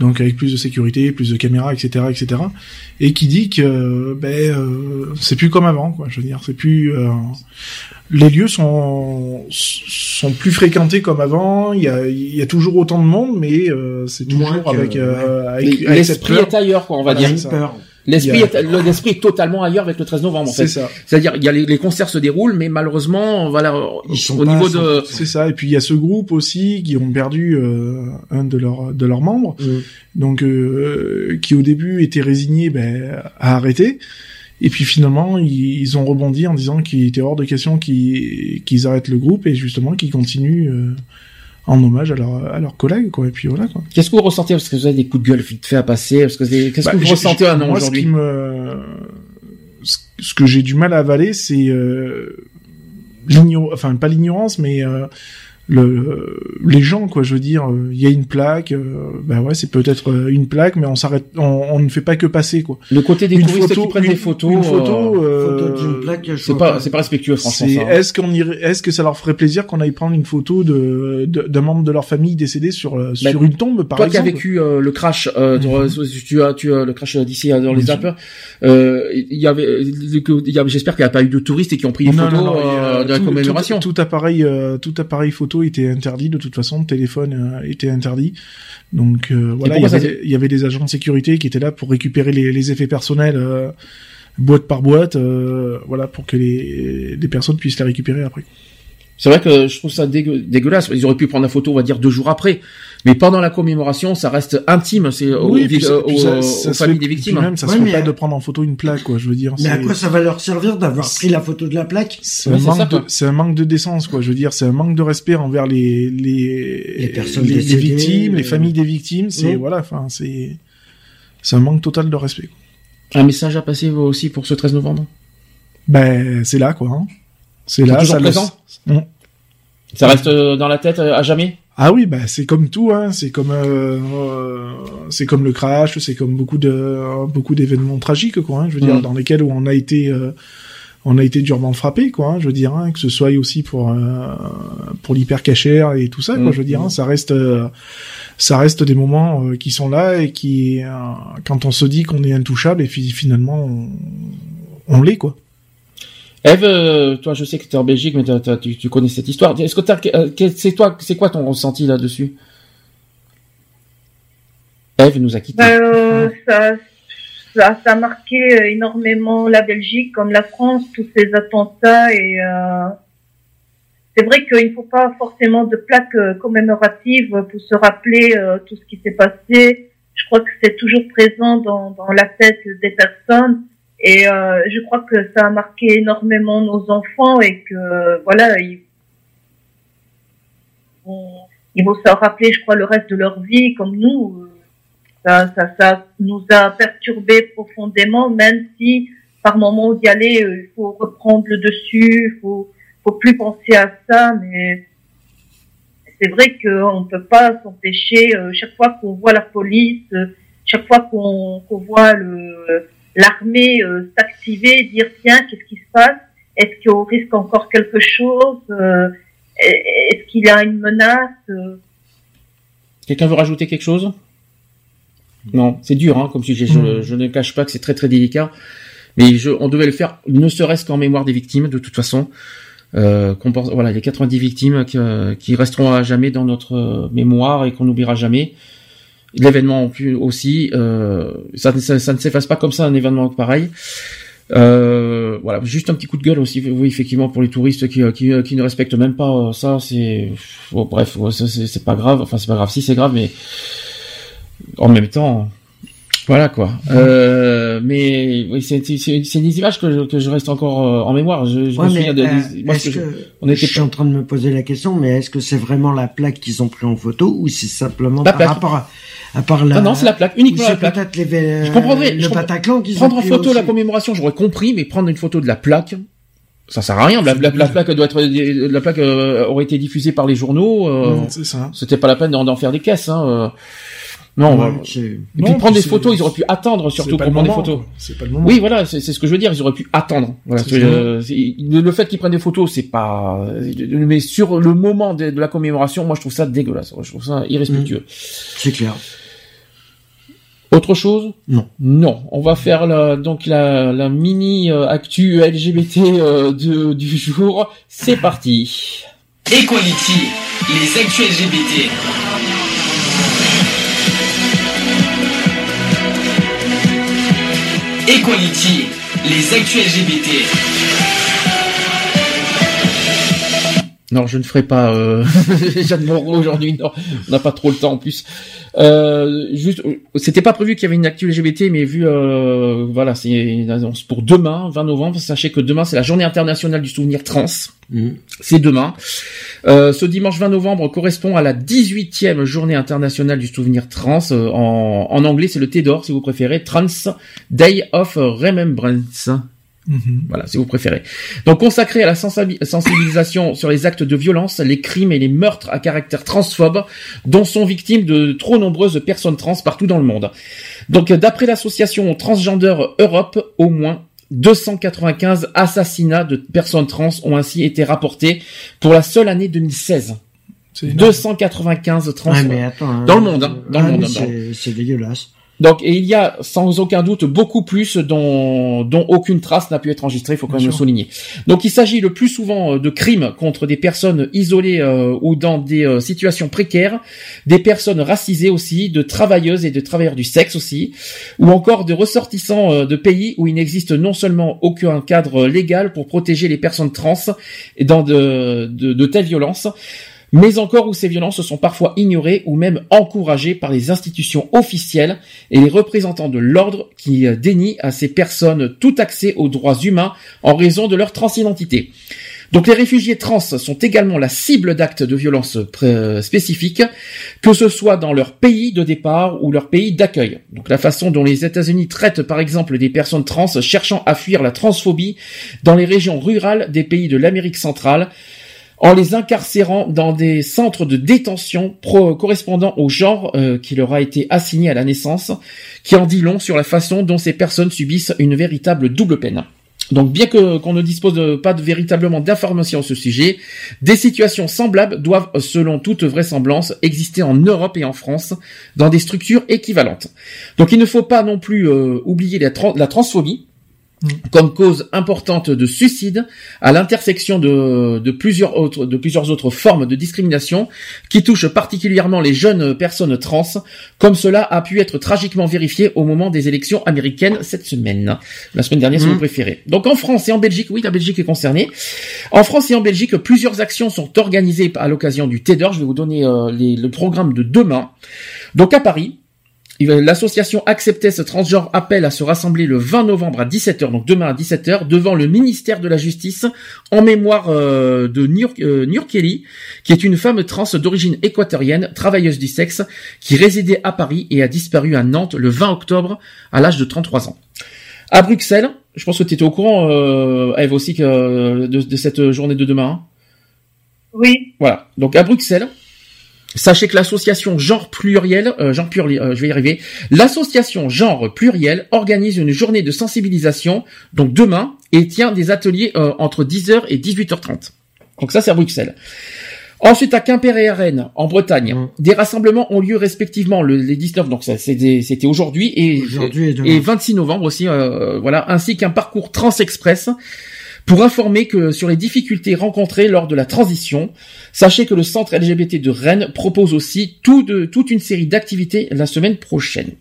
donc avec plus de sécurité, plus de caméras, etc., etc. Et qui dit que ben euh, c'est plus comme avant, quoi. Je veux dire, c'est plus euh, les lieux sont sont plus fréquentés comme avant. Il y a il y a toujours autant de monde, mais euh, c'est toujours Moins avec, euh, avec, avec L'esprit est ailleurs, quoi, on va Voilà, dire. c'est. L'esprit a- l'esprit est totalement ailleurs avec le 13 novembre, en C'est fait. ça. C'est-à-dire, il y a les, les concerts se déroulent, mais malheureusement, voilà, Ils sont au niveau à de, C'est ça. Et puis il y a ce groupe aussi qui ont perdu euh, un de leurs de leurs membres, Mm. donc euh, qui au début était résigné ben, à arrêter. Et puis finalement, ils, ils ont rebondi en disant qu'il était hors de question qu'ils qu'ils arrêtent le groupe et justement qu'ils continuent euh, en hommage à, leur, à leurs collègues, quoi. Et puis voilà, quoi. qu'est-ce que vous ressentez? Parce que vous avez des coups de gueule vite fait à passer, parce que qu'est-ce Bah, que vous ressentez un an aujourd'hui? me, ce que j'ai du mal à avaler, c'est euh, l'ignorance, enfin pas l'ignorance, mais euh, le, les gens, quoi. Je veux dire, euh, il y a une plaque, euh, bah ouais, c'est peut-être euh, une plaque, mais on s'arrête, on, on ne fait pas que passer, quoi. Le côté des Une touristes photo, qui prennent une- des photos. une photo, euh, euh, photo d'une plaque, c'est pas, c'est pas respectueux, franchement. Hein. est-ce qu'on irait, est-ce que ça leur ferait plaisir qu'on aille prendre une photo de d'un membre de leur famille décédé sur euh, Bah, sur une tombe par Toi qui as exemple vécu euh, le crash, euh, tu- Mhm. tu, as, tu as le crash d'ici euh, dans les. Alpes. Euh, il y avait, j'espère qu'il n'y a pas eu de touristes et qui ont pris une Non, photo non, non, euh, de la commémoration. Tout, tout appareil, euh, tout appareil photo était interdit de toute façon. Le téléphone euh, était interdit. Donc euh, voilà, il y, avait, il y avait des agents de sécurité qui étaient là pour récupérer les, les effets personnels euh, boîte par boîte, voilà, pour que les, les personnes puissent les récupérer après. C'est vrai que je trouve ça dégueu- dégueulasse. Ils auraient pu prendre la photo, on va dire, deux jours après. Mais pendant la commémoration, ça reste intime. C'est aux, Oui, aux- puis ça- puis aux- ça- aux ça se familles fait- des victimes. Même, ça Ouais, se fait mais pas à- de prendre en photo une plaque, quoi. Je veux dire. Mais à quoi ça va leur servir d'avoir pris la photo de la plaque C'est Ouais, un manque de, quoi. c'est un manque de décence, quoi. Je veux dire, c'est un manque de respect envers les les Les personnes les, décédées, victimes, les euh, familles des victimes. C'est voilà, enfin, c'est c'est un manque total de respect. quoi. Un message à passer aussi pour ce 13 novembre? Ben, c'est là, quoi. hein. C'est C'est là, ça le- présent? Ça reste euh, dans la tête euh, à jamais? Ah oui, bah c'est comme tout, hein. C'est comme euh, euh, c'est comme le crash, c'est comme beaucoup de beaucoup d'événements tragiques, quoi. hein. Je veux dire, Mm. dans lesquels où on a été euh, on a été durement frappé, quoi. hein. Je veux dire, hein, que ce soit aussi pour euh, pour l'hypercachère et tout ça, quoi. Mm. Je veux dire, hein, ça reste ça reste des moments qui sont là et qui quand on se dit qu'on est intouchable et fi- finalement on, on l'est, quoi. Eve, toi, je sais que tu es en Belgique, mais tu, connais cette histoire. Est-ce que euh, quel- c'est toi, c'est quoi ton ressenti là-dessus Eve nous a quittés. Euh, ça, ça, a marqué euh, énormément la Belgique comme la France, tous ces attentats et euh, c'est vrai qu'il ne faut pas forcément de plaques euh, commémoratives pour se rappeler tout ce qui s'est passé. Je crois que c'est toujours présent dans la tête des personnes et euh, je crois que ça a marqué énormément nos enfants et que voilà ils vont, ils vont s'en rappeler, je crois, le reste de leur vie comme nous. Ça, ça, ça nous a perturbé profondément, même si par moment d'y aller, euh, il faut reprendre le dessus, il faut, faut plus penser à ça, mais c'est vrai qu'on ne peut pas s'empêcher, euh, chaque fois qu'on voit la police, euh, chaque fois qu'on qu'on voit le l'armée euh, s'activer, dire tiens, qu'est-ce qui se passe? Est-ce qu'on risque encore quelque chose? Euh, Est-ce qu'il y a une menace? Quelqu'un veut rajouter quelque chose? Non, c'est dur, hein, comme sujet. Je, Mm. je ne cache pas que c'est très très délicat, mais je, on devait le faire, ne serait-ce qu'en mémoire des victimes, de toute façon. Euh, qu'on pense- voilà, les 90 victimes qui, euh, qui resteront à jamais dans notre euh, mémoire et qu'on n'oubliera jamais. L'événement aussi, euh, ça, ça, ne s'efface pas comme ça un événement pareil. Euh, voilà, juste un petit coup de gueule aussi, oui effectivement pour les touristes qui qui, qui ne respectent même pas euh, ça, c'est bref, c'est pas grave, enfin c'est pas grave, si c'est grave, mais en même temps, voilà quoi. Euh, mais oui, c'est c'est c'est des images que je, que je reste encore euh, en mémoire. Je, je Ouais, me souviens de, euh, moi, que je- on était je suis en train de me poser la question, mais est-ce que c'est vraiment la plaque qu'ils ont pris en photo ou c'est simplement La par plaque. rapport à, à part la... Ah non, c'est la plaque, uniquement la plaque. peut-être les, Je comprendrais. le je comprends- Bataclan qu'ils ont Prendre en photo aussi. la commémoration, j'aurais compris, mais prendre une photo de la plaque, ça sert à rien. La, la- la plaque doit être, la plaque euh, aurait été diffusée par les journaux. euh, Mm, c'est ça. C'était pas la peine d'en d'en faire des caisses. Hein, euh. Non. Ouais, c'est- et Non, puis prendre puis des c'est- photos, ils auraient pu attendre surtout pour prendre des photos. C'est pas le moment. Oui, voilà, c'est c'est ce que je veux dire. Ils auraient pu attendre. Voilà, C'est c'est, ça. euh, c'est- le, le fait qu'ils prennent des photos, c'est pas. Mais sur le moment de, de la commémoration, moi, je trouve ça dégueulasse. Je trouve ça irrespectueux. c'est clair. Autre chose? Non. Non. On va faire la, donc la, la mini euh, actu LGBT euh, de, du jour. C'est parti. Equality, les actus LGBT. Equality, les actus LGBT. Non, je ne ferai pas euh, (laughs) Jeanne Moreau aujourd'hui. Non, on n'a pas trop le temps en plus. Euh, juste, euh, c'était pas prévu qu'il y avait une actu LGBT, mais vu, euh, voilà, c'est une annonce pour demain, 20 novembre. Sachez que demain c'est la Journée internationale du souvenir trans. Mhm. C'est demain. Euh, ce dimanche 20 novembre correspond à la 18e journée internationale du souvenir trans. Euh, en, en anglais, c'est le TEDOR, si vous préférez. Trans Day of Remembrance. Mhm. Voilà, si vous préférez. Donc consacré à la sensibilisation sur les actes de violence, les crimes et les meurtres à caractère transphobe dont sont victimes de trop nombreuses personnes trans partout dans le monde. Donc d'après l'association Transgender Europe, au moins 295 assassinats de personnes trans ont ainsi été rapportés pour la seule année 2016. C'est énorme. 295 trans Ouais, mais attends, dans hein, le monde, hein, dans ah, le monde. hein, dans- c'est- C'est dégueulasse. Donc, et il y a sans aucun doute beaucoup plus dont, dont aucune trace n'a pu être enregistrée, il faut quand Bien même le souligner. Donc, il s'agit le plus souvent euh, de crimes contre des personnes isolées euh, ou dans des euh, situations précaires, des personnes racisées aussi, de travailleuses et de travailleurs du sexe aussi, ou encore de ressortissants euh, de pays où il n'existe non seulement aucun cadre légal pour protéger les personnes trans dans de, de, de telles violences, mais encore où ces violences sont parfois ignorées ou même encouragées par les institutions officielles et les représentants de l'ordre qui euh, dénient à ces personnes tout accès aux droits humains en raison de leur transidentité. Donc les réfugiés trans sont également la cible d'actes de violence euh, spécifiques, que ce soit dans leur pays de départ ou leur pays d'accueil. Donc la façon dont les États-Unis traitent par exemple des personnes trans cherchant à fuir la transphobie dans les régions rurales des pays de l'Amérique centrale, en les incarcérant dans des centres de détention correspondant au genre euh, qui leur a été assigné à la naissance, qui en dit long sur la façon dont ces personnes subissent une véritable double peine. Donc bien que qu'on ne dispose pas de véritablement d'informations à ce sujet, des situations semblables doivent, selon toute vraisemblance, exister en Europe et en France dans des structures équivalentes. Donc il ne faut pas non plus euh, oublier la, tran- la transphobie comme cause importante de suicide à l'intersection de, de plusieurs autres de plusieurs autres formes de discrimination qui touchent particulièrement les jeunes personnes trans, comme cela a pu être tragiquement vérifié au moment des élections américaines cette semaine, la semaine dernière si vous préférez. Donc en France et en Belgique, oui, la Belgique est concernée. En France et en Belgique, plusieurs actions sont organisées à l'occasion du TEDR. Je vais vous donner euh, les- le programme de demain. Donc à Paris, L'association Acceptez Transgenre appelle à se rassembler le 20 novembre à 17h, donc demain à 17h, devant le ministère de la Justice, en mémoire euh, de Nur, euh, Nur Kelly, qui est une femme trans d'origine équatorienne, travailleuse du sexe, qui résidait à Paris et a disparu à Nantes le 20 octobre à l'âge de 33 ans. À Bruxelles, je pense que tu étais au courant, euh, Eve aussi, que, de, de cette journée de demain. hein? Oui, voilà. Donc à Bruxelles, sachez que l'association Genre Pluriel, euh, Genre Pluriel, euh, je vais y arriver, l'association Genre Pluriel organise une journée de sensibilisation, donc demain, et tient des ateliers euh, entre 10h et 18h30. Donc ça c'est à Bruxelles. Ensuite, à Quimper et à Rennes, en Bretagne, Mm. des rassemblements ont lieu respectivement le, les 19, donc c'était aujourd'hui, et, Aujourd'hui et demain. et 26 novembre aussi, euh, voilà, ainsi qu'un parcours Trans Express pour informer que sur les difficultés rencontrées lors de la transition. Sachez que le centre LGBT de Rennes propose aussi toute une série d'activités la semaine prochaine.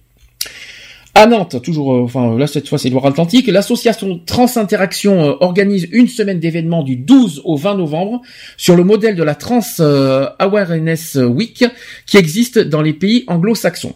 À Nantes, toujours, euh, enfin là cette fois c'est Loire-Atlantique, l'association Trans Interaction euh, organise une semaine d'événements du 12 au 20 novembre sur le modèle de la Trans euh, Awareness Week qui existe dans les pays anglo-saxons.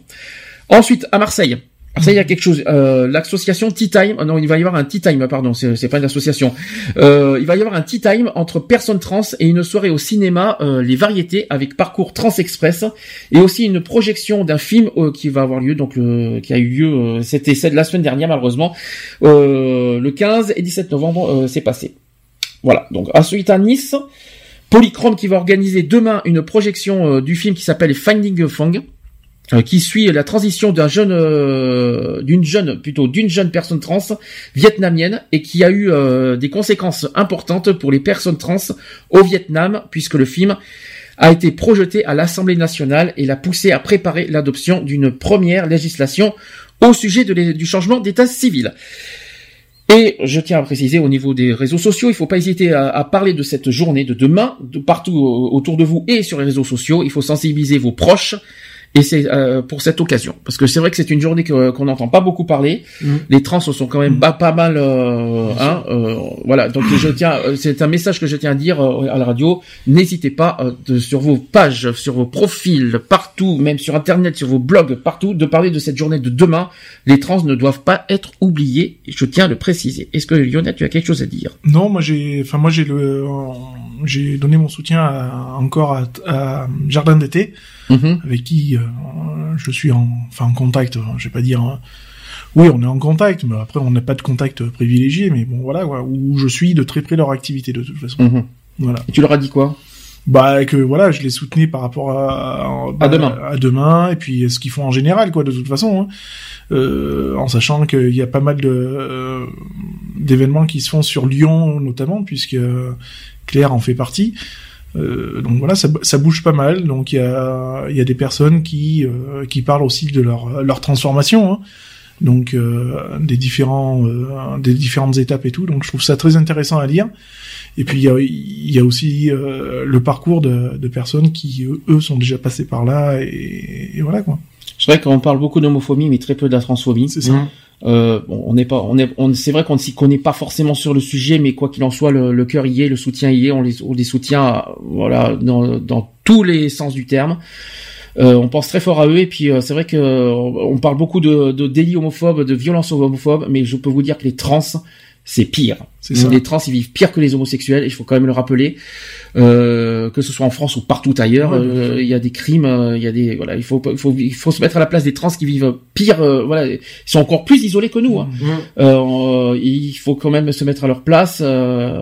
Ensuite, à Marseille. Marseille, il y a quelque chose. Euh, l'association Tea Time. oh non, il va y avoir un Tea Time. Pardon, c'est pas une association. Euh, il va y avoir un Tea Time entre personnes trans et une soirée au cinéma, euh, les variétés avec parcours Trans Express et aussi une projection d'un film euh, qui va avoir lieu. Donc, le- qui a eu lieu. euh, C'était celle de la semaine dernière, malheureusement. Euh, le 15 et 17 novembre, euh, c'est passé. Voilà. Donc, ensuite à Nice. Polychrome qui va organiser demain une projection euh, du film qui s'appelle Finding euh, qui suit la transition euh, d'une jeune, plutôt d'une jeune personne trans vietnamienne et qui a eu euh, des conséquences importantes pour les personnes trans au Vietnam puisque le film a été projeté à l'Assemblée nationale et l'a poussé à préparer l'adoption d'une première législation au sujet du changement d'état civil. Et je tiens à préciser au niveau des réseaux sociaux, il faut pas hésiter à, parler de cette journée de demain, de partout euh, autour de vous et sur les réseaux sociaux. Il faut sensibiliser vos proches. Et c'est euh, pour cette occasion, parce que c'est vrai que c'est une journée que- qu'on n'entend pas beaucoup parler. Mhm. Les trans sont quand même pas, pas mal, euh, hein, euh, voilà. Donc je tiens, euh, c'est un message que je tiens à dire euh, à la radio. N'hésitez pas euh, de- sur vos pages, sur vos profils, partout, même sur internet, sur vos blogs, partout, de parler de cette journée de demain. Les trans ne doivent pas être oubliés. Je tiens à le préciser. Est-ce que Lionel, tu as quelque chose à dire? Non, moi j'ai, enfin moi j'ai le, j'ai donné mon soutien à- encore à, à Jardin d'été, Mhm. avec qui euh, je suis en, enfin en contact. Je vais pas dire. hein. Oui, on est en contact, mais après on n'a pas de contact privilégié, mais bon voilà, quoi, où je suis de très près leur activité de toute façon. Mhm. Voilà. Et tu leur as dit quoi? Bah que voilà, je les soutenais par rapport à À demain. à demain et puis ce qu'ils font en général quoi de toute façon. hein. Euh, en sachant qu'il y a pas mal de euh, d'événements qui se font sur Lyon notamment puisque Claire en fait partie. Euh, donc voilà, ça, ça bouge pas mal. Donc il y a, y a des personnes qui euh, qui parlent aussi de leur leur transformation. hein. Donc euh, des différents euh, des différentes étapes et tout. Donc je trouve ça très intéressant à lire. Et puis il y a, y a aussi euh, le parcours de, de personnes qui eux, sont déjà passés par là et, et voilà quoi. C'est vrai qu'on parle beaucoup d'homophobie, mais très peu de la transphobie. C'est ça. Euh, bon, on n'est pas, on est, on, c'est vrai qu'on ne s'y connaît pas forcément sur le sujet, mais quoi qu'il en soit, le, le cœur y est, le soutien y est, on les, on les soutient, voilà, dans, dans tous les sens du terme. Euh, on pense très fort à eux et puis euh, c'est vrai que euh, on parle beaucoup de, de délits homophobes, de violences homophobes, mais je peux vous dire que les trans c'est pire. Ça. Les trans ils vivent pire que les homosexuels, il faut quand même le rappeler, euh, que ce soit en France ou partout ailleurs, Ouais, euh, il y a des crimes, euh, il y a des voilà, il faut il faut il faut se mettre à la place des trans qui vivent pire, euh, voilà, ils sont encore plus isolés que nous. hein. Euh, il faut quand même se mettre à leur place. euh,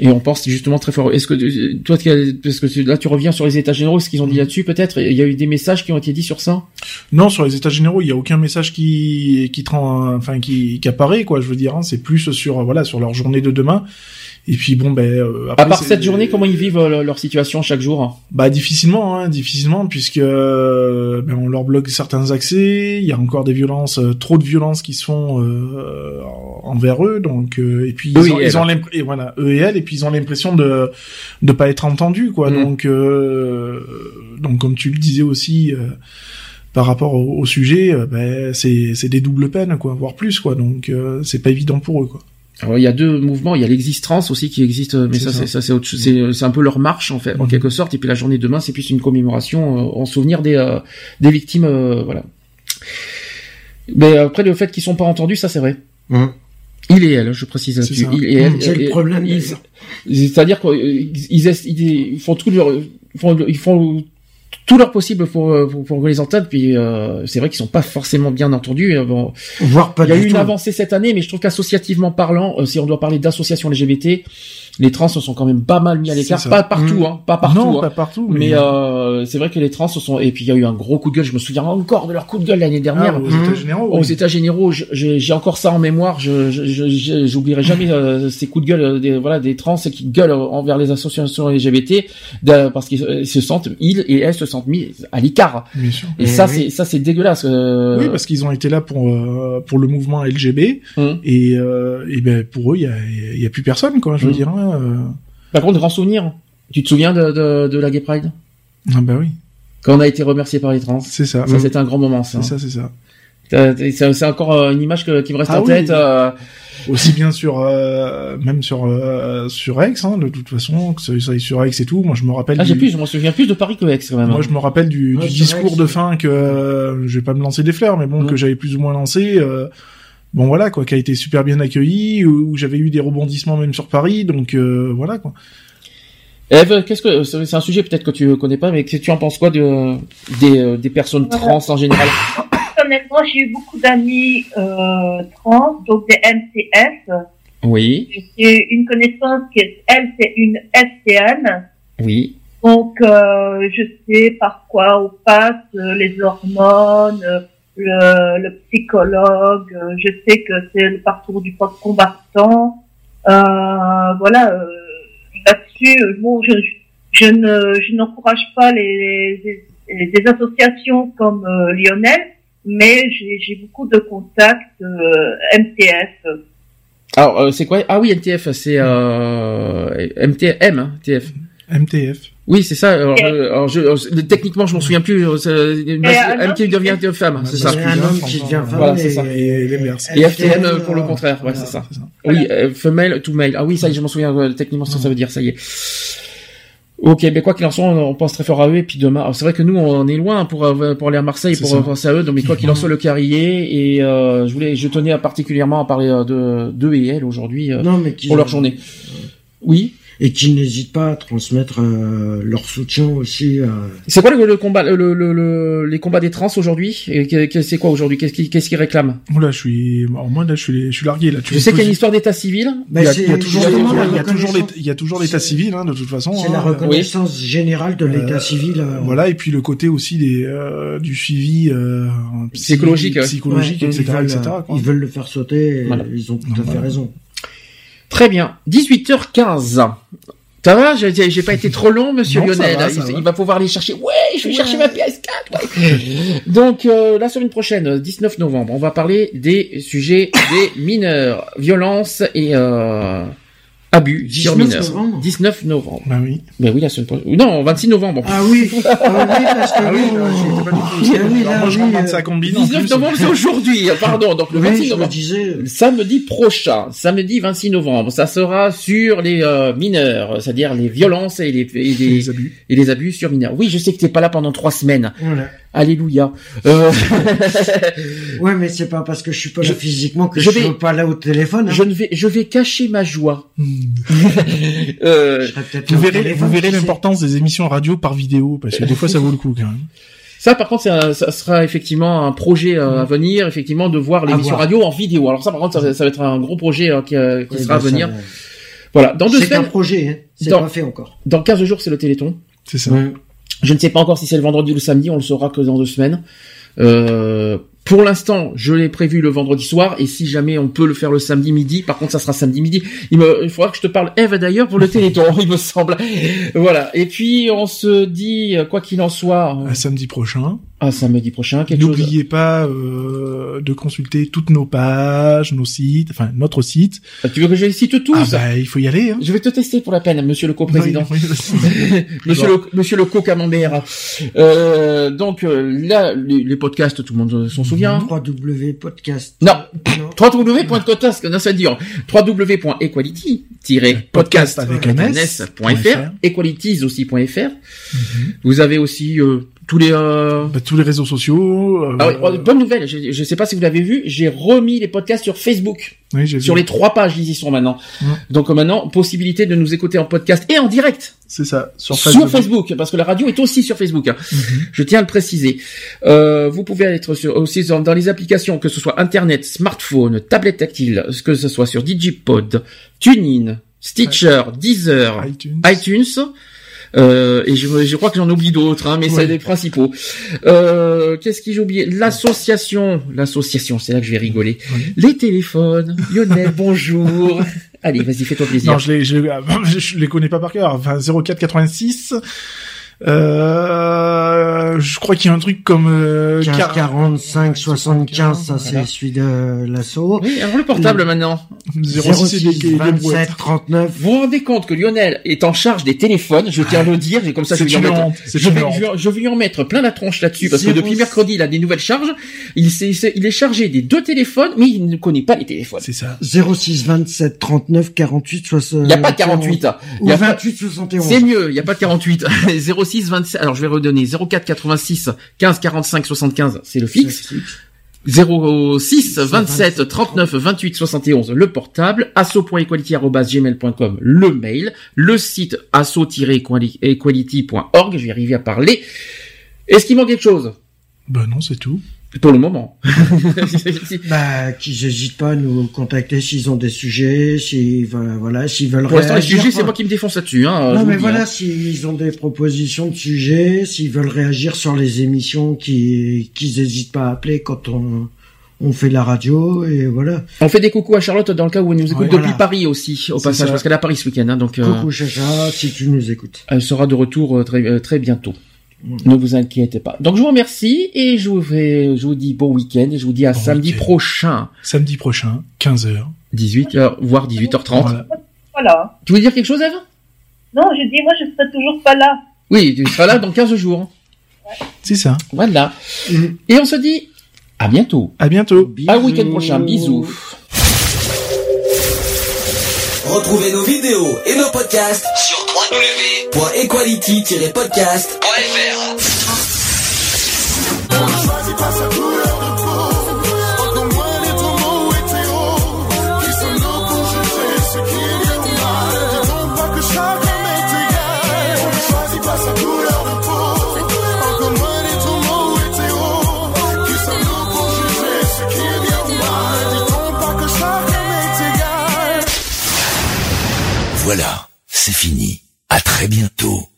et on pense justement très fort. Est-ce que toi, parce que là, tu reviens sur les états généraux, ce qu'ils ont dit là-dessus, peut-être. Il y a eu des messages qui ont été dits sur ça? Non, sur les états généraux, il y a aucun message qui qui enfin qui, qui apparaît quoi. Je veux dire, hein. c'est plus sur voilà sur leur journée de demain. Et puis bon ben euh, À après, part c'est- cette journée, comment ils vivent euh, leur situation chaque jour? Bah difficilement, hein, difficilement, puisque euh, ben, on leur bloque certains accès. Il y a encore des violences, trop de violences qui se font envers eux. Donc et puis Eux ils ont, et ils ont elle. l'impression, et voilà, eux et elle, et puis ils ont l'impression de de pas être entendus, quoi. Mm. Donc donc comme tu le disais aussi. par rapport au, au sujet, ben, c'est c'est des doubles peines, quoi, voire plus, quoi. Donc c'est pas évident pour eux, quoi. Alors, il y a deux mouvements. Il y a l'existence aussi qui existe, euh, mais ça, ça. c'est ça, c'est autre chose. C'est c'est un peu leur marche en fait, en Mhm. quelque sorte. Et puis la journée de demain, c'est plus une commémoration euh, en souvenir des euh, des victimes, euh, voilà. Mais après le fait qu'ils sont pas entendus, ça c'est vrai. Hum. Il et elle, je précise là-dessus. Il et elle. C'est le et- problème, ils- d'ailleurs. C'est-à-dire qu'ils ils, ils- ils font tout leur, ils font, ils font tout leur possible pour euh, pour, pour entende. Puis euh, c'est vrai qu'ils sont pas forcément bien entendus. euh, Bon, Voire pas il y a eu une tout. avancée cette année, mais je trouve qu'associativement parlant, euh, si on doit parler d'associations LGBT, les trans se sont quand même pas mal mis à l'écart. Pas partout, Mm. hein, pas partout. non, hein. pas partout, Mais euh, c'est vrai que les trans se sont et puis il y a eu un gros coup de gueule. Je me souviens encore de leur coup de gueule l'année dernière. Ah, aux états généraux. Aux oui. états généraux, j'ai encore ça en mémoire. Je, je, je- je- j'oublierai jamais euh, ces coups de gueule euh, des voilà des trans qui gueulent envers les associations LGBT de- parce qu'ils euh, se sentent ils et elles se sentent mis à l'écart. Bien sûr. Et Eh ça oui. c'est ça c'est dégueulasse. euh, Oui, parce qu'ils ont été là pour euh, pour le mouvement LGB hum. et et, et ben pour eux il y a il y a plus personne quoi, je veux dire. hein, euh. Par contre, grand souvenir. Tu te souviens de, de, de la Gay Pride? Ah bah oui, quand on a été remercié par les trans. c'est ça. Ça c'était un grand moment. Ça. C'est ça, c'est ça. C'est encore euh, une image que- qui me reste Ah en oui. tête. euh, Aussi bien sur euh, même sur euh, sur Aix, hein, de toute façon, que ça aille sur Aix et tout. Moi je me rappelle. Ah, j'ai du- plus, je me souviens plus de Paris que Aix quand même. Moi je me rappelle du, Ouais, du sur discours Aix, de fin que euh, je vais pas me lancer des fleurs, mais bon que j'avais plus ou moins lancé. Bon voilà quoi, qui a été super bien accueilli, où, où j'avais eu des rebondissements même sur Paris, donc euh, voilà quoi. Eve, qu'est-ce que c'est un sujet peut-être que tu connais pas, mais que tu en penses quoi de des, euh, des personnes trans en général? Personnellement, j'ai eu beaucoup d'amis euh, trans, donc des MCF. Oui, J'ai une connaissance qui est, elle, c'est une STN. oui, Donc, euh, je sais par quoi on passe euh, les hormones, euh, le, le psychologue. euh, je sais que c'est le parcours du post-combattant. Euh, voilà, euh, là-dessus, euh, bon, je, je ne, je n'encourage pas les, les, les- des associations comme euh, Lionel, mais j'ai, j'ai beaucoup de contacts euh, MTF. Alors euh, c'est quoi? Ah oui, NTF, c'est euh, MTM, hein, TF. MTF. Oui, c'est ça. Alors, euh, alors, je, alors, techniquement, je m'en souviens plus. euh, un homme qui devient femme, c'est ça. Un homme qui devient femme. Voilà, c'est ça. Et FTM euh, pour le contraire, ouais, Voilà, c'est ça. Oui, euh, female to male. Ah oui, ça, y est, je m'en souviens euh, techniquement ce que ça veut dire. Ça y est. Ok, mais quoi qu'il en soit, on, pense très fort à eux. Et puis demain, c'est vrai que nous, on est loin pour euh, pour aller à Marseille pour ça. euh, penser à eux. Donc, mais quoi qu'il en soit, le carrier et euh, je voulais, je tenais à particulièrement à parler euh, de d'eux et elle aujourd'hui euh, qui, pour leur journée. Oui. Et qui n'hésitent pas à transmettre euh, leur soutien aussi. à- C'est quoi le, le combat, le, le- le- les combats des trans aujourd'hui? C'est quoi aujourd'hui? Qu'est-ce qu'ils qu'est-ce qu'ils réclament? Oula, je suis, alors moi là, je suis, je suis largué là. Tu Je sais qu'il y a une histoire d'état civil. Ben, il y a, c'est il y a toujours, il y a- l'état- civil hein, de toute façon. C'est hein. la reconnaissance générale de l'état Euh, civil. euh, Voilà, et puis le côté aussi des euh, du suivi euh, psy- Psychologique, ouais. psychologique, Ouais, etc., ils veulent, etc. euh, quoi. Ils veulent le faire sauter. et Voilà. Ils ont tout à fait raison. Très bien. 18h15. Ça va J'ai pas été trop long, monsieur Non, Lionel. va, il, va. il va pouvoir aller chercher. Ouais, je vais chercher ma PS4. ouais. (laughs) Donc euh, la semaine prochaine, 19 novembre, on va parler des sujets des mineurs, violence et euh, abus sur 19 mineurs. novembre 19 novembre. Bah oui. Ben oui, la semaine prochaine. Non, 26 novembre. Ah oui, (laughs) ah oui, parce que Ah oui, bon, là, j'y étais pas du tout. Ah oui, là, euh, ça combine. en 19 plus. novembre, c'est aujourd'hui. (laughs) Pardon, donc le oui, 26 je me novembre. disais. Samedi prochain, samedi 26 novembre, ça sera sur les euh, mineurs, c'est-à-dire les violences et les, et les, Les abus. et les abus sur mineurs. Oui, je sais que t'es pas là pendant trois semaines. Voilà. Alléluia. Euh, (laughs) Ouais, mais c'est pas parce que je suis pas là Je- physiquement que je je, vais- suis pas là au téléphone. hein. je ne vais, je vais cacher ma joie. Hmm. (laughs) Euh, Je Vous verrez, vous verrez l'importance des émissions radio par vidéo, parce que des fois ça vaut le coup quand même. ça, par contre, un- ça sera effectivement un projet euh, à venir, effectivement, de voir l'émission radio en vidéo. Alors ça, par contre, ça, ça va être un gros projet euh, qui, euh, qui Oui, sera à ça, venir. euh, Voilà, dans deux C'est semaines, projet, hein. c'est pas fait encore. dans 15 jours, c'est le Téléthon. C'est ça. Je ne sais pas encore si c'est le vendredi ou le samedi, on le saura que dans deux semaines. Euh, pour l'instant, je l'ai prévu le vendredi soir, et si jamais on peut le faire le samedi midi, par contre, ça sera samedi midi. Il, me, faudra que je te parle, Eve, d'ailleurs, pour le Téléthon, (laughs) il me semble. Voilà. Et puis, on se dit, quoi qu'il en soit, À samedi prochain. À samedi prochain, quelque chose. N'oubliez pas euh, de consulter toutes nos pages, nos sites, enfin notre site. Ah, Tu veux que je les cite tous Ah bah il faut y aller. Hein. Je vais te tester pour la peine, monsieur le co-président. Oui, oui, (laughs) monsieur le monsieur le co-camembert. Euh, donc euh, là, les, les podcasts, tout le monde s'en souvient. 3W podcast. Non. Non. www.podcast, non, ça veut dire www.equality-podcast avec .fr. equalities aussi.fr. Vous avez aussi euh, tous les euh, Bah, tous les réseaux sociaux. euh, ah oui, bonne nouvelle, je, je sais pas si vous l'avez vu, j'ai remis les podcasts sur Facebook. oui, j'ai Sur vu. les trois pages, ils y sont maintenant. Donc euh, maintenant, possibilité de nous écouter en podcast et en direct C'est ça. Sur sur Facebook. Facebook, parce que la radio est aussi sur Facebook. hein. Mhm. Je tiens à le préciser. Euh, vous pouvez être sur, aussi dans, les applications, que ce soit Internet, smartphone, tablette tactile, que ce soit sur Digipod, TuneIn, Stitcher, Deezer, iTunes. iTunes. Euh, et je, je crois que j'en oublie d'autres, hein, mais Ouais. c'est les principaux. Euh, Qu'est-ce que j'ai oublié? L'association, l'association, c'est là que je vais rigoler. Les téléphones. Lionel, (laughs) bonjour. Allez, vas-y, fais-toi plaisir. Non, je les, je, les- (laughs) je les connais pas par cœur. Enfin, 04 86. Euh, je crois qu'il y a un truc comme euh, 15, 40, 45, 75, ça c'est voilà. celui de l'assaut. Oui, alors le portable maintenant. 06 et des, des 27, brouettes. 39. Vous vous rendez compte que Lionel est en charge des téléphones, je tiens à le dire, et comme ça je vais, C'est lui en mettre, je, vais, je vais- je vais lui en mettre plein la tronche là-dessus, parce que depuis mercredi il a des nouvelles charges, il, s'est- il est chargé des deux téléphones, mais il ne connaît pas les téléphones. C'est ça. 06, 27, 39, 48, 60. Il n'y a pas de 48. Il y a pas- 28, 71. C'est mieux, il n'y a pas de 48. 06 27. Alors je vais redonner 04 86 15 45 75, c'est le fixe. 06 27 39 28 71 le portable, asso.equality@gmail.com le mail, le site asso-equality.org, je vais arriver à parler. Est-ce qu'il manque quelque chose? Ben non, c'est tout. Pour le moment. (laughs) Bah, qu'ils n'hésitent pas à nous contacter s'ils ont des sujets, s'ils veulent, voilà, s'ils veulent Pour l'instant, les sujets, c'est moi qui me défonce là-dessus. Hein, Non, mais dis, voilà, hein. s'ils ont des propositions de sujets, s'ils veulent réagir sur les émissions, qui qu'ils n'hésitent pas à appeler quand on, on fait la radio, et voilà. On fait des coucous à Charlotte dans le cas où elle nous écoute Ouais, depuis voilà. Paris aussi, au passage, ça. parce qu'elle est à Paris ce week-end. Hein, donc, euh, Coucou Chacha, si tu nous écoutes. Elle sera de retour euh, très, euh, très bientôt. Ne vous inquiétez pas. Donc je vous remercie et je vous fais, je vous dis bon week-end et je vous dis à Bon samedi week-end. prochain, Samedi prochain, 15h. 18h voire 18h30. Voilà. Voilà. Tu veux dire quelque chose, Eve Non, je dis, moi, je serai toujours pas là. Oui, tu seras là dans 15 jours. C'est ça. Voilà. Mm. Et on se dit à bientôt. À bientôt. À week-end prochain. Bisous. Retrouvez nos vidéos et nos podcasts sur www.equality-podcast.fr Voilà, c'est fini. À très bientôt.